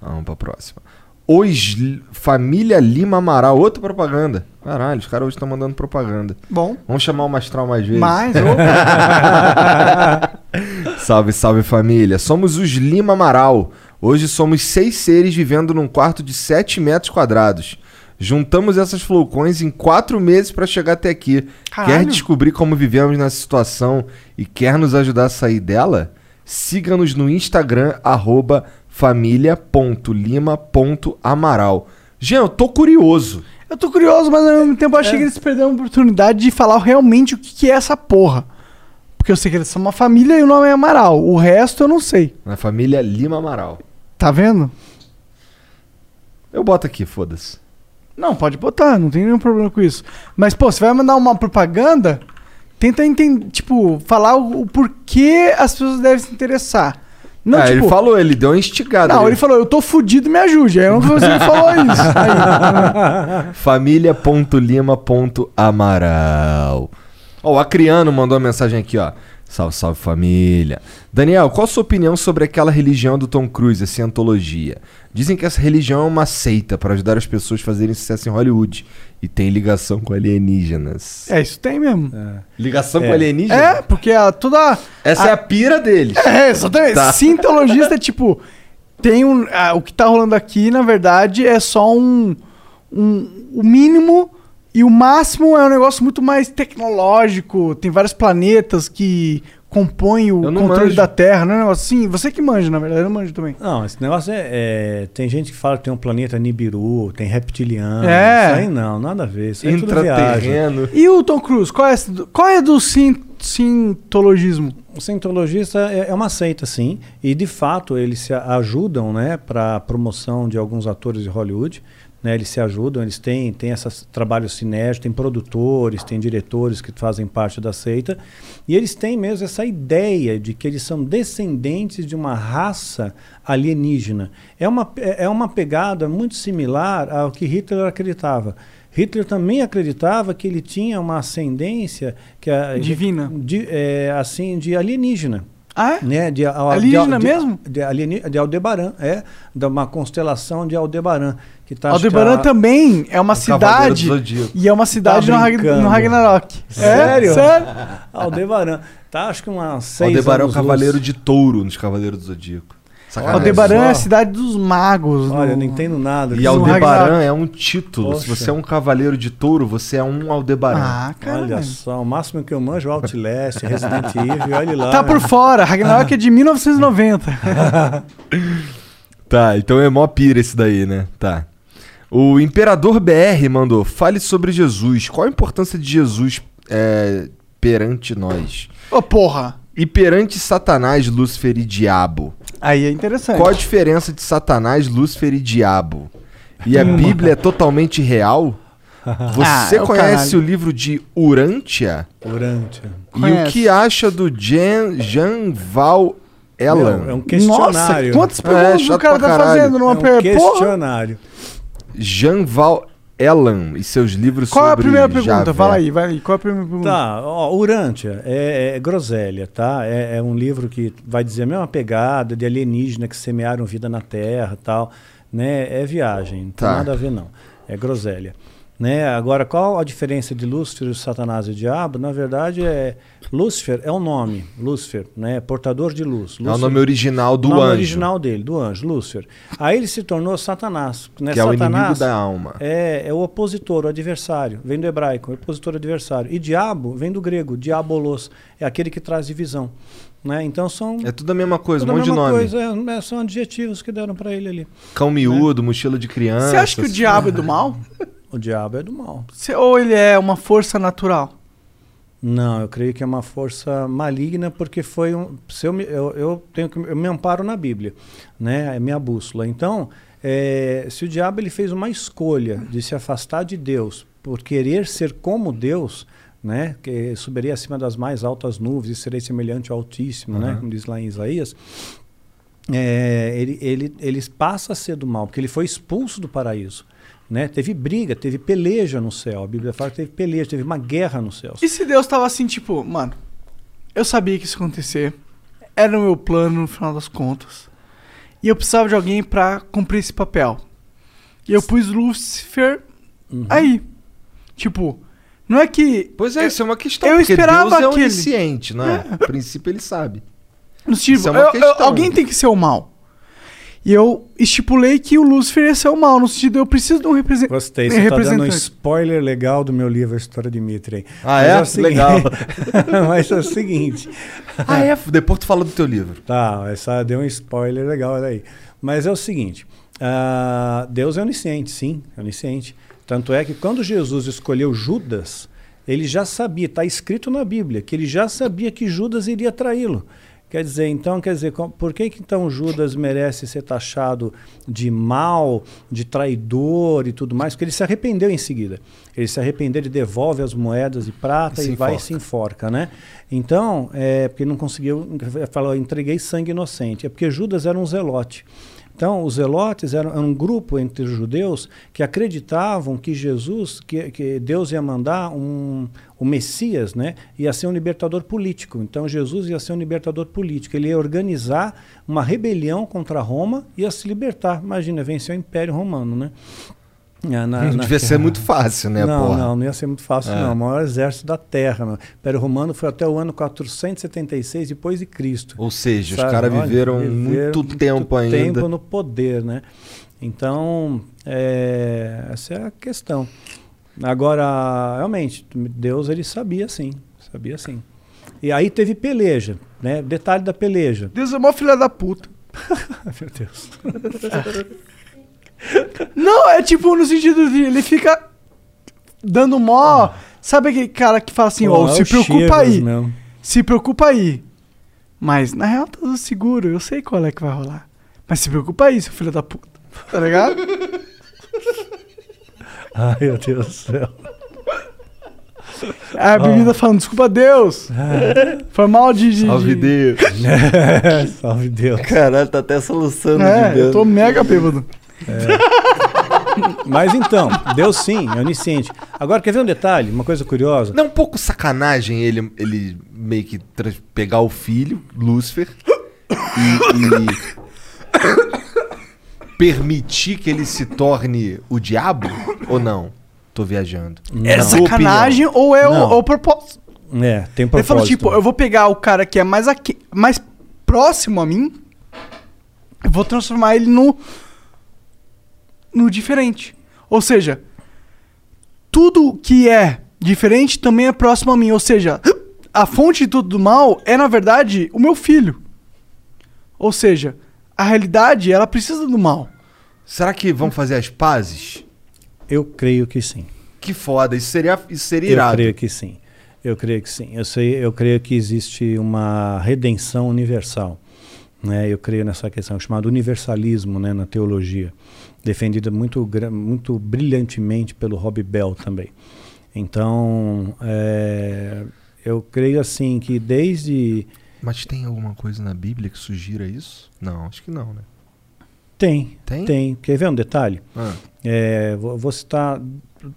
Vamos pra próxima. Os Li- Família Lima Amaral. Outra propaganda. Caralho, os caras hoje estão mandando propaganda. Bom. Vamos chamar o Mastral mais vezes. Mais, salve, salve família. Somos os Lima Amaral. Hoje somos seis seres vivendo num quarto de 7 metros quadrados. Juntamos essas flowcoins em quatro meses para chegar até aqui. Quer Caralho. descobrir como vivemos nessa situação e quer nos ajudar a sair dela? Siga-nos no Instagram, arroba família.lima.amaral. Jean, eu tô curioso. Eu tô curioso, mas ao mesmo tempo eu achei que eles perderam a oportunidade de falar realmente o que, que é essa porra. Porque eu sei que eles são uma família e o nome é Amaral. O resto eu não sei. Na família Lima Amaral. Tá vendo? Eu boto aqui, foda-se. Não, pode botar, não tem nenhum problema com isso. Mas, pô, você vai mandar uma propaganda, tenta entender, tipo, falar o, o porquê as pessoas devem se interessar. Não, Ah, tipo, ele falou, ele deu uma instigada. Não, ali. ele falou, eu tô fudido, me ajude. Aí eu não consigo falar isso. Aí. Família.lima.amaral. Ó, o Acriano mandou uma mensagem aqui, ó. Salve, salve família. Daniel, qual a sua opinião sobre aquela religião do Tom Cruise, a Cientologia? Dizem que essa religião é uma seita para ajudar as pessoas a fazerem sucesso em Hollywood e tem ligação com alienígenas. É, isso tem mesmo. Ligação É. com alienígenas? É, porque a, toda. Essa é a pira deles. É, exatamente. Tá. Sintologista é tipo. Tem um. ah, o que tá rolando aqui, na verdade, é só um. um o mínimo e o máximo é um negócio muito mais tecnológico. Tem vários planetas que compõem o controle manjo. da Terra, não é um negócio assim? Você que manja, na verdade, eu não manjo também. Não, esse negócio é, é- Tem gente que fala que tem um planeta Nibiru, tem reptiliano. É. Isso aí não, nada a ver. Isso aí é tudo viagem. E o Tom Cruise, qual é, qual é do sin, sintologismo? O cientologista é, é uma seita, sim, e de fato eles se ajudam, né, para a promoção de alguns atores de Hollywood. Né, eles se ajudam, eles têm, têm esses trabalhos sinérgicos, tem produtores, tem diretores que fazem parte da seita, e eles têm mesmo essa ideia de que eles são descendentes de uma raça alienígena. É uma, é é uma pegada muito similar ao que Hitler acreditava. Hitler também acreditava que ele tinha uma ascendência que a- Divina. de, é, assim, de alienígena. Ah, é? Né? De, a- Alienígena de, mesmo? De, alieni- de Aldebaran, é. De uma constelação de Aldebaran. Que tá, que Aldebaran a- também é uma Cavaleiro cidade. do Zodíaco. E é uma cidade Tá no, Ragnarok. Sério? É, sério. Aldebaran. Tá, acho que umas seis Aldebaran é o cavaleiro luz. de touro nos Cavaleiros do Zodíaco. Sacanagem. Aldebaran é a cidade dos magos. Olha, eu no- não entendo nada. E. Aldebaran é um título. Se Poxa. você é um cavaleiro de touro, você é um Aldebaran. Ah, Olha só, o máximo que eu manjo é o Outlast, Resident Evil, olha lá. Tá por fora. Ragnarok é de 1990. Tá, então é mó pira esse daí, né? Tá. O Imperador BR mandou: fale sobre Jesus. Qual a importância de Jesus é, perante nós? Ô, porra. E perante Satanás, Lúcifer e Diabo? Aí é interessante. Qual a diferença de Satanás, Lúcifer e Diabo? E a Bíblia é totalmente real? Você Ah, o conhece caralho. o livro de Urântia? Urântia. E o que acha do Jean, Jean Val Elan. Meu, é um questionário. Nossa, quantas É, perguntas o chato cara tá fazendo numa é um per- Porra! Jean Val Elan e seus livros Qual é a sobre primeira pergunta? Javé. Fala aí, vai aí. Qual é a primeira pergunta? Tá, ó, Urântia é, é groselha, tá? É, é um livro que vai dizer a mesma pegada de alienígena que semearam vida na Terra tal, né? É viagem, não tem Tá. nada a ver não. É groselha. Né? Agora, qual a diferença de Lúcifer, Satanás e o Diabo? Na verdade, é Lúcifer é o nome, Lúcifer, né? Portador de luz. É o Lúcifer- nome original do o nome anjo. original dele, do anjo, Lúcifer. Aí ele se tornou Satanás. Né? Que é o Satanás inimigo da alma. É, é o opositor, o adversário. Vem do hebraico, opositor, adversário. E diabo vem do grego, diabolos. É aquele que traz divisão. Né? Então são. É tudo a mesma coisa, tudo um a monte de mesma nome. Coisa, é, é, são adjetivos que deram pra ele ali. Cão miúdo, mochila de criança. Você acha que o diabo é do mal? O diabo é do mal. Cê- ou ele é uma força natural? Não, eu creio que é uma força maligna porque foi um. Se eu, me, eu, eu tenho que eu me amparo na Bíblia, né? É minha bússola. Então, é, se o diabo ele fez uma escolha de se afastar de Deus por querer ser como Deus, né? Que subiria acima das mais altas nuvens e serei semelhante ao Altíssimo, né? Uhum. Como diz lá em Isaías. É, ele, ele, ele passa a ser do mal, porque ele foi expulso do paraíso. Né? Teve briga, teve peleja no céu. A Bíblia fala que teve peleja, teve uma guerra no céu. E se Deus tava assim, tipo, mano, eu sabia que isso ia acontecer. Era o meu plano no final das contas. E eu precisava de alguém pra cumprir esse papel. E eu pus Lúcifer Uhum. aí. Tipo, não é que. Pois é, isso é uma questão. eu esperava Deus é aquele- onisciente, né? A princípio ele sabe. No tipo, Isso é uma eu- eu- questão. alguém tem que ser o mal. E eu estipulei que o Lúcifer ia ser o mal, no sentido eu preciso de um represent... Gostei, um você tá dando um representante. spoiler legal do meu livro A História de Mitre. Ah, Mas é? o seguinte- Legal. Mas é o seguinte. Ah, é? Depois tu fala do teu livro. Tá, essa deu um spoiler legal aí. Mas é o seguinte: ah, Deus é onisciente, sim, é onisciente. Tanto é que quando Jesus escolheu Judas, ele já sabia, está escrito na Bíblia, que ele já sabia que Judas iria traí-lo. Quer dizer, então, quer dizer, por que, que então Judas merece ser taxado de mal, de traidor e tudo mais? Porque ele se arrependeu em seguida. Ele se arrependeu, ele devolve as moedas de prata E e, vai e se enforca, né? Então, é porque não conseguiu, falou, entreguei sangue inocente. É porque Judas era um zelote. Então, os zelotes eram, um grupo entre os judeus que acreditavam que Jesus, que, que Deus ia mandar um, o Messias, né? Ia ser um libertador político. Então, Jesus ia ser um libertador político. Ele ia organizar uma rebelião contra Roma e ia se libertar. Imagina, vencer o Império Romano, né? Na- na- na- Devia ser muito fácil, né, não, porra? não, não ia ser muito fácil, É. não. O maior exército da Terra. O Império Romano foi até o ano 476 depois de Cristo. Ou seja, os Sabe? caras Olha, viveram viveram muito tempo ainda. tempo no poder, né? Então, é, essa é a questão. Agora, realmente, Deus ele sabia sim, sabia sim. E aí teve peleja, né? Detalhe da peleja. Deus é mó filha da puta. Meu Deus. Não, é tipo no sentido de ele fica dando mó. Sabe aquele cara que fala assim, ó, é se preocupa aí. mesmo. Se preocupa aí. Mas na real tá tudo seguro, eu sei qual é que vai rolar. Mas se preocupa aí, seu filho da puta. Tá ligado? Ai, meu Deus do céu. A bebida falando, desculpa Deus. Foi mal de. de Salve de... Deus. Salve Deus. Caralho, tá até soluçando É, de eu tô mega bêbado. Mas então, Deus sim, é onisciente. Agora, quer ver um detalhe? Uma coisa curiosa? Não é um pouco sacanagem ele, ele meio que pegar o filho, Lúcifer, e, e permitir que ele se torne o diabo? Ou não? Tô viajando. É Na tua sacanagem opinião. ou é o, Não. ou o propósito? É, tem Ele propósito. falou, tipo, eu vou pegar o cara que é mais, aqui, mais próximo a mim, eu vou transformar ele no. No diferente. Ou seja, tudo que é diferente também é próximo a mim. Ou seja, a fonte de tudo do mal é, na verdade, o meu filho. Ou seja, a realidade, ela precisa do mal. Será que vão fazer as pazes? Eu creio que sim. Que foda, isso seria, isso seria Eu irado. creio que sim. Eu creio que sim. Eu, sei, eu creio que existe uma redenção universal. Né? Eu creio nessa questão chamada universalismo né, na teologia, defendida muito, muito brilhantemente pelo Rob Bell também. Então, é, eu creio assim que desde Mas tem alguma coisa na Bíblia que sugira isso? Não, acho que não, né? Tem, Tem? tem. Quer ver um detalhe? Ah. É, vou, vou citar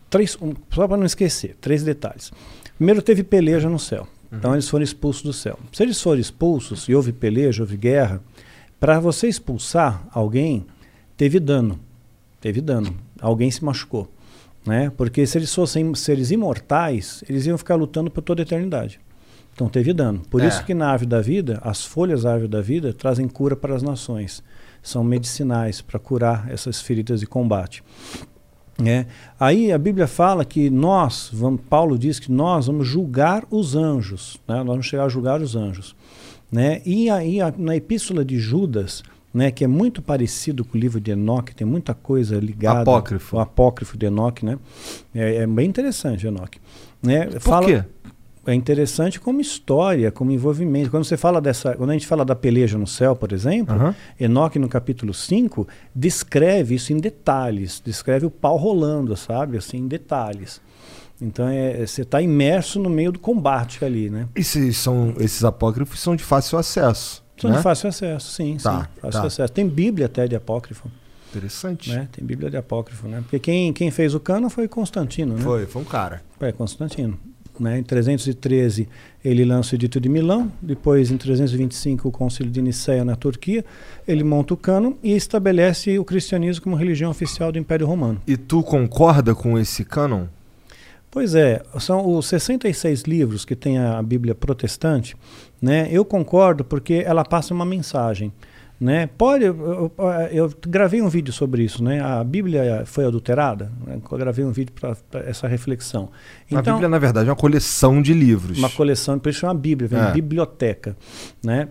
três, um, só para não esquecer, três detalhes. Primeiro, teve peleja no céu. Então, eles foram expulsos do céu. Se eles forem expulsos e houve peleja, houve guerra, para você expulsar alguém, teve dano. Teve dano. Alguém se machucou. Né? Porque se eles fossem seres imortais, eles iam ficar lutando por toda a eternidade. Então teve dano. Por É. isso que na árvore da vida, as folhas da árvore da vida trazem cura para as nações. São medicinais para curar essas feridas de combate. É. Aí a Bíblia fala que nós, vamos, Paulo diz que nós vamos julgar os anjos, né? nós vamos chegar a julgar os anjos. Né? E aí a- na epístola de Judas, né, que é muito parecido com o livro de Enoque, tem muita coisa ligada. Apócrifo. O apócrifo de Enoque, né? É, é bem interessante Enoque. Né? Por quê? É interessante como história, como envolvimento. Quando você fala dessa, quando a gente fala da peleja no céu, por exemplo. Enoque no capítulo 5 descreve isso em detalhes, descreve o pau rolando, sabe? Assim, em detalhes. Então é, você está imerso no meio do combate ali, né? Esses, são, esses apócrifos são de fácil acesso. São né? de fácil acesso, sim, Tá, sim. Fácil tá. acesso. Tem Bíblia até de apócrifo. Interessante. Né? Tem Bíblia de apócrifo, né? Porque quem, quem fez o cano foi Constantino, né? Foi, foi um cara. É, Constantino. Né? Em 313 ele lança o Edito de Milão, depois em 325 o Concílio de Nicéia na Turquia, ele monta o cânon e estabelece o cristianismo como religião oficial do Império Romano. E tu concorda com esse cânon? Pois é, são os 66 livros que tem a Bíblia protestante, né? Eu concordo porque ela passa uma mensagem, né? Pode, eu, eu- eu gravei um vídeo sobre isso, né? A Bíblia foi adulterada, né? eu gravei um vídeo para essa reflexão. a Bíblia, na verdade, é uma coleção de livros. Uma coleção, por isso chama Bíblia, vem É. biblioteca, né?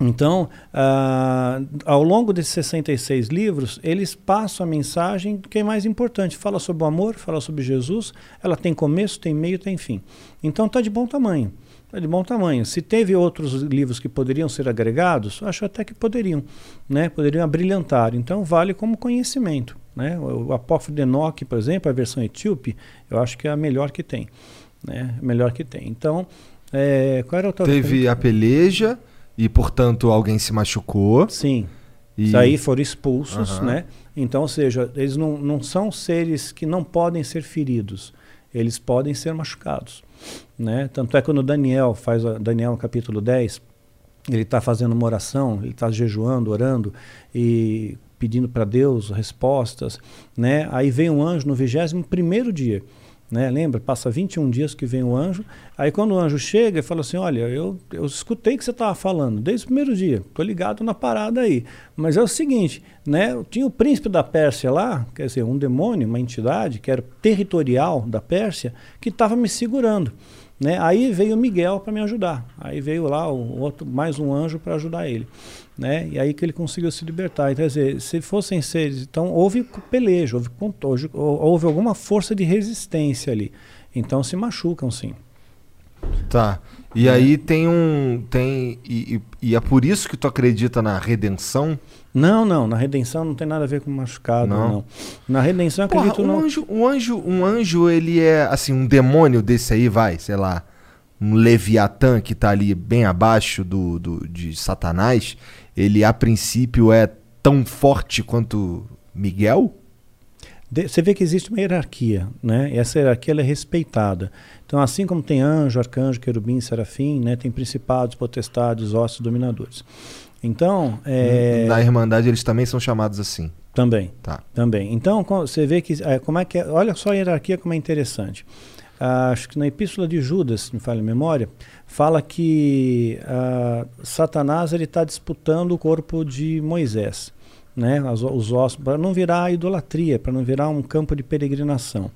Então, ah, ao longo desses 66 livros, eles passam a mensagem que é mais importante. Fala sobre o amor, fala sobre Jesus, ela tem começo, tem meio, tem fim. Então está de bom tamanho. Está de bom tamanho. Se teve outros livros que poderiam ser agregados, acho até que poderiam, né? Poderiam abrilhantar. Então vale como conhecimento, né? O, Apócrifo de Enoque, por exemplo, a versão etíope, eu acho que é a melhor que tem, né? Melhor que tem. Então, é, qual era o Teve a peleja e, portanto, alguém se machucou. Sim. E... Isso aí foram expulsos, Aham. né? Então, ou seja, eles não, não são seres que não podem ser feridos, eles podem ser machucados, né? Tanto é que quando Daniel faz, a- Daniel capítulo 10, ele está fazendo uma oração, ele está jejuando, orando e pedindo para Deus respostas, né? Aí vem um anjo no 21 primeiro dia, né? Lembra? Passa 21 dias que vem o anjo. Aí quando o anjo chega, ele fala assim: Olha, eu, eu escutei que você estava falando desde o primeiro dia, tô ligado na parada aí. Mas é o seguinte, né? Tinha o príncipe da Pérsia lá, quer dizer, um demônio, uma entidade que era territorial da Pérsia, que estava me segurando. Né? Aí veio Miguel para me ajudar. Aí veio lá o outro, mais um anjo para ajudar ele. Né? E aí que ele conseguiu se libertar. Então, quer dizer, se fossem seres. Então houve peleja, houve, contorno, houve alguma força de resistência ali. Então se machucam sim. Tá. E aí tem um. Tem, e, e- e é por isso que tu acredita na redenção? Não, não. Na redenção não tem nada a ver com machucado, Não. não. Na redenção eu Porra, acredito um não. anjo, um anjo, um anjo, ele é assim, um demônio desse aí, vai, sei lá, um Leviatã que tá ali bem abaixo do, do de Satanás, ele a princípio é tão forte quanto Miguel? Você vê que existe uma hierarquia, né? E essa hierarquia é respeitada. Então, assim como tem anjo, arcanjo, querubim, serafim, né? Tem principados, potestades, ossos, dominadores. Então, é, Na Irmandade eles também são chamados assim. Também. Tá. Também. Então, você vê que é, como é que é, olha só a hierarquia como é interessante. Ah, acho que na epístola de Judas, se me falha a memória, fala que ah, Satanás ele está disputando o corpo de Moisés, né? Os ossos para não virar idolatria, para não virar um campo de peregrinação,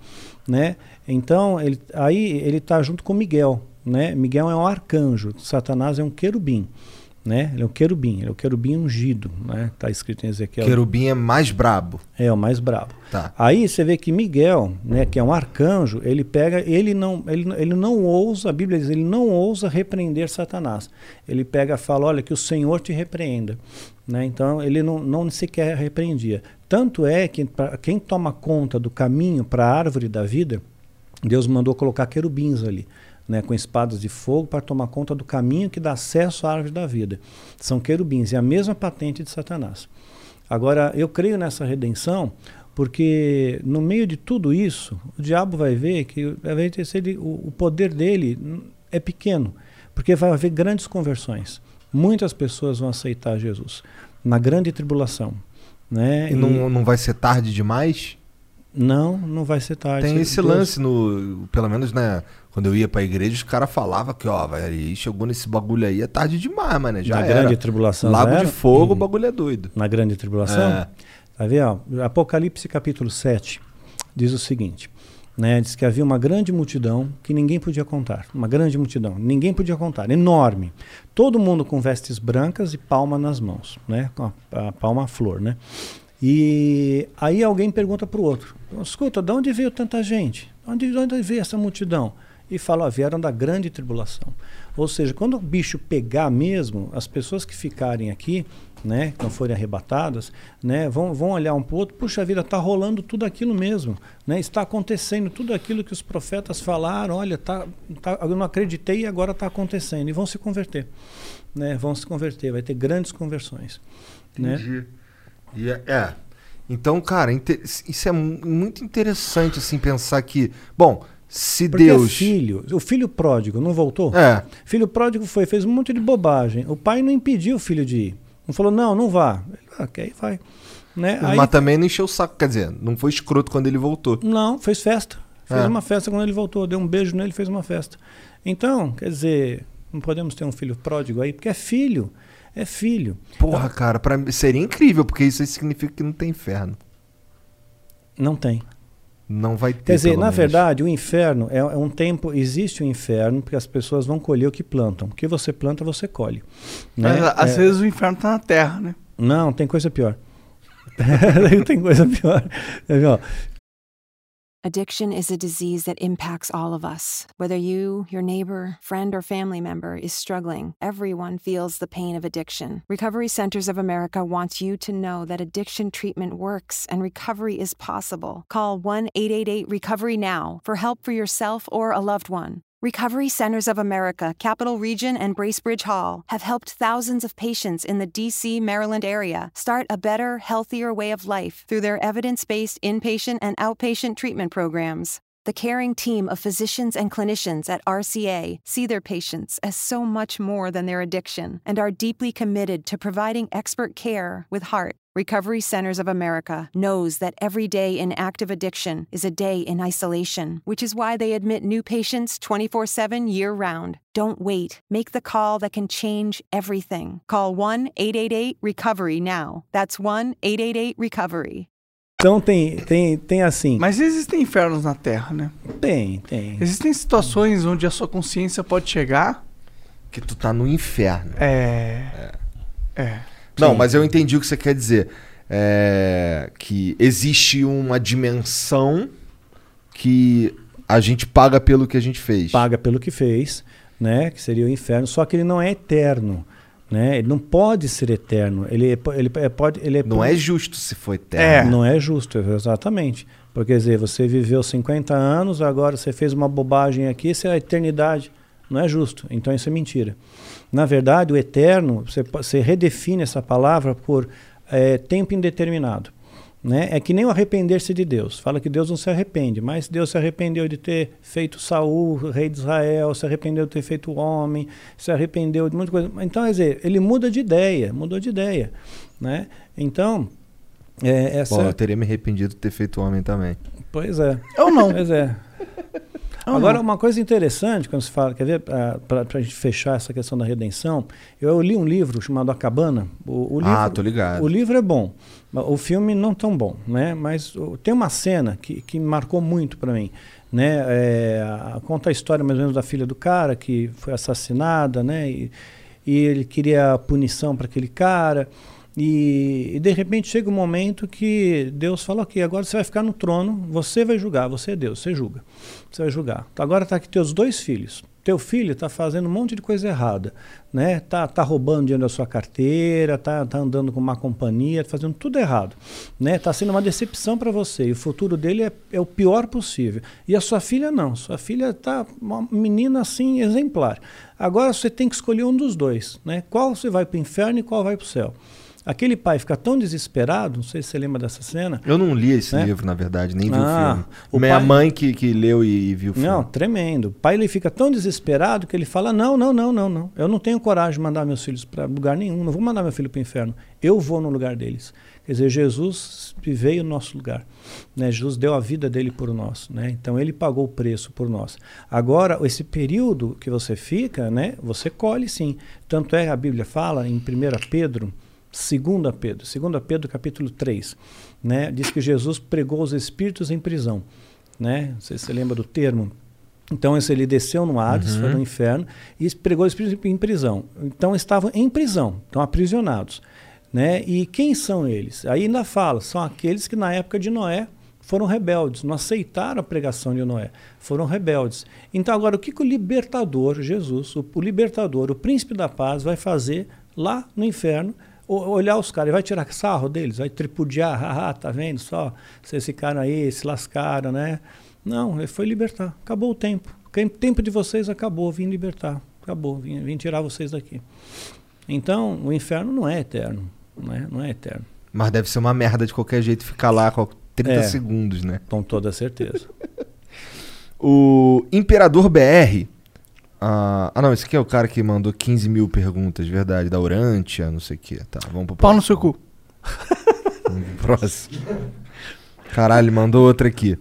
né? Então ele, aí ele está junto com Miguel, né? Miguel é um arcanjo, Satanás é um querubim. Né? Ele é um querubim, ele é o querubim ungido, né? Tá escrito em Ezequiel. Querubim é mais brabo. É, o mais brabo. Tá. Aí você vê que Miguel, né, que é um arcanjo, ele pega, ele não, ele, ele não ousa, a Bíblia diz, ele não ousa repreender Satanás. Ele pega e fala, olha, que o Senhor te repreenda. Né? Então ele não, não sequer repreendia. Tanto é que pra, quem toma conta do caminho para a árvore da vida, Deus mandou colocar querubins ali. Né, com espadas de fogo para tomar conta do caminho que dá acesso à árvore da vida. São querubins, é a mesma patente de Satanás. Agora, eu creio nessa redenção porque no meio de tudo isso, o diabo vai ver que vai se ele, o, poder dele é pequeno, porque vai haver grandes conversões. Muitas pessoas vão aceitar Jesus na grande tribulação. Né? E não, não vai ser tarde demais? Não, não vai ser tarde. Tem esse Deus- lance no. Pelo menos, né? Quando eu ia pra igreja, os caras falavam que, ó, aí chegou nesse bagulho aí, é tarde demais, mano. Já na era. grande tribulação. Lago de fogo, o bagulho é doido. Na grande tribulação? É. Tá vendo? Apocalipse capítulo 7 diz o seguinte. Né, diz que havia uma grande multidão que ninguém podia contar. Uma grande multidão, ninguém podia contar, enorme. Todo mundo com vestes brancas e palma nas mãos, né, com a, a palma à flor, né. E aí alguém pergunta para o outro: Escuta, de onde veio tanta gente? De onde, de onde veio essa multidão? E fala: "Ó, vieram da grande tribulação. Ou seja, quando o bicho pegar mesmo, as pessoas que ficarem aqui, né, que não forem arrebatadas, né, vão, vão olhar um para o outro, puxa vida, está rolando tudo aquilo mesmo, né, está acontecendo tudo aquilo que os profetas falaram, olha, tá, tá, eu não acreditei e agora está acontecendo, e vão se converter, né, vão se converter, vai ter grandes conversões, né? Entendi. E é, é. Então, cara, isso é mu- muito interessante, assim, pensar que. Bom, se Porque Deus. é filho, o filho pródigo não voltou? É. Filho pródigo foi, fez um monte de bobagem. O pai não impediu o filho de ir. Não falou, não, não vá. Ele, ah, ir, vai. Né? Aí- Mas também não encheu o saco. Quer dizer, não foi escroto quando ele voltou. Não, fez festa. Fez É. uma festa quando ele voltou. Deu um beijo nele fez uma festa. Então, quer dizer, não podemos ter um filho pródigo aí, porque é filho. É filho. Porra, cara, pra, seria incrível, porque isso aí significa que não tem inferno. Não tem. Não vai ter. Quer dizer, pelo na menos. verdade, o inferno é, é um tempo, existe o inferno, porque as pessoas vão colher o que plantam. O que você planta, você colhe. né? Mas, às É- vezes o inferno tá na terra, né? Não, tem coisa pior. tem coisa pior. Addiction is a disease that impacts all of us. Whether you, your neighbor, friend, or family member is struggling, everyone feels the pain of addiction. Recovery Centers of America wants you to know that addiction treatment works and recovery is possible. Call 1 888 Recovery Now for help for yourself or a loved one. Recovery Centers of America, Capital Region, and Bracebridge Hall have helped thousands of patients in the DC, Maryland area start a better, healthier way of life through their evidence based inpatient and outpatient treatment programs. The caring team of physicians and clinicians at RCA see their patients as so much more than their addiction and are deeply committed to providing expert care with heart. Recovery Centers of America knows that every day in active addiction is a day in isolation, which is why they admit new patients 24 7 year round. Don't wait. Make the call that can change everything. Call 1 888 Recovery now. That's 1 888 Recovery. Então tem, tem, tem assim. Mas existem infernos na Terra, né? Tem, tem. Existem situações onde a sua consciência pode chegar. Que tu tá no inferno. É. É. Não, mas eu entendi o que você quer dizer. É, que existe uma dimensão que a gente paga pelo que a gente fez. Paga pelo que fez, né? Que seria o inferno. Só que ele não é eterno. Né? Ele não pode ser eterno. Ele, é ele é, pode, ele é, Não é justo se for eterno. Não é justo, exatamente. Porque, quer dizer, você viveu 50 anos, agora você fez uma bobagem aqui, isso é a eternidade. Não é justo. Então isso é mentira. Na verdade, o eterno, você, você redefine essa palavra por eh, tempo indeterminado. Né? É que nem o arrepender-se de Deus. Fala que Deus não se arrepende, mas Deus se arrependeu de ter feito Saul, rei de Israel, se arrependeu de ter feito homem, se arrependeu de muita coisa. Então, quer dizer, ele muda de ideia, mudou de ideia. Né? Então, é, essa. Bom, eu teria me arrependido de ter feito homem também. Pois é. Eu não. Pois é. Eu Agora, uma coisa interessante, quando se fala, quer ver, para a gente fechar essa questão da redenção, eu li um livro chamado A Cabana. O, o livro, Ah, tô ligado. O livro é bom, o filme não tão bom, né? Mas o- tem uma cena que, que marcou muito para mim, né? É, conta a história mais ou menos da filha do cara que foi assassinada, né? E, e ele queria punição para aquele cara. E, e de repente chega um momento que Deus fala: Ok, agora você vai ficar no trono, você vai julgar, você é Deus, você julga. Você vai julgar. Então, agora está aqui teus dois filhos. Teu filho está fazendo um monte de coisa errada, né? Tá, tá roubando dinheiro da sua carteira, tá, tá andando com má companhia, tá fazendo tudo errado, né? Tá sendo uma decepção para você e o futuro dele é, é o pior possível. E a sua filha não, sua filha tá uma menina assim exemplar. Agora você tem que escolher um dos dois, né? Qual você vai para o inferno e qual vai para o céu. Aquele pai fica tão desesperado, não sei se você lembra dessa cena. Eu não li esse né? livro, na verdade, nem vi Ah, o filme. o Minha pai- mãe que, que leu e, e viu o filme. Não, tremendo. O pai ele fica tão desesperado que ele fala: Não, não, não, não, não. Eu não tenho coragem de mandar meus filhos para lugar nenhum. Não vou mandar meu filho para o inferno. Eu vou no lugar deles. Quer dizer, Jesus veio no nosso lugar. Né? Jesus deu a vida dele por nós. Né? Então ele pagou o preço por nós. Agora, esse período que você fica, né, você colhe sim. Tanto é que a Bíblia fala em 1 Pedro, 2 Pedro, 2 Pedro capítulo 3, né, diz que Jesus pregou os espíritos em prisão. Né? Não sei se você lembra do termo. Então, esse, ele desceu no Hades, Uhum. foi no inferno, e pregou os espíritos em prisão. Então, estavam em prisão, estão aprisionados. Né? E quem são eles? Aí ainda fala, são aqueles que na época de Noé foram rebeldes, não aceitaram a pregação de Noé, foram rebeldes. Então, agora, o que, que o libertador, Jesus, o, o libertador, o príncipe da paz, vai fazer lá no inferno? Olhar os caras, ele vai tirar sarro deles, vai tripudiar, haha, tá vendo só? Vocês ficaram aí, se lascaram, né? Não, ele foi libertar. Acabou o tempo. O tempo de vocês acabou, vim libertar. Acabou, vim, vim tirar vocês daqui. Então, o inferno não é eterno. Não é, não é eterno. Mas deve ser uma merda de qualquer jeito ficar lá com 30 É. segundos, né? Com toda certeza. O Imperador BR. Ah, ah, não, esse aqui é o cara que mandou 15 mil perguntas, verdade, da Urantia, não sei o que. Tá, vamos pro Pau no próximo. seu cu. Vamos pro próximo. Caralho, mandou outra aqui.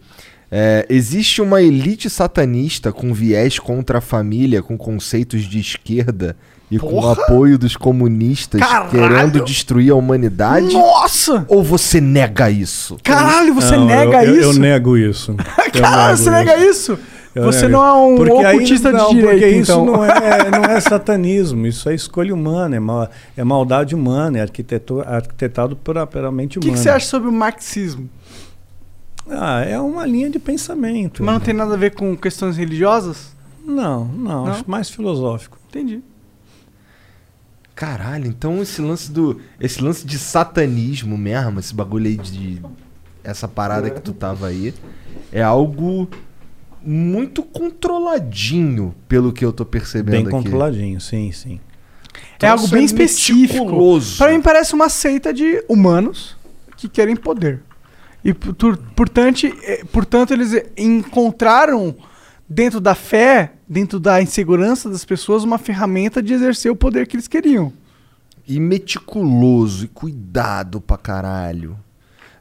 É, existe uma elite satanista com viés contra a família, com conceitos de esquerda e com o Porra! apoio dos comunistas Caralho! querendo destruir a humanidade? Nossa! Ou você nega isso? Caralho, você Não, nega eu, eu- isso? Eu nego isso. Eu Cara, nego você nega isso? Você nego não é um Porque aí- ocultista não, de direita, porque isso então. não é, não é satanismo, isso é escolha humana, é, ma- é maldade humana, é arquiteto, arquitetado pela, pela mente O que, humana. que você acha sobre o marxismo? Ah, é uma linha de pensamento. Mas não tem nada a ver com questões religiosas? Não, não, Não? acho mais filosófico. Entendi. Caralho, então esse lance do. Esse lance de satanismo mesmo, esse bagulho aí de. Essa parada que tu tava aí, é algo muito controladinho, pelo que eu tô percebendo Bem aqui. controladinho, sim, sim. É algo Troço bem é específico. Pra mim parece uma seita de humanos que querem poder. E por- portanto, eh, portanto eles encontraram dentro da fé, dentro da insegurança das pessoas, uma ferramenta de exercer o poder que eles queriam. E meticuloso e cuidado pra caralho.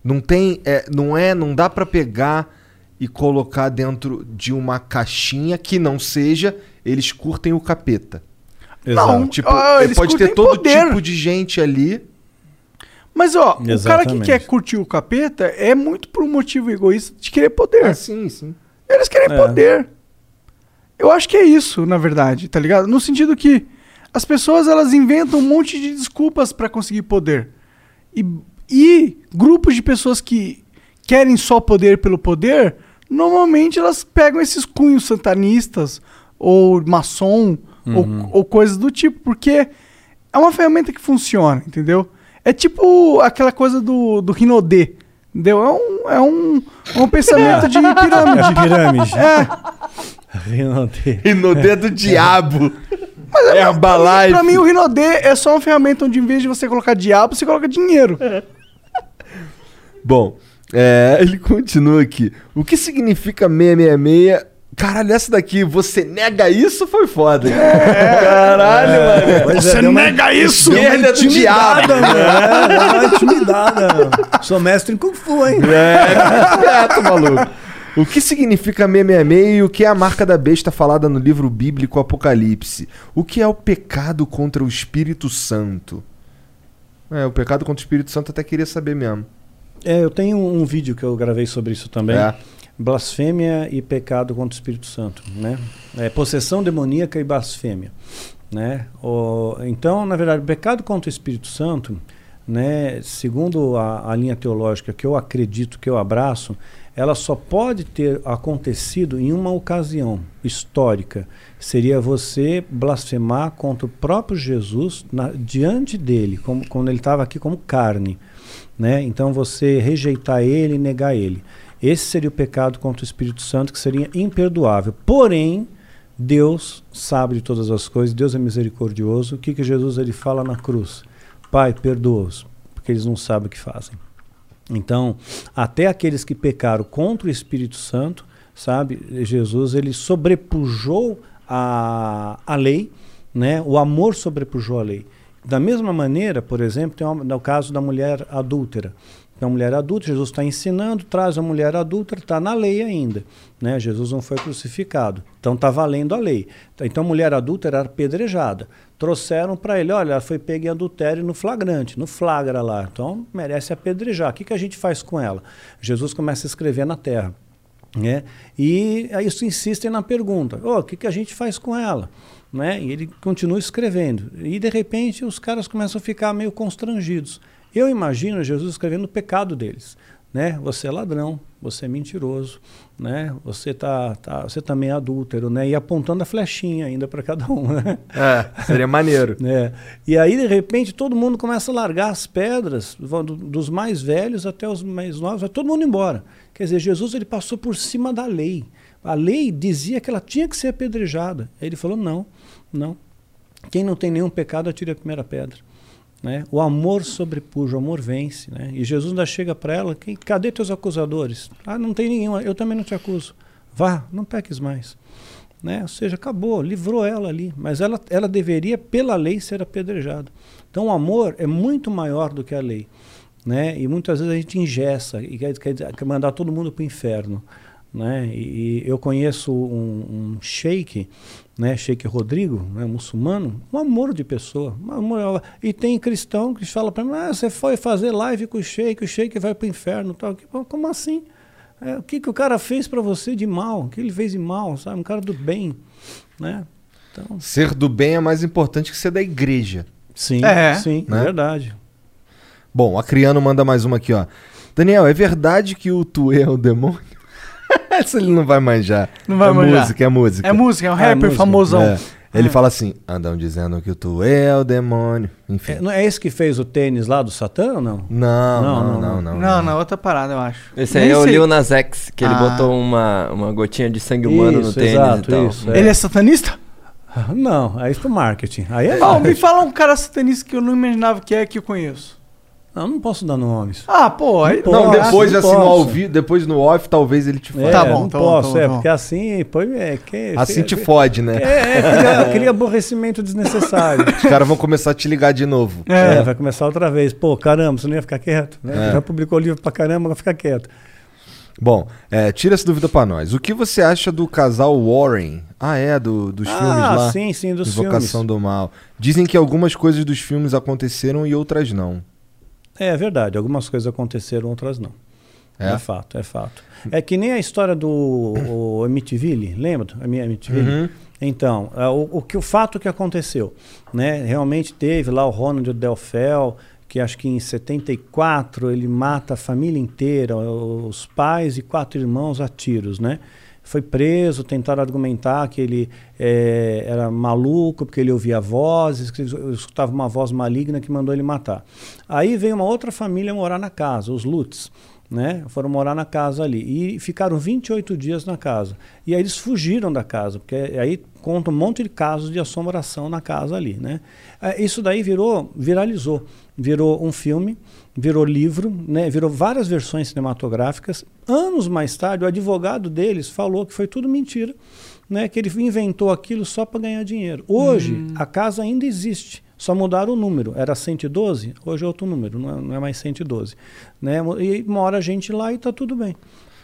Não tem. É, não é. Não dá pra pegar e colocar dentro de uma caixinha que não seja. Eles curtem o capeta. Não, tipo, ah, é, eles pode ter todo poder. tipo de gente ali. Mas ó, o cara que Exatamente. quer curtir o capeta é muito por um motivo egoísta de querer poder. Ah, sim, sim. Eles querem É. poder. Eu acho que é isso, na verdade, tá ligado? No sentido que as pessoas elas inventam um monte de desculpas pra conseguir poder. E, e grupos de pessoas que querem só poder pelo poder, normalmente elas pegam esses cunhos satanistas ou maçom Uhum. ou, ou coisas do tipo, porque é uma ferramenta que funciona, entendeu? É tipo aquela coisa do, do Rinodê, entendeu? É um, é um, é um pensamento de pirâmide. É pirâmide. É. Rinodê. Rinodê do diabo. Mas é, Herbalife. Pra mim, o Rinodê é só uma ferramenta onde, em vez de você colocar diabo, você coloca dinheiro. Bom, é, ele continua aqui. O que significa 666? Caralho, essa daqui, você nega isso? Foi foda. hein? Caralho, mano. Pois é, Você deu uma- nega isso? Uma do diabo. né? Uma intimidada. Sou mestre em Kung Fu, hein? É, quieto, maluco. O que significa 666 e o que é a marca da besta falada no livro bíblico Apocalipse? O que é o pecado contra o Espírito Santo? É, o pecado contra o Espírito Santo até queria saber mesmo. É, eu tenho um vídeo que eu gravei sobre isso também. É. Blasfêmia e pecado contra o Espírito Santo, né? É, possessão demoníaca e blasfêmia, né? O, então, na verdade, o pecado contra o Espírito Santo, né, segundo a, a linha teológica que eu acredito, que eu abraço, ela só pode ter acontecido em uma ocasião histórica. Seria você blasfemar contra o próprio Jesus na, diante dele, como, quando ele estava aqui como carne. Né? Então você rejeitar ele e negar ele. Esse seria o pecado contra o Espírito Santo, que seria imperdoável. Porém, Deus sabe de todas as coisas, Deus é misericordioso. O que, que Jesus ele fala na cruz? Pai, perdoa-os, porque eles não sabem o que fazem. Então, até aqueles que pecaram contra o Espírito Santo, sabe, Jesus ele sobrepujou a, a lei, né? O amor sobrepujou a lei. Da mesma maneira, por exemplo, tem uma, no caso da mulher adúltera. Então, a mulher adulta, Jesus está ensinando, traz a mulher adúltera, está na lei ainda. Né? Jesus não foi crucificado. Então, está valendo a lei. Então, a mulher adúltera era apedrejada. Trouxeram para ele, olha, ela foi pega em adultério no flagrante, no flagra lá. Então, merece apedrejar. O que, que a gente faz com ela? Jesus começa a escrever na terra. Né? E isso insistem na pergunta: oh, o que, que a gente faz com ela? Né? E ele continua escrevendo. E de repente os caras começam a ficar meio constrangidos. Eu imagino Jesus escrevendo o pecado deles. Né? Você é ladrão, você é mentiroso, né? Você tá, tá você também é adúltero, né? E apontando a flechinha ainda para cada um, né? É, seria maneiro. É. E aí de repente todo mundo começa a largar as pedras, do, dos mais velhos até os mais novos, vai todo mundo embora. Quer dizer, Jesus ele passou por cima da lei. A lei dizia que ela tinha que ser apedrejada. Aí ele falou: "Não, não. Quem não tem nenhum pecado atire a primeira pedra." Né? O amor sobrepuja, o amor vence. Né? E Jesus ainda chega para ela: Quem, cadê teus acusadores? Ah, não tem nenhum, eu também não te acuso. Vá, não peques mais. Né? Ou seja, acabou, livrou ela ali. Mas ela, ela deveria, pela lei, ser apedrejada. Então o amor é muito maior do que a lei. Né? E muitas vezes a gente ingessa e quer, quer, mandar todo mundo para o inferno. Né? E, e, eu conheço um, um sheik né, Sheik Rodrigo, né, muçulmano, um amor de pessoa. Um amor, e tem cristão que fala para mim, ah, você foi fazer live com o Sheik, o Sheik vai para o inferno. Tal. Como assim? É, o que, que o cara fez para você de mal? O que ele fez de mal? Sabe? Um cara do bem. Né? Então... Ser do bem é mais importante que ser da igreja. Sim, é, sim, né? é verdade. Bom, a Criano manda mais uma aqui, ó. Daniel, é verdade que o Tuê é o demônio? Essa ele não vai manjar. Não vai é manjar. música, é música. É música, é um rapper é famosão. É. Ele É. fala assim: andam dizendo que o tu é o demônio. Enfim. É, não é esse que fez o tênis lá do Satã ou não? Não, não, não, não. Não, não, outra parada, eu acho. Esse aí Nem é o sei. Lil Nas X, que ele Ah. botou uma, uma gotinha de sangue humano no Isso, tênis exato, e tal. isso, Ele é satanista? Não, aí isso pro marketing. Aí é. Me fala um cara satanista que eu não imaginava que é que eu conheço. Não, não posso dar nomes. Ah, pô, aí. Não Não, depois assim no ao vivo, depois no off, talvez ele te fale. É, Tá bom, não tá bom, posso, tá bom, é, tá bom. porque assim, pô, é, que, Assim te fode, né? É, é cria, cria aborrecimento desnecessário. Os caras vão começar a te ligar de novo. É. vai começar outra vez. Pô, caramba, você não ia ficar quieto? Né? É. Já publicou livro pra caramba, vai ficar quieto. Bom, é, tira essa dúvida pra nós. O que você acha do casal Warren? Ah, é, do, dos Ah, filmes lá? sim, sim, dos Invocação do Mal. Dizem que algumas coisas dos filmes aconteceram e outras não. É, é verdade, algumas coisas aconteceram, outras não. É? É, fato, é fato. É que nem a história do o Amityville, lembra? A minha Amityville? Uhum. Então, é, o, o que o fato que aconteceu, né? Realmente teve lá o Ronald Delfel, que acho que em 74 ele mata a família inteira, os pais e quatro irmãos a tiros, né? Foi preso, tentaram argumentar que ele eh, era maluco porque ele ouvia vozes, que ele escutava uma voz maligna que mandou ele matar. Aí veio uma outra família morar na casa, os Lutz né? Foram morar na casa ali e ficaram 28 dias na casa. E aí eles fugiram da casa, porque aí conta um monte de casos de assombração na casa ali, né? Eh, Isso daí virou, viralizou, virou um filme, virou livro, né? Virou várias versões cinematográficas. Anos mais tarde, o advogado deles falou que foi tudo mentira, né? Que ele inventou aquilo só para ganhar dinheiro. Hoje a casa ainda existe. Só mudaram o número. Era 112, hoje é outro número, não é, não é mais 112. Né? E mora gente lá e tá tudo bem.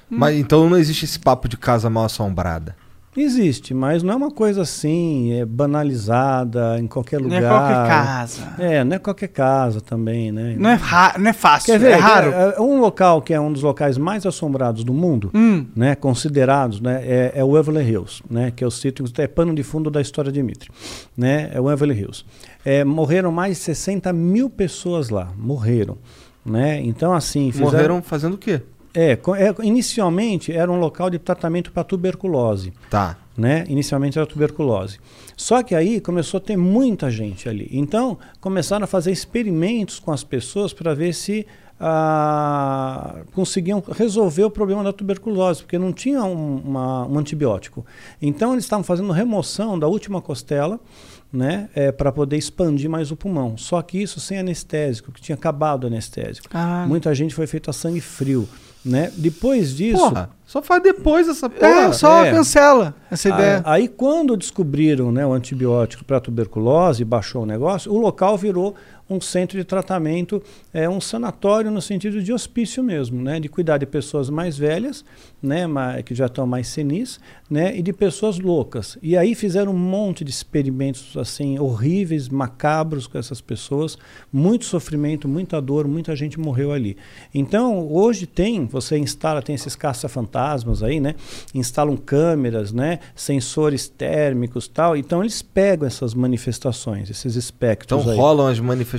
Mas então não existe esse papo de casa mal assombrada. Existe, mas não é uma coisa assim, é banalizada em qualquer Não lugar. é qualquer casa. É, não é qualquer casa também, né? Não é, não é fácil, Quer ver? é raro. é- é um local que é um dos locais mais assombrados do mundo, Hum. né, considerados, né, é, é o Everly Hills, né, que é o sítio, é pano de fundo da história de Mitre, né, é o Everly Hills. É, morreram mais de 60 mil pessoas lá, morreram, né, então assim... fizeram- Morreram fazendo o quê? É, é, inicialmente era um local de tratamento para tuberculose. Tá. Né? Inicialmente era tuberculose. Só que aí começou a ter muita gente ali. Então começaram a fazer experimentos com as pessoas para ver se ah, conseguiam resolver o problema da tuberculose, porque não tinha um, uma- um antibiótico. Então eles estavam fazendo remoção da última costela né, para poder expandir mais o pulmão. Só que isso sem anestésico, que tinha acabado o anestésico. Caralho. Muita gente foi feita a sangue frio. Né? Depois disso. Porra, só faz depois essa porra. É, só É. cancela essa Aí- ideia. Aí, quando descobriram né, o antibiótico para tuberculose, baixou o negócio, o local virou um centro de tratamento, é um sanatório no sentido de hospício mesmo, né, de cuidar de pessoas mais velhas, né, que já estão mais senis, né, e de pessoas loucas. E aí fizeram um monte de experimentos assim horríveis, macabros com essas pessoas, muito sofrimento, muita dor, muita gente morreu ali. Então, hoje tem, você instala, tem esses caça-fantasmas aí, né? Instalam câmeras, né? Sensores térmicos tal. Então, eles pegam essas manifestações, esses espectros Então aí. rolam as manifestações.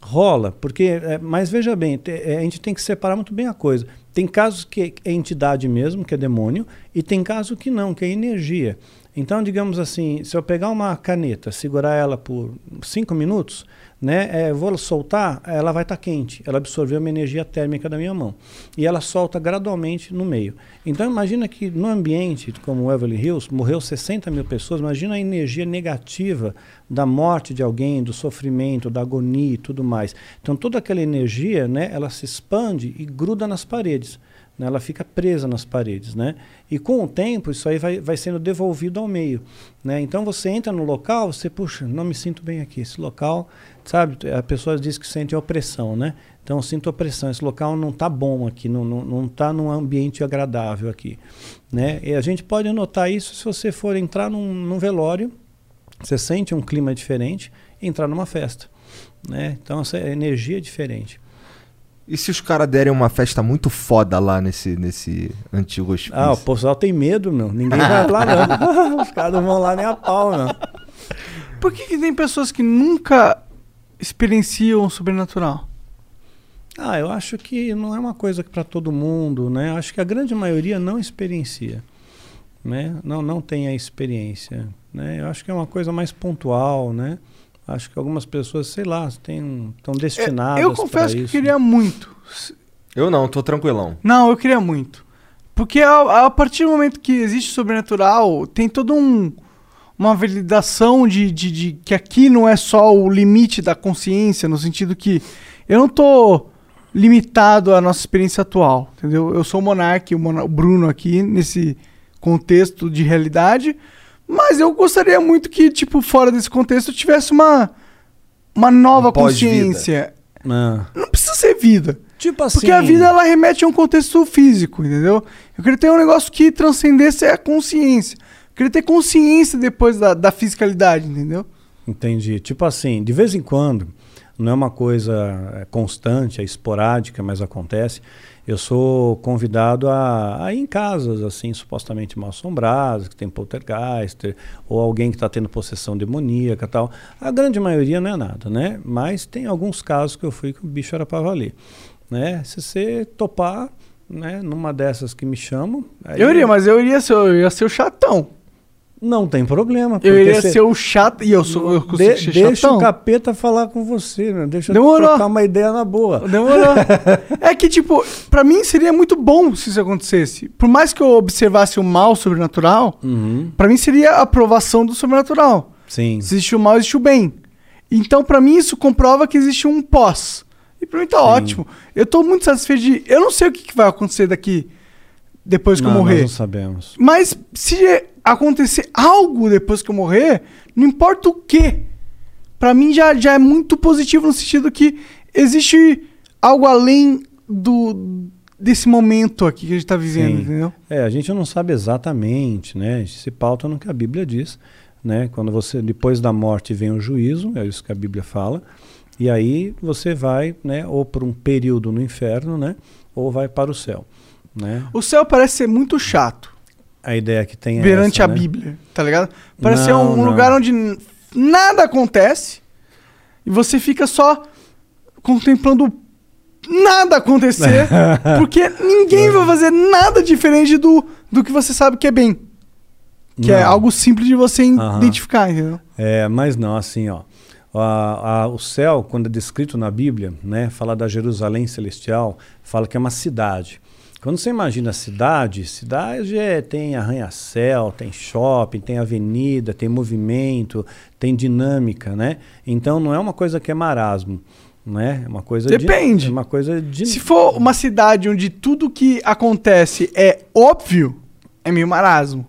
Rola, porque, é, mas veja bem, é, a gente tem que separar muito bem a coisa. Tem casos que é entidade mesmo, que é demônio, e tem caso que não, que é energia. Então, digamos assim, se eu pegar uma caneta, segurar ela por cinco minutos, né, é, vou soltar, ela vai estar quente. Ela absorveu uma energia térmica da minha mão. E ela solta gradualmente no meio. Então, imagina que no ambiente como o Everly Hills, morreu 60 mil pessoas, imagina a energia negativa da morte de alguém, do sofrimento, da agonia e tudo mais. Então, toda aquela energia, né, ela se expande e gruda nas paredes né, ela fica presa nas paredes, né? E com o tempo isso aí vai, vai sendo devolvido ao meio, né? Então você entra no local, você puxa, não me sinto bem aqui, esse local, sabe? A pessoa diz que sente opressão, né? Então eu sinto opressão, esse local não está bom aqui, não não não está num ambiente agradável aqui, né? E a gente pode notar isso se você for entrar num, num velório, você sente um clima diferente, e entrar numa festa, né? Então essa energia é diferente. E se os caras derem uma festa muito foda lá nesse, nesse antigo hospício? Ah, o pessoal tem medo, meu. Ninguém vai lá, não. Os caras não vão lá nem a pau, não. Por que, que tem pessoas que nunca experienciam o sobrenatural? Ah, eu acho que não é uma coisa para todo mundo, né? Acho que a grande maioria não experiencia, né? Não, não tem a experiência, né? Eu acho que é uma coisa mais pontual, né? Acho que algumas pessoas, sei lá, têm, estão destinadas É, eu confesso que eu isso. queria muito. Eu não, tô tranquilão. Não, eu queria muito. Porque a, a partir do momento que existe sobrenatural, tem todo um uma validação de, de, de que aqui não é só o limite da consciência, no sentido que eu não tô limitado à nossa experiência atual, entendeu? Eu sou o Monark, o, Mona- o Bruno aqui, nesse contexto de realidade, mas eu gostaria muito que, tipo, fora desse contexto, tivesse uma, uma nova Um consciência. Ah. Não precisa ser vida. Tipo assim. Porque a vida ela remete a um contexto físico, entendeu? Eu queria ter um negócio que transcendesse a consciência. Eu queria ter consciência depois da, da fisicalidade, entendeu? Entendi. Tipo assim, de vez em quando, não é uma coisa é, constante, é esporádica, mas acontece. Eu sou convidado a, a ir em casas, assim, supostamente mal assombradas, que tem poltergeist, ou alguém que está tendo possessão demoníaca e tal. A grande maioria não é nada, né? Mas tem alguns casos que eu fui que o bicho era para valer. Né? Se você topar, né, numa dessas que me chamam. Eu iria, mas eu iria ser, eu ia ser o chatão. Não tem problema. Eu iria cê- ser o chato. E eu sou eu consigo De- ser deixa chatão. o capeta falar com você, né? Deixa eu Demorou. trocar uma ideia na boa. Demorou. é que, tipo, pra mim seria muito bom se isso acontecesse. Por mais que eu observasse o mal sobrenatural, Uhum. pra mim seria a aprovação do sobrenatural. Sim. Se existe o mal, existe o bem. Então, pra mim, isso comprova que existe um pós. E pra mim tá ótimo. Eu tô muito satisfeito de. Eu não sei o que, que vai acontecer daqui depois que Não, eu nós morrer. não sabemos. Mas se acontecer algo depois que eu morrer, não importa o que, pra mim já, já é muito positivo no sentido que existe algo além do desse momento aqui que a gente tá vivendo, Sim. entendeu? É, a gente não sabe exatamente, né? A gente se pauta no que a Bíblia diz, né? Quando você depois da morte vem o juízo, é isso que a Bíblia fala. E aí você vai, né, ou por um período no inferno, né, ou vai para o céu, né? O céu parece ser muito chato A ideia que tem é perante essa, a né? Bíblia, tá ligado? Parece ser um não. lugar onde nada acontece e você fica só contemplando nada acontecer, porque ninguém vai fazer nada diferente do, do que você sabe que é bem. Que é Não. algo simples de você Aham. identificar, entendeu? É, mas não, assim, ó. A- a- o céu, quando é descrito na Bíblia, né, fala da Jerusalém celestial, fala que é uma cidade. Quando você imagina cidade, cidade é, tem arranha-céu, tem shopping, tem avenida, tem movimento, tem dinâmica, né? Então não é uma coisa que é marasmo, né? É uma coisa de- Depende. é uma coisa de Se for uma cidade onde tudo que acontece é óbvio, é meio marasmo.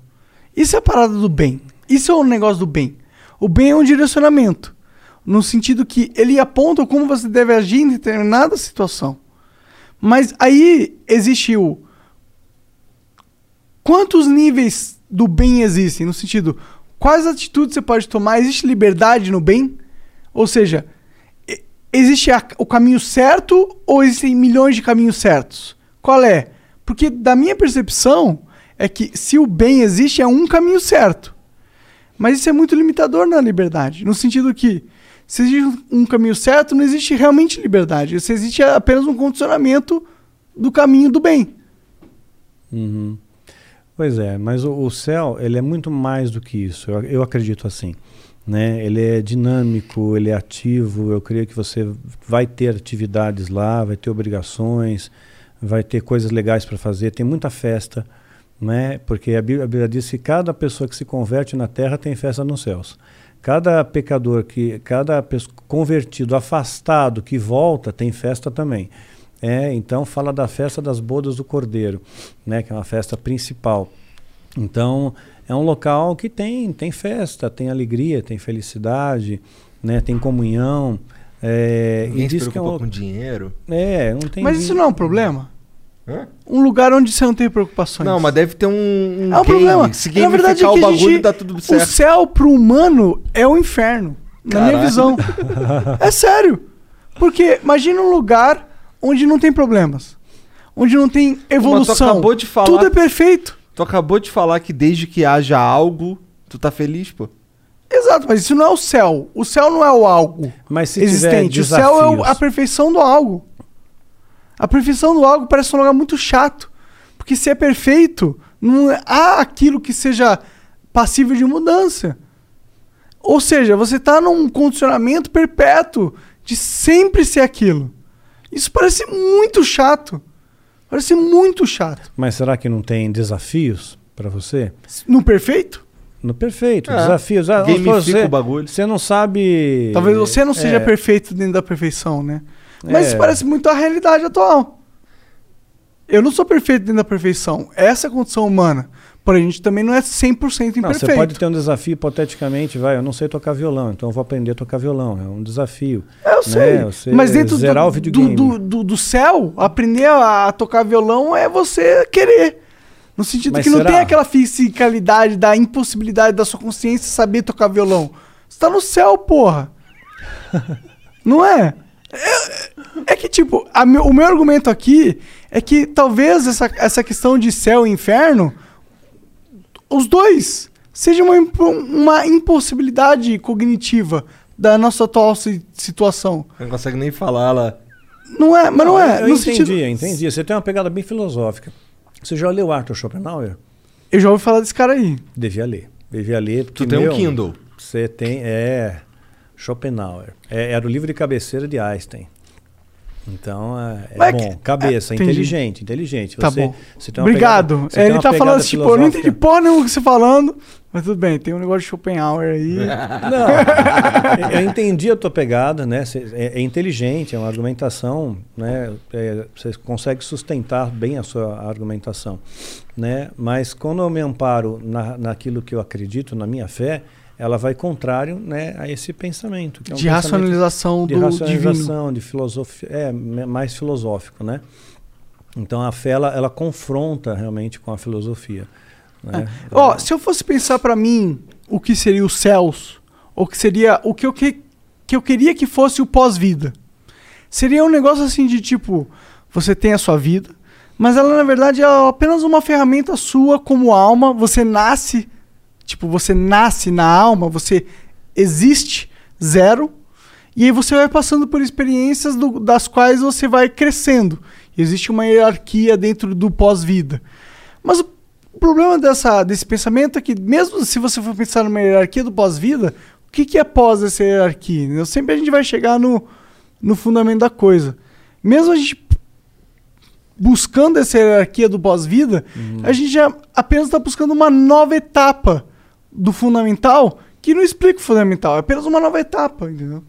Isso é a parada do bem. Isso é o negócio do bem. O bem é um direcionamento. No sentido que ele aponta como você deve agir em determinada situação. Mas aí existe o. Quantos níveis do bem existem? No sentido, quais atitudes você pode tomar? Existe liberdade no bem? Ou seja, existe a- o caminho certo ou existem milhões de caminhos certos? Qual é? Porque da minha percepção é que se o bem existe é um caminho certo. Mas isso é muito limitador na liberdade, no sentido que se existe um caminho certo, não existe realmente liberdade. Se existe apenas um condicionamento do caminho do bem. Uhum. Pois é, mas o, o céu ele é muito mais do que isso. Eu, eu acredito assim, né? Ele é dinâmico, ele é ativo. Eu creio que você vai ter atividades lá, vai ter obrigações, vai ter coisas legais para fazer. Tem muita festa, né? Porque a Bíblia, a Bíblia diz que cada pessoa que se converte na Terra tem festa nos céus. Cada pecador que, cada convertido afastado que volta tem festa também. É, então fala da festa das bodas do Cordeiro, né, que é uma festa principal. Então é um local que tem tem festa, tem alegria, tem felicidade, né, tem comunhão. É, Ninguém e se diz que é um, com dinheiro. é, não tem. Mas isso não é um problema? Hã? Um lugar onde você não tem preocupações. Não, mas deve ter um, um É um game. problema. Se Na verdade, é que o bagulho, gente- dá tudo O certo. céu pro humano é o inferno. Na minha visão. É sério. Porque imagina um lugar onde não tem problemas. Onde não tem Mas tu evolução. acabou de falar. Tudo é perfeito. Tu acabou de falar que desde que haja algo, tu tá feliz, pô. Exato, mas isso não é o céu. O céu não é o algo Mas se tiver existente. O céu é o- a perfeição do algo. A perfeição do algo parece um lugar muito chato. Porque se é perfeito, não é- há aquilo que seja passível de mudança. Ou seja, você está num condicionamento perpétuo de sempre ser aquilo. Isso parece muito chato. Parece muito chato. Mas será que não tem desafios para você? No perfeito? No perfeito, É. desafios. Ah, Gamifica você, o bagulho. Você não sabe. Talvez você não seja é, perfeito dentro da perfeição, né? Mas É. isso parece muito a realidade atual. Eu não sou perfeito dentro da perfeição. Essa é a condição humana. Porém, a gente também não é 100% Não, imperfeito. você pode ter um desafio hipoteticamente, vai, eu não sei tocar violão, então eu vou aprender a tocar violão. É um desafio. Eu né? sei. Você Mas dentro zerar o do, videogame. do, do, do, céu, aprender a, a tocar violão é você querer. No sentido Mas que não será? tem aquela fisicalidade da impossibilidade da sua consciência saber tocar violão. Você tá no céu, porra. não é? É, é que, tipo, a meu- o meu argumento aqui é que talvez essa, essa questão de céu e inferno, os dois, seja uma, uma impossibilidade cognitiva da nossa atual si- situação. Não consegue nem falar lá. Não é, mas não, é. Eu no entendi, sentido... entendi. Você tem uma pegada bem filosófica. Você já leu Arthur Schopenhauer? Eu já ouvi falar desse cara aí. Devia ler. Devia ler. Porque, Tu tem um meu, Kindle. Você tem. É. Schopenhauer. É, era o livro de cabeceira de Einstein. Então, é, é bom. que- Cabeça, é, inteligente, inteligente. Tá Você, bom. você Obrigado. pegada- você É, ele tá falando assim, tipo, eu não entendi porra nenhuma o que você tá falando. Mas tudo bem, tem um negócio de Schopenhauer aí. Não, eu entendi a tua pegada, né? É, é inteligente, é uma argumentação, né? É, você consegue sustentar bem a sua argumentação, né? Mas quando eu me amparo na, naquilo que eu acredito, na minha fé, ela vai contrário, né, a esse pensamento. que é um De pensamento racionalização de do racionalização, de filosofia, é mais filosófico, né? Então a fé ela, ela confronta realmente com a filosofia. Né? Ó, se eu fosse pensar pra mim o que seria os céus, ou que seria o que eu, que, que eu queria que fosse o pós-vida, seria um negócio assim de tipo, você tem a sua vida, mas ela na verdade é apenas uma ferramenta sua como alma, você nasce, tipo, você nasce na alma, você existe zero, e aí você vai passando por experiências do- das quais você vai crescendo. Existe uma hierarquia dentro do pós-vida. Mas o problema dessa, desse pensamento é que, mesmo se você for pensar numa hierarquia do pós-vida, o que, que é pós essa hierarquia? entendeu? Sempre a gente vai chegar no, no fundamento da coisa. Mesmo a gente buscando essa hierarquia do pós-vida, a gente já apenas está buscando uma nova etapa do fundamental que não explica o fundamental, é apenas uma nova etapa, entendeu?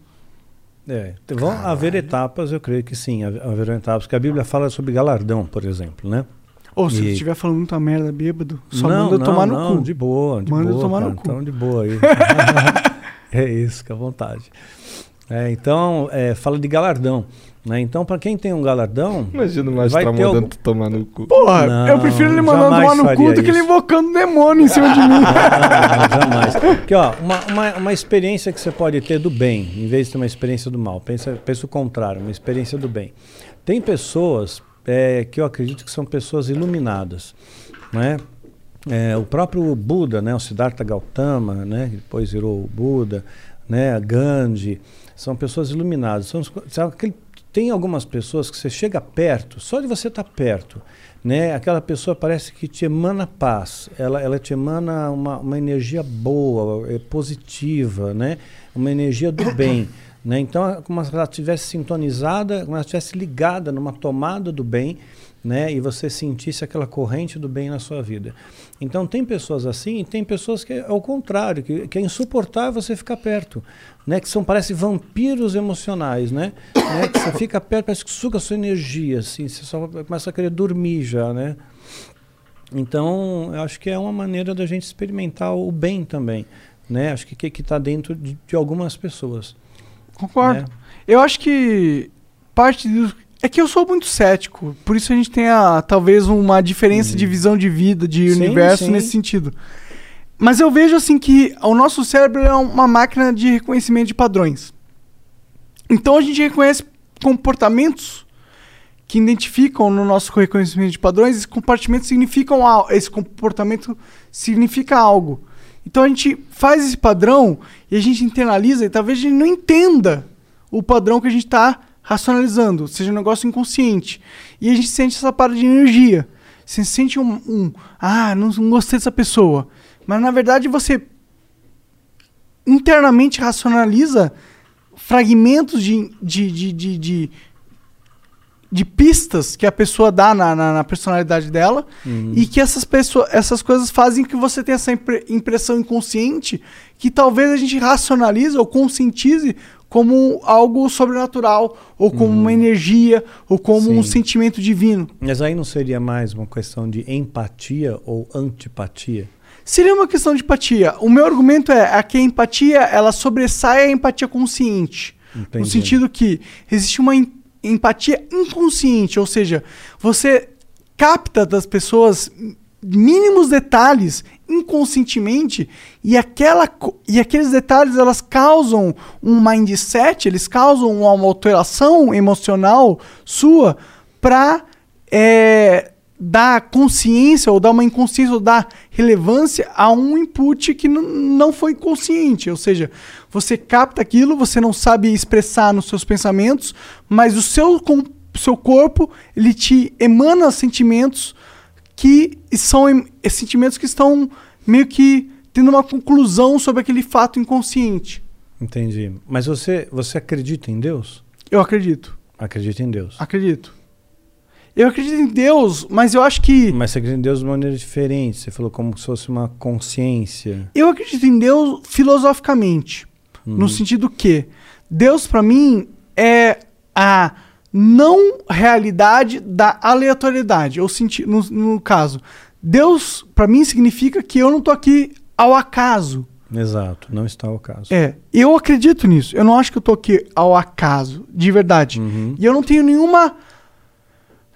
É, então vão haver etapas, eu creio que sim, haver- haverão etapas, porque a Bíblia fala sobre galardão, por exemplo, né? Ou se E- eu estiver falando muita merda bêbado, só não, manda eu não, tomar no não, cu. de boa, de Manda eu boa, tomar no cara, cu. Então, de boa aí. é isso, fica à vontade. É, então, é, fala de galardão. Né? Então, para quem tem um galardão. Imagina o ter mandando algum- tu tomar no cu. Porra, Não, eu prefiro ele mandando tomar no cu do que ele invocando demônio em cima de mim. Não, não, jamais. Porque, ó, uma, uma, uma experiência que você pode ter do bem, em vez de ter uma experiência do mal. Pensa, pensa o contrário, uma experiência do bem. Tem pessoas é, que eu acredito que são pessoas iluminadas, né? É, o próprio Buda, né, o Siddhartha Gautama, né, que depois virou o Buda, né, a Gandhi, são pessoas iluminadas. São, sabe, aquele- tem algumas pessoas que você chega perto, só de você estar perto, né, aquela pessoa parece que te emana paz, ela, ela te emana uma, uma energia boa, é, positiva, né, uma energia do bem. Né? Então, é como se ela estivesse sintonizada, como se ela estivesse ligada numa tomada do bem, né? E você sentisse aquela corrente do bem na sua vida. Então tem pessoas assim, e tem pessoas que é ao contrário, que, que é insuportável você ficar perto, né? Que são parece vampiros emocionais, né? né? Que você fica perto, parece que suga a sua energia, assim, você só começa a querer dormir já, né? Então eu acho que é uma maneira da gente experimentar o bem também, né? Acho que que está dentro de, de algumas pessoas. Concordo. né? Eu acho que parte do. É que eu sou muito cético, por isso a gente tem a, talvez uma diferença de visão de vida, de Uhum. Sim, universo sim. nesse sentido. Mas eu vejo assim que o nosso cérebro é uma máquina de reconhecimento de padrões. Então a gente reconhece comportamentos que identificam no nosso reconhecimento de padrões, esses comportamentos significam algo, esse comportamento significa algo. Então a gente faz esse padrão e a gente internaliza e talvez a gente não entenda o padrão que a gente está racionalizando, seja um negócio inconsciente. E a gente sente essa parada de energia. Você sente um, um ah, não, não gostei dessa pessoa. Mas na verdade você internamente racionaliza fragmentos de, de, de, de, de, de pistas que a pessoa dá na, na, na personalidade dela e que essas, pessoas, essas coisas fazem que você tenha essa impre- impressão inconsciente que talvez a gente racionalize ou conscientize como algo sobrenatural ou como uma energia ou como um Sim. sentimento divino. Mas aí não seria mais uma questão de empatia ou antipatia? Seria uma questão de empatia. O meu argumento é a que a empatia ela sobressai a empatia consciente. No Entendi. sentido que existe uma em- empatia inconsciente, ou seja, você capta das pessoas mínimos detalhes inconscientemente e aquela e aqueles detalhes elas causam um mindset, eles causam uma alteração emocional sua para dar consciência ou dar uma inconsciência ou dar relevância a um input que não foi consciente, ou seja, você capta aquilo, você não sabe expressar nos seus pensamentos, mas o seu seu corpo ele te emana sentimentos que são eh, sentimentos que estão meio que tendo uma conclusão sobre aquele fato inconsciente. Entendi. Mas você, você acredita em Deus? Eu acredito. Acredita em Deus. Acredito. Eu acredito em Deus, mas eu acho que Mas você acredita em Deus de maneira diferente. Você falou como se fosse uma consciência. eu acredito em Deus filosoficamente, no sentido que Deus para mim é a não realidade da aleatoriedade, ou senti no, no caso, Deus para mim significa que eu não tô aqui ao acaso. Exato, não está ao caso. É, eu acredito nisso. Eu não acho que eu tô aqui ao acaso, de verdade. Uhum. E eu não tenho nenhuma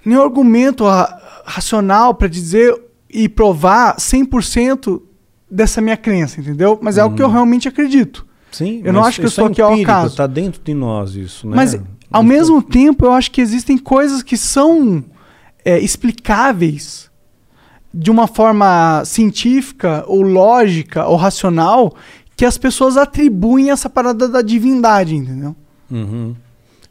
nenhum argumento ra- racional pra dizer e provar 100% dessa minha crença, entendeu? Mas é o que eu realmente acredito. Sim, Eu não acho que eu estou é aqui ao acaso. Tá dentro de nós isso, né? Mas, ao mesmo tempo, eu acho que existem coisas que são é, explicáveis de uma forma científica, ou lógica, ou racional, que as pessoas atribuem essa parada da divindade, entendeu? Uhum.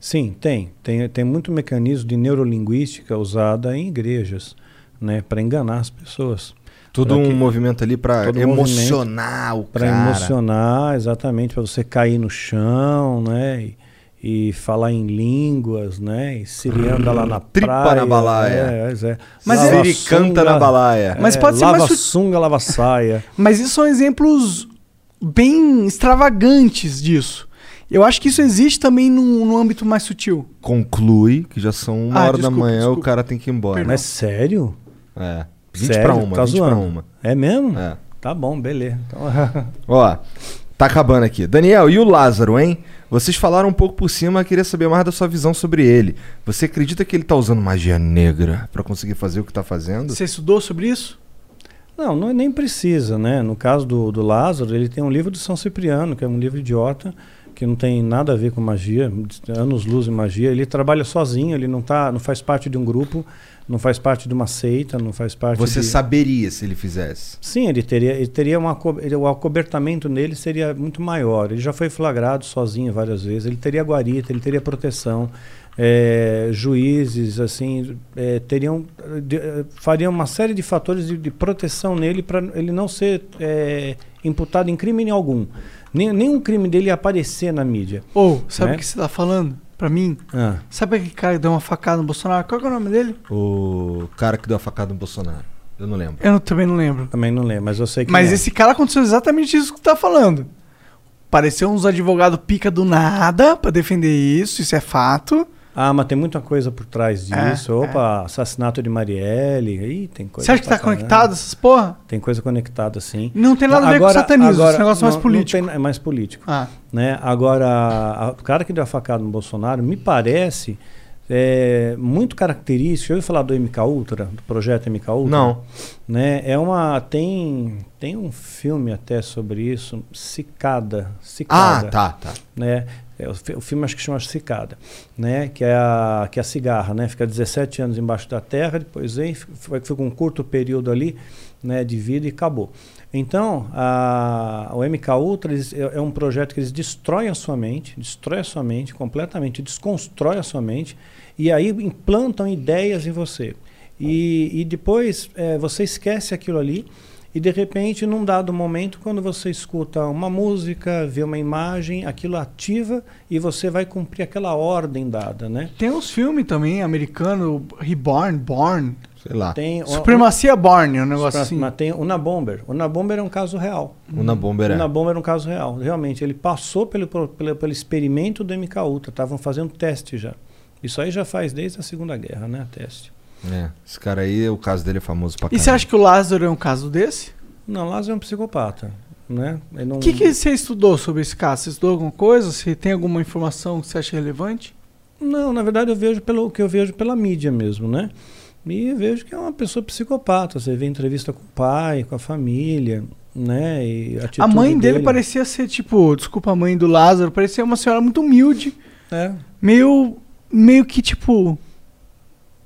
Sim, tem. tem. Tem muito mecanismo de neurolinguística usada em igrejas, né, para enganar as pessoas. Tudo Pra um que- movimento ali pra todo emocionar o Para cara. emocionar, exatamente, para você cair no chão, né? E, e falar em línguas, né? E se ele anda lá na Tripa praia. na balaia. É, é, é. Mas Lava ele canta sunga, na balaia. Mas é, pode ser lava mais su- sunga, lava saia. Mas isso são exemplos bem extravagantes disso. Eu acho que isso existe também num, num âmbito mais sutil. Conclui que já são uma Ah, hora da desculpa, manhã, o desculpa. cara tem que ir embora. Mas sério? É. 20 Sério? pra uma, Tá 20 pra zoando? uma. É mesmo? É. Tá bom, beleza. Então, Ó, tá acabando aqui. Daniel, e o Lázaro, hein? Vocês falaram um pouco por cima, eu queria saber mais da sua visão sobre ele. Você acredita que ele tá usando magia negra pra conseguir fazer o que tá fazendo? Você estudou sobre isso? Não, não nem precisa, né? No caso do, do Lázaro, ele tem um livro de São Cipriano, que é um livro idiota, que não tem nada a ver com magia, anos luz em magia. Ele trabalha sozinho, ele não tá, não faz parte de um grupo, não faz parte de uma seita, não faz parte Você de... saberia se ele fizesse. Sim, ele teria, ele teria uma, co- ele- o acobertamento nele seria muito maior. Ele já foi flagrado sozinho várias vezes. Ele teria guarita, ele teria proteção. É, juízes, assim, é, teriam, de- eh, fariam uma série de fatores de, de proteção nele para ele não ser é, imputado em crime algum. Nem, nenhum crime dele ia aparecer na mídia. Ou, sabe Né? o que você tá falando? Pra mim? Ah. Sabe aquele cara que deu uma facada no Bolsonaro? Qual que é o nome dele? O cara que deu a facada no Bolsonaro. Eu não lembro. Eu não- também não lembro. Também não lembro, mas eu sei que. Mas é. esse cara aconteceu exatamente isso que tu tá falando. Pareceu uns advogados pica do nada pra defender isso, isso é fato. Ah, mas tem muita coisa por trás É, disso. Opa, assassinato de Marielle. Ih, tem coisa. Você acha que tá caramba. conectado essas porra? Tem coisa conectada, sim. Não tem nada a ver com satanismo, esse negócio é mais político. tem- é mais político. Ah. Né? Agora, a- o cara que deu a facada no Bolsonaro, me parece é, muito característico. Já ouviu falar do MK Ultra, do projeto MK Ultra? Não. Né? É uma, tem, tem um filme até sobre isso, Cicada. Cicada Ah, tá, tá. né? É, o, fi- o filme acho que chama Cicada, né? Que é a que é a cigarra, né? Fica 17 anos embaixo da terra, depois vem, f- foi, fica um curto período ali, né? De vida e acabou. Então, a, o MK Ultra eles- é, é um projeto que eles destroem a sua mente, destrói a sua mente completamente, desconstrói a sua mente e aí implantam ideias em você. E, e depois é, você esquece aquilo ali e de repente, num dado momento, quando você escuta uma música, vê uma imagem, aquilo ativa e você vai cumprir aquela ordem dada, né? Tem uns filmes também, americano, Reborn, Born. Sei lá. Tem o- Supremacia Born, é um negócio assim. Mas tem o Nabomber. O Nabomber é um caso real. O Nabomber é. O Nabomber é um caso real. Realmente, ele passou pelo, pelo, pelo experimento do MK Ultra. Estavam fazendo teste já. Isso aí já faz desde a Segunda Guerra, né? Teste. É, esse cara aí, o caso dele é famoso pra E você acha que o Lázaro é um caso desse? Não, Lázaro é um psicopata. Né? Ele não- O que, que você estudou sobre esse caso? Você estudou alguma coisa? Você tem alguma informação que você acha relevante? Não, na verdade eu vejo pelo que eu vejo pela mídia mesmo, né? E vejo que é uma pessoa psicopata. Você vê entrevista com o pai, com a família, né? E a, a mãe atitude dele parecia ser, tipo, desculpa, a mãe do Lázaro, parecia uma senhora muito humilde. É. Meio, meio que, tipo...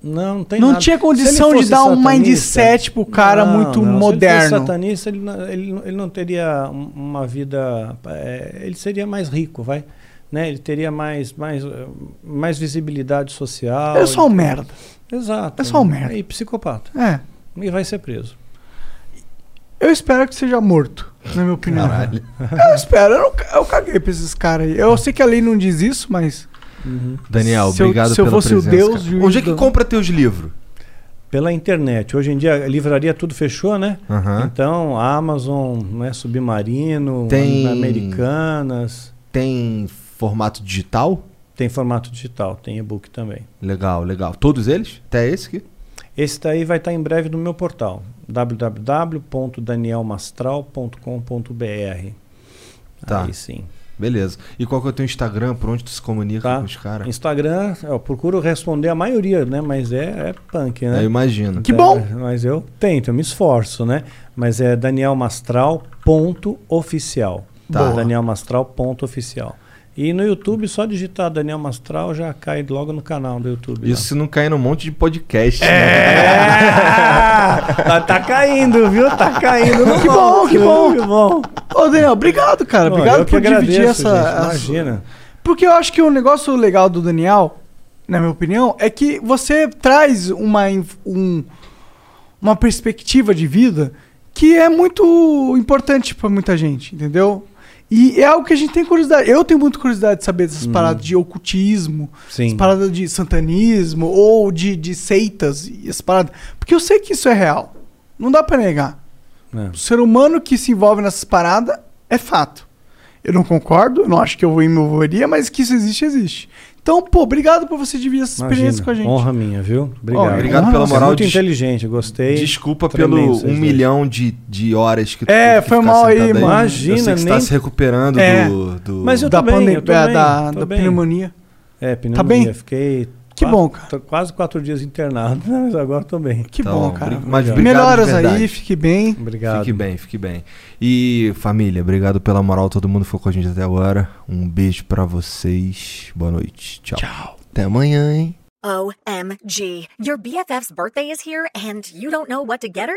Não, não tem Não nada. tinha condição de dar um mindset pro cara muito Se ele moderno. fosse satanista, ele, não- ele, não- ele não teria um- uma vida. é, ele seria mais rico, vai. Né? Ele teria mais, mais, mais visibilidade social. É só um merda. Exato. É só um merda. E psicopata. É. E vai ser preso. Eu espero que seja morto, na minha opinião. Caralho. Eu espero. Eu, não, eu caguei pra esses caras aí. Eu sei que a lei não diz isso, mas. Daniel, Se eu- obrigado se eu pela fosse o presença, Deus, Onde é que compra teus livros? Pela internet. Hoje em dia, a livraria tudo fechou, né? Aham. Então, Amazon, né, Submarino, Tem- Americanas. Tem formato digital? Tem formato digital, tem e-book também. Legal, legal. Todos eles? Até esse aqui? Esse daí vai estar em breve no meu portal, www.danielmastral.com.br. Tá. Aí sim. Beleza. E qual que é o teu Instagram? Por onde tu se comunica Tá. com os caras? Instagram, eu procuro responder a maioria, né? Mas é, é punk, né? Eu imagino. Que É, bom! mas eu tento, eu me esforço, né? Mas é danielmastral.oficial. Tá. Danielmastral.oficial. E no YouTube, só digitar Daniel Mastral já cai logo no canal do YouTube. Isso se não cair num monte de podcast. né? É! tá, tá caindo, viu? Tá caindo. no Que bom, que bom. Que bom. Ô, Daniel, obrigado, cara. Pô, obrigado por dividir agradeço, essa. gente, essa- Imagina. Porque eu acho que o negócio legal do Daniel, na minha opinião, é que você traz uma, um- uma perspectiva de vida que é muito importante pra muita gente, entendeu? E é algo que a gente tem curiosidade. Eu tenho muita curiosidade de saber dessas paradas de ocultismo. Sim. essas paradas de santanismo ou de, de seitas e essas paradas. Porque eu sei que isso é real. Não dá pra negar. É. O ser humano que se envolve nessas paradas é fato. Eu não concordo, não acho que eu me envolveria, mas que isso existe, existe. Então, pô, obrigado por você dividir essa experiência Imagina, com a gente. Honra minha, viu? Obrigado. Ó, Obrigado honra pela é moral. muito Des- inteligente, gostei. Desculpa Tremendo pelo um milhão de, de horas que tu É, teve que foi ficar mal aí, mano. Imagina, Eu sei que você nem- tá se recuperando É. do, do- Mas eu da bem, pandemia, eu tô bem, da, tô da bem. pneumonia. É, pneumonia. Tá bem? Fiquei Que quatro- bom, cara. tô quase quatro dias internado, mas agora tô bem. Que Tá bom, cara. mas Melhoras aí, fique bem. Obrigado. Fique bem, fique bem. E família, obrigado pela moral, todo mundo ficou com a gente até agora. Um beijo pra vocês. Boa noite. Tchau. Até amanhã, hein? OMG. Your BFF's birthday is here and you don't know what to get her?